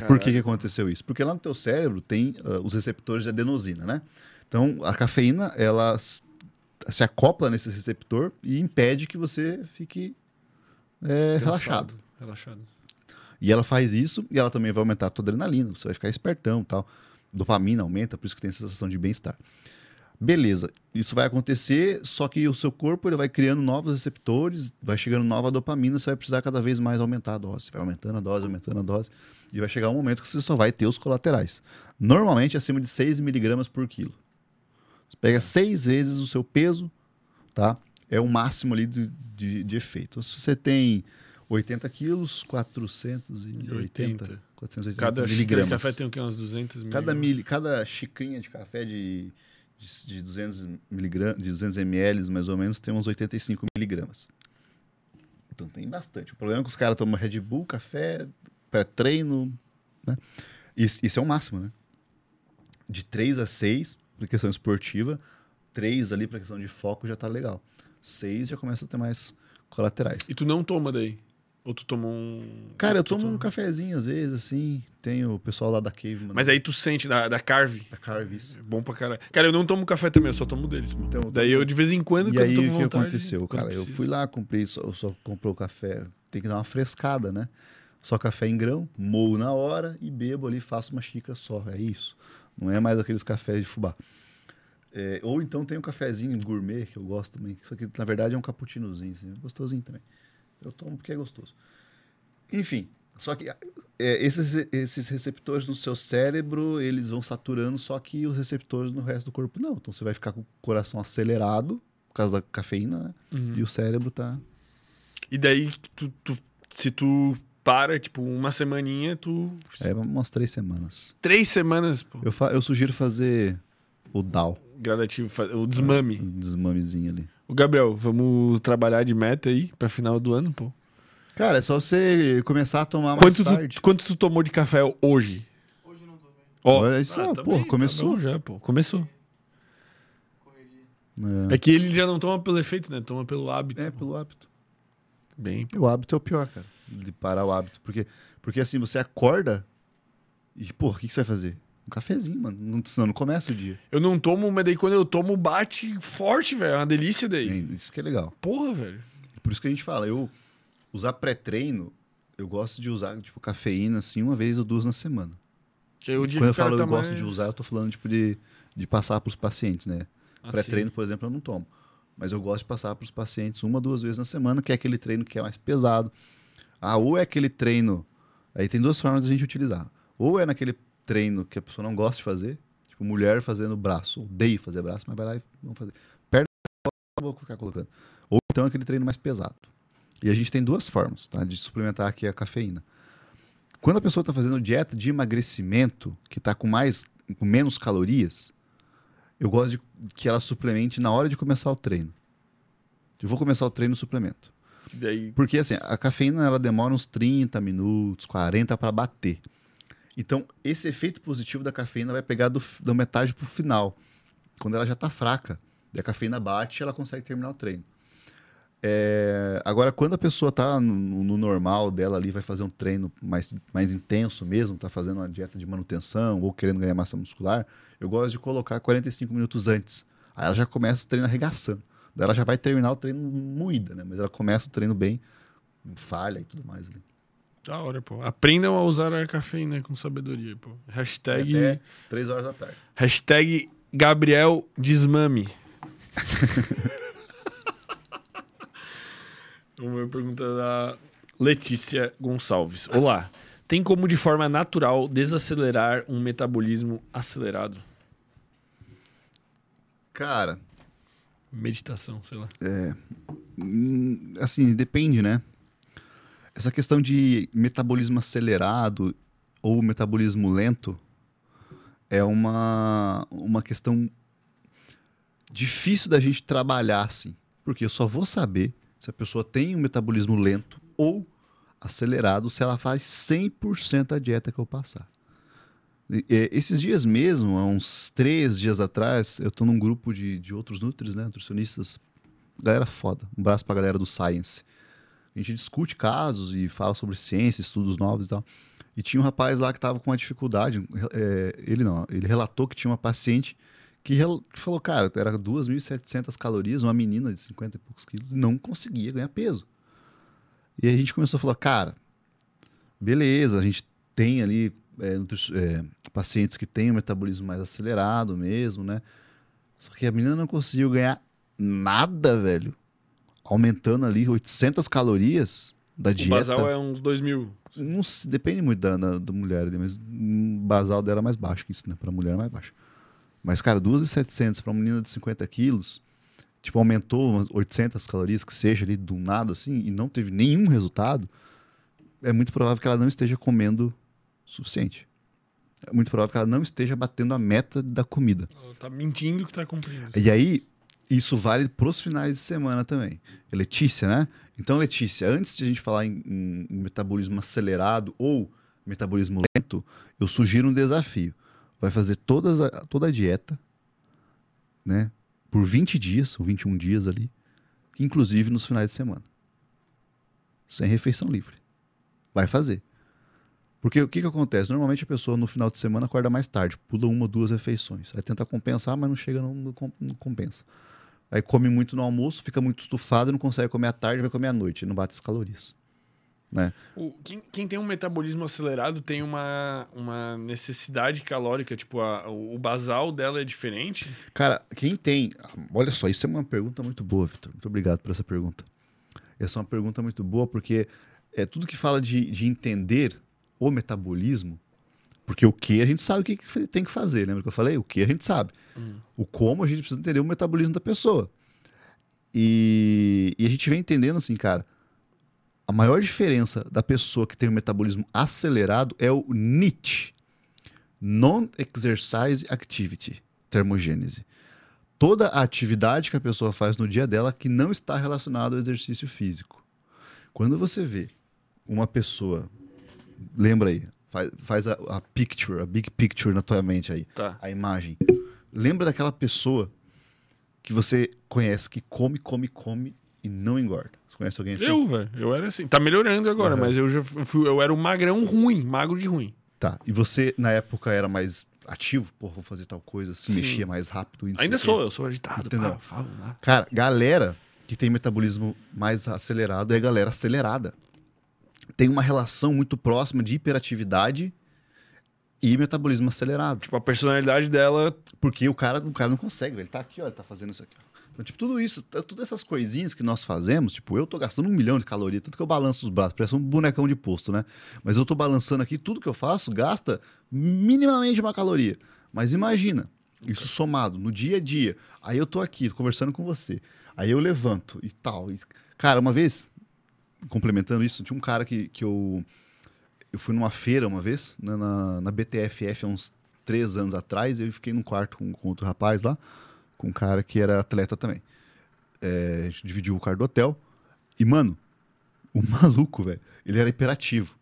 Por que, que aconteceu isso? Porque lá no teu cérebro tem ah, os receptores de adenosina, né? Então, a cafeína, ela se acopla nesse receptor e impede que você fique é, relaxado. Relaxado. E ela faz isso e ela também vai aumentar a tua adrenalina, você vai ficar espertão e tal. Dopamina aumenta, por isso que tem a sensação de bem-estar. Beleza, isso vai acontecer, só que o seu corpo ele vai criando novos receptores, vai chegando nova dopamina, você vai precisar cada vez mais aumentar a dose. Vai aumentando a dose, aumentando a dose, e vai chegar um momento que você só vai ter os colaterais. Normalmente acima de 6 miligramas por quilo. Você pega seis vezes o seu peso, tá? É o máximo ali de, de, de efeito. Então, se você tem 80 quilos, 480, 80. 480 Cada xícara de miligramas. café tem o quê? Uns 200 Cada, miligramas? mili, cada xicrinha de café de, de, de 200 miligramas, de 200 ml, mais ou menos, tem uns 85 miligramas. Então tem bastante. O problema é que os caras tomam Red Bull, café, pré-treino, né? Isso, isso é o máximo, né? De 3 a 6, para questão esportiva, 3 ali para questão de foco já tá legal. 6 já começa a ter mais colaterais. E tu não toma daí? Ou tu toma um. Cara, eu tomo toma- um cafezinho às vezes, assim. Tem o pessoal lá da Cave, mano. Mas aí tu sente da, da Carve. Da Carve, isso. É bom pra caralho. Cara, eu não tomo café também, eu só tomo deles, mano. Então, eu Daí eu, de vez em quando, E aí, eu o que aconteceu, cara? Eu preciso. fui lá, comprei, só, só comprou café. Tem que dar uma frescada, né? Só café em grão, moo na hora e bebo ali, faço uma xícara só. É isso. Não é mais aqueles cafés de fubá. É, ou então tem um cafezinho gourmet que eu gosto também. Isso aqui, na verdade, é um cappuccinozinho, assim, gostosinho também. Eu tomo porque é gostoso. Enfim, só que é, esses, esses receptores no seu cérebro, eles vão saturando, só que os receptores no resto do corpo não. Então você vai ficar com o coração acelerado por causa da cafeína, né? Uhum. E o cérebro tá. E daí, tu, tu- se tu para, tipo, uma semaninha, tu. É umas três semanas. Três semanas, pô. Eu, fa- eu sugiro fazer o DAO, Gradativo, o desmame. um desmamezinho ali. O Gabriel, vamos trabalhar de meta aí pra final do ano, pô. Cara, é só você começar a tomar mais Quanto tarde. tu, quanto tu tomou de café hoje? Hoje não tô bem. Ó, Olha isso, tá porra, bem, tá começou. bom já, pô. Começou. Correria. É, É que ele já não toma pelo efeito, né? Toma pelo hábito. é pô. pelo hábito. Bem. O hábito é o pior, cara. De parar o hábito. Porque, porque assim, você acorda e, pô, o que, que você vai fazer? Um cafezinho, mano. Não, senão não começa o dia. Eu não tomo, mas daí quando eu tomo, bate forte, velho. É uma delícia daí. É, Isso que é legal. Porra, velho. Por isso que a gente fala, eu usar pré-treino, eu gosto de usar, tipo, cafeína, assim, uma vez ou duas na semana. Que Quando eu que o cara falo tá eu gosto mais- de usar, eu tô falando, tipo, de, de passar pros pacientes, né? Ah, Pré-treino, por exemplo, eu não tomo. Mas eu gosto de passar para os pacientes uma, duas vezes na semana, que é aquele treino que é mais pesado. Ah, ou é aquele treino. Aí tem duas formas de a gente utilizar. Ou é naquele treino que a pessoa não gosta de fazer, tipo mulher fazendo braço, odeio fazer braço, mas vai lá e vamos fazer. Perna, vou ficar colocando. Ou então aquele treino mais pesado. E a gente tem duas formas tá, de suplementar aqui a cafeína. Quando a pessoa está fazendo dieta de emagrecimento, que está com mais, com menos calorias, eu gosto de que ela suplemente na hora de começar o treino. Eu vou começar o treino suplemento. Daí. Porque assim, a cafeína ela demora uns 30 minutos, 40 para bater. Então, esse efeito positivo da cafeína vai pegar do, da metade pro final, quando ela já tá fraca. E a cafeína bate, ela consegue terminar o treino. É, agora, quando a pessoa tá no, no normal dela ali, vai fazer um treino mais, mais intenso mesmo, tá fazendo uma dieta de manutenção ou querendo ganhar massa muscular, eu gosto de colocar 45 minutos antes. Aí ela já começa o treino arregaçando. Daí ela já vai terminar o treino moída, né? Mas ela começa o treino bem, falha e tudo mais ali. Da hora, pô. Aprendam a usar a cafeína com sabedoria, pô. Hashtag. Até 3 horas da tarde. Hashtag Gabriel Desmame. Uma pergunta da Letícia Gonçalves. Olá. Tem como de forma natural desacelerar um metabolismo acelerado? Cara, Meditação, sei lá. hum, assim, depende, né? Essa questão de metabolismo acelerado ou metabolismo lento é uma, uma questão difícil da gente trabalhar, assim. Porque eu só vou saber se a pessoa tem um metabolismo lento ou acelerado se ela faz 100% a dieta que eu passar. É, esses dias mesmo, há uns três dias atrás, eu tô num grupo de, de outros nutris, né, nutricionistas, galera foda, um braço pra galera do Science. A gente discute casos e fala sobre ciência, estudos novos e tal. E tinha um rapaz lá que tava com uma dificuldade, é, ele não, ele relatou que tinha uma paciente que que falou, cara, era 2.700 calorias, uma menina de 50 e poucos quilos, não conseguia ganhar peso. E a gente começou a falar, cara, beleza, a gente tem ali é, é, pacientes que têm um metabolismo mais acelerado mesmo, né? Só que a menina não conseguiu ganhar nada, velho. Aumentando ali 800 calorias da O dieta. basal é uns 2 mil. Não se- depende muito da, da, da mulher ali, mas o basal dela é mais baixo que isso, né? Pra mulher é mais baixo. Mas, cara, 2.700 pra uma menina de 50 quilos, tipo, aumentou umas 800 calorias, que seja ali do nada, assim, e não teve nenhum resultado, é muito provável que ela não esteja comendo o suficiente. É muito provável que ela não esteja batendo a meta da comida. Ela Tá mentindo que tá cumprindo. E aí, isso vale pros finais de semana também. É Letícia, né? Então, Letícia, antes de a gente falar em, em- em metabolismo acelerado ou metabolismo lento, eu sugiro um desafio. Vai fazer todas a- toda a dieta, né? Por 20 dias, ou 21 dias ali, inclusive nos finais de semana. Sem refeição livre. Vai fazer. Porque o que, que acontece? Normalmente a pessoa no final de semana acorda mais tarde, pula uma ou duas refeições. Aí tenta compensar, mas não chega, não, não com- não compensa. Aí come muito no almoço, fica muito estufado, não consegue comer à tarde, vai comer à noite, não bate as calorias. né? O- quem, quem tem um metabolismo acelerado tem uma, uma necessidade calórica, tipo, a- o, o basal dela é diferente. Cara, quem tem. Olha só, isso é uma pergunta muito boa, Vitor. Muito obrigado por essa pergunta. Essa é uma pergunta muito boa, porque é tudo que fala de, de entender o metabolismo, porque o que a gente sabe o que que tem que fazer, lembra que eu falei? O que a gente sabe. O como a gente precisa entender o metabolismo da pessoa. E, e a gente vem entendendo assim, cara. A maior diferença da pessoa que tem o metabolismo acelerado é o NEAT, Non-Exercise Activity, termogênese. Toda a atividade que a pessoa faz no dia dela que não está relacionada ao exercício físico. Quando você vê uma pessoa, lembra aí, faz, faz a, a picture, a big picture na tua mente aí, Tá. a imagem. Lembra daquela pessoa que você conhece que come, come, come e não engorda. Você conhece alguém assim? Eu, velho, eu era assim. Tá melhorando agora, Aham. mas eu já fui, eu era um magrão ruim, magro de ruim. Tá. E você, na época, era mais ativo? Pô, vou fazer tal coisa, se Sim. mexia mais rápido. e Ainda sou, eu sou agitado. Entendeu? Pá, falo lá. Cara, galera que tem metabolismo mais acelerado é galera acelerada. Tem uma relação muito próxima de hiperatividade e metabolismo acelerado. Tipo, a personalidade dela. Porque o cara, o cara não consegue, velho. Ele tá aqui, ó, ele tá fazendo isso aqui. ó. Então, tipo, tudo isso, todas essas coisinhas que nós fazemos, tipo, eu tô gastando um milhão de calorias, tanto que eu balanço os braços, parece um bonecão de posto, né? Mas eu tô balançando aqui, tudo que eu faço gasta minimamente uma caloria. Mas imagina, isso somado no dia a dia. Aí eu tô aqui conversando com você. Aí eu levanto e tal. E, cara, uma vez, complementando isso, tinha um cara que, que eu. Eu fui numa feira uma vez, né, na, na BTFF, há uns três anos atrás, eu fiquei num quarto com, com outro rapaz lá, com um cara que era atleta também. É, a gente dividiu o quarto do hotel. E, mano, o maluco, velho, ele era hiperativo.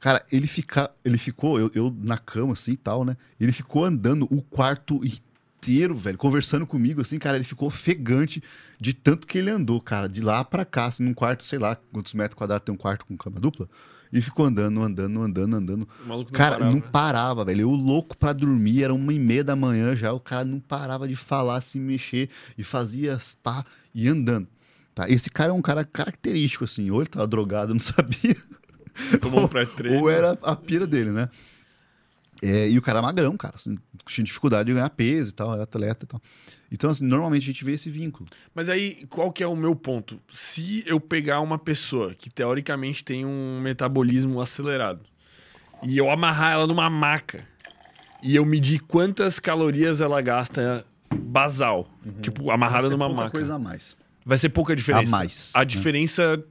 Cara, ele, fica, ele ficou, eu, eu na cama assim e tal, né? Ele ficou andando o quarto inteiro, velho, conversando comigo, assim, cara. Ele ficou ofegante de tanto que ele andou, cara, de lá pra cá, assim, num quarto, sei lá, quantos metros quadrados tem um quarto com cama dupla. E ficou andando, andando, andando, andando. O maluco não Cara, parava. não parava, velho. Eu louco pra dormir, era uma e meia da manhã já. O cara não parava de falar, se mexer e fazia as pá e andando. Tá? Esse cara é um cara característico, assim. Ou ele tava drogado, eu não sabia. Tomou um pré-treino. Ou era a pira dele, né? É, e o cara é magrão, cara. Assim, tinha dificuldade de ganhar peso e tal, era atleta e tal. Então, assim, normalmente a gente vê esse vínculo. Mas aí, qual que é o meu ponto? Se eu pegar uma pessoa que teoricamente tem um metabolismo acelerado e eu amarrar ela numa maca e eu medir quantas calorias ela gasta basal, tipo, amarrada numa pouca maca, coisa a mais. vai ser pouca diferença. A mais, A né?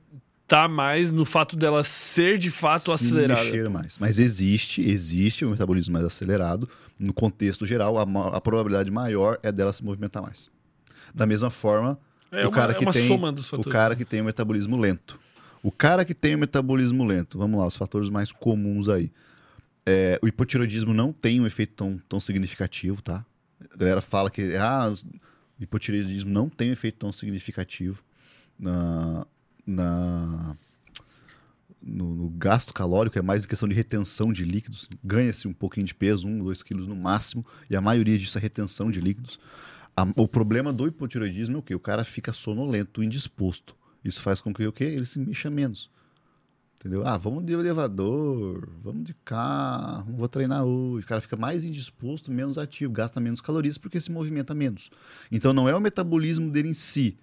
Tá mais no fato dela ser de fato se acelerada. mexer mais. Mas existe, existe o metabolismo mais acelerado. No contexto geral, a, a probabilidade maior é dela se movimentar mais. Da mesma forma, É o uma, cara é que uma tem o cara que tem o metabolismo lento. O cara que tem o metabolismo lento, vamos lá, os fatores mais comuns aí. É, o hipotiroidismo não tem um efeito tão, tão significativo, tá? A galera fala que ah, o hipotiroidismo não tem um efeito tão significativo na, na, no, no gasto calórico, é mais questão de retenção de líquidos. Ganha-se um pouquinho de peso, um, dois quilos no máximo, e a maioria disso é retenção de líquidos. A- o problema do hipotiroidismo é o quê? O cara fica sonolento, indisposto. Isso faz com que o quê? Ele se mexa menos. Entendeu? Ah, vamos de elevador, vamos de carro, vou treinar hoje. O cara fica mais indisposto, menos ativo, gasta menos calorias porque se movimenta menos. Então não é o metabolismo dele em si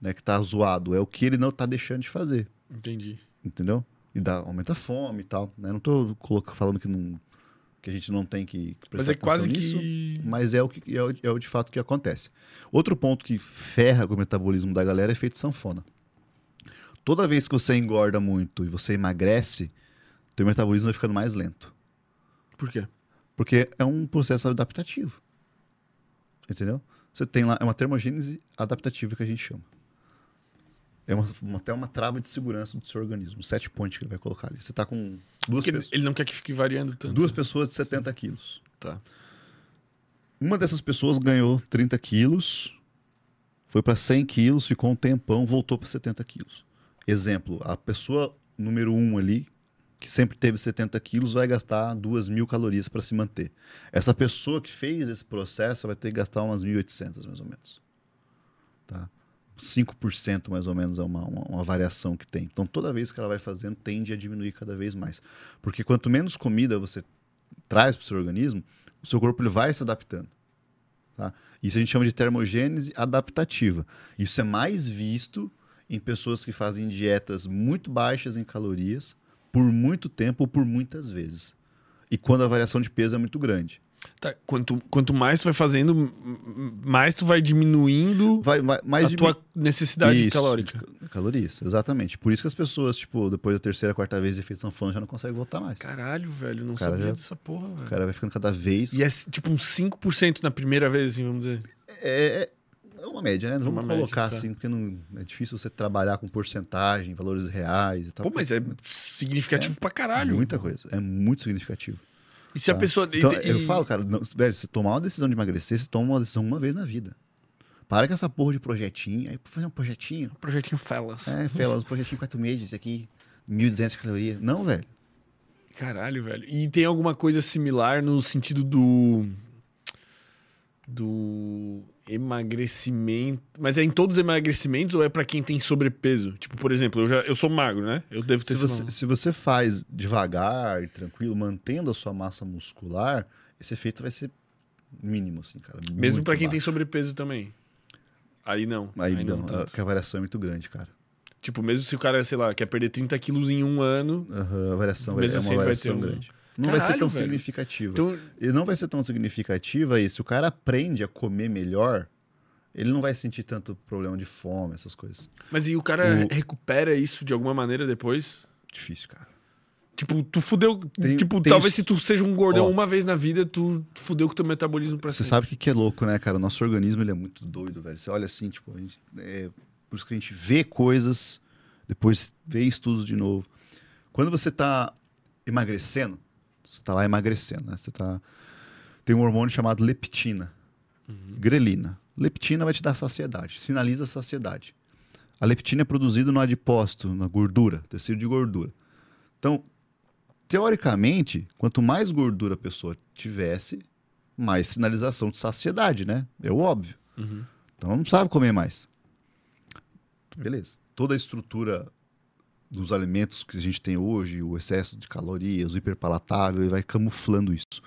né, que tá zoado, é o que ele não tá deixando de fazer. Entendi. Entendeu? E dá, aumenta a fome e tal. Né? Não tô falando que, não, que a gente não tem que, que Mas prestar é quase nisso. que Mas é o, que, é, o, é o de fato que acontece. Outro ponto que ferra com o metabolismo da galera é efeito sanfona. Toda vez que você engorda muito e você emagrece, teu metabolismo vai ficando mais lento. Por quê? Porque é um processo adaptativo. Entendeu? Você tem lá, é uma termogênese adaptativa que a gente chama. É uma, até uma trava de segurança do seu organismo, um set point que ele vai colocar ali. Você tá com duas, Porque ele, pessoas, ele não quer que fique variando tanto. duas pessoas de 70 quilos. Tá. Uma dessas pessoas ganhou 30 quilos, foi para 100 quilos, ficou um tempão, voltou para 70 quilos. Exemplo, a pessoa número um ali, que sempre teve 70 quilos, vai gastar 2 mil calorias para se manter. Essa pessoa que fez esse processo vai ter que gastar umas 1.800, mais ou menos. Tá? 5% mais ou menos é uma, uma, uma, variação que tem. Então, toda vez que ela vai fazendo, tende a diminuir cada vez mais. Porque quanto menos comida você traz para o seu organismo, o seu corpo ele vai se adaptando. Tá? Isso a gente chama de termogênese adaptativa. Isso é mais visto em pessoas que fazem dietas muito baixas em calorias por muito tempo ou por muitas vezes. E quando a variação de peso é muito grande. Tá, quanto, quanto mais tu vai fazendo, mais tu vai diminuindo vai, vai, a tua necessidade isso, calórica. Calorias, exatamente. Por isso que as pessoas, tipo, depois da terceira, quarta vez de efeito sanfona já não conseguem voltar mais. Caralho, velho, não sabia já, dessa porra, velho. O cara vai ficando cada vez... E é tipo uns 5% na primeira vez, assim, vamos dizer. É, é, é uma média, né? Não vamos colocar média, tá. assim, porque não, é difícil você trabalhar com porcentagem, valores reais e tal. Pô, mas é significativo é, pra caralho. Muita coisa, é muito significativo. E se tá? a pessoa. Então, e... Eu falo, cara, não, velho, se tomar uma decisão de emagrecer, você toma uma decisão uma vez na vida. Para com essa porra de projetinho. Aí, fazer um projetinho. Projetinho Felas. É, Felas, um projetinho quatro meses aqui, 1.200 calorias. Não, velho. Caralho, velho. E tem alguma coisa similar no sentido do. Do emagrecimento. Mas é em todos os emagrecimentos ou é para quem tem sobrepeso? Tipo, por exemplo, eu, já, eu sou magro, né? Eu devo ter se você, se você faz devagar tranquilo, mantendo a sua massa muscular, esse efeito vai ser mínimo, assim, cara. Mesmo para quem tem sobrepeso também. Aí não. Aí, aí não, não a, a variação é muito grande, cara. Tipo, mesmo se o cara, sei lá, quer perder 30 quilos em um ano. Uhum, a variação vai, é uma variação um... Não Caralho, vai ser tão velho. significativa. Então... E não vai ser tão significativa e se o cara aprende a comer melhor, ele não vai sentir tanto problema de fome, essas coisas. Mas e o cara o... recupera isso de alguma maneira depois? Difícil, cara. Tipo, tu fudeu. Tem, tipo, tem talvez isso. se tu seja um gordão Ó, uma vez na vida, tu fudeu com o teu metabolismo pra Você sabe o que, que é louco, né, cara? O nosso organismo ele é muito doido, velho. Você olha assim, tipo, a gente, é, por isso que a gente vê coisas, depois vê estudos de novo. Quando você tá emagrecendo, tá lá emagrecendo, né? Você tá. Tem um hormônio chamado leptina, uhum. grelina. Leptina vai te dar saciedade, sinaliza saciedade. A leptina é produzida no adipócito, na gordura, tecido de gordura. Então, teoricamente, quanto mais gordura a pessoa tivesse, mais sinalização de saciedade, né? É o óbvio. Uhum. Então, não precisava comer mais. Beleza. Toda a estrutura dos alimentos que a gente tem hoje, o excesso de calorias, o hiperpalatável, ele vai camuflando isso.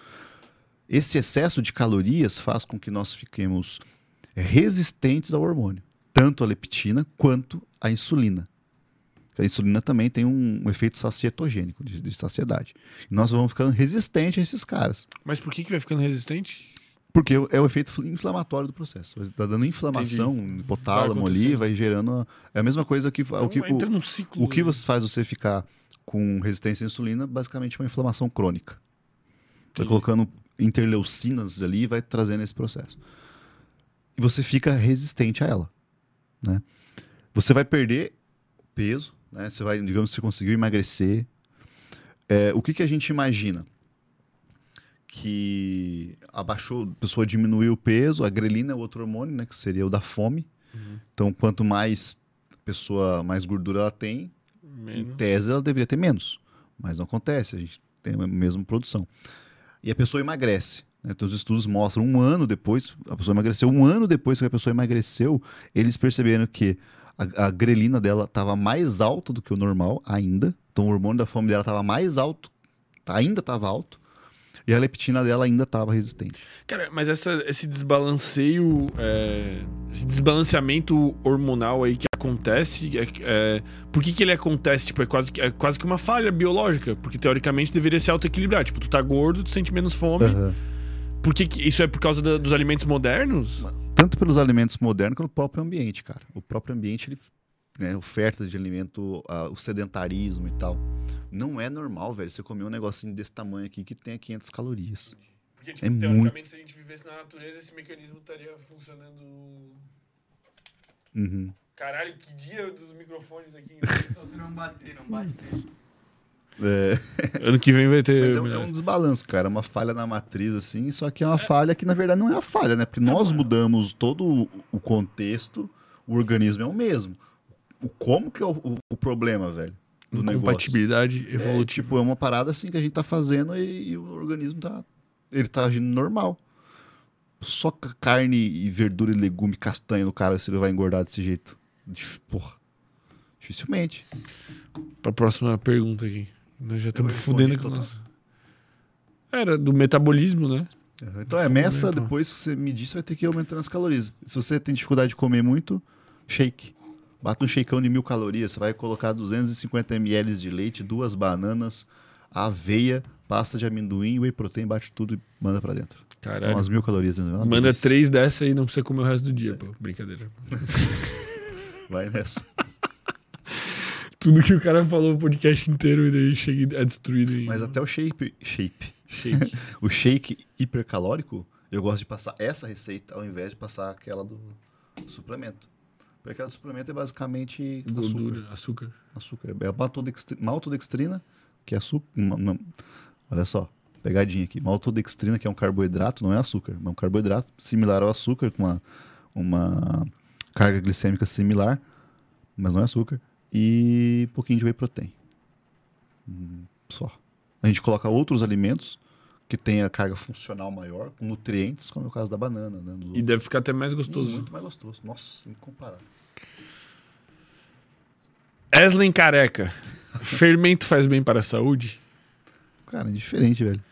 Esse excesso de calorias faz com que nós fiquemos resistentes ao hormônio, tanto a leptina quanto a insulina. A insulina também tem um, um efeito sacietogênico, de, de, saciedade. E nós vamos ficando resistentes a esses caras. Mas por que, que vai ficando resistente? Porque é o efeito inflamatório do processo. Está dando inflamação no hipotálamo ali, vai gerando. A, é a mesma coisa que. Então, o que entra o, num ciclo. O que você faz você ficar com resistência à insulina, basicamente uma inflamação crônica. Está colocando interleucinas ali e vai trazendo esse processo. E você fica resistente a ela. Né? Você vai perder peso, né? Você vai, digamos, você conseguiu emagrecer. É, o que, que a gente imagina? Que abaixou, a pessoa diminuiu o peso, a grelina é outro hormônio, né, que seria o da fome. Uhum. Então, quanto mais pessoa, mais gordura ela tem, menos. em tese ela deveria ter menos. Mas não acontece, a gente tem a mesma produção. E a pessoa emagrece. Né? Então, os estudos mostram um ano depois, a pessoa emagreceu, um ano depois que a pessoa emagreceu, eles perceberam que a, a grelina dela estava mais alta do que o normal ainda. Então, o hormônio da fome dela estava mais alto, ainda estava alto e a leptina dela ainda estava resistente. Cara, mas essa, esse desbalanceio, é, esse desbalanceamento hormonal aí que acontece, é, é, por que, que ele acontece? Tipo, é quase, é quase que uma falha biológica, porque teoricamente deveria se autoequilibrar. Tipo, tu tá gordo, tu sente menos fome. Uhum. Por que, que isso é por causa da, dos alimentos modernos? Tanto pelos alimentos modernos quanto pelo próprio ambiente, cara. O próprio ambiente ele né, oferta de alimento, uh, o sedentarismo e tal. Não é normal, velho, você comer um negocinho desse tamanho aqui que tenha 500 calorias. Porque, tipo, é teoricamente, muito... se a gente vivesse na natureza, esse mecanismo estaria funcionando. Uhum. Caralho, que dia dos microfones aqui. Só não bater, não bate nele. É. Ano que vem vai ter. Mas é, um, é um desbalanço, cara. Uma falha na matriz, assim. Só que é uma é. falha que, na verdade, não é uma falha, né? Porque nós mudamos todo o contexto, o organismo é o mesmo o como que é o, o, o problema, velho. Incompatibilidade evolutiva. É, tipo, é uma parada assim que a gente tá fazendo e, e, o organismo tá. Ele tá agindo normal. Só carne e verdura e legume castanho no cara se ele vai engordar desse jeito. Porra. Dificilmente. Pra próxima pergunta aqui. Nós já estamos fudendo com nós. Era do metabolismo, né? Então é, meça, depois que você medir, você vai ter que ir aumentando as calorias. Se você tem dificuldade de comer muito, shake. Bata um shakeão de mil calorias. Você vai colocar 250 ml de leite, duas bananas, aveia, pasta de amendoim, whey protein, bate tudo e manda pra dentro. Caralho. Umas mil calorias. né? Uma Manda delícia. três dessa e não precisa comer o resto do dia, pô. Brincadeira. Vai nessa. Tudo que o cara falou o podcast inteiro e daí chega e é destruído em Mas até o shape, shape, shake. o shake hipercalórico, eu gosto de passar essa receita ao invés de passar aquela do suplemento. Porque aquela do suplemento é basicamente açúcar. Gordura, açúcar. açúcar. É a maltodextri- maltodextrina, que é açúcar. olha só, pegadinha aqui. Maltodextrina, que é um carboidrato, não é açúcar, é um carboidrato similar ao açúcar, com uma, uma carga glicêmica similar, mas não é açúcar. E um pouquinho de whey protein. Hum, Só. A gente coloca outros alimentos que têm a carga funcional maior, com nutrientes, como é o caso da banana. Né? Do- E deve ficar até mais gostoso. Muito mais gostoso. Nossa, incomparável. Eslen Careca. Fermento faz bem para a saúde? Cara, é diferente, velho.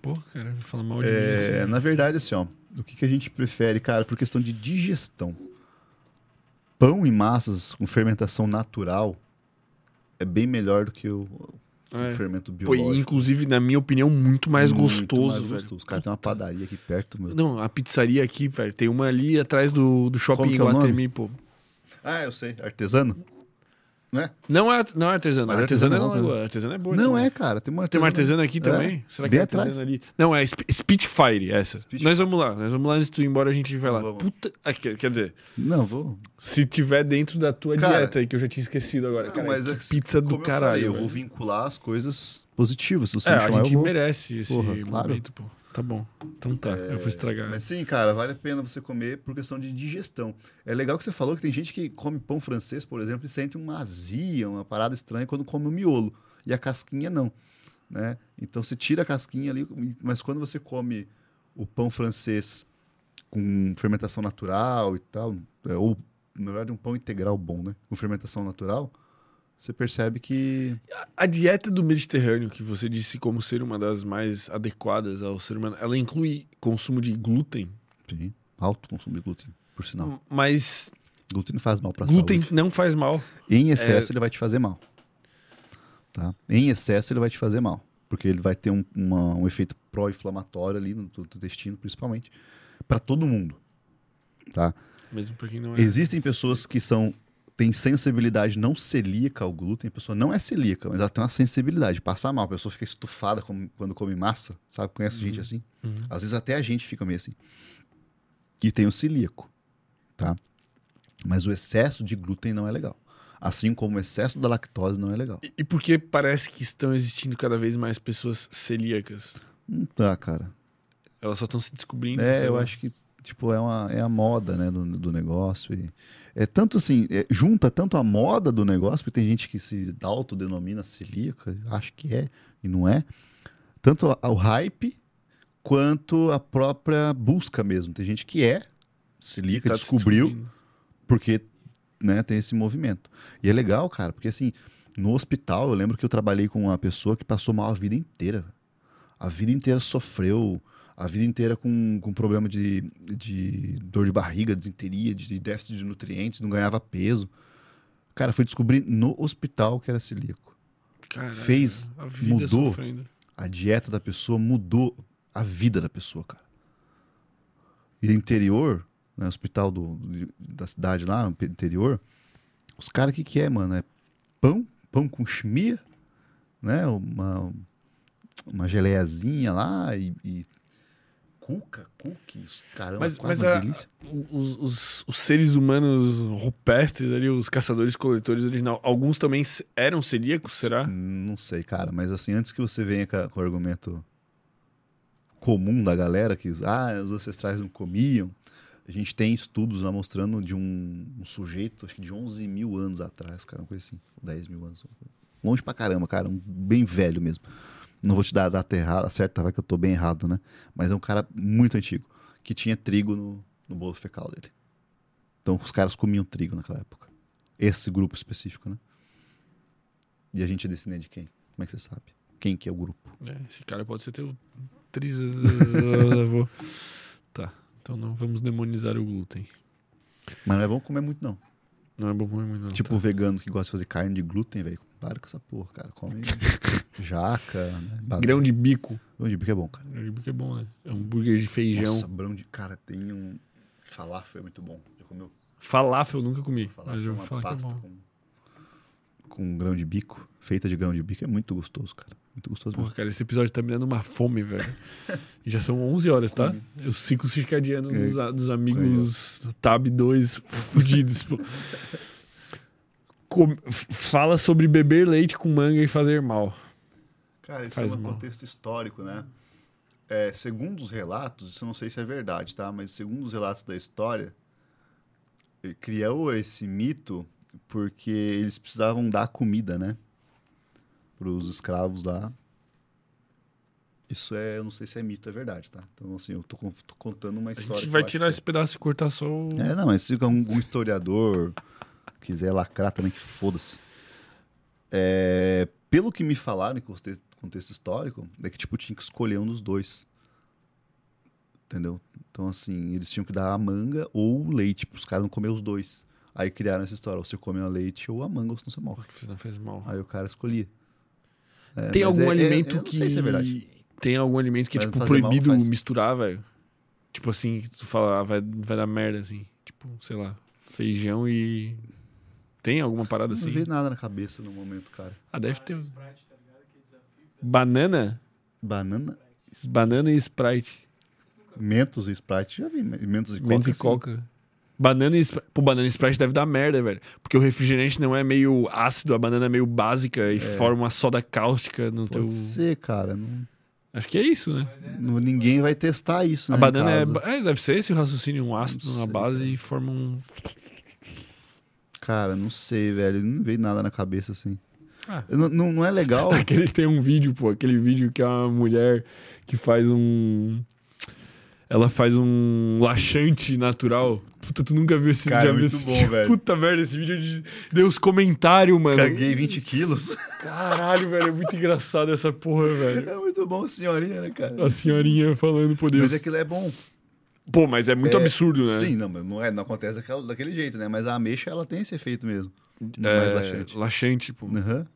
Porra, cara, vai falar mal de mim É, assim. na verdade, assim, ó, o que, que a gente prefere, cara, por questão de digestão. Pão e massas com fermentação natural é bem melhor do que o, É. fermento Pô, biológico. e inclusive, na minha opinião, muito mais Muito gostoso, mais velho. gostoso. Cara, tem uma padaria aqui perto, meu. Não, a pizzaria aqui, velho, tem uma ali atrás do, do shopping em é? Guatemi, pô. Ah, eu sei. Artesano? Não é? Não é, não é artesano. Mas artesano, artesano é, é também. artesano é boa. Não também. é, cara. Tem uma Tem uma artesana. artesana aqui É, também? Será que bem é atrás. artesana ali? Não, é Sp- Spitfire, essa. Spitfire. Nós vamos lá, nós vamos lá antes de tu ir embora, a gente vai lá. Vamos. Puta. ah, quer, dizer, Não, vou. se tiver dentro da tua Cara, dieta aí, que eu já tinha esquecido agora. Não, cara, mas é pizza do eu caralho. falei, eu vou vincular as coisas positivas. Se você É, me a chamar, gente eu vou. merece esse Porra, claro. momento, pô. Tá bom. Então tá, eu vou estragar. Mas sim, cara, vale a pena você comer por questão de digestão. É legal que você falou que tem gente que come pão francês, por exemplo, e sente uma azia, uma parada estranha quando come o miolo. E a casquinha não. Né? Então você tira a casquinha ali, mas quando você come o pão francês com fermentação natural e tal, é, ou na verdade um pão integral bom, né? Com fermentação natural, você percebe que A dieta do Mediterrâneo, que você disse como ser uma das mais adequadas ao ser humano, ela inclui consumo de glúten, sim, alto consumo de glúten, por sinal. mas Glúten não faz mal para glúten saúde. não faz mal. Em excesso, ele vai te fazer mal. Tá? Em excesso, ele vai te fazer mal. Porque ele vai ter um, uma- um efeito pró-inflamatório ali no, teu intestino, principalmente. Para todo mundo. Tá? Mesmo pra quem não é. Existem pessoas que são têm sensibilidade não celíaca ao glúten. A pessoa não é celíaca, mas ela tem uma sensibilidade. Passa mal. A pessoa fica estufada quando come massa. Sabe? Conhece gente assim? Uhum. Às vezes até a gente fica meio assim. E tem o celíaco, tá? Mas o excesso de glúten não é legal. Assim como o excesso da lactose não é legal. E, e por que parece que estão existindo cada vez mais pessoas celíacas? Não tá, cara. Elas só estão se descobrindo. É, eu lá. acho que tipo é, uma, é a moda, né, do, do negócio. E é tanto assim, é, junta tanto a moda do negócio, porque tem gente que se autodenomina celíaca, acho que é e não é. Tanto a- o hype quanto a própria busca mesmo. Tem gente que é celíaca, Tá descobriu porque né, tem esse movimento. E é legal, cara, porque assim, no hospital eu lembro que eu trabalhei com uma pessoa que passou mal a vida inteira. A vida inteira sofreu, a vida inteira com, com problema de, de dor de barriga, desinteria, de déficit de nutrientes, não ganhava peso. Cara, foi descobrir no hospital que era celíaco. Fez, a vida mudou. sofrendo. A dieta da pessoa mudou a vida da pessoa, cara. E interior, né, hospital do, da cidade lá, no interior, os caras, o que que é, mano? É pão, pão com chmia, né? Uma, uma geleiazinha lá e, e cuca, cookies, caramba, Mas, quase mas uma a- delícia. os, os- os seres humanos rupestres ali, os caçadores-coletores original, alguns também eram celíacos, será? Não sei, cara, mas assim, antes que você venha com, o argumento comum da galera, que os- ah, os ancestrais não comiam, a gente tem estudos lá mostrando de um, um sujeito, acho que de 11 mil anos atrás, cara, uma coisa assim, 10 mil anos. Longe pra caramba, cara, um bem velho mesmo. Não vou te dar a data errada, certa, vai que eu tô bem errado, né? Mas é um cara muito antigo, que tinha trigo no, no bolo fecal dele. Então os caras comiam trigo naquela época. Esse grupo específico, né? E a gente é descendente de quem? Como é que você sabe? Quem que é o grupo? É, esse cara pode ser teu trisavô. tá, então não vamos demonizar o glúten. Mas não é bom comer muito, não. Não é bom comer muito, não. tipo tá. vegano que gosta de fazer carne de glúten, velho. Para com essa porra, cara. Come jaca, né? Grão de bico. Grão de bico é bom, cara. Grão de bico é bom, né? É um hambúrguer de feijão. Nossa, grão de... Cara, tem um... Falafel é muito bom. Já comeu? Falafel eu nunca comi. Falafel é uma é pasta bom. com... com grão de bico. Feita de grão de bico. É muito gostoso, cara. Muito gostoso Porra, mesmo. cara, esse episódio tá me dando uma fome, velho. Já são 11 horas, tá? Os ciclos circadianos dos, a- dos amigos Tab 2 fudidos, pô. Com- Fala sobre beber leite com manga e fazer mal. Cara, isso Faz é um mal. contexto histórico, né? É, segundo os relatos, isso eu não sei se é verdade, tá? Mas segundo os relatos da história, criou esse mito porque eles precisavam dar comida, né? Para os escravos lá. Isso é, eu não sei se é mito, é verdade, tá? Então, assim, eu tô, tô contando uma A história. gente que vai tirar que- esse pedaço e cortar só o... É, não, mas se algum historiador quiser lacrar também, que foda-se. É, pelo que me falaram em conte- contexto histórico, é que, tipo, tinha que escolher um dos dois. Entendeu? Então, assim, eles tinham que dar a manga ou o leite, para os caras não comer os dois. Aí criaram essa história, ou você come a leite ou a manga, ou senão você morre. Não fez mal. Aí o cara escolhia. É, Tem algum é- é- alimento eu não que... sei se é verdade. Tem algum alimento que é, tipo, mal proibido faz. misturar, velho? Tipo assim, que tu fala, ah, vai, vai dar merda, assim. Tipo, sei lá, feijão e... Tem alguma parada Não assim? veio nada na cabeça no momento, cara. Ah, deve ter. Sprite, tá. Banana? Banana, Banana e Sprite. Mentos e Sprite, já vi. Mentos e Coca. Mentos e. Coca. Banana. Pô, banana Sprite deve dar merda, velho. Porque o refrigerante não é meio ácido, a banana é meio básica e forma uma soda cáustica no teu. Pode ser, cara. Não, Acho que é isso, né? É, ninguém vai testar isso, né? A banana é, é. Deve ser esse o raciocínio, um ácido Não na sei, base cara. e forma um. Cara, não sei, velho. Não veio nada na cabeça assim. Ah. Não, não, não é legal. Aquele tem um vídeo, pô, aquele vídeo que é uma mulher que faz um. Ela faz um laxante natural. Puta, tu nunca viu esse Cara, vídeo? Já é muito esse bom, vídeo? velho. Puta merda, esse vídeo de- deu os comentários, mano. Caguei 20 quilos. Caralho, velho, é muito engraçado essa porra, velho. É muito bom, senhorinha, né, cara? A senhorinha falando, por Deus. Mas aquilo é bom. Pô, mas é muito É, absurdo, né? Sim, não, mas não, é, não acontece daquela- daquele jeito, né? Mas a ameixa, ela tem esse efeito mesmo. É, mais laxante. laxante, pô. Aham.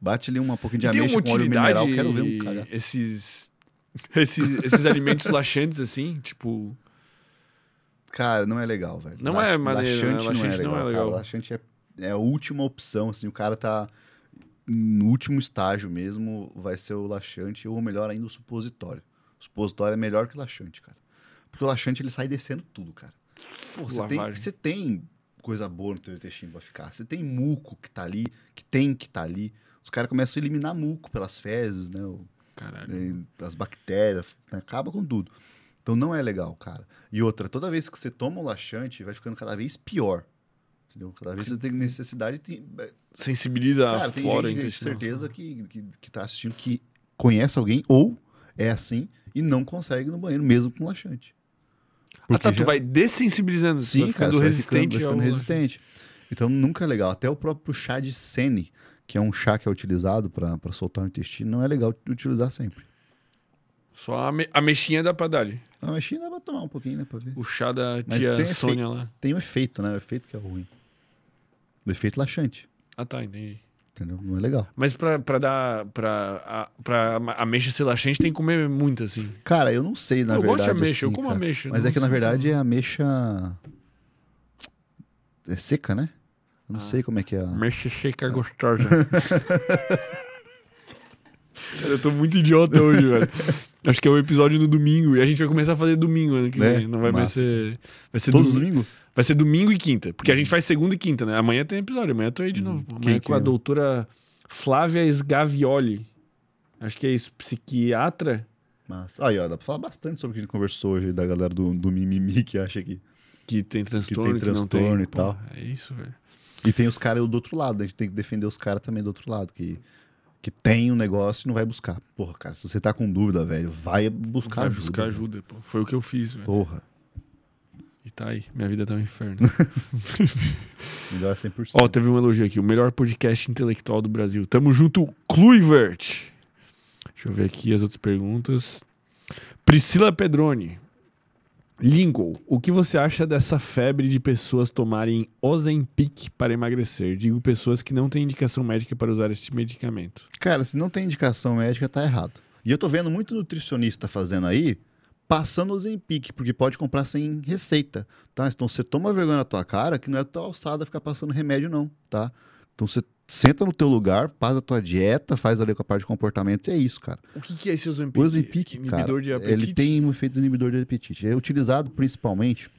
Bate ali uma pouquinho de ameixa com óleo mineral. Quero ver um cagar. esses, esses, esses alimentos laxantes, assim, tipo... Cara, não é legal, velho. Não é maneiro, né? Laxante, Laxante não é legal. não é cara. legal. Laxante é, é a última opção, assim. O cara tá no último estágio mesmo, vai ser o laxante ou melhor ainda o supositório. O supositório é melhor que o laxante, cara. Porque o laxante ele sai descendo tudo, cara. Pô, você tem, você tem coisa boa no teu intestino pra ficar. Você tem muco que tá ali, que tem que tá ali. Os caras começam a eliminar muco pelas fezes, né? O- Caralho. né, as bactérias, né, acaba com tudo. Então não é legal, cara. E outra, toda vez que você toma um laxante, vai ficando cada vez pior. Entendeu? Cada vez você tem necessidade de. Sensibiliza Cara, a tem flora gente, intestinal. certeza, que, que, que tá assistindo que conhece alguém ou é assim e não consegue no banheiro, mesmo com laxante. Ah, tá, tu já- vai dessensibilizando, tu Sim, vai cara, ficando vai resistente ficando, vai ficando resistente. Então nunca é legal. Até o próprio chá de sene, que é um chá que é utilizado para soltar o intestino, não é legal utilizar sempre. Só a, me- a mexinha dá pra dar ali. A mexinha dá pra tomar um pouquinho, né, pra ver. O chá da Mas tia tem Sônia lá. Tem o efeito, né? O efeito que é ruim. O efeito laxante, Ah, tá, entendi. entendeu? Não é legal. Mas pra, pra dar... Pra, a, pra ameixa ser laxante tem que comer muito, assim. Cara, eu não sei, na eu verdade. gosto de ameixa, eu assim, como cara. ameixa. Mas é que, na verdade, como- é ameixa... É seca, né? Eu não Ah. sei como é que é. a- Ameixa seca gostosa. Cara, eu tô muito idiota hoje, velho. Acho que é o episódio no domingo. E a gente vai começar a fazer domingo ano que Né? vem. Não vai mais Massa. ser. Vai ser Todos os domingo. domingos? Vai ser domingo e quinta. Porque a gente faz segunda e quinta, né? Amanhã tem episódio. Amanhã eu tô aí de novo. Amanhã quem é com a que é? doutora Flávia Sgavioli. Acho que é isso. Psiquiatra Mas... Aí, ó, dá pra falar bastante sobre o que a gente conversou hoje da galera do, do mimimi que acha que... que tem transtorno, que, não transtorno tem. e tal. É isso, velho. E tem os caras do outro lado, a gente tem que defender os caras também do outro lado, que, que tem um negócio e não vai buscar. Porra, cara, se você tá com dúvida, velho, vai buscar Vai ajuda. buscar velho. ajuda, pô. Foi o que eu fiz, velho. Porra. E tá aí, minha vida tá um inferno. Melhor 100%. Ó, teve um elogio aqui. O melhor podcast intelectual do Brasil. Tamo junto, Kluivert. Deixa eu ver aqui as outras perguntas. Priscila Pedroni. Lingo, o que você acha dessa febre de pessoas tomarem Ozempic para emagrecer? Digo pessoas que não têm indicação médica para usar este medicamento. Cara, se não tem indicação médica, tá errado. E eu tô vendo muito nutricionista fazendo aí, passando o Zempic, porque pode comprar sem receita, tá? Então você toma vergonha na tua cara que não é tua alçada ficar passando remédio não, tá? Então você senta no teu lugar, faz a tua dieta, faz ali com a parte de comportamento e é isso, cara. O que, que é esse Ozempic? O Ozempic, cara, Inibidor de apetite? ele tem um efeito inibidor de apetite. É utilizado principalmente...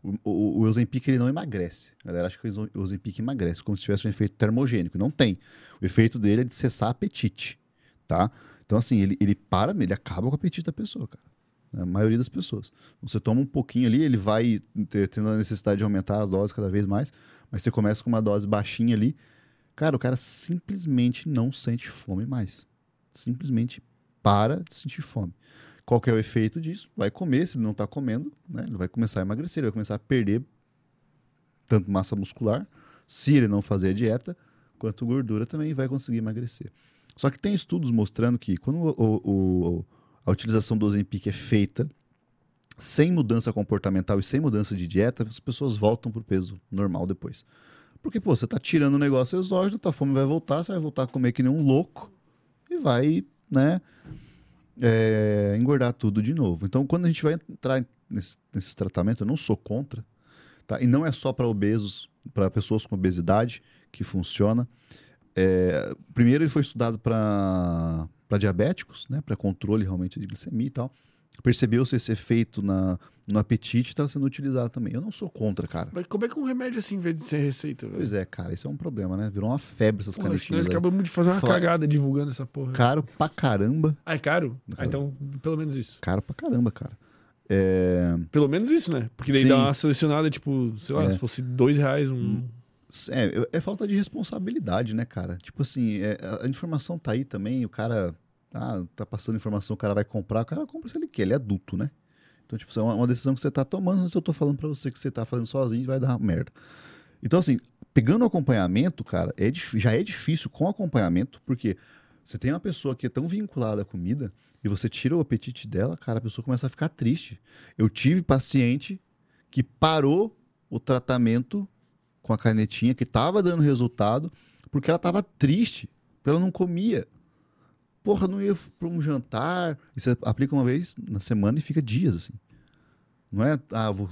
O, o, o Ozempic ele não emagrece. A galera acha que o Ozempic emagrece, como se tivesse um efeito termogênico. Não tem. O efeito dele é de cessar apetite, tá? Então, assim, ele, ele para, ele acaba com o apetite da pessoa, cara. A maioria das pessoas. Você toma um pouquinho ali, ele vai ter, tendo a necessidade de aumentar as doses cada vez mais, mas você começa com uma dose baixinha ali, cara, o cara simplesmente não sente fome mais. Simplesmente para de sentir fome. Qual que é o efeito disso? Vai comer, se ele não está comendo, né? Ele vai começar a emagrecer, ele vai começar a perder tanto massa muscular, se ele não fazer a dieta, quanto gordura também vai conseguir emagrecer. Só que tem estudos mostrando que quando o, o, a utilização do Ozempic é feita sem mudança comportamental e sem mudança de dieta, as pessoas voltam pro peso normal depois. Porque, pô, você tá tirando o negócio exógeno, tua fome vai voltar, você vai voltar a comer que nem um louco e vai, né, é, engordar tudo de novo. Então, quando a gente vai entrar nesse, nesse tratamento, eu não sou contra, tá? E não é só para obesos, para pessoas com obesidade que funciona. É, primeiro, ele foi estudado para diabéticos, né, para controle realmente de glicemia e tal. Percebeu-se esse efeito na, no apetite está sendo utilizado também. Eu não sou contra, cara. Mas como é que um remédio assim, em vez de ser receita, velho? Pois é, cara, isso é um problema, né? Virou uma febre essas nós canetinhas. aí. acabamos de fazer uma Fala- cagada divulgando essa porra. Caro pra caramba. Ah, é caro? Ah, então, pelo menos isso. Caro pra caramba, cara. É, Pelo menos isso, né? Porque daí Sim. dá uma selecionada, tipo, sei lá, É. se fosse dois reais, um. é, é falta de responsabilidade, né, cara? Tipo assim, é, a informação tá aí também, o cara ah, tá passando informação, o cara vai comprar, o cara compra se ele quer, ele é adulto, né? Então, tipo, é uma, uma decisão que você tá tomando, se eu tô falando pra você que você tá fazendo sozinho, vai dar merda. Então, assim, pegando o acompanhamento, cara, é, já é difícil com acompanhamento, porque você tem uma pessoa que é tão vinculada à comida e você tira o apetite dela, cara, a pessoa começa a ficar triste. Eu tive paciente que parou o tratamento com a canetinha, que tava dando resultado, porque ela tava triste, porque ela não comia. Porra, não ia para um jantar. E você aplica uma vez na semana e fica dias, assim. Não é, ah, vou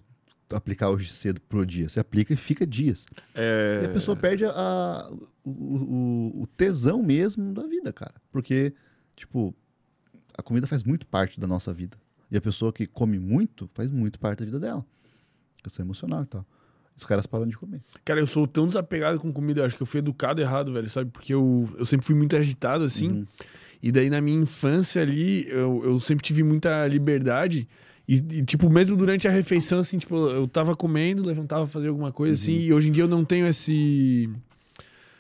aplicar hoje cedo pro dia. Você aplica e fica dias. É... E a pessoa perde a, o, o- o tesão mesmo da vida, cara. Porque, tipo, a comida faz muito parte da nossa vida. E a pessoa que come muito faz muito parte da vida dela. Questão emocional e tal. Os caras param de comer. Cara, eu sou tão desapegado com comida, eu acho que eu fui educado errado, velho, sabe? Porque eu, eu sempre fui muito agitado, assim. Uhum. E daí na minha infância ali, eu, eu sempre tive muita liberdade. E, e, tipo, mesmo durante a refeição, assim, tipo, eu tava comendo, levantava fazer alguma coisa, assim. E hoje em dia eu não tenho esse.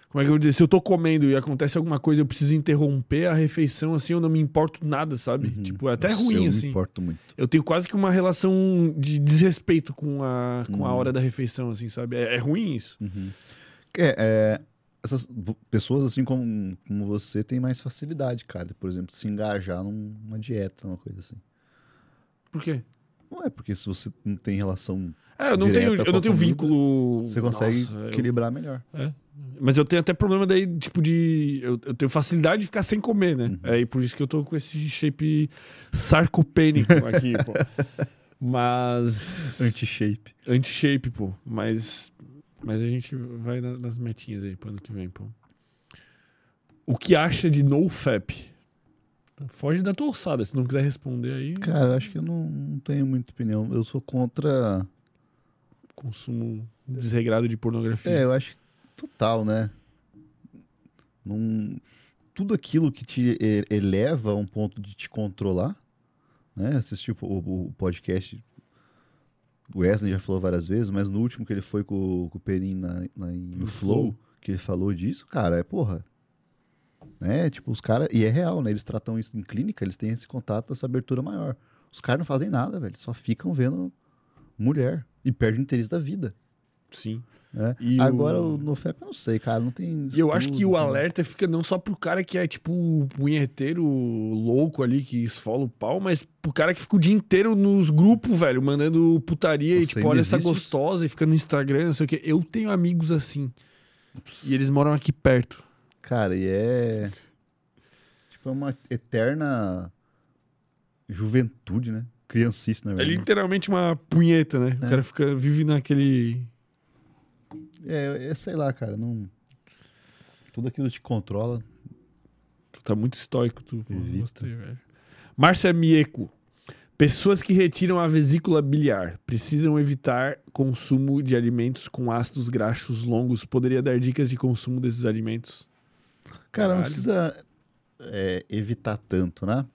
Como é que eu vou dizer? Se eu tô comendo e acontece alguma coisa, eu preciso interromper a refeição, assim, eu não me importo nada, sabe? Tipo, é até Nossa, ruim, eu assim. me importo muito. Eu tenho quase que uma relação de desrespeito com a, com a Uhum. hora da refeição, assim, sabe? É, é ruim isso. É, é, essas pessoas assim como, como você têm mais facilidade, cara. Por exemplo, se engajar num- numa dieta, uma coisa assim. Por quê? Não é porque se você não tem relação, É, eu não tenho, eu não tenho comida, vínculo. você consegue Nossa, eu- equilibrar melhor. É. Mas eu tenho até problema daí, tipo, de. Eu, eu tenho facilidade de ficar sem comer, né? Uhum. É, e por isso que eu tô com esse shape sarcopênico aqui, pô. Mas. Anti-shape. Anti-shape, pô. Mas. Mas a gente vai na- nas metinhas aí pro ano que vem, pô. O que acha de NoFap? Foge da tua alçada, se não quiser responder aí. Cara, eu acho que eu não, não tenho muita opinião. Eu sou contra. Consumo desregrado de pornografia. É, eu acho total, né? Não... Tudo aquilo que te eleva a um ponto de te controlar, né? Assistir o- o podcast, o Wesley já falou várias vezes, mas no último que ele foi com, com o Perim na, na- no Flow, Flow. que ele falou disso, cara, é porra. Né? Tipo, os caras. E é real, né? Eles tratam isso em clínica, eles têm esse contato, essa abertura maior. Os caras não fazem nada, velho. Só ficam vendo Mulher. E perde o interesse da vida. Sim. né? E Agora o- o NoFap eu não sei, cara. Não tem. E eu acho que estudo, o tem- alerta fica não só pro cara que é tipo o punheteiro louco ali que esfola o pau, mas pro cara que fica o dia inteiro nos grupos, velho, mandando putaria e tipo, olha essa gostosa e fica no Instagram, não sei o quê. Eu tenho amigos assim. E eles moram aqui perto. Cara, e é. Tipo, é uma eterna juventude, né? Criancice, na É verdade. literalmente uma punheta, né? O É. cara fica, vive naquele. É, é, sei lá, cara. Não. Tudo aquilo te controla. Tu tá muito estoico, tu. Evita. gostei, velho. Márcia Mieco. Pessoas que retiram a vesícula biliar precisam evitar consumo de alimentos com ácidos graxos longos. Poderia dar dicas de consumo desses alimentos? Cara, não Caralho. precisa é, evitar tanto, né?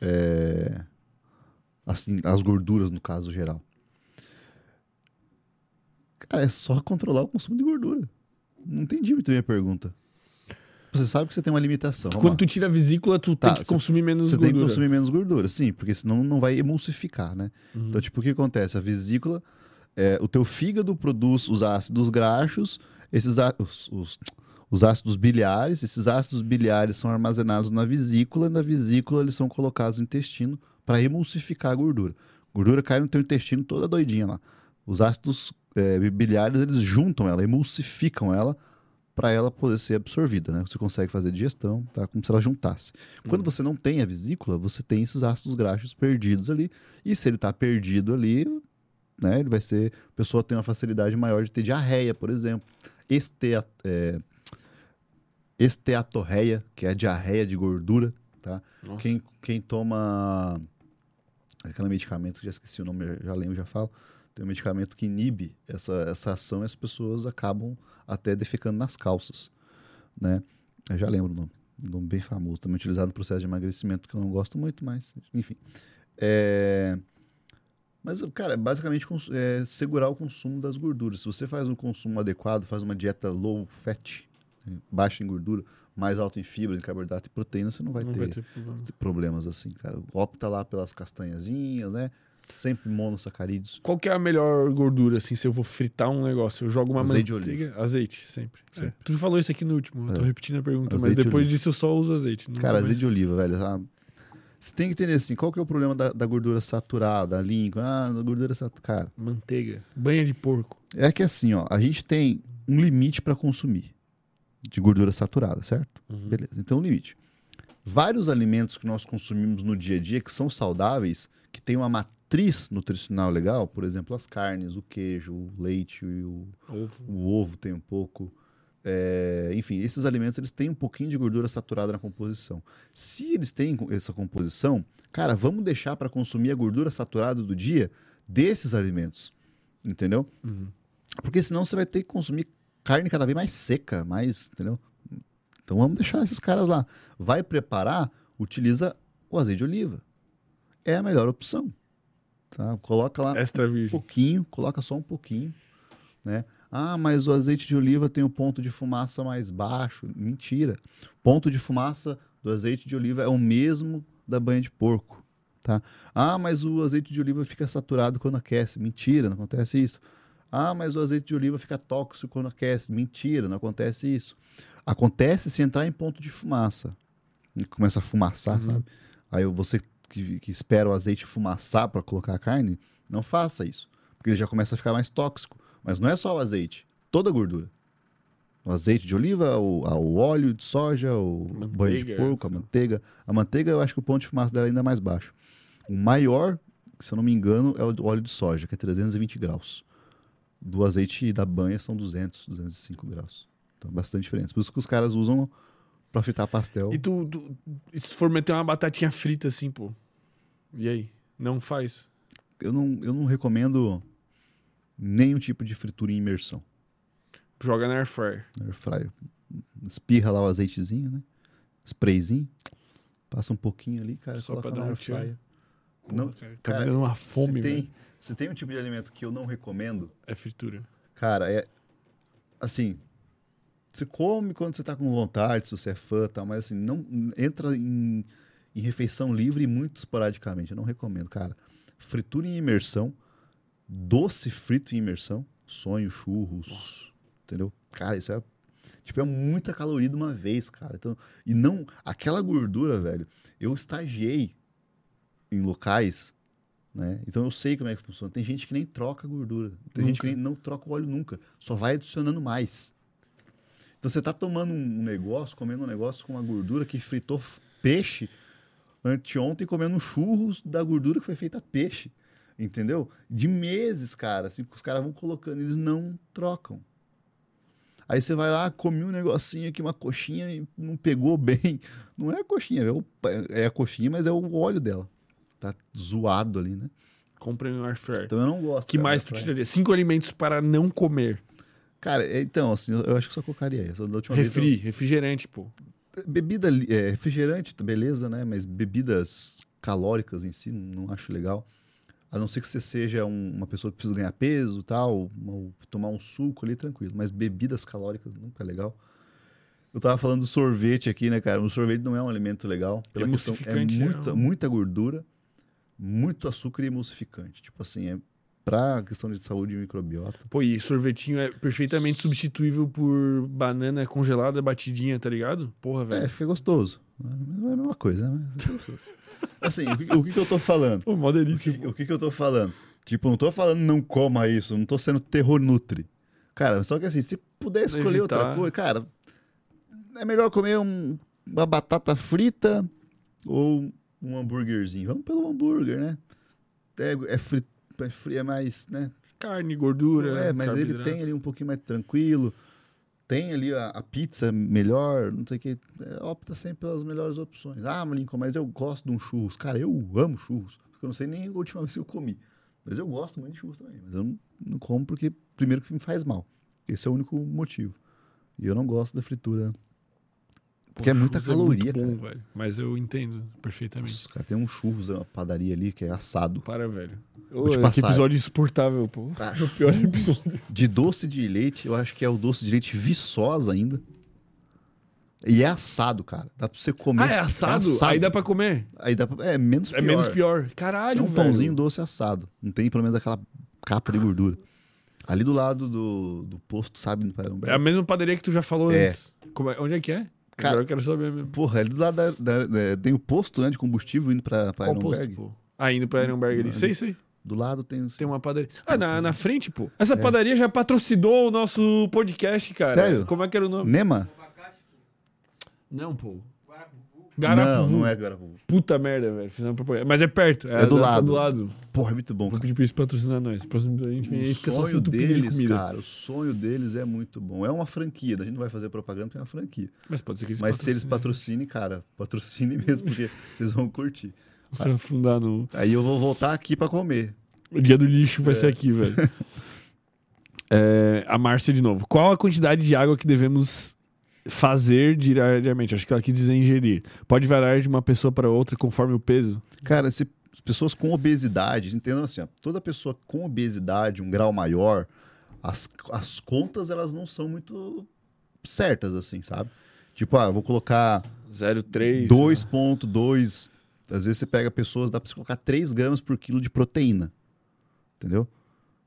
É, assim, as gorduras, no caso geral. Cara, é só controlar o consumo de gordura. Não entendi muito bem a pergunta. Você sabe que você tem uma limitação. vamos Quando lá. tu tira a vesícula, tu Tá, tem que cê- consumir menos Você tem gordura. que consumir menos gordura, sim, porque senão não vai emulsificar, né? Uhum. Então, tipo, o que acontece? A vesícula, é, o teu fígado produz os ácidos graxos, esses os, os- os ácidos biliares, esses ácidos biliares são armazenados na vesícula, e na vesícula eles são colocados no intestino para emulsificar a gordura. A gordura cai no teu intestino toda doidinha lá. Os ácidos é, biliares, eles juntam ela, emulsificam ela para ela poder ser absorvida, né? Você consegue fazer digestão, tá? Como se ela juntasse. Quando você não tem a vesícula, você tem esses ácidos graxos perdidos ali. E se ele tá perdido ali, né? Ele vai ser. A pessoa tem uma facilidade maior de ter diarreia, por exemplo. Estea, é, esteatorreia, que é a diarreia de gordura, tá? Nossa. Quem, quem toma aquele medicamento, já esqueci o nome, já lembro, já falo. Tem um medicamento que inibe essa, essa ação e as pessoas acabam até defecando nas calças, né? Eu já lembro o nome. Um nome bem famoso, também utilizado no processo de emagrecimento, que eu não gosto muito, mas enfim. É... Mas, cara, basicamente cons- é segurar o consumo das gorduras. Se você faz um consumo adequado, faz uma dieta low fat, baixa em gordura, mais alta em fibra, em carboidrato e proteína, você não vai Não ter vai ter problemas assim, cara. Opta lá pelas castanhazinhas, né? Sempre monossacarídeos. Qual que é a melhor gordura, assim, se eu vou fritar um negócio? Eu jogo uma Azeite de manteiga... Azeite, sempre. É. Sempre. Tu falou isso aqui no último, eu tô É. repetindo a pergunta, Azeite mas de depois oliva. disso eu só uso azeite. Cara, azeite de oliva, velho. sabe? Você tem que entender assim, qual que é o problema da, da gordura saturada, a língua? Ah, gordura saturada. Cara, Manteiga, banha de porco. é que assim, ó, a gente tem um limite para consumir de gordura saturada, certo? Uhum. Beleza, então um limite. Vários alimentos que nós consumimos no dia a dia que são saudáveis, que tem uma matriz nutricional legal, por exemplo, as carnes, o queijo, o leite o, Ovo. o ovo tem um pouco. É, enfim, esses alimentos eles têm um pouquinho de gordura saturada na composição. Se eles têm essa composição, cara, vamos deixar para consumir a gordura saturada do dia desses alimentos, entendeu? Uhum. Porque senão você vai ter que consumir carne cada vez mais seca, mais, entendeu? Então vamos deixar esses caras lá. Vai preparar, utiliza o azeite de oliva. É a melhor opção. Tá? Coloca lá Extra um virgem. pouquinho, coloca só um pouquinho, né? Ah, mas o azeite de oliva tem um ponto de fumaça mais baixo. Mentira. Ponto de fumaça do azeite de oliva é o mesmo da banha de porco, tá? Ah, mas o azeite de oliva fica saturado quando aquece. Mentira, não acontece isso. Ah, mas o azeite de oliva fica tóxico quando aquece. Mentira, não acontece isso. Acontece se entrar em ponto de fumaça. E começa a fumaçar, Uhum. sabe? Aí você que, que espera o azeite fumaçar para colocar a carne, não faça isso. Porque ele já começa a ficar mais tóxico. Mas não é só o azeite, toda a gordura. O azeite de oliva, o, o óleo de soja, o Manteiga, banho de porco, a manteiga. A manteiga, eu acho que o ponto de fumaça dela é ainda mais baixo. O maior, se eu não me engano, é o óleo de soja, que é 320 graus. Do azeite da banha são 200, 205 graus. Então, é bastante diferença. Por isso que os caras usam para fritar pastel. E tu, tu- se tu for meter uma batatinha frita assim, pô? E aí? Não faz? Eu não, eu não recomendo nenhum tipo de fritura em imersão. Joga na air fryer. na air fryer. Espirra lá o azeitezinho, né? Sprayzinho. Passa um pouquinho ali, cara, Só coloca pra na dar um air fryer. Não, cara, tá cara, uma Se fome, velho. tem, se tem um tipo de alimento que eu não recomendo, É fritura. cara, é assim, você come quando você tá com vontade, se você é fã, tal, mas assim, não entra em, em refeição livre e muito esporadicamente. Eu não recomendo, cara. Fritura em imersão doce frito em imersão, sonho, churros, entendeu? Cara, isso é tipo é muita caloria de uma vez, cara. Então, e não aquela gordura, velho. Eu estagiei em locais, né? Então eu sei como é que funciona. Tem gente que nem troca gordura, tem gente que nem, não troca o óleo nunca, só vai adicionando mais. Então você tá tomando um negócio, comendo um negócio com uma gordura que fritou peixe anteontem comendo churros da gordura que foi feita peixe. Entendeu? De meses, cara. Assim, que os caras vão colocando, eles não trocam. Aí você vai lá, come um negocinho aqui, uma coxinha e não pegou bem. Não é a coxinha, é, o- é a coxinha, mas é o óleo dela. Tá zoado ali, né? Comprei um air fryer. Então eu não gosto. que mais tu tiraria? Cinco alimentos para não comer. Cara, é, então, assim, eu, acho que só colocaria essa. Da última vez eu- Refri, refrigerante, pô. Bebida, é, refrigerante, beleza, né? Mas bebidas calóricas em si, não acho legal. A não ser que você seja um- uma pessoa que precisa ganhar peso tal, ou tomar um suco ali, tranquilo. Mas bebidas calóricas nunca é legal. Eu tava falando do sorvete aqui, né, cara? O sorvete não é um alimento legal. Pela questão, é é muita, um- muita gordura, muito açúcar e emulsificante. Tipo assim, é pra questão de saúde e microbiota. Pô, e sorvetinho é perfeitamente substituível por banana congelada batidinha, tá ligado? Porra, É, velho. fica gostoso. Não é a mesma coisa, né? É. Assim, o que, o que que eu tô falando? Pô, mó O delícia. que, o que que eu tô falando? Tipo, não tô falando não coma isso, não tô sendo terror nutri. Cara, só que assim, se puder escolher outra Evitar. coisa, cara, é melhor comer um- uma batata frita ou um hambúrguerzinho. Vamos pelo hambúrguer, né? É, é, fri- é, fri- é mais, né? Carne, gordura. É, mas ele tem ali um pouquinho mais tranquilo. Tem ali a, a pizza melhor, não sei o que. É, opta sempre pelas melhores opções. Ah, Lincoln, mas eu gosto de um churros. Cara, eu amo churros. Porque eu não sei nem a última vez que eu comi. Mas eu gosto muito de churros também. Mas eu não, não como porque, primeiro, que me faz mal. Esse é o único motivo. E eu não gosto da fritura. Porque é muita churros caloria, muito bom, velho. Mas eu entendo perfeitamente. Nossa, cara, tem um churros, uma padaria ali que é assado. Para, velho. Vou Ô, que episódio insuportável, pô. Ah, o pior episódio. De doce de leite, eu acho que é o doce de leite viçosa ainda. E é assado, cara. Dá pra você comer. Ah, é assado? Aí dá pra comer. Aí dá pra... É menos É pior. menos pior. É Caralho, um velho. pãozinho doce assado. Não tem pelo menos aquela capa de gordura. Ali do lado do, do posto, sabe? É a mesma padaria que tu já falou É. antes. Como é- Onde é que é? Cara- Agora eu quero saber mesmo. Porra, ali do lado da, da- da- tem o posto né, de combustível indo pra, pra Qual posto, pô? Ah, indo pra Ironberg ali. Sei, sei. Do lado tem os... Tem uma padaria. Ah, na, na frente, pô. Essa padaria já patrocinou o nosso podcast, cara. Sério? Como é que era o nome? Nema? Não, pô. Garapuvu. Não, não é Garapuvu. Puta merda, velho. Fizemos propaganda. Mas é perto. É do tá lado. do lado. Porra, é muito bom. Vou cara. pedir pra eles patrocinar nós. Próximo a gente vem aí fica só se de deles, comida. cara, o sonho deles é muito bom. É uma franquia, a gente não vai fazer propaganda porque é uma franquia. Mas pode ser que eles Mas se eles patrocinem. patrocinem, cara, patrocine mesmo, porque vocês vão curtir. Você vai afundar no... Aí eu vou voltar aqui pra comer. O dia do lixo vai É. ser aqui, velho. É, a Márcia de novo. Qual a quantidade de água que devemos fazer diariamente? Acho que ela quis dizer ingerir. Pode variar de uma pessoa para outra conforme o peso? Cara, se pessoas com obesidade, entendam assim, ó, toda pessoa com obesidade, um grau maior, as, as contas elas não são muito certas, assim, sabe? Tipo, ah, eu vou colocar 0,3. 2,2. Às vezes você pega pessoas, dá pra você colocar 3 gramas por quilo de proteína. Entendeu?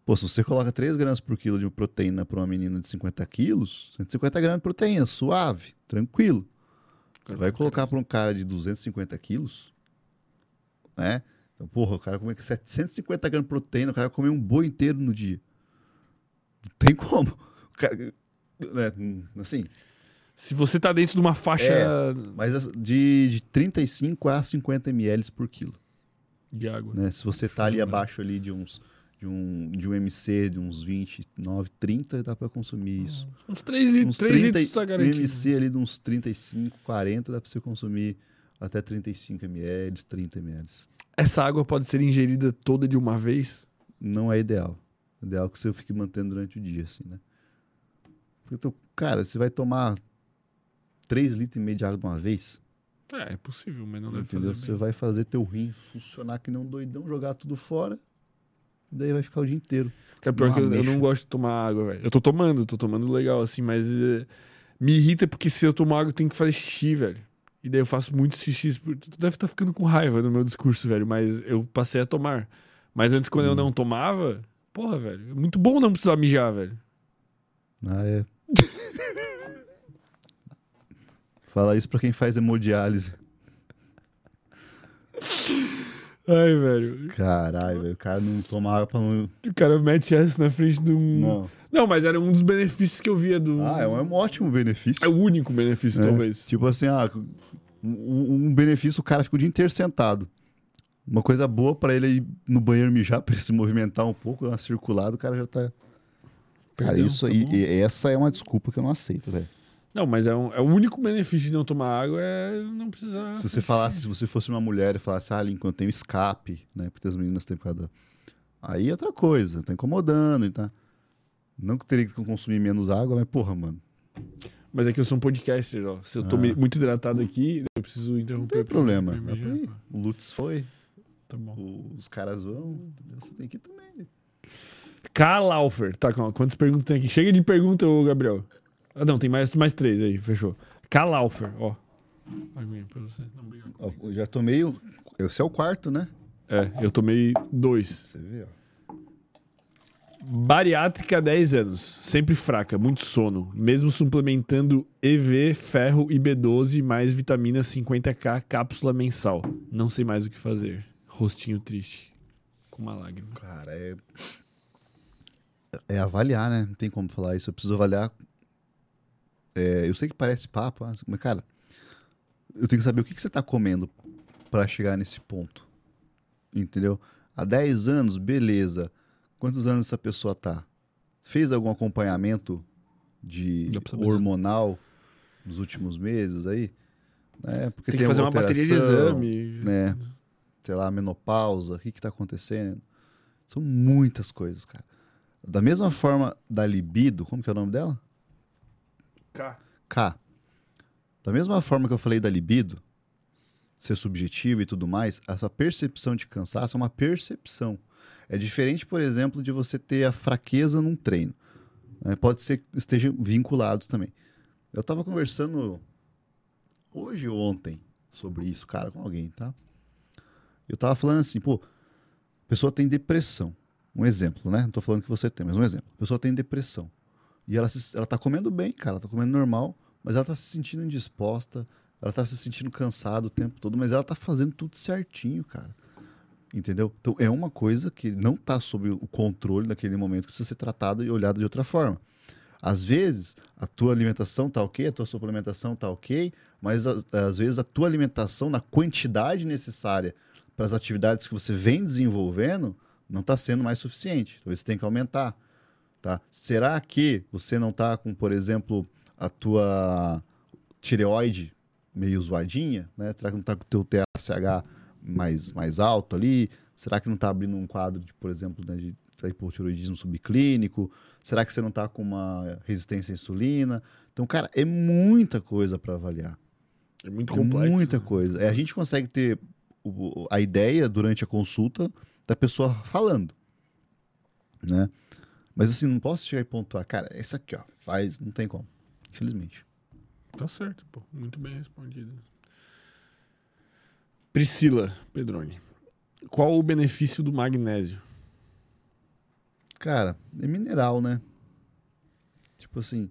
Pô, se você coloca 3 gramas por quilo de proteína pra uma menina de 50 quilos, 150 gramas de proteína, suave, tranquilo. Você vai colocar pra um cara de 250 quilos, né? Então, porra, o cara come 750 gramas de proteína, o cara vai comer um boi inteiro no dia. Não tem como. Cara, né, assim, Se você tá dentro de uma faixa É. mas as- de, de 35 a 50 ml por quilo. de água. Né? Se você tá ali abaixo ali de uns de um, de um MC de uns 29, 30, dá pra consumir isso. Uns 3 litros. Uns 3 30, litros tá um garantido. MC ali de uns 35, 40, dá pra você consumir até 35 ml, 30 ml. Essa água pode ser ingerida toda de uma vez? Não é ideal. O ideal é que você fique mantendo durante o dia, assim, né? Porque, tu- cara, você vai tomar 3 litros e meio de água de uma vez, É, é possível, mas não deve entendeu? fazer Você bem. vai fazer teu rim funcionar que nem um doidão, jogar tudo fora, daí vai ficar o dia inteiro. Cara, pior que eu, eu não gosto de tomar água, velho. Eu tô tomando, tô tomando legal, assim, mas eh, me irrita porque se eu tomar água eu tenho que fazer xixi, velho. E daí eu faço muitos xixis. por- Tu deve estar ficando com raiva do meu discurso, velho, mas eu passei a tomar. Mas antes, quando eu Hum. não tomava, Porra, velho. É muito bom não precisar mijar, velho. Ah, é. Fala isso pra quem faz hemodiálise. Ai, velho. Caralho, velho. O cara não toma água pra não. O cara mete essa na frente de um. Não. Não, mas era um dos benefícios que eu via do. Ah, é um, é um ótimo benefício. É o único benefício, É. talvez. Tipo assim, ah, um, um benefício, o cara fica o dia inteiro sentado. Uma coisa boa pra ele ir no banheiro mijar, pra ele se movimentar um pouco, dar uma circulada, o cara já tá. Cara, Perdão, isso tá aí, e- essa é uma desculpa que eu não aceito, velho. Não, mas é, um- é o único benefício de não tomar água é não precisar. Se você falasse, se você fosse uma mulher e falasse, ah, Lincoln, eu tenho escape, né? Porque as meninas têm por causa da... Aí é outra coisa, tá incomodando e tá. Não que teria que consumir menos água, mas porra, mano. Mas é que eu sou um podcaster, ó. Se eu tô Ah. muito hidratado aqui, eu preciso interromper. Não tem problema. O Lutz foi, Tá bom. os caras vão, você tem que ir também. K. Laufer. Tá, calma, quantas perguntas tem aqui? Chega de pergunta, ô Gabriel. Ah, não, tem mais, mais três aí, fechou. K. Laufer, ó. Aguinha pra você. Não, obrigado. Ó, eu já tomei o... Esse é o quarto, né? É, eu tomei dois. Você vê, ó. Bariátrica 10 anos, sempre fraca, muito sono, mesmo suplementando EV, ferro e B12 mais vitamina 50k cápsula mensal. Não sei mais o que fazer. Rostinho triste, com uma lágrima. Cara, é... É avaliar, né? Não tem como falar isso. Eu preciso avaliar... É, eu sei que parece papo, mas, cara... Eu tenho que saber o que, que você tá comendo pra chegar nesse ponto. Entendeu? Há 10 anos, beleza. Quantos anos essa pessoa tá? Fez algum acompanhamento de né? hormonal nos últimos meses aí? É, porque Tem que fazer uma bateria de exame. né? sei lá, menopausa, o que que tá acontecendo. São muitas coisas, cara. Da mesma forma da libido, como que é o nome dela? K. K. Da mesma forma que eu falei da libido, ser subjetivo e tudo mais, essa percepção de cansaço é uma percepção. É diferente, por exemplo, de você ter a fraqueza num treino. né? Pode ser que estejam vinculados também. Eu tava conversando hoje ou ontem sobre isso, cara, com alguém, tá? Eu tava falando assim, pô, a pessoa tem depressão. Um exemplo, né? Não tô falando que você tem, mas um exemplo. A pessoa tem depressão. E ela, se, ela tá comendo bem, cara, ela tá comendo normal, mas ela tá se sentindo indisposta, ela tá se sentindo cansada o tempo todo, mas ela tá fazendo tudo certinho, cara. Entendeu? Então é uma coisa que não tá sob o controle naquele momento que precisa ser tratada e olhada de outra forma. Às vezes, a tua alimentação tá ok, a tua suplementação tá ok, mas às, às vezes a tua alimentação na quantidade necessária para as atividades que você vem desenvolvendo não está sendo mais suficiente. Talvez você tenha que aumentar. Tá? Será que você não está com, por exemplo, a tua tireoide meio zoadinha? Né? Será que não está com o teu TSH mais, mais alto ali? Será que não está abrindo um quadro, de, por exemplo, né, de hipotiroidismo subclínico? Será que você não está com uma resistência à insulina? Então, cara, é muita coisa para avaliar. É muito É complexo. Muita né? coisa. É, a gente consegue ter o- a ideia durante a consulta da pessoa falando, né? Mas assim, não posso chegar e pontuar, cara, esse aqui, ó, faz, não tem como, infelizmente. Tá certo, pô. Muito bem respondido. Priscila Pedroni. Qual o benefício do magnésio? Cara, é mineral, né? Tipo assim,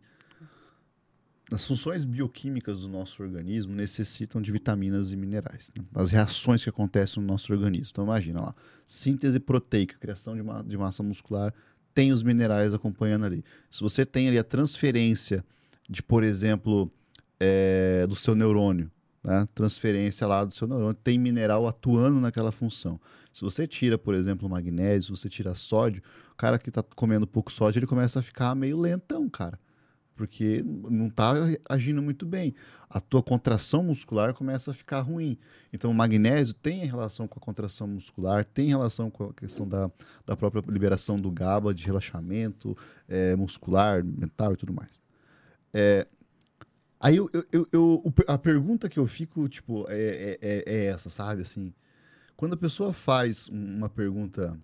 as funções bioquímicas do nosso organismo necessitam de vitaminas e minerais. né? As reações que acontecem no nosso organismo. Então imagina lá, síntese proteica, criação de, ma- de massa muscular, tem os minerais acompanhando ali. Se você tem ali a transferência de, por exemplo, eh, do seu neurônio, né? transferência lá do seu neurônio, tem mineral atuando naquela função. Se você tira, por exemplo, magnésio, se você tira sódio, o cara que está comendo pouco sódio, ele começa a ficar meio lentão, cara. Porque não está agindo muito bem. A tua contração muscular começa a ficar ruim. Então, o magnésio tem relação com a contração muscular, tem relação com a questão da, da própria liberação do GABA, de relaxamento eh, muscular, mental e tudo mais. É, aí eu, eu- eu- a pergunta que eu fico, tipo, é, é- é- é essa, sabe? Assim, quando a pessoa faz um- uma pergunta.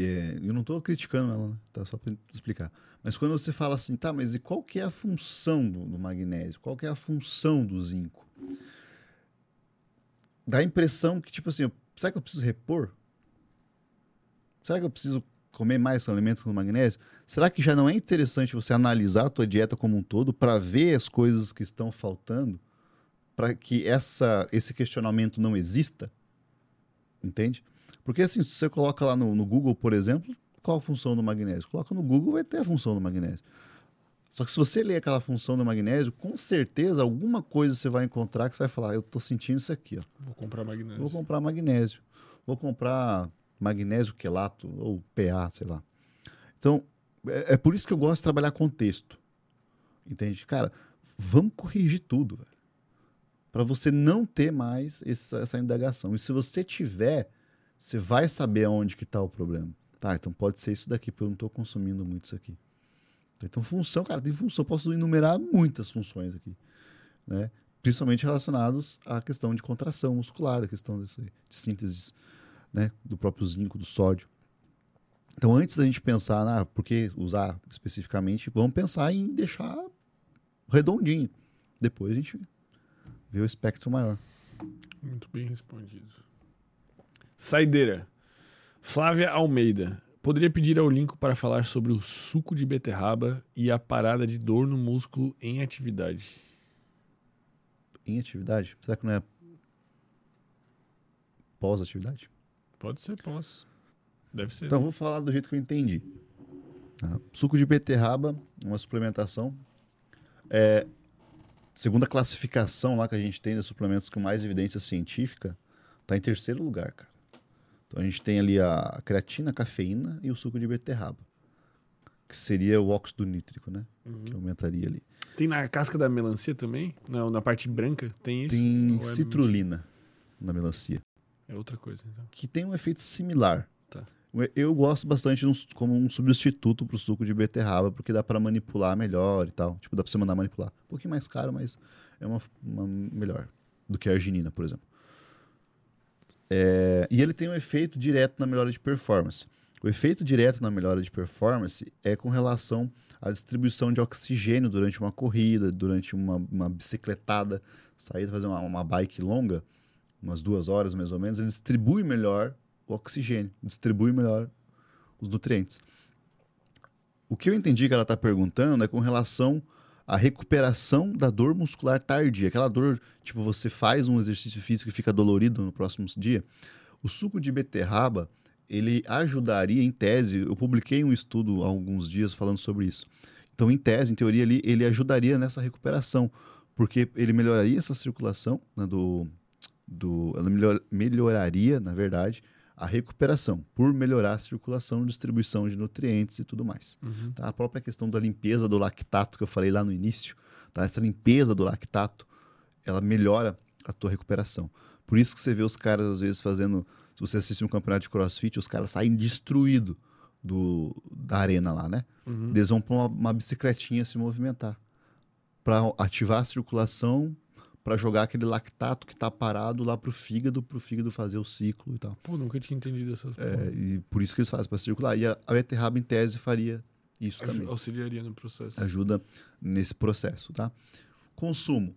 É, eu não estou criticando ela, né? tá? Só para explicar. Mas quando você fala assim, tá, mas e qual que é a função do, do magnésio? Qual que é a função do zinco? Dá a impressão que, tipo assim, eu- será que eu preciso repor? Será que eu preciso comer mais alimentos com magnésio, será que já não é interessante você analisar a tua dieta como um todo para ver as coisas que estão faltando, para que essa, esse questionamento não exista? Entende? Porque assim, se você coloca lá no, no Google, por exemplo, qual a função do magnésio? Coloca no Google, vai ter a função do magnésio. Só que se você ler aquela função do magnésio, com certeza alguma coisa você vai encontrar que você vai falar, eu tô sentindo isso aqui, ó. Vou comprar magnésio. Vou comprar magnésio. Vou comprar magnésio quelato ou PA, sei lá. Então, é, é por isso que eu gosto de trabalhar com texto. Entende? Cara, vamos corrigir tudo, velho. Para você não ter mais essa, essa indagação. E se você tiver, você vai saber aonde que tá o problema. Tá, então pode ser isso daqui, porque eu não estou consumindo muito isso aqui. Então, função, cara, tem função. Eu posso enumerar muitas funções aqui, né? Principalmente relacionados à questão de contração muscular, a questão desse, de síntese né, do próprio zinco, do sódio. Então, antes da gente pensar, ah, por que usar especificamente, vamos pensar em deixar redondinho. Depois a gente vê o espectro maior. Muito bem respondido. Saideira. Flávia Almeida. Poderia pedir ao Lincoln para falar sobre o suco de beterraba e a parada de dor no músculo em atividade. Em atividade? Será que não é pós-atividade? Pode ser pós. Deve ser. Então, vou falar do jeito que eu entendi. Tá? Suco de beterraba, uma suplementação. É, segundo a classificação lá que a gente tem dos suplementos com mais evidência científica, tá em terceiro lugar, cara. Então a gente tem ali a creatina, a cafeína e o suco de beterraba. Que seria o óxido nítrico, né? Uhum. Que aumentaria ali. Tem na casca da melancia também? Não, na parte branca tem isso? Tem é citrulina na melancia. É outra coisa, então. que tem um efeito similar. Tá. Eu- gosto bastante como um substituto para o suco de beterraba, porque dá para manipular melhor e tal. Tipo, dá para você mandar manipular. Um pouquinho mais caro, mas é uma, uma melhor do que a arginina, por exemplo. É, e ele tem um efeito direto na melhora de performance. O efeito direto na melhora de performance é com relação à distribuição de oxigênio durante uma corrida, durante uma, uma bicicletada, sair fazer uma, uma bike longa, umas duas horas mais ou menos, ele distribui melhor o oxigênio, distribui melhor os nutrientes. O que eu entendi que ela está perguntando é com relação à recuperação da dor muscular tardia. Aquela dor, tipo, você faz um exercício físico e fica dolorido no próximo dia. O suco de beterraba, ele ajudaria, em tese, eu publiquei um estudo há alguns dias falando sobre isso. Então, em tese, em teoria, ele, ele ajudaria nessa recuperação, porque ele melhoraria essa circulação né, do, do, ela melhor- melhoraria, na verdade, a recuperação, por melhorar a circulação, distribuição de nutrientes e tudo mais. Uhum. Tá? A própria questão da limpeza do lactato que eu falei lá no início, tá? essa limpeza do lactato, ela melhora a tua recuperação. Por isso que você vê os caras, às vezes, fazendo. Se você assiste um campeonato de crossfit, os caras saem destruídos do, da arena lá, né? Uhum. Eles vão para uma, uma bicicletinha se movimentar. Para ativar a circulação, para jogar aquele lactato que está parado lá pro fígado, pro fígado fazer o ciclo e tal. Pô, nunca tinha entendido essas É, e por isso que eles fazem para circular. E a, a beterraba, em tese, faria isso também. Auxiliaria no processo. Ajuda nesse processo, tá? Consumo.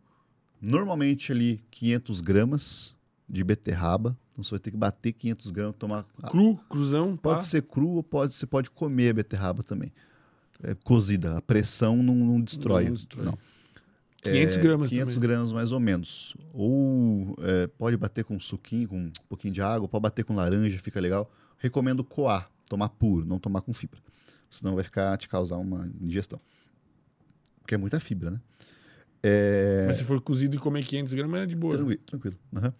Normalmente ali 500 gramas de beterraba. Então você vai ter que bater 500 gramas, tomar... Cru, cruzão, Pode pá. ser cru ou pode, você pode comer a beterraba também. É, cozida. A pressão não, não destrói. Não destrói. Não. 500 É, gramas 500 também. gramas mais ou menos. Ou é, pode bater com suquinho, com um pouquinho de água, pode bater com laranja, fica legal. Recomendo coar, tomar puro, não tomar com fibra. Senão vai ficar te causar uma indigestão. Porque é muita fibra, né? É, Mas se for cozido e comer 500 gramas, é de boa. tranquilo. tranquilo. aham.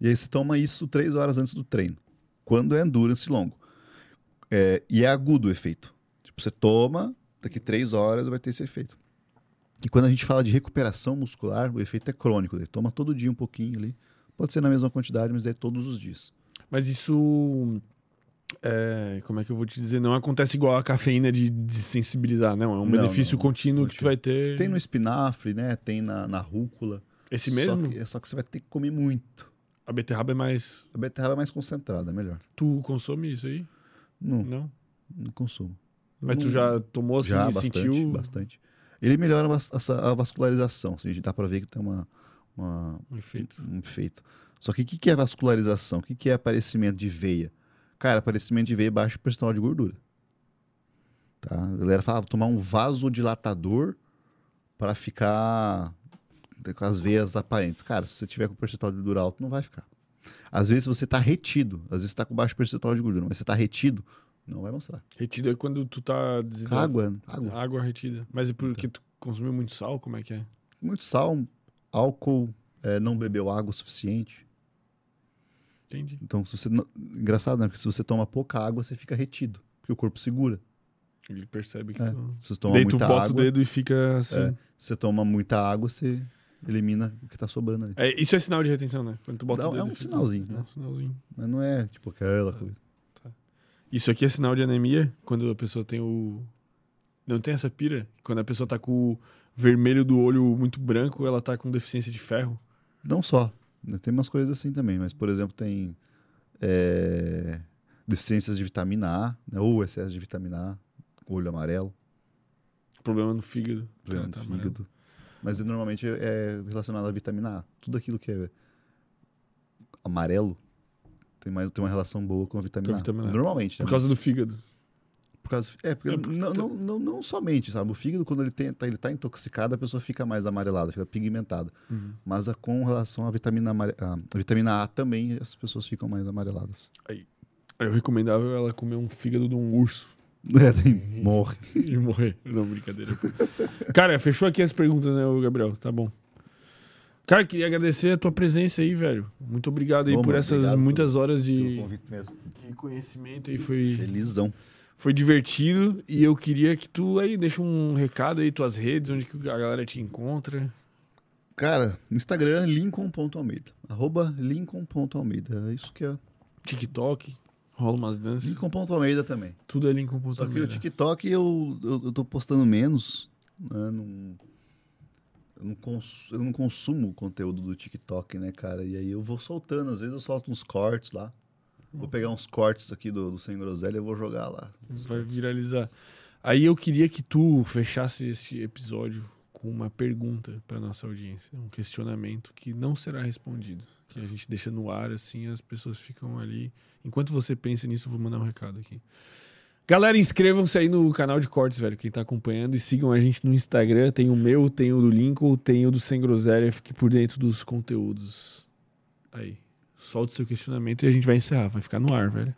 E aí você toma isso três horas antes do treino. Quando é endurance longo. É, e é agudo o efeito. Tipo, você toma, daqui três horas vai ter esse efeito. E quando a gente fala de recuperação muscular, o efeito é crônico. Daí toma todo dia um pouquinho ali. Pode ser na mesma quantidade, mas é todos os dias. Mas isso. é, como é que eu vou te dizer? Não acontece igual a cafeína de desensibilizar, não. É um Não, benefício não. contínuo que tu vai ter. Tem no espinafre, né? Tem na, na rúcula. Esse mesmo? Só que, só que você vai ter que comer muito. A beterraba é mais. A beterraba é mais concentrada, é melhor. Tu consome isso aí? Não, Não. não consumo. Mas tu já tomou assim Já, bastante, sentiu bastante. Ele melhora a a vascularização. Assim, a gente dá pra ver que tem uma, uma- um efeito? um efeito. Só que o que, que é vascularização? O que, que é aparecimento de veia? Cara, aparecimento de veia é baixo percentual de gordura. Tá? A galera falava tomar um vasodilatador para ficar com as veias aparentes. Cara, se você tiver com percentual de gordura alto, não vai ficar. Às vezes você tá retido, às vezes você tá com baixo percentual de gordura, mas você tá retido, não vai mostrar. Retida é quando tu tá... desidra- Água, água. Água retida. Mas é porque tu consumiu muito sal? Como é que é? Muito sal, álcool, é, não bebeu água o suficiente. Entendi. Então, se você. não- Engraçado, né? Porque se você toma pouca água, você fica retido. Porque o corpo segura. Ele percebe que É. tu... Se você toma Daí tu muita bota o água. dedo e fica assim. É. Se você toma muita água, você elimina o que tá sobrando ali. É, isso é sinal de retenção, né? Quando tu bota Não, o dedo é um e fica- sinalzinho, É né? um sinalzinho. Mas não é tipo aquela coisa. Isso aqui é sinal de anemia, quando a pessoa tem o... Não tem essa pira? Quando a pessoa tá com o vermelho do olho muito branco, ela tá com deficiência de ferro. Não só. né? Tem umas coisas assim também. Mas, por exemplo, tem é, deficiências de vitamina A, né? ou excesso de vitamina A, olho amarelo, Problema no fígado. problema Tá do amarelo. fígado. Mas normalmente é relacionado à vitamina A. Tudo aquilo que é amarelo tem, mais, tem uma relação boa com a vitamina, Com a vitamina A. Normalmente. Por né? causa do fígado. Por causa, é, porque É, porque não, não, não, não somente, sabe? O fígado, quando ele, tem, tá, ele tá intoxicado, a pessoa fica mais amarelada, fica pigmentada. Mas a- com relação à vitamina, amare- a, a vitamina A também, as pessoas ficam mais amareladas. Eu recomendável ela comer um fígado de um urso É, tem, morre. e morrer. Não, brincadeira. Cara, fechou aqui as perguntas, né, Gabriel? Tá bom. Cara, queria agradecer a tua presença aí, velho. Muito obrigado aí Ô, por mano, essas muitas horas Pelo de, de conhecimento aí. Foi, Felizão. foi divertido. E eu queria que tu aí deixa um recado aí, tuas redes, onde que a galera te encontra. Cara, Instagram, lincoln.almeida. Arroba lincoln.almeida. É isso que é. TikTok, rola umas danças. Lincoln.almeida também. Tudo é Lincoln. Só que o TikTok eu, eu, eu tô postando menos. Né? Não, eu, não cons, eu não consumo o conteúdo do TikTok, né, cara? E aí eu vou soltando. Às vezes eu solto uns cortes lá. Vou pegar uns cortes aqui do, do Sem Groselha e vou jogar lá. Vai viralizar. Aí eu queria que tu fechasse este episódio com uma pergunta para nossa audiência, um questionamento que não será respondido, que a gente deixa no ar assim, as pessoas ficam ali. Enquanto você pensa nisso, eu vou mandar um recado aqui. Galera, inscrevam-se aí no canal de cortes, velho, quem tá acompanhando, e sigam a gente no Instagram, tem o meu, tem o do Lincoln, tem o do Sem Groselha, fique por dentro dos conteúdos. Aí, solta o seu questionamento e a gente vai encerrar, vai ficar no ar, velho.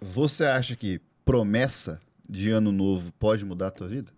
Você acha que promessa de ano novo pode mudar a tua vida?